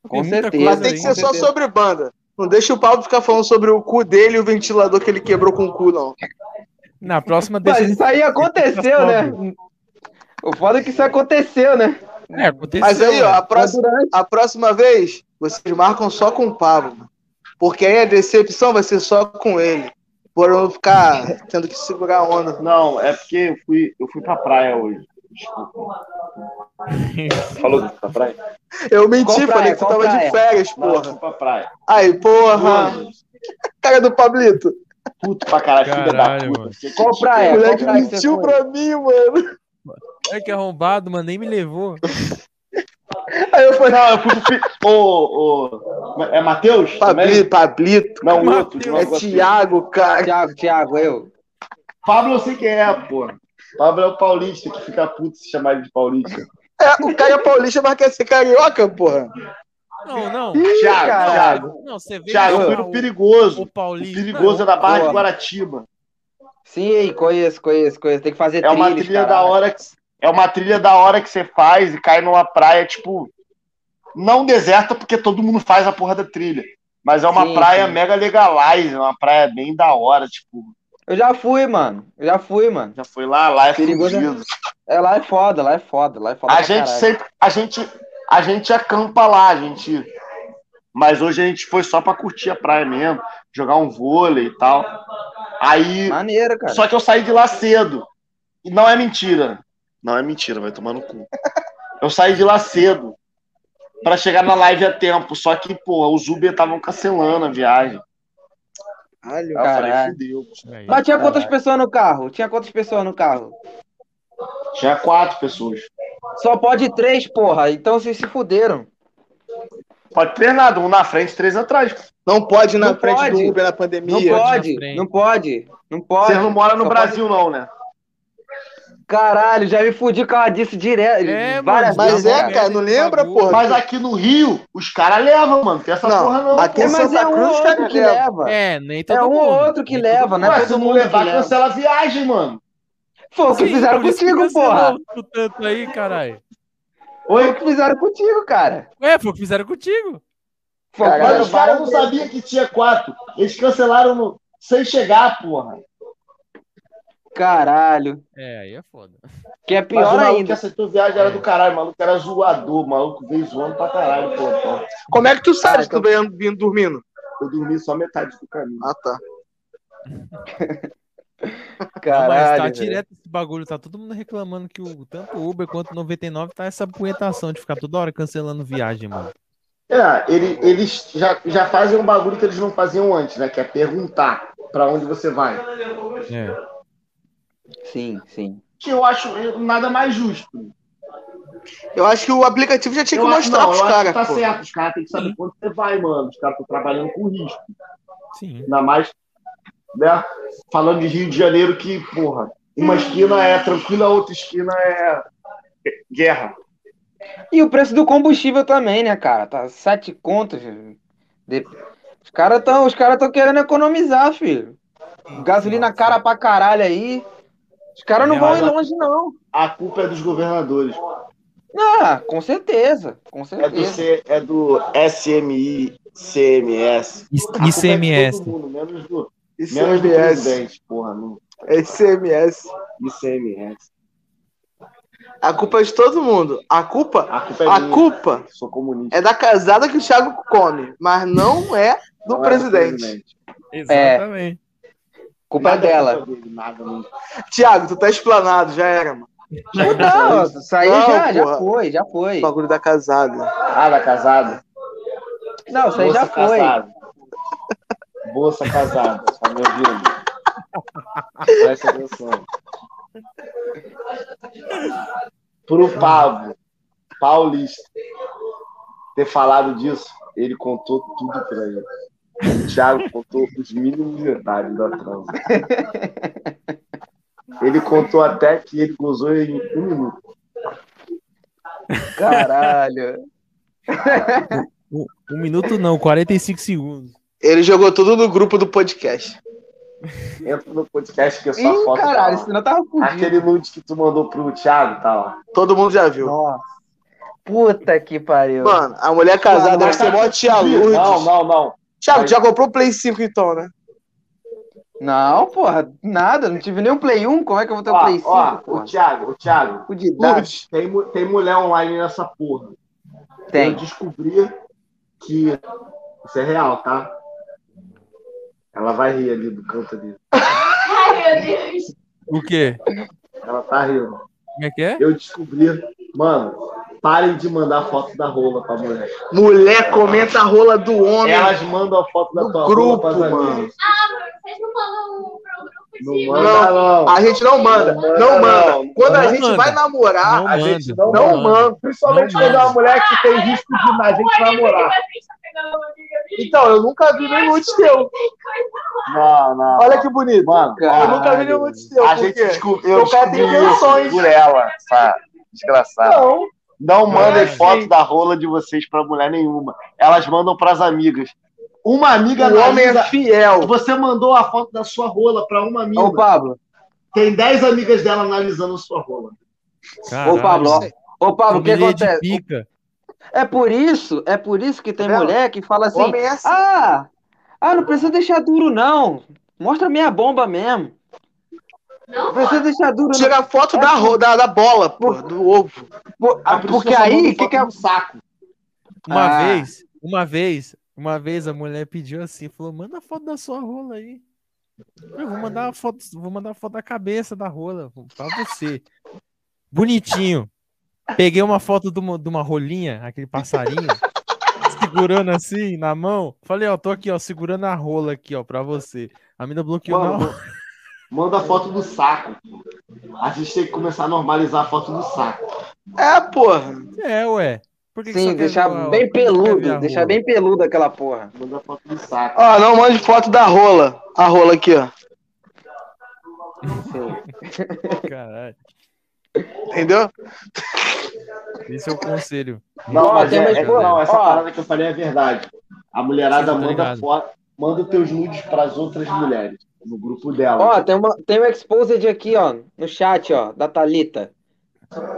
Com certeza. Mas tem que ser só sobre banda. Não deixa o Pablo ficar falando sobre o cu dele e o ventilador que ele quebrou com o cu, não. Na próxima deixa Mas isso aí aconteceu, né? O foda é que isso aconteceu, né? É, aconteceu. Mas aí, ó, a próxima, a próxima vez, vocês marcam só com o Pablo. Porque aí a decepção vai ser só com ele. Por eu ficar tendo que segurar a onda. Não, é porque eu fui, eu fui pra praia hoje. Desculpa. (laughs) Falou que foi pra praia? Eu menti, Qual praia? falei que Qual tava de praia? férias, Não, eu porra. fui pra praia. Aí, porra. Cara do Pablito. puto pra caralho, filha da Caralho, puta. mano. Qual praia? o Qual moleque praia que você mentiu pra mim, mano. Olha que arrombado, mano. Nem me levou. Aí eu falei, Não, eu fui pro. Ô, ô, é Matheus? Pablito, Pablito. Não, o outro. de É. Thiago, cara. Thiago, Thiago, eu. Pablo eu sei quem é, pô. Pablo é o paulista que fica puto se chamar ele de paulista. É, o cara é paulista, mas quer ser carioca, porra. Não, não. Thiago. Thiago. Não, você vê Thiago, eu o- fui no perigoso. o Paulinho. O perigoso é da Barra de. Guaratiba. Sim, conheço, conheço, conheço. Tem que fazer É uma trilhas, trilha da hora que é uma trilha da hora que você faz e cai numa praia tipo não deserta porque todo mundo faz a porra da trilha, mas é uma Sim, praia sim. mega legalize, é uma praia bem da hora, tipo, Eu já fui, mano. Eu já fui, mano. já foi lá, lá é Perigoso é- fugido. É, lá é foda, lá é foda, lá é foda. A gente caralho. sempre. A gente, a gente acampa lá, a gente. Mas hoje a gente foi só pra curtir a praia mesmo, jogar um vôlei e tal. Aí. Maneiro, cara. Só que eu saí de lá cedo. E não é mentira. Não é mentira, vai tomar no cu. Eu saí de lá cedo. Pra chegar na live a tempo. Só que, pô, os Uber estavam cancelando a viagem. Caralho. Falei, Caralho. fudeu. Aí. Mas tinha quantas pessoas no carro? Tinha quantas pessoas no carro? Tinha quatro pessoas. Só pode três, porra. Então vocês se fuderam. Pode ter nada, um na frente, três atrás. Não pode ir na Não frente pode. do Uber na Não pandemia. pode, frente. não pode, não pode. Vocês não moram no Só Brasil, não, né? Caralho, já me fudi com ela disso direto. É, várias Mas vezes, é, Não, cara, não lembra, porra? Mas aqui no Rio, os caras levam, mano. Tem essa Não, porra, não. aqui Mas Santa é um Cruz, outro que leva. leva. É, nem todo É um mundo. ou outro que Nem leva, né? Todo se não mundo que levar, leva. cancela a viagem, mano. Foi o que fizeram contigo, porra. tanto aí, caralho. Foi o que fizeram contigo, cara. Ué, foi o que fizeram contigo. Que Caralho, Mas os caras não sabiam que tinha quatro. Eles cancelaram no- sem chegar, porra. Caralho. É, aí é foda. Que é Mas o pior maluco que ainda. aceitou viagem era do caralho. O maluco era zoador. O maluco veio zoando pra caralho, pô. Então, Como é que tu sabe Ah, se tu veio vindo dormindo? eu dormi só metade do caminho. Ah, tá. (laughs) Não, mas tá Caralho. direto esse bagulho. Tá todo mundo reclamando que o, tanto o Uber quanto o 99 tá essa punhetação de ficar toda hora cancelando viagem, mano. É, ele- eles já, já fazem um bagulho que eles não faziam antes, né? Que é perguntar pra onde você vai. É. Sim, sim. Que eu acho nada mais justo. Eu acho que o aplicativo já tinha que Eu acho- mostrar não, pros acho que caras, Tá pô. certo, os caras têm que saber Sim. quando você vai, mano. Os caras estão trabalhando com risco. Sim. Ainda mais, né? Falando de Rio de Janeiro, que, porra, uma esquina é tranquila, a outra esquina é guerra. E o preço do combustível também, né, cara? Tá sete contos. De- Os caras estão os cara querendo economizar, filho. Gasolina cara pra caralho aí. Os caras não É, vão ir a- longe, não. A culpa é dos governadores. Ah, com certeza. Com É do, certeza. C, é do SMI, CMS. É ICMS. todo mundo, menos do, menos do ICMS. presidente, porra. No ICMS. ICMS. A culpa é de todo mundo. A culpa, A culpa é a culpa Sou comunista. é da casada que o Thiago come, mas não é do Não é presidente. Exatamente. Culpa é Nada dela. culpa nada, não. Thiago, tu tá explanado, já era, mano. Não, isso aí Não, já, já foi, já foi. O bagulho da casada. Ah, da casada? Não, isso aí já foi. Moça casada, tá me ouvindo? Presta atenção. Pro Pablo, paulista, ter falado disso, ele contou tudo pra ele. O Thiago contou os mínimos detalhes da transa. Ele contou até que ele gozou em um minuto. Caralho. Um, um minuto não, 45 segundos. Ele jogou tudo no grupo do podcast. Entra no podcast que é só Ih, foto. caralho, tá senão tava fudido. Aquele nude que tu mandou pro Thiago, tá lá. Todo mundo já viu. Nossa. Puta que pariu. Mano, a mulher casada deve ser mó tia Lourdes. Não, não, não. Thiago, já comprou o Play 5 então, né? Não, porra, nada. Não tive nem um Play 1. Como é que eu vou ter um Ó, Play 5, ó, o? Thiago, o Thiago, Fudidade. Lourdes. tem, mu- tem mulher online nessa porra. Eu Tem. descobri que isso é real, tá? Ela vai rir ali do canto ali. Ai, meu Deus. O quê? Ela tá rindo. Como é que é? Eu descobri, mano, parem de mandar foto da rola pra mulher. Mulher comenta a rola do homem. Elas mandam a foto da No tua grupo, rola pras mano. amigas. Ah, vocês não mandam pro grupo Não manda, não. A gente não manda. Não manda, Não manda. não. Quando a gente manda. vai namorar, Não a manda, gente não, não manda. manda. Principalmente Não quando é uma mulher que tem risco de a gente namorar. Então, eu nunca vi nem nude teu. Não, não. Olha que bonito. Mano, Eu nunca vi nenhum nude teu. a gente descobriu, eu Porque o cara tem descobri isso intenções. por ela, essa desgraçada. Não. Não mandem É, foto da rola de vocês pra mulher nenhuma. Elas mandam pras amigas. Uma amiga O homem é fiel. Você mandou a foto da sua rola pra uma amiga. Ô, Pablo. Tem 10 amigas dela analisando sua rola. Caralho, Ô, Pablo, ó. Ô, Pablo, o que acontece? É por isso, é por isso que tem vendo? mulher que fala assim: é assim. ah, ah, não precisa deixar duro, não. Mostra minha bomba mesmo. Não, pô. deixadura. não. Tira a foto da, ro- da, da bola, pô, do ovo. Ah, por isso Porque aí, que que é. no saco. Uma Ah. vez, uma vez, uma vez a mulher pediu assim, falou, manda a foto da sua rola aí. Eu vou mandar a foto, vou mandar a foto da cabeça da rola pra você. Bonitinho. Peguei uma foto de uma, de uma rolinha, aquele passarinho, (laughs) segurando assim na mão. Falei, ó, tô aqui, ó, segurando a rola aqui, ó, pra você. A mina bloqueou na Mano, hora. manda a foto do saco. A gente tem que começar a normalizar a foto do saco. É, porra. É, ué. Por que que Sim, quer deixar bem que a peludo. Deixar bem peludo aquela porra. Manda foto do saco. Ó, não mande foto da rola. A rola aqui, ó. (laughs) Caralho. Entendeu? Esse é o conselho. Não, mas é, é- não, essa Ó. parada que eu falei é verdade. A mulherada tá manda foto, manda teus nudes pras outras mulheres no grupo dela. Ó, tem, uma, tem um exposed aqui, ó, no chat, ó, da Thalita.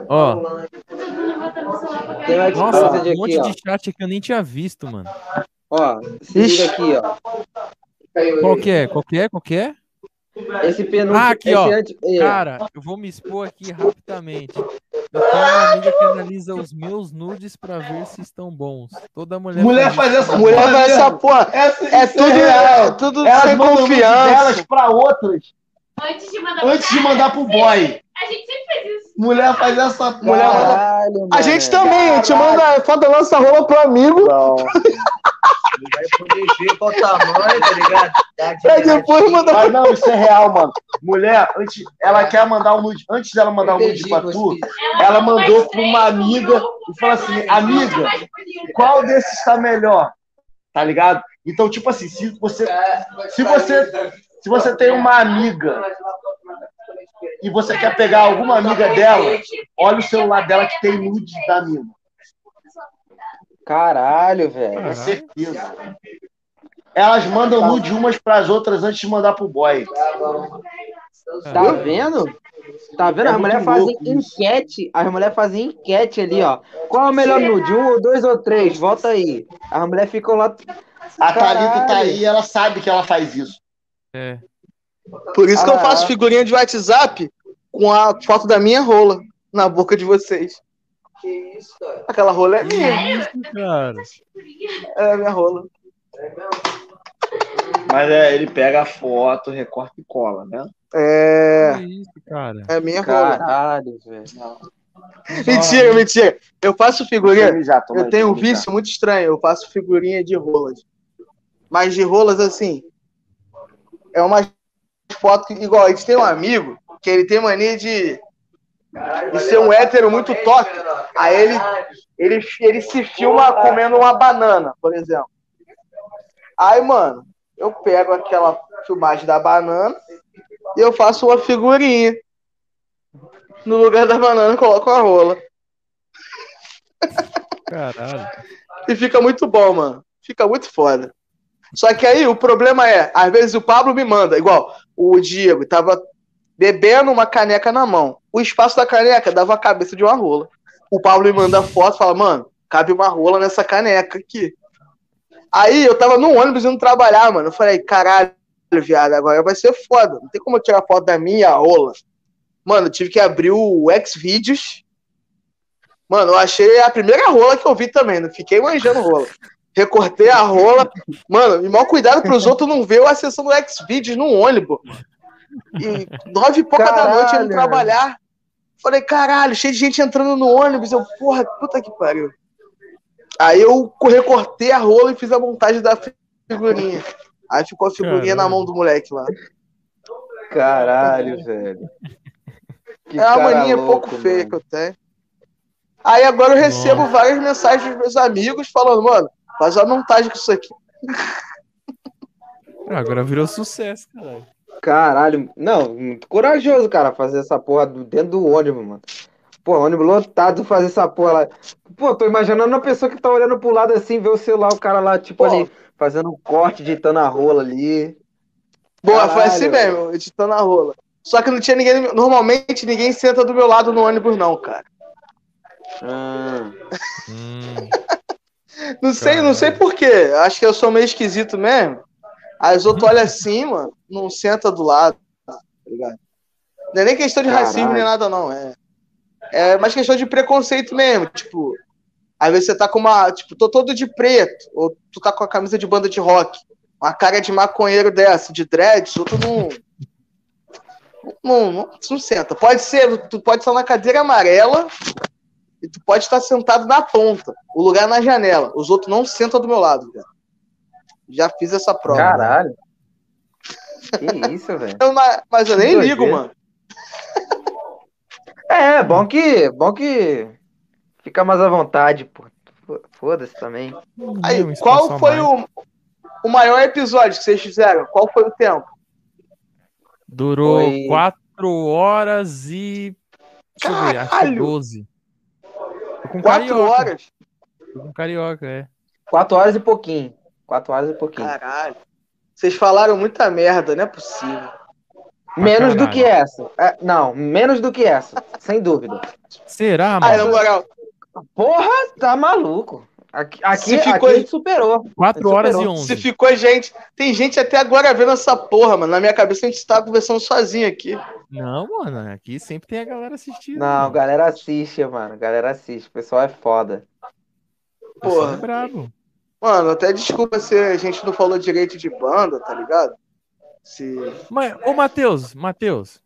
Ó, Tem um nossa, um monte ó. de chat que eu nem tinha visto, mano. Ó, se liga aqui, ó. Qual que é? Qual que é? Qual que é? Esse penúltimo. Ah, aqui, ó. é, Cara, eu vou me expor aqui rapidamente. Eu tenho uma amiga que analisa os meus nudes pra ver se estão bons. Toda mulher, Mulher faz faz essa Mulher porra vai essa mesmo. porra. Essa- É isso tudo, real. é tudo Elas sem confiança. delas pra outras Antes de mandar antes de mandar pro boy. A gente sempre fez isso. Mulher faz essa porra. Caralho, A gente mano. também, a gente manda foto lança rola pro amigo. Não. (laughs) Ele vai poder ver qual tamanho, tá ligado? Pra depois mandar. Mas não, isso é real, mano. Mulher, antes, ela quer mandar um nude. Antes dela mandar um nude pra tu, ela mandou pra uma amiga e falou assim: amiga, qual desses tá melhor? Tá ligado? Então, tipo assim, se você, se você, se você tem uma amiga e você quer pegar alguma amiga dela, olha o celular dela que tem nude da mina. Caralho, velho. É certeza. Elas mandam nude umas pras outras antes de mandar pro boy. Tá vendo? Tá vendo? É As mulheres fazem enquete. As mulheres fazem enquete ali, ó. Qual é o melhor nude? Um ou dois ou três? Volta aí. As mulheres ficam lá. A Thalita tá aí, ela sabe que ela faz isso. É. Por isso que eu Ah. faço figurinha de WhatsApp com a foto da minha rola na boca de vocês. Que isso, cara? Aquela rola é Que minha. isso, cara? É a minha rola. Mas é, ele pega a foto, recorta e cola, né? É. Que isso, cara? É a minha rola. Caralho, velho. (laughs) Mentira, mentira. Eu faço figurinha. Já, Eu tenho um vício muito estranho. Eu faço figurinha de rolas. Mas de rolas assim. É uma foto que, igual, a gente tem um amigo que ele tem mania de, de ser um hétero muito top. Aí ele, ele, ele se filma comendo uma banana, por exemplo. Aí, mano, eu pego aquela filmagem da banana e eu faço uma figurinha. No lugar da banana, eu coloco a rola. Caralho. E fica muito bom, mano. Fica muito foda. Só que aí o problema é, às vezes o Pablo me manda, igual o Diego tava bebendo uma caneca na mão. O espaço da caneca dava a cabeça de uma rola. O Pablo me manda foto e fala, mano, cabe uma rola nessa caneca aqui. Aí eu tava no ônibus indo trabalhar, mano. Eu falei, caralho, viado, agora vai ser foda. Não tem como eu tirar foto da minha rola. Mano, eu tive que abrir o Xvideos. Mano, eu achei a primeira rola que eu vi também, não fiquei manjando rola. Recortei a rola. Mano, e mal cuidado pros outros não ver eu acessando o Xvideos no ônibus. E nove e pouca da noite Caralho, indo trabalhar. Falei, caralho, cheio de gente entrando no ônibus. Eu, porra, puta que pariu. Aí eu recortei a rola e fiz a montagem da figurinha. Aí ficou a figurinha na Caralho. mão do moleque lá. Caralho, velho. Que é uma mania louco, pouco feia mano. que eu tenho. Aí agora eu recebo várias mensagens dos meus amigos falando, mano, faz uma montagem com isso aqui. Ah, Agora virou sucesso, caralho. Caralho. Não, muito corajoso, cara, fazer essa porra do- dentro do ônibus, mano. Pô, ônibus lotado fazer essa porra lá. Pô, tô imaginando uma pessoa que tá olhando pro lado assim, vê o celular, o cara lá, tipo, Pô. ali, fazendo um corte, ditando a rola ali. Boa, foi Caralho, assim velho. mesmo, editando a rola. Só que não tinha ninguém. Normalmente ninguém senta do meu lado no ônibus, não, cara. Ah, Hum, (laughs) Não sei, não sei porquê. Acho que eu sou meio esquisito mesmo. Aí os outros olham assim, mano, não senta do lado. Tá ligado? Não é nem questão de Caralho. racismo nem nada, não. É, é mais questão de preconceito mesmo. Tipo, às vezes você tá com uma. Tipo, tô todo de preto, ou tu tá com a camisa de banda de rock, uma cara de maconheiro dessa, de dreads, outro não. Não, não, não senta. Pode ser, tu pode estar na cadeira amarela e tu pode estar sentado na ponta, o lugar na janela. Os outros não sentam do meu lado, velho. Já fiz essa prova. Caralho. Que isso, velho. (laughs) Na- mas eu nem Que ligo, doideira. mano. É, bom que. Bom que. Fica mais à vontade, pô. Foda-se também. Aí, qual foi mais. o, o maior episódio que vocês fizeram? Qual foi o tempo? Durou Foi- 4 horas e. Deixa eu ver, acho que Caralho! 12. Tô com Quatro carioca. horas? Tô com carioca, é. Quatro horas e pouquinho. Quatro horas e pouquinho. Caralho. Vocês falaram muita merda, não é possível. menos do que essa. É, não, menos do que essa. Sem dúvida. Será, Ai, na mano? moral, Porra, tá maluco. Aqui, aqui, Se ficou- aqui a gente superou. 4 horas e superou. 11. se ficou gente. Tem gente até agora vendo essa porra, mano. Na minha cabeça a gente tá conversando sozinho aqui. Não, mano, aqui sempre tem a galera assistindo. Não, mano. galera assiste, mano. Galera assiste. O pessoal é foda. O pessoal porra. é brabo. Mano, até desculpa se a gente não falou direito de banda, tá ligado? Se. Mas, ô, Matheus, Matheus.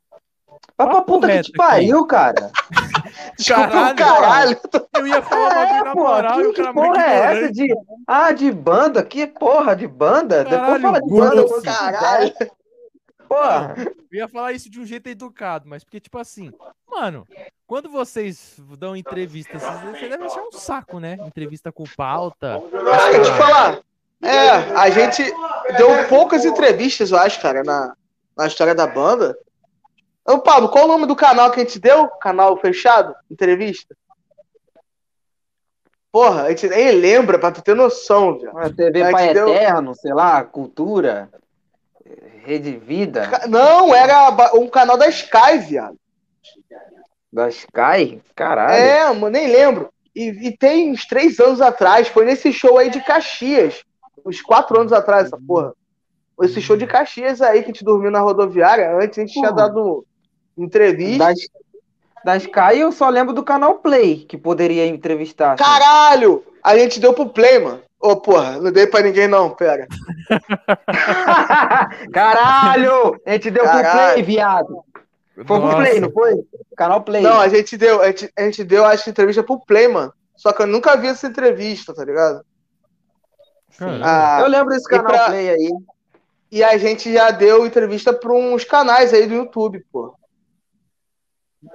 Vai pra puta que te pariu, cara. (laughs) Desculpa Caralho, o caralho. Eu ia falar bagulho É, na moral que, que porra muito é essa de. Ah, de banda? Que porra de banda? Depois Caralho, fala de banda. Caralho. Porra. Eu ia falar isso de um jeito educado, mas porque, tipo assim, mano, quando vocês dão entrevista, vocês- você deve achar um saco, né? Entrevista com pauta. Ah, eu te falar. É, a gente deu poucas entrevistas, eu acho, cara, na, na história da banda. Ô, Pablo, qual o nome do canal que a gente deu? Canal fechado? Entrevista? Porra, a gente nem lembra, pra tu ter noção, velho. Uma TV Pai deu- Eterno, sei lá, cultura, Rede Vida, Não, era um canal da Sky, viado. da Sky, caralho. É, mano, nem lembro. E, e tem uns três anos atrás, foi nesse show aí de Caxias. Uns quatro anos atrás, essa porra. Esse show de Caxias aí que a gente dormiu na rodoviária. Antes a gente tinha dado entrevista. Da, da Sky eu só lembro do canal Play, que poderia entrevistar. assim. Caralho! A gente deu pro Play, mano. Ô, porra, não dei pra ninguém não, pera. (laughs) Caralho! A gente deu pro Caralho. Play, viado. Foi pro Nossa. Play, não foi? Canal Play. Não, a gente deu, a gente, a gente deu, acho que entrevista pro Play, mano. Só que eu nunca vi essa entrevista, tá ligado? Ah, eu lembro desse canal pra- Play aí. E a gente já deu entrevista pra uns canais aí do YouTube, pô.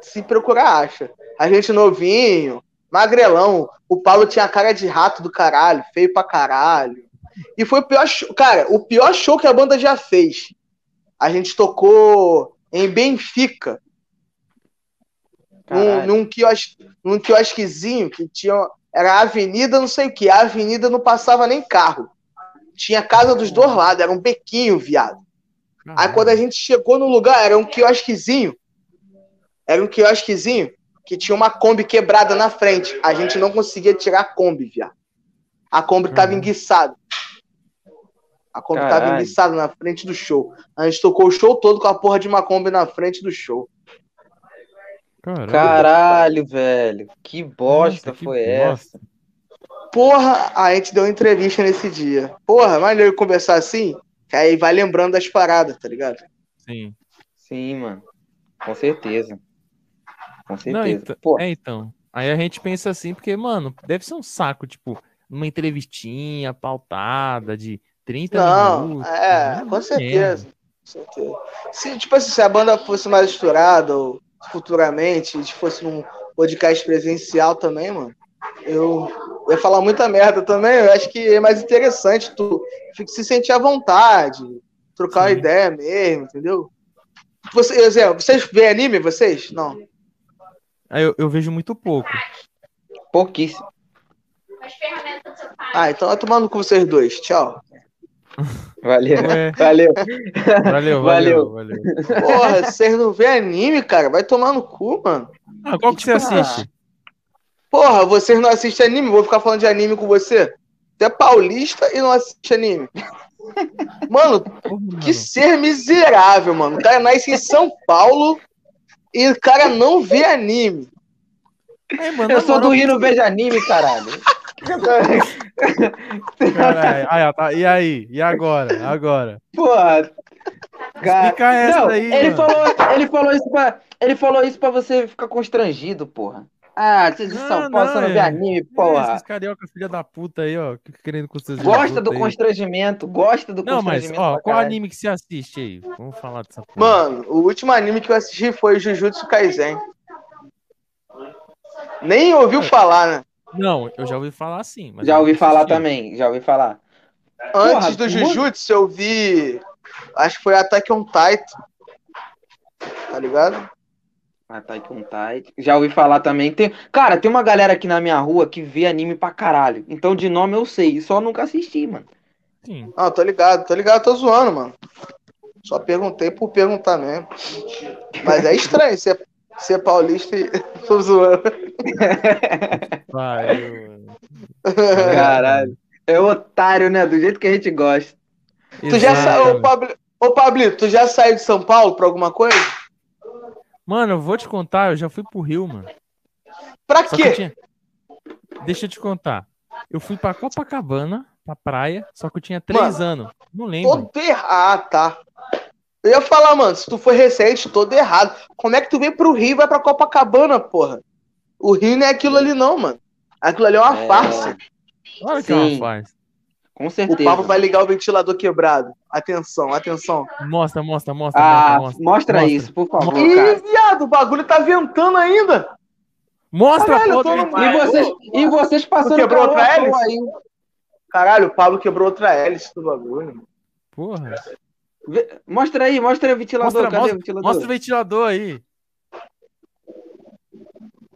Se procurar, acha. A gente novinho, magrelão. O Paulo tinha cara de rato do caralho, feio pra caralho. E foi o pior show. Cara, o pior show que a banda já fez. A gente tocou em Benfica, num, Caralho. num, quios, num quiosquezinho que tinha. Era a avenida, não sei o que. A avenida não passava nem carro. Tinha casa dos dois lados, era um bequinho, viado. Aí quando a gente chegou no lugar, era um quiosquezinho. Era um quiosquezinho que tinha uma Kombi quebrada na frente. A gente não conseguia tirar a Kombi, viado. A Kombi tava Uhum. enguiçada. A Kombi tava Caralho. enguiçada na frente do show. A gente tocou o show todo com a porra de uma Kombi na frente do show. Caralho. Caralho, velho. Que bosta Nossa, que foi essa? bosta. Porra, a gente deu uma entrevista nesse dia. Porra, maneiro conversar assim, que aí vai lembrando das paradas, tá ligado? Sim. Sim, mano. Com certeza. Com Não, certeza. então, Pô, é, então. Aí a gente pensa assim, porque, mano, deve ser um saco, tipo, uma entrevistinha pautada de 30 Não, minutos. é, Não com certeza. Com certeza. Se, tipo assim, se a banda fosse mais estourada, ou futuramente, se fosse num podcast presencial também, mano, eu ia falar muita merda também. Eu acho que é mais interessante tu se sentir à vontade, trocar uma Sim. ideia mesmo, entendeu? Você, exemplo, vocês veem anime, vocês? Não. Aí eu, eu vejo muito pouco. pouquíssimo. As ferramentas do seu pai. Ah, então vai tomar no cu vocês dois. Tchau. (laughs) Valeu. Ué, Valeu. valeu, valeu, valeu. Porra, vocês não vêem anime, cara? Vai tomar no cu, mano. Ah, qual que você Tipo, assiste? Porra, vocês não assistem anime? Vou ficar falando de anime com você? Você é paulista e não assiste anime. Mano, Porra, que mano. ser miserável, mano. O cara nasce em São Paulo e o cara não vê anime. Aí, mano, Eu sou do Rio, não vejo anime, caralho. caralho. Aí, ó, tá- E aí? E agora? Agora? Porra. Cara... Explica essa não, aí, ele mano. falou, ele falou isso pra, ele falou isso pra você ficar constrangido, porra. Ah, vocês de São Paulo, você não vê é. anime, É, porra. esses carioca filha da puta aí, ó, que- querendo com seus Gosta do aí. constrangimento, gosta do Não, mas, constrangimento. ó, pra qual caralho. anime que você assiste aí? Vamos falar dessa porra. Mano, o último anime que eu assisti foi Jujutsu Kaisen. Nem ouviu falar, né? Não, eu já ouvi falar assim. Mas Já ouvi falar assisti. também, já ouvi falar. Antes Porra, do Jujutsu, eu vi. Acho que foi Attack on Titan. Tá ligado? Attack on Titan. Já ouvi falar também. Tem... Cara, tem uma galera aqui na minha rua que vê anime pra caralho. Então de nome eu sei, só nunca assisti, mano. Sim. Não, tô ligado, tô ligado, tô zoando, mano. Só perguntei por perguntar mesmo. Mas é estranho ser, ser paulista e. (laughs) tô zoando. Vai, eu- Caralho. É otário, né? Do jeito que a gente gosta. Tu já saiu, ô. Pablo, ô Pablito, tu já saiu de São Paulo pra alguma coisa? Mano, eu vou te contar, eu já fui pro Rio, mano. Pra Só quê? eu tinha... Deixa eu te contar. Eu fui pra Copacabana, pra praia, só que eu tinha três anos. Não lembro. Todo errado. Ah, tá. Eu ia falar, mano, se tu foi recente, todo errado. Como é que tu vem pro Rio e vai pra Copacabana, porra? O Rio não é aquilo ali, não, mano. Aquilo ali é uma É. farsa. Olha que ela Sim. faz. Com O certeza. Pablo vai ligar o ventilador quebrado. Atenção, atenção. Mostra, mostra, mostra, Ah, mostra, mostra. mostra isso, por favor, Ih, cara. viado, o bagulho tá ventando ainda. Mostra, Caralho, no- E vocês, e vocês passando quebrou outra hélice? aí. Caralho, o Pablo quebrou outra hélice do bagulho. Porra. Mostra aí, mostra aí o ventilador. Mostra, Cadê mostra, o ventilador? mostra o ventilador aí.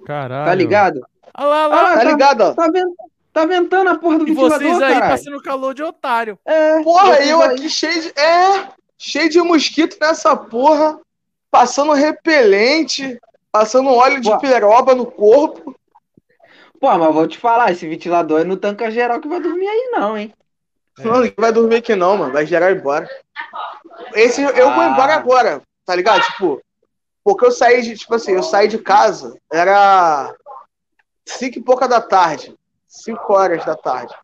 Caralho. Tá ligado? Olha lá, olha lá. Ah, Tá ligado, ó? Tá, vent... tá ventando a porra do E ventilador, vocês aí caralho. passando calor de otário. É, Porra, eu aí. aqui cheio de. É, cheio de mosquito nessa porra. Passando repelente. Passando óleo de Pô. peroba no corpo. Pô, mas vou te falar, esse ventilador é no tanca geral que vai dormir aí, não, hein? É. Não, ninguém vai dormir aqui não, mano. Vai gerar embora. Esse eu vou Ah. embora agora, tá ligado? Tipo, porque eu saí de, tipo assim, eu saí de casa, era cinco e pouca da tarde. Cinco horas da tarde.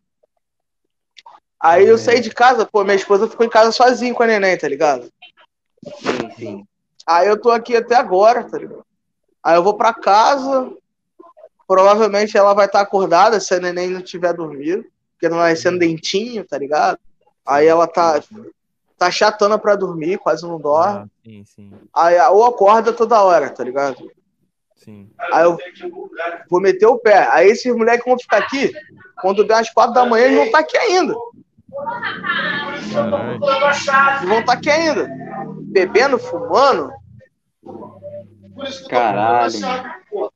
Aí eu saí de casa, pô, minha esposa ficou em casa sozinha com a neném, tá ligado? Sim, sim. Aí eu tô aqui até agora, tá ligado? Aí eu vou pra casa. Provavelmente ela vai estar acordada se a neném não tiver dormido. Porque não vai sendo dentinho, tá ligado? Aí ela tá, tá chatando pra dormir, quase não dorme. Ah, sim, sim, Aí ou acorda toda hora, tá ligado? Sim. Aí eu vou meter o pé. Aí esses moleques vão ficar aqui. Quando der umas quatro da manhã, eles vão estar aqui ainda. Caralho. Eles vão estar aqui ainda. Bebendo, fumando. Caralho.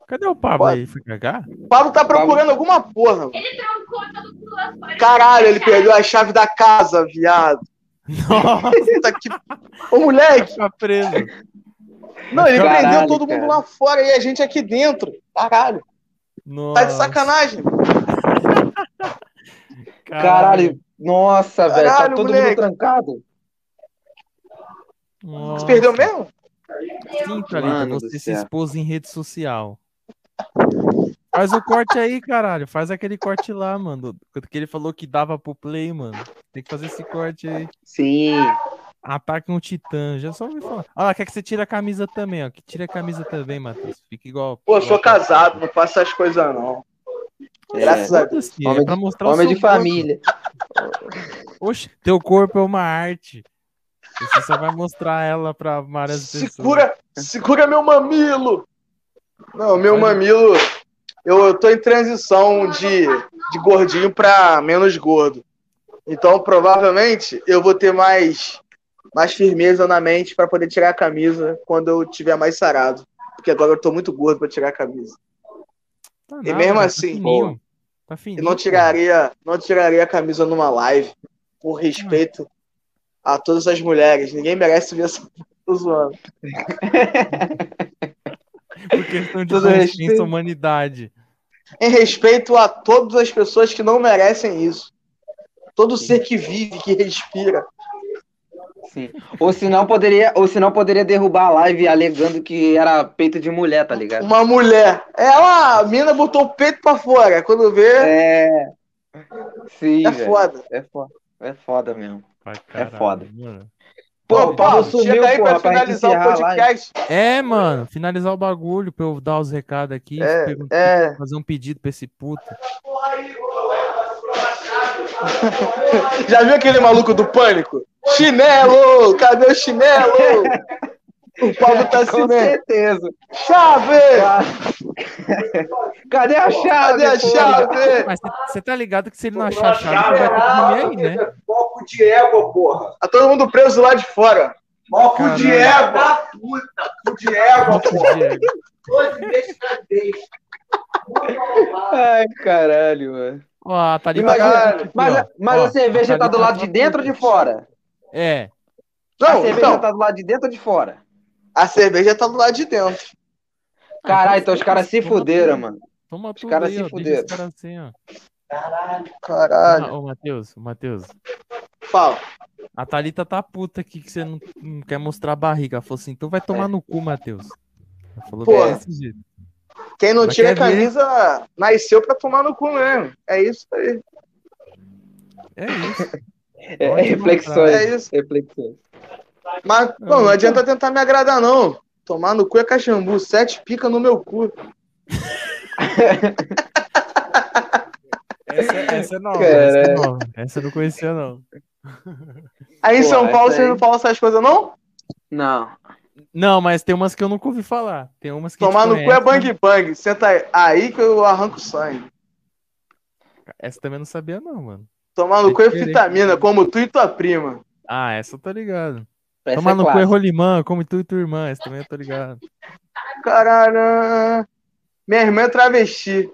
Cadê o Pablo aí? Foi cagar? O Pablo tá procurando alguma porra. Ele trancou todo mundo. Caralho, ele perdeu a chave da casa, viado. (laughs) Nossa, Puta que... Ô, moleque. tá preso. Não, ele Caralho, prendeu todo mundo cara. lá fora e a gente aqui dentro. Caralho. Tá de Nossa, sacanagem. (laughs) Caralho, nossa, velho, tá Caralho, todo moleque. mundo trancado. Nossa. Você perdeu mesmo? Sim, Thalita, você se expôs em rede social. Faz o corte aí, caralho. Faz aquele corte lá, mano. Que ele falou que dava pro play, mano. Tem que fazer esse corte aí. Sim. Ataque um titã. Já só ouvi falar. Olha lá, quer que você tire a camisa também, ó. Que tire a camisa também, Matheus. Fica igual. Pô, eu igual sou casado, não faço essas coisas não. Graças a Deus. Foda-se, Homem é pra de- mostrar o Homem seu de corpo. família. (laughs) Oxe, teu corpo é uma arte. Você só vai mostrar ela pra várias pessoas. Segura, segura meu mamilo. Não, meu Faz- mamilo. Eu, eu tô em transição de, de gordinho pra menos gordo. Então, provavelmente, eu vou ter mais, mais firmeza na mente pra poder tirar a camisa quando eu tiver mais sarado. Porque agora eu tô muito gordo pra tirar a camisa. Tá E mesmo tá assim, fininho. Tá Eu fininho. não pô. tiraria, não tiraria a camisa numa live por respeito a todas as mulheres. Ninguém merece ver essa (laughs) tô zoando. (laughs) Por questão de consciência respeito. humanidade. Em respeito a todas as pessoas que não merecem isso. Todo ser que vive, que respira. Sim. Ou senão poderia, ou senão poderia derrubar a live alegando que era peito de mulher, tá ligado? Uma mulher. Ela, a mina botou o peito pra fora. Quando vê, É. Sim, é velho. foda. É foda. É foda mesmo. Pra É foda. mano. Pô, o Paulo, chega aí pra pra finalizar o encerrar a live. podcast. É, mano, finalizar o bagulho pra eu dar os recados aqui. É, é. Fazer um pedido pra esse puto. (laughs) Já viu aquele maluco do pânico? Chinelo! Cadê o chinelo? (laughs) O Pablo tá assim Com certeza. Chave! Cadê a chave? Cadê a chave? Mas você tá ligado que se ele não achar a chave, ele vai ter que dormir aí, né? Foco de égua, porra. Tá todo mundo preso lá de fora. Foco de égua. Puta, cu de égua, porra. Diego. Doze meses. Ai, caralho, mano. Ó, tá Mas, mas Ó, a cerveja tá do Thalita lado de dentro ou de fora? É. a Não, cerveja então, tá do lado de dentro ou de fora? a cerveja tá do lado de dentro. Caralho, então os caras se fuderam, mano. Toma tudo caras se fuderam. os caras assim, ó. Caralho. Ah, Ô, Matheus, Matheus. Fala. A Thalita tá puta aqui que você não, não quer mostrar a barriga. Ela falou assim, então vai tomar no cu, Matheus. Ela falou Pô. Quem não Mas tira a quer ver? camisa nasceu pra tomar no cu mesmo. É isso aí. É isso. É, Ótima reflexões. É isso. Reflexões. Mas, pô, não adianta tentar me agradar, não. Tomar no cu é cachambu. Sete pica no meu cu. (laughs) Essa, essa é nova, Caralho. essa é nova. Essa eu não conhecia, não. Aí em Pô, São Paulo você aí- não fala essas coisas, não? Não. Não, mas tem umas que eu nunca ouvi falar. Tem umas que Tomar a no gente cu é conhece, bang bang. Senta aí. Aí que eu arranco o sangue. Essa também não sabia, não, mano. Tomar no É cu é vitamina, como tu e tua prima. Ah, essa eu tô ligado. Essa Tomar é no cu é rolimã, como tu e tua irmã. Essa também eu tô ligado. Caralho. Minha irmã é travesti.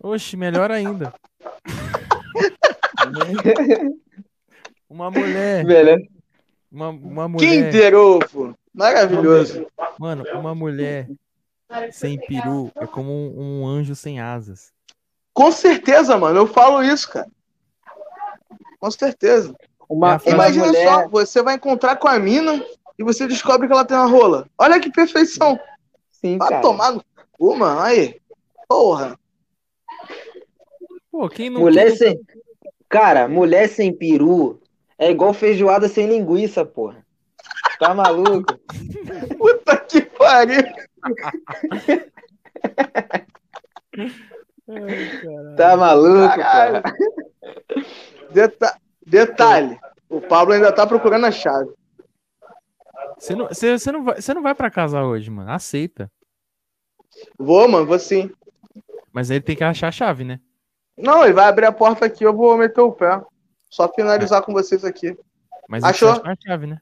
Oxe, melhor ainda. (laughs) Uma mulher. Beleza. Uma, uma Quem mulher. derou, pô? Maravilhoso. Mano, uma mulher sem peru é como um, um anjo sem asas. Com certeza, mano. Eu falo isso, cara. Com certeza. Uma, uma Imagina mulher. só, você vai encontrar com a mina e você descobre que ela tem uma rola. Olha que perfeição. Sim, Vai cara. tomar no cu, mano. Aí. Porra. Pô, quem não. Mulher sem. Cara, mulher sem peru é igual feijoada sem linguiça, porra. Tá maluco? (laughs) Puta que pariu. (laughs) Tá maluco, Caralho. porra? Deta- Detalhe. O Pablo ainda tá procurando a chave. Você não, você, você não vai, você não vai pra casa hoje, mano. Aceita. Vou, mano, vou sim. Mas ele tem que achar a chave, né? Não, ele vai abrir a porta aqui, eu vou meter o pé. Só finalizar com vocês aqui. Mas Achou? a chave, né?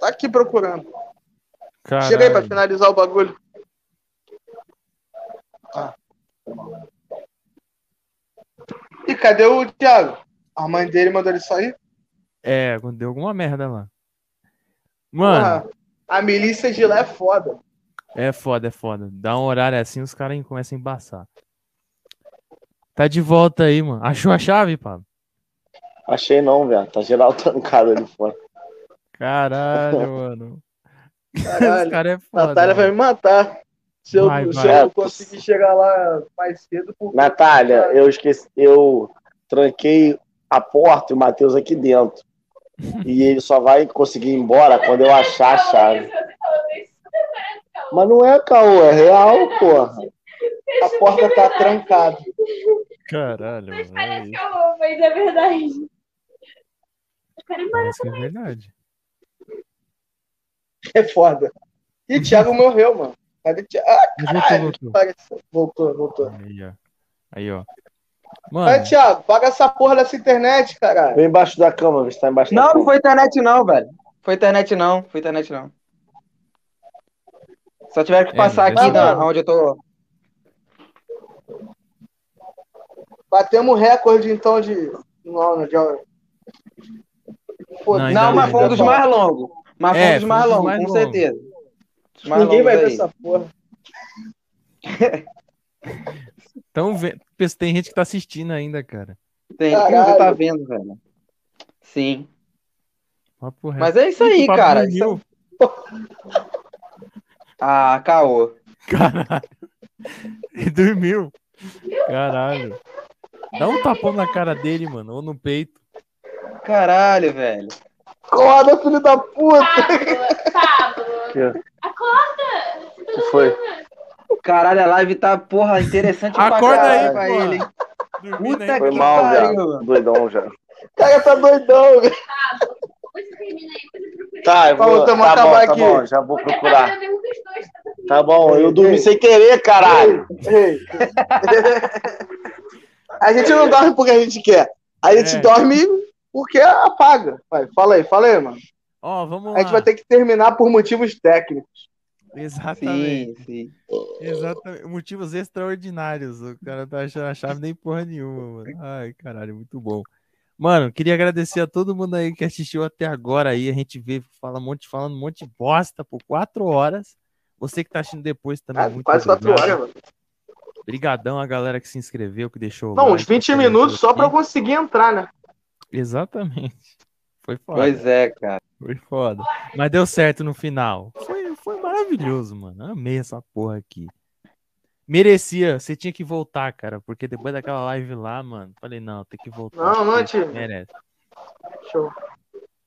Tá aqui procurando. Caralho. Chega aí pra finalizar o bagulho. Ah. E cadê o Thiago? A mãe dele mandou ele sair? É, deu alguma merda lá. Mano, Porra, a milícia de lá é foda. é foda, é foda. Dá um horário assim, os caras começam a embaçar. Tá de volta aí, mano. Achou a chave, Pablo? Achei não, velho. Tá geral trancado ali fora. Caralho, mano. (laughs) Caralho. Os caras é foda. Natália vai mano. me matar. Se eu, Vai, se vai. eu conseguir chegar lá mais cedo. porque- Natália, eu esqueci. Eu tranquei a porta e o Matheus aqui dentro. (laughs) E ele só vai conseguir ir embora quando eu achar a chave. Mas não é caô, é real, porra. A porta tá trancada. Caralho, mano. É Parece caô, mas é verdade. Quero ir embora Parece que é verdade. É foda. E o Thiago morreu, mano. Cadê o Thiago? Ah, voltou, voltou. Voltou, voltou. Aí, ó. Aí, ó. Vai, Mano, Thiago, paga essa porra dessa internet, caralho. Vem embaixo da cama, se tá embaixo da Não, não foi internet não, velho. Foi internet não, foi internet não. Só tiveram que É, passar aqui na, onde eu tô. Batemos recorde, então, de. Não, de... Pô, Não, Não, mas não, foi um dos não. mais longos. Mas foi É, um dos foi mais dos longos, com certeza. Mais Ninguém vai ver aí. essa porra. (laughs) então vê- tem gente que tá assistindo ainda, cara. Tem, Caralho. quem tá vendo, velho? Sim. Papo reto. Mas é isso aí, cara. dormiu. (laughs) Ah, caô. Caralho. Ele dormiu. Caralho. Dá um tapão na cara dele, mano, ou no peito. Caralho, velho. Acorda, filho da puta! Pablo, acorda! Tá que foi? Caralho, a live tá, porra, interessante pra Acorda aí, caralho pra porra. ele, Puta aí. Foi que mal, pariu, mano. Doidão já. O cara tá doidão, velho. Pablo, você termina aí, você procura. Tá, eu vou, vamos tá bom, tá aqui. bom, já vou procurar. tá. Tá bom, eu dormi Ei. sem querer, caralho. Ei. (laughs) A gente não dorme porque a gente quer. A gente É. dorme porque apaga. Vai, fala aí, fala aí, mano. Ó, vamos lá. A gente vai ter que terminar por motivos técnicos. Exatamente. Sim, sim. Exatamente. Motivos extraordinários. O cara tá achando a chave nem porra nenhuma, mano. Ai, caralho, muito bom. Mano, queria agradecer a todo mundo aí que assistiu até agora aí. A gente vê, fala um monte, falando um monte de bosta por quatro horas. Você que tá assistindo depois também. Ah, muito quase quatro horas, mano. Obrigadão a galera que se inscreveu, que deixou. o Não, like, uns 20 comentou minutos só pra eu aqui. conseguir entrar, né? Exatamente. (laughs) Foi foda. Pois é, cara. Foi foda. Mas deu certo no final. Foi, foi maravilhoso, mano. Amei essa porra aqui. Merecia, você tinha que voltar, cara, porque depois daquela live lá, mano, falei, não, tem que voltar. Não, não, tio. Merece, Show.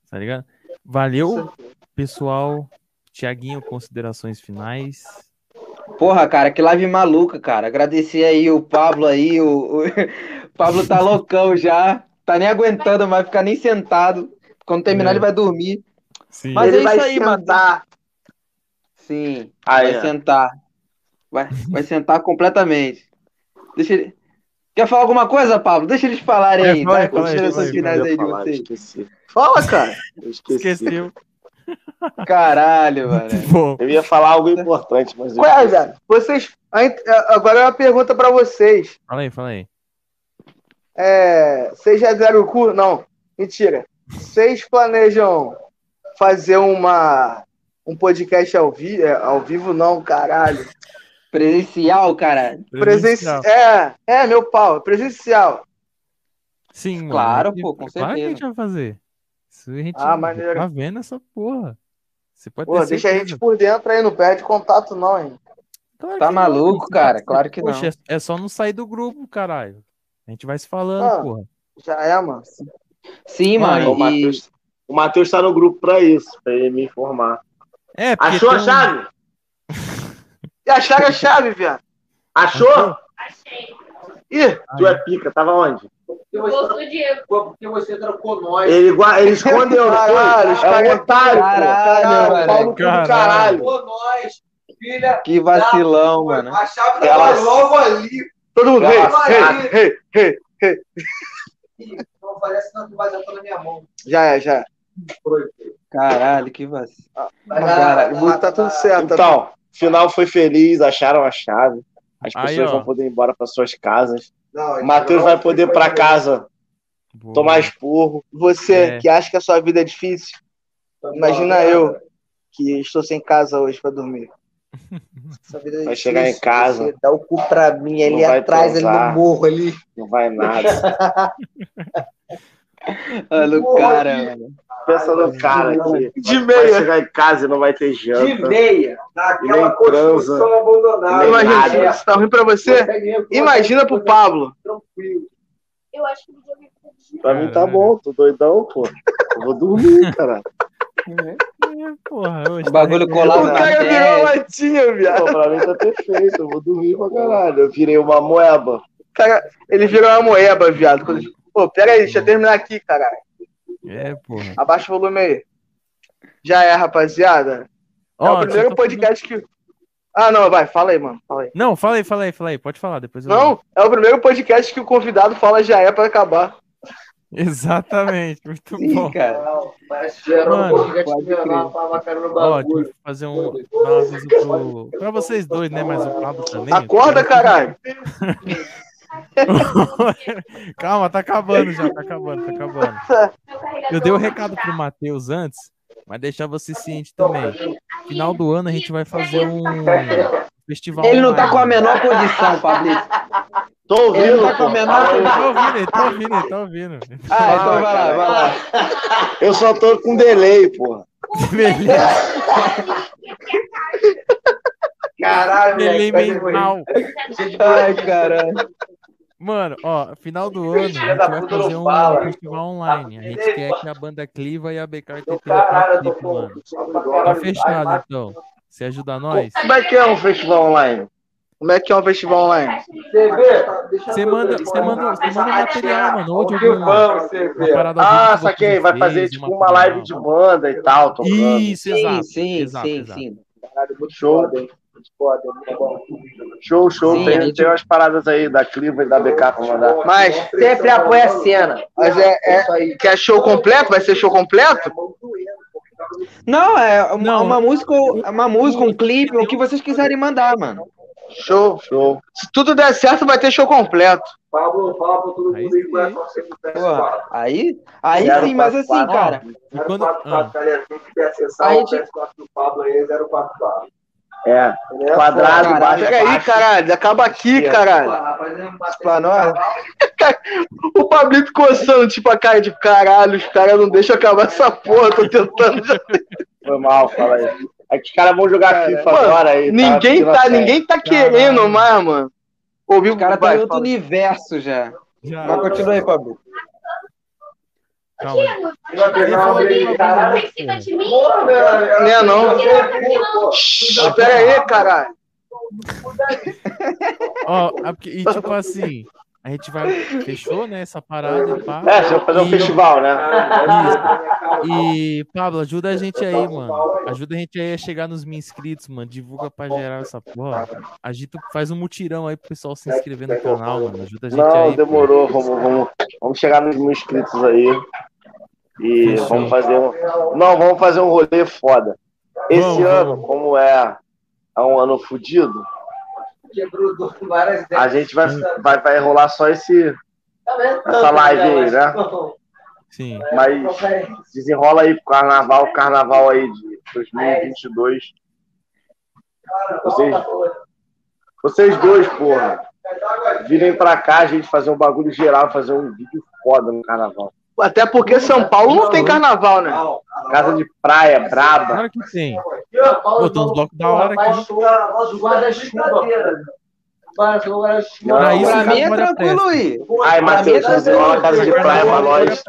tá ligado? Valeu, pessoal. Tiaguinho, considerações finais. Porra, cara, que live maluca, cara. Agradecer aí o Pablo aí, o, o (laughs) Pablo tá (laughs) loucão já. Tá nem aguentando mais ficar nem sentado. Quando terminar, É. ele vai dormir. Sim. Mas Ele é vai isso aí, mano. sentar. Sim, Ah, vai é. sentar. Vai, vai sentar completamente. Deixa ele. Quer falar alguma coisa, Pablo? Deixa eles falarem É, aí. Vai, considerações fala aí, finais Eu aí de falar, vocês. Esqueci. Fala, cara. Eu esqueci. Esqueceu. (laughs) Caralho, mano. Bom, Eu ia falar algo importante, mas é, esqueci. velho? Vocês. Agora é uma pergunta pra vocês. fala aí, fala aí. É, vocês já deram o cu? Não, mentira. Vocês planejam fazer uma um podcast ao, vi é, ao vivo? Não, caralho. Presencial, cara. Presencial. É, é, meu pau, presencial. Sim, mano. Claro, gente- pô, com Claro que a certeza. gente vai fazer. Isso a gente Ah, maneiro. tá vendo essa porra. Você pode Pô, ter deixa a certeza. gente por dentro aí, não perde contato, não, hein? Claro Tá maluco, não. cara? Claro que Poxa, não. é só não sair do grupo, caralho. A gente vai se falando, Ah. porra. Já é, mano. Sim, mano. O E... Matheus, o Matheus tá no grupo pra isso, pra ele me informar. É, porque Achou a tem um- chave? E (laughs) acharam a chave, viado. Achou? Achei. Ih, Tu é pica, tava onde? Do Diego. Porque você trocou nós. Ele, ele escondeu, não foi? Caralho, os É um caras- otário. Caralho, Caralho, mano. pau no cu do Caralho. caralho. Trocou nós. Filha. Que vacilão, mano. A chave Ela- tava logo ali. Todo mundo. Ei, ei, ei, ei. Não parece não que vai já na minha mão. Já é, já é. Caralho, que vacilo. Cara, mas tá tudo certo. tá Então, final foi feliz, acharam a chave. As Aí, pessoas ó. vão poder ir embora para suas casas. Não, O Matheus vai poder ir pra casa Boa. tomar esporro. Você É. que acha que a sua vida é difícil, imagina eu que estou sem casa hoje pra dormir. Essa vida é Vai difícil, chegar em casa. Dá o cu pra mim ali vai atrás, ali no morro ali. Não vai nada. (laughs) Olha o cara, mano. Pensa no cara que De vai meia. chegar em casa e não vai ter De janta. meia. Naquela Nem construção transa. abandonada. Nem Imagina, nada. se tá ruim pra você, imagina pro Pablo. Tranquilo. Eu acho que o videogame tá desligado. Pra mim tá bom, tô doidão, pô. Eu vou dormir, (laughs) cara. Porra, O bagulho tá colado O cara virou testa. latinha, viado. Pô, pra mim tá perfeito, eu vou dormir pra caralho. Eu virei uma moeba. Cara, ele virou uma moeba, viado. Quando- Pô, pera aí, deixa eu terminar aqui, caralho. É, porra. Abaixa o volume aí. Já é, rapaziada. É o primeiro podcast que. Ah, não, vai, fala aí, mano. Fala aí. Não, fala aí, fala aí, fala aí. Pode falar, depois eu. Não, é o primeiro podcast que o convidado fala já é pra acabar. Exatamente, muito Sim, bom. cara. Era Mano, um podcast no bagulho. fazer um. Um aviso pro. Pra vocês dois, né? Mas o Pablo também. Acorda, caralho. (laughs) Calma, tá acabando já, tá acabando, tá acabando. Eu dei o não recado pro Matheus antes, mas deixar você ciente também. Final do ano a gente vai fazer um festival. Ele não tá com a menor condição, Pablito. Tô Ele ouvindo. tá com a pô. menor. Ele tá ouvindo, ele tá ouvindo, ele tá ouvindo. Ah, então vai lá, vai lá. (laughs) Eu só tô com delay, porra. (laughs) Beleza, Caralho, delay mental. Ai, caralho. Mano, ó, final do ano a gente vai fazer um fala. festival online. A gente quer que a banda Cliva e a BK tô participem, mano. Tá fechado, então. Você ajuda nós? Como é que é um festival online? Como é que é um festival online? Você manda, você manda, você manda material, mano. Ou de algum, uma parada ao vivo Ah, saquei. Vai fez, fazer tipo uma live de banda e tal, tocando. Isso, Sim, exato. sim, exato, sim, exato. sim. Show. Show, show. Sim, tem, gente- tem umas paradas aí da Cliva e da BK pra mandar. Mas, Sempre apoia a cena. mas é, é, quer show completo? Vai ser show completo? Não, é uma, Não. uma música, uma música, um clipe, o que vocês quiserem mandar, mano. Show. Show. Se tudo der certo, vai ter show completo. Pablo, fala pra todo Aí mundo aí vai Pô, PS4. aí, aí sim, mas assim, quatro. cara. E quando, 044, ah, galera, quem quiser acessar A o gente- PS4 do Pablo aí, é 044. É. Beleza? Quadrado, Caralho, baixo, Pega aí, caralho. Acaba aqui, caralho. Planora. O Pablito (laughs) coçando, tipo, a cara de caralho. Os caras não deixam acabar essa porra. Tô tentando. já- Foi mal, fala aí. (laughs) É que os caras vão jogar FIFA Mano, agora aí. Ninguém pedindo tá, senha. ninguém tá querendo mais, mano. Ouviu O cara tá em outro fala. universo já. já. Mas continua aí, Pablo. Calma. Não é não. Shhh, Pera aí, caralho. Ó, porque- e tipo assim, a gente vai. Fechou, né? Essa parada pá. É, você vai fazer um E- festival, né? E, Pablo, ajuda a gente aí, mano. Ajuda a gente aí a chegar nos mil inscritos, mano. Divulga pra gerar essa porra. Agita, faz um mutirão aí pro pessoal se inscrever no canal, mano. Ajuda a gente Não, aí. pô. demorou. Vamos, vamos, vamos chegar nos mil inscritos aí. E Fechou. vamos fazer um. Não, vamos fazer um rolê foda. Esse Vamos, ano, vamos. como é, é um ano fudido, Quebrou várias ideias. a gente vai, vai, vai rolar só esse, Tá vendo? essa live aí, né? Sim. Mas desenrola aí pro carnaval, carnaval aí de 2022. Vocês, vocês dois, porra, virem pra cá, a gente fazer um bagulho geral, fazer um vídeo foda no carnaval. Até porque São Paulo não tem carnaval, né? Casa de praia, braba. Claro que. Pô, tem uns blocos da hora aqui. Guarda-chuva. Pra isso, Pra mim é tranquilo aí. Ai, Matheus, é a casa de praia pra nós.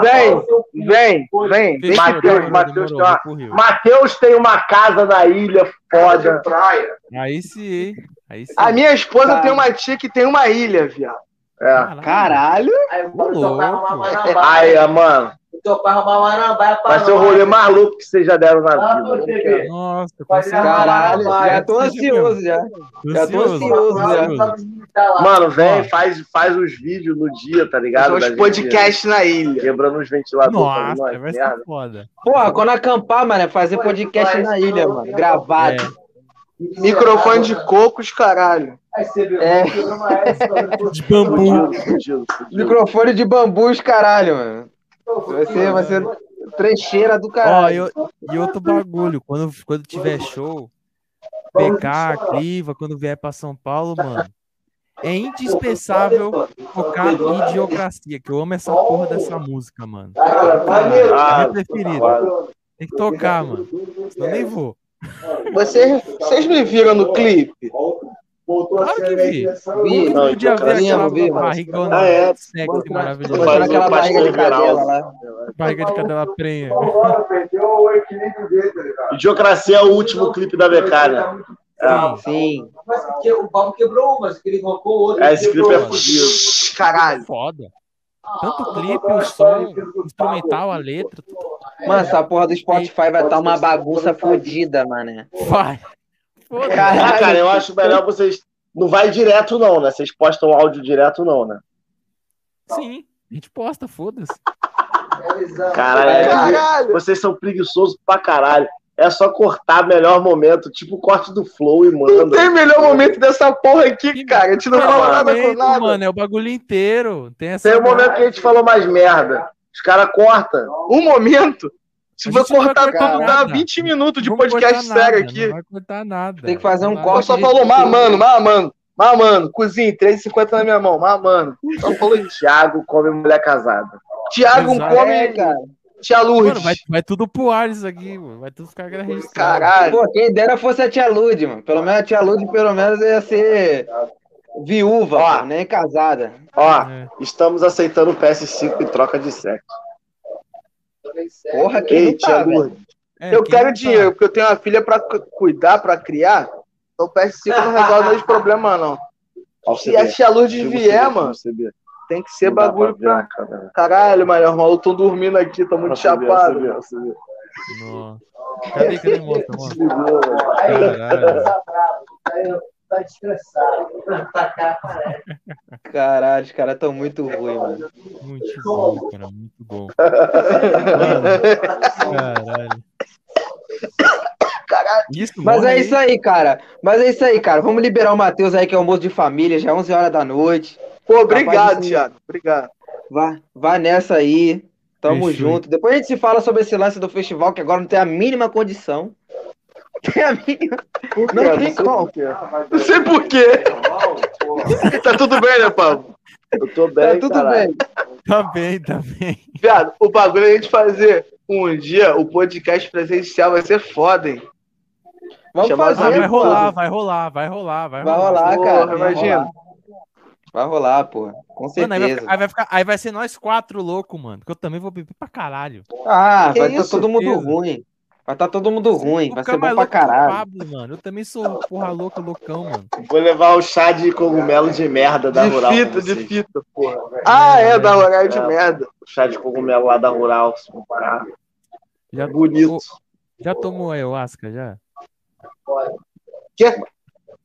Vem, vem, vem. Mateus, demorou, tem uma-. Matheus tem uma casa na ilha foda. praia. Aí sim, hein? Aí sim. A minha esposa tem uma tia que tem uma ilha, viado. É. Caralho. Aí Ô, louco. Aí, mano, O teu pai arrumar uma marambaia pra vai ser o rolê mais louco que vocês já deram na vida. TV. Nossa. Caralho. vai, Já tô ansioso já. Já tô ansioso já. Mano, vem, faz, faz os vídeos no dia, tá ligado? Gente podcasts na ilha. Quebrando os ventiladores. Nossa, vai ser foda. Porra, quando acampar, mano, é fazer podcast na ilha, mano. Gravado. É. Microfone de cocos, caralho. Aí você viu, É. uma essa, (laughs) De bambu. Microfone de bambus, caralho, mano. Vai ser, vai ser trecheira do Ó, caralho. eu, e outro bagulho, quando, quando tiver show, PK, Cliva, quando vier pra São Paulo, mano, é indispensável tocar Idiocracia, que eu amo essa porra dessa música, mano. Maneiro. É Ah, minha preferida. Tem que tocar, mano. Senão eu nem vou. Vocês, vocês me viram no clipe? Voltou Claro ser vi. Não podia ver aquela vi, barrigona Ah, é. sexy, maravilhosa. aquela barriga de cadela lá. Barriga de cadela prenha. Perdeu o equilíbrio dele, tá ligado? Idiocracia é o último clipe da BK, né? É. Sim. Mas que- o Pablo quebrou um, mas ele colocou outro. É, esse clipe é fudido. Caralho. Foda. Tanto o clipe, o som, instrumental, a letra, tudo Mano, essa porra do Spotify vai estar uma bagunça fodida, mané. vai. Foda. Ah, cara, eu acho melhor vocês. Não vai direto, não, né? Vocês postam o áudio direto, não, né? Sim, a gente posta, foda-se. Caralho, é- Caralho. vocês são preguiçosos pra caralho. É só cortar melhor momento, tipo o corte do flow e Não manda. tem melhor momento dessa porra aqui, cara. A gente não fala nada com nada. Mano, é o bagulho inteiro. Tem essa. Tem um momento que a gente falou mais merda. Os caras cortam. Um momento. Se for cortar tudo, dá nada. 20 minutos de Não podcast sério nada, aqui. Não vai cortar nada. Tem que fazer um corte. só falou mamando, mamando. Mamando, cozinha, 3,50 na minha mão, mamando. Só falou Thiago come mulher casada. Thiago Exato. come, É, cara. tia Mano, Lourdes. vai, vai tudo pro ar isso aqui, mano. Vai tudo ficar registrado. Caralho. Pô, quem dera fosse a tia Lud, mano. Pelo menos a tia Lud, pelo menos, ia ser viúva, Ó. pô, nem casada. Ó, É. estamos aceitando o PS5 em troca de sexo. Porra, quem Ei, tá, velho? Lourdes. É, eu quero tá? dinheiro, porque eu tenho uma filha pra cu- cuidar, pra criar. Então o PS5 não (laughs) resolve meus problemas, não. Se a tia Lourdes vier, mano, tem que ser Não bagulho pra ver pra. na câmera. Caralho, mano, os malucos tão dormindo aqui, tão muito chapado. Nossa. Cadê, cadê? Mostra, mostra. Desligou, velho. Caralho. (laughs) Tá estressado. Tá cara parece. Caralho, os caras tão muito ruins, mano. Muito bom, cara. Muito bom. Mano, caralho. Isso, Mas é isso aí, cara. Mas é isso aí, cara. Vamos liberar o Matheus aí, que é almoço de família, já é 11 horas da noite. Pô, obrigado, de- Thiago. Obrigado. Vai, vai nessa aí. Tamo Fechou. junto. Depois a gente se fala sobre esse lance do festival, que agora não tem a mínima condição. Tem a mínima. Não tem sei como. por quê. Não sei porquê. tá tudo bem, né, Pablo? Eu tô Tá bem, tudo caralho. bem. Tá bem, tá bem. Viado, o bagulho é a gente fazer um dia o podcast presencial vai ser foda, hein? Vamos Chamar os Ah, fazer, vai rolar, vai rolar, vai rolar, vai Vai rolar. rolar, Porra, cara. Vai imagina. rolar. Vai rolar, pô. Com Mano, aí vai, certeza. ficar- aí vai ficar, aí vai ser nós quatro loucos, mano. Porque eu também vou beber pra caralho. Ah, Que vai estar isso? todo mundo Certeza. ruim. Vai estar todo mundo ruim. Vai ser bom pra caralho. Pablo, mano. Eu também sou porra louca, loucão, mano. Vou levar o chá de cogumelo de merda da De Rural. fita, de fita, porra. Ah, é, da horário de É. merda. O chá de cogumelo lá da Rural. Cara, Já, bonito. Já tomou ayahuasca, já?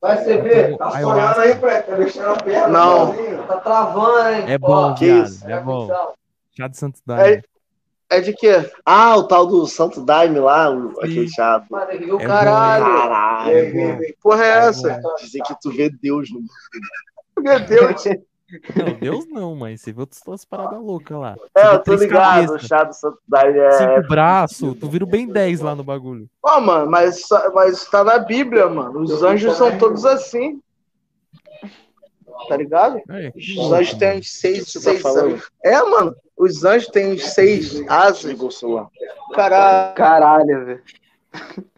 Vai você ver. Tá sonhando aí, Fred? Tá mexendo a perna. Não. sozinho. Tá travando, hein? É bom, que viado. isso? É bom. Chá de Santo Daime. É de quê? Ah, o tal do Santo Daime lá, o- aquele viu? É Caralho. Caralho. É bom. Porra é essa? Dizem que tu vê Deus no Meu Deus. Não, Deus não, mas você viu outras paradas loucas lá. É, eu tô ligado. O cabeças, chá do Santo Daime é. Cinco braços, tu vira o bem 10 lá no bagulho. Ó, mano, mas, mas tá na Bíblia, mano. Os anjos são todos assim. Tá ligado? Os anjos têm uns seis, tá seis asas. É, mano. Os anjos têm uns seis asas. Caralho. Caralho, velho. (laughs)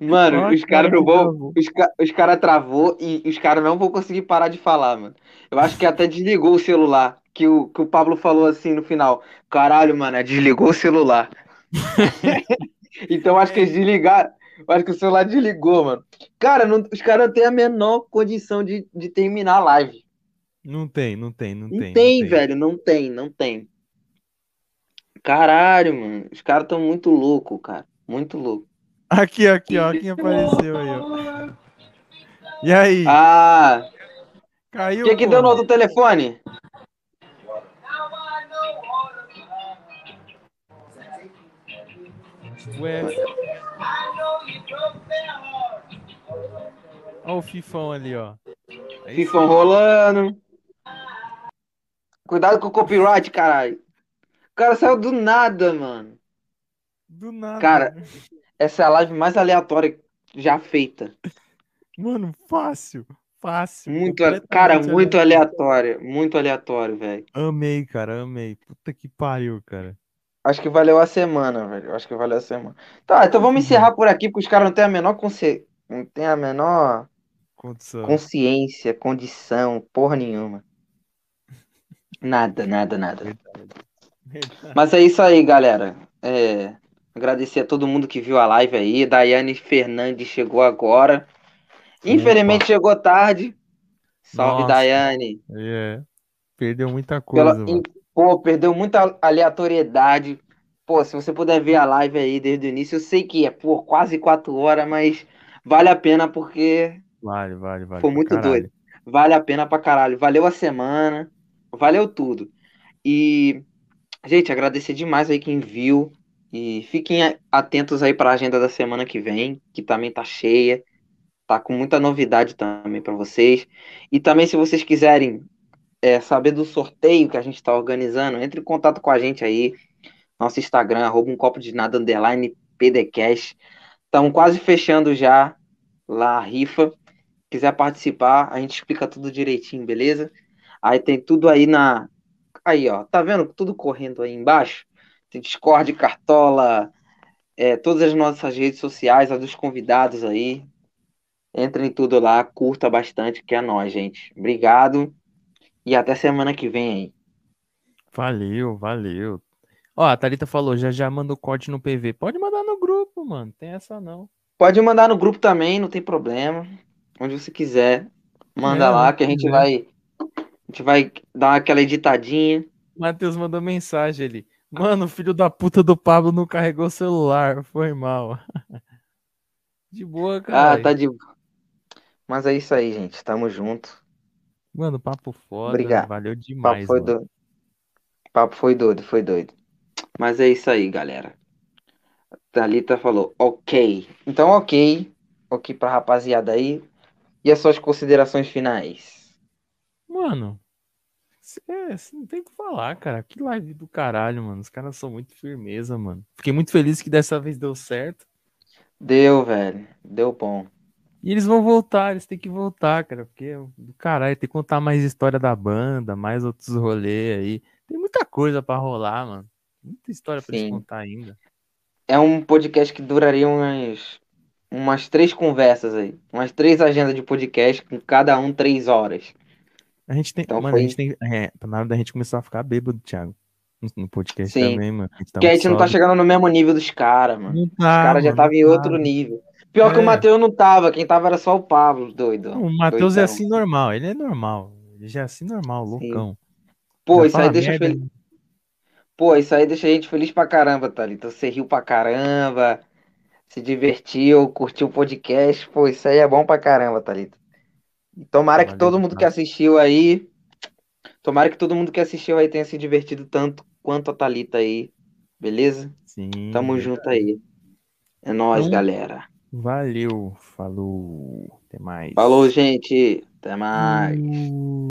Mano, Olha os caras não vão. Os, ca- os caras travou e os caras não vão conseguir parar de falar, mano. Eu acho que até desligou o celular. Que o, que o Pablo falou assim no final. Caralho, mano, desligou o celular. (laughs) (laughs) então acho que eles desligaram. Eu acho que o celular desligou, mano. Cara, não- os caras não têm a menor condição de, de terminar a live. Não tem, não tem, não Não tem. tem, não velho, não tem, não tem. Caralho, mano. Os caras tão muito loucos, cara. Muito louco. Aqui, aqui, ó. Quem apareceu aí, ó. E aí? Ah, Caiu? o que que deu no outro telefone? Ué. Ó o fifão ali, ó. É Fifão rolando. Cuidado com o copyright, caralho. O cara saiu do nada, mano. Do nada. Cara, Essa é a live mais aleatória já feita. Mano, fácil. Fácil. Muito, cara, muito aleatória. Muito aleatório, velho. Amei, cara, amei. Puta que pariu, cara. Acho que valeu a semana, velho. Acho que valeu a semana. Tá, então vamos encerrar por aqui, porque os caras não têm a menor consci... não tem a menor Condição. consciência, condição, porra nenhuma. Nada, nada, nada. Mas é isso aí, galera. É, agradecer a todo mundo que viu a live aí. Daiane Fernandes chegou agora. Infelizmente chegou tarde. Salve, Nossa. Daiane. É. Perdeu muita coisa, Pela- Pô, perdeu muita aleatoriedade. Pô, se você puder ver a live aí desde o início, eu sei que é por quase quatro horas, mas vale a pena porque Vale, vale, vale. foi muito caralho. doido. Vale a pena pra caralho. Valeu a semana, valeu tudo. E, gente, agradecer demais aí quem viu. E fiquem a- atentos aí pra agenda da semana que vem, que também tá cheia. Tá com muita novidade também pra vocês. E também, se vocês quiserem é, saber do sorteio que a gente tá organizando, entre em contato com a gente aí. Nosso Instagram, arroba um copo de nada, underline PDCast. Estamos quase fechando já lá a rifa. quiser participar, a gente explica tudo direitinho, beleza? Aí tem tudo aí na. Aí, ó, tá vendo tudo correndo aí embaixo? Tem Discord, Cartola, é, todas as nossas redes sociais, as dos convidados aí. Entra em tudo lá, curta bastante, que é nóis, gente. Obrigado e até semana que vem aí. Valeu, valeu. Ó, a Thalita falou, já já manda o corte no PV. Pode mandar no grupo, mano. Tem essa não. Pode mandar no grupo também, não tem problema. Onde você quiser. Manda É, lá que a gente quiser. vai. A gente vai dar aquela editadinha. Matheus mandou mensagem ali. Mano, o filho da puta do Pablo não carregou o celular. Foi mal. (laughs) De boa, cara. Ah, tá de. Mas é isso aí, gente. Tamo junto. Mano, papo foda. Obrigado. Valeu O papo demais, foi mano. doido. Papo foi doido, foi doido. Mas é isso aí, galera. Thalita falou, ok. Então, ok. Ok pra rapaziada aí. E as suas considerações finais? Mano, cê- cê não tem o que falar, cara. Que live do caralho, mano. Os caras são muito firmeza, mano. Fiquei muito feliz que dessa vez deu certo. Deu, velho. Deu bom. E eles vão voltar, eles têm que voltar, cara. Porque do caralho, tem que contar mais história da banda, mais outros rolês aí. Tem muita coisa pra rolar, mano. Muita história pra eles contar ainda. É um podcast que duraria umas, umas três conversas aí. Umas três agendas de podcast, com cada um três horas. A gente tem. Então mano, foi- a gente tem. É, tá na hora da gente começar a ficar bêbado, Thiago. No, podcast Sim. também, mano. A gente tá Porque a gente não tá chegando no mesmo nível dos caras, mano. Não Os tá, caras já estavam em outro tá. nível. Pior que o É. Matheus não tava, quem tava era só o Pablo, doido. O Matheus é assim normal, ele é normal. Ele já é assim normal, Sim. loucão. Pô, Já isso aí deixa merda, feliz. Pô, isso aí deixa a gente feliz pra caramba, Thalita. Você riu pra caramba, se divertiu, curtiu o podcast. Pô, isso aí é bom pra caramba, Thalita. Tomara que todo mundo que assistiu aí. Tomara que todo mundo que assistiu aí tenha se divertido tanto quanto a Thalita aí. Beleza? Sim. Tamo junto aí. É nóis, Então- galera. Valeu, falou. Até mais. Falou, gente. Até mais.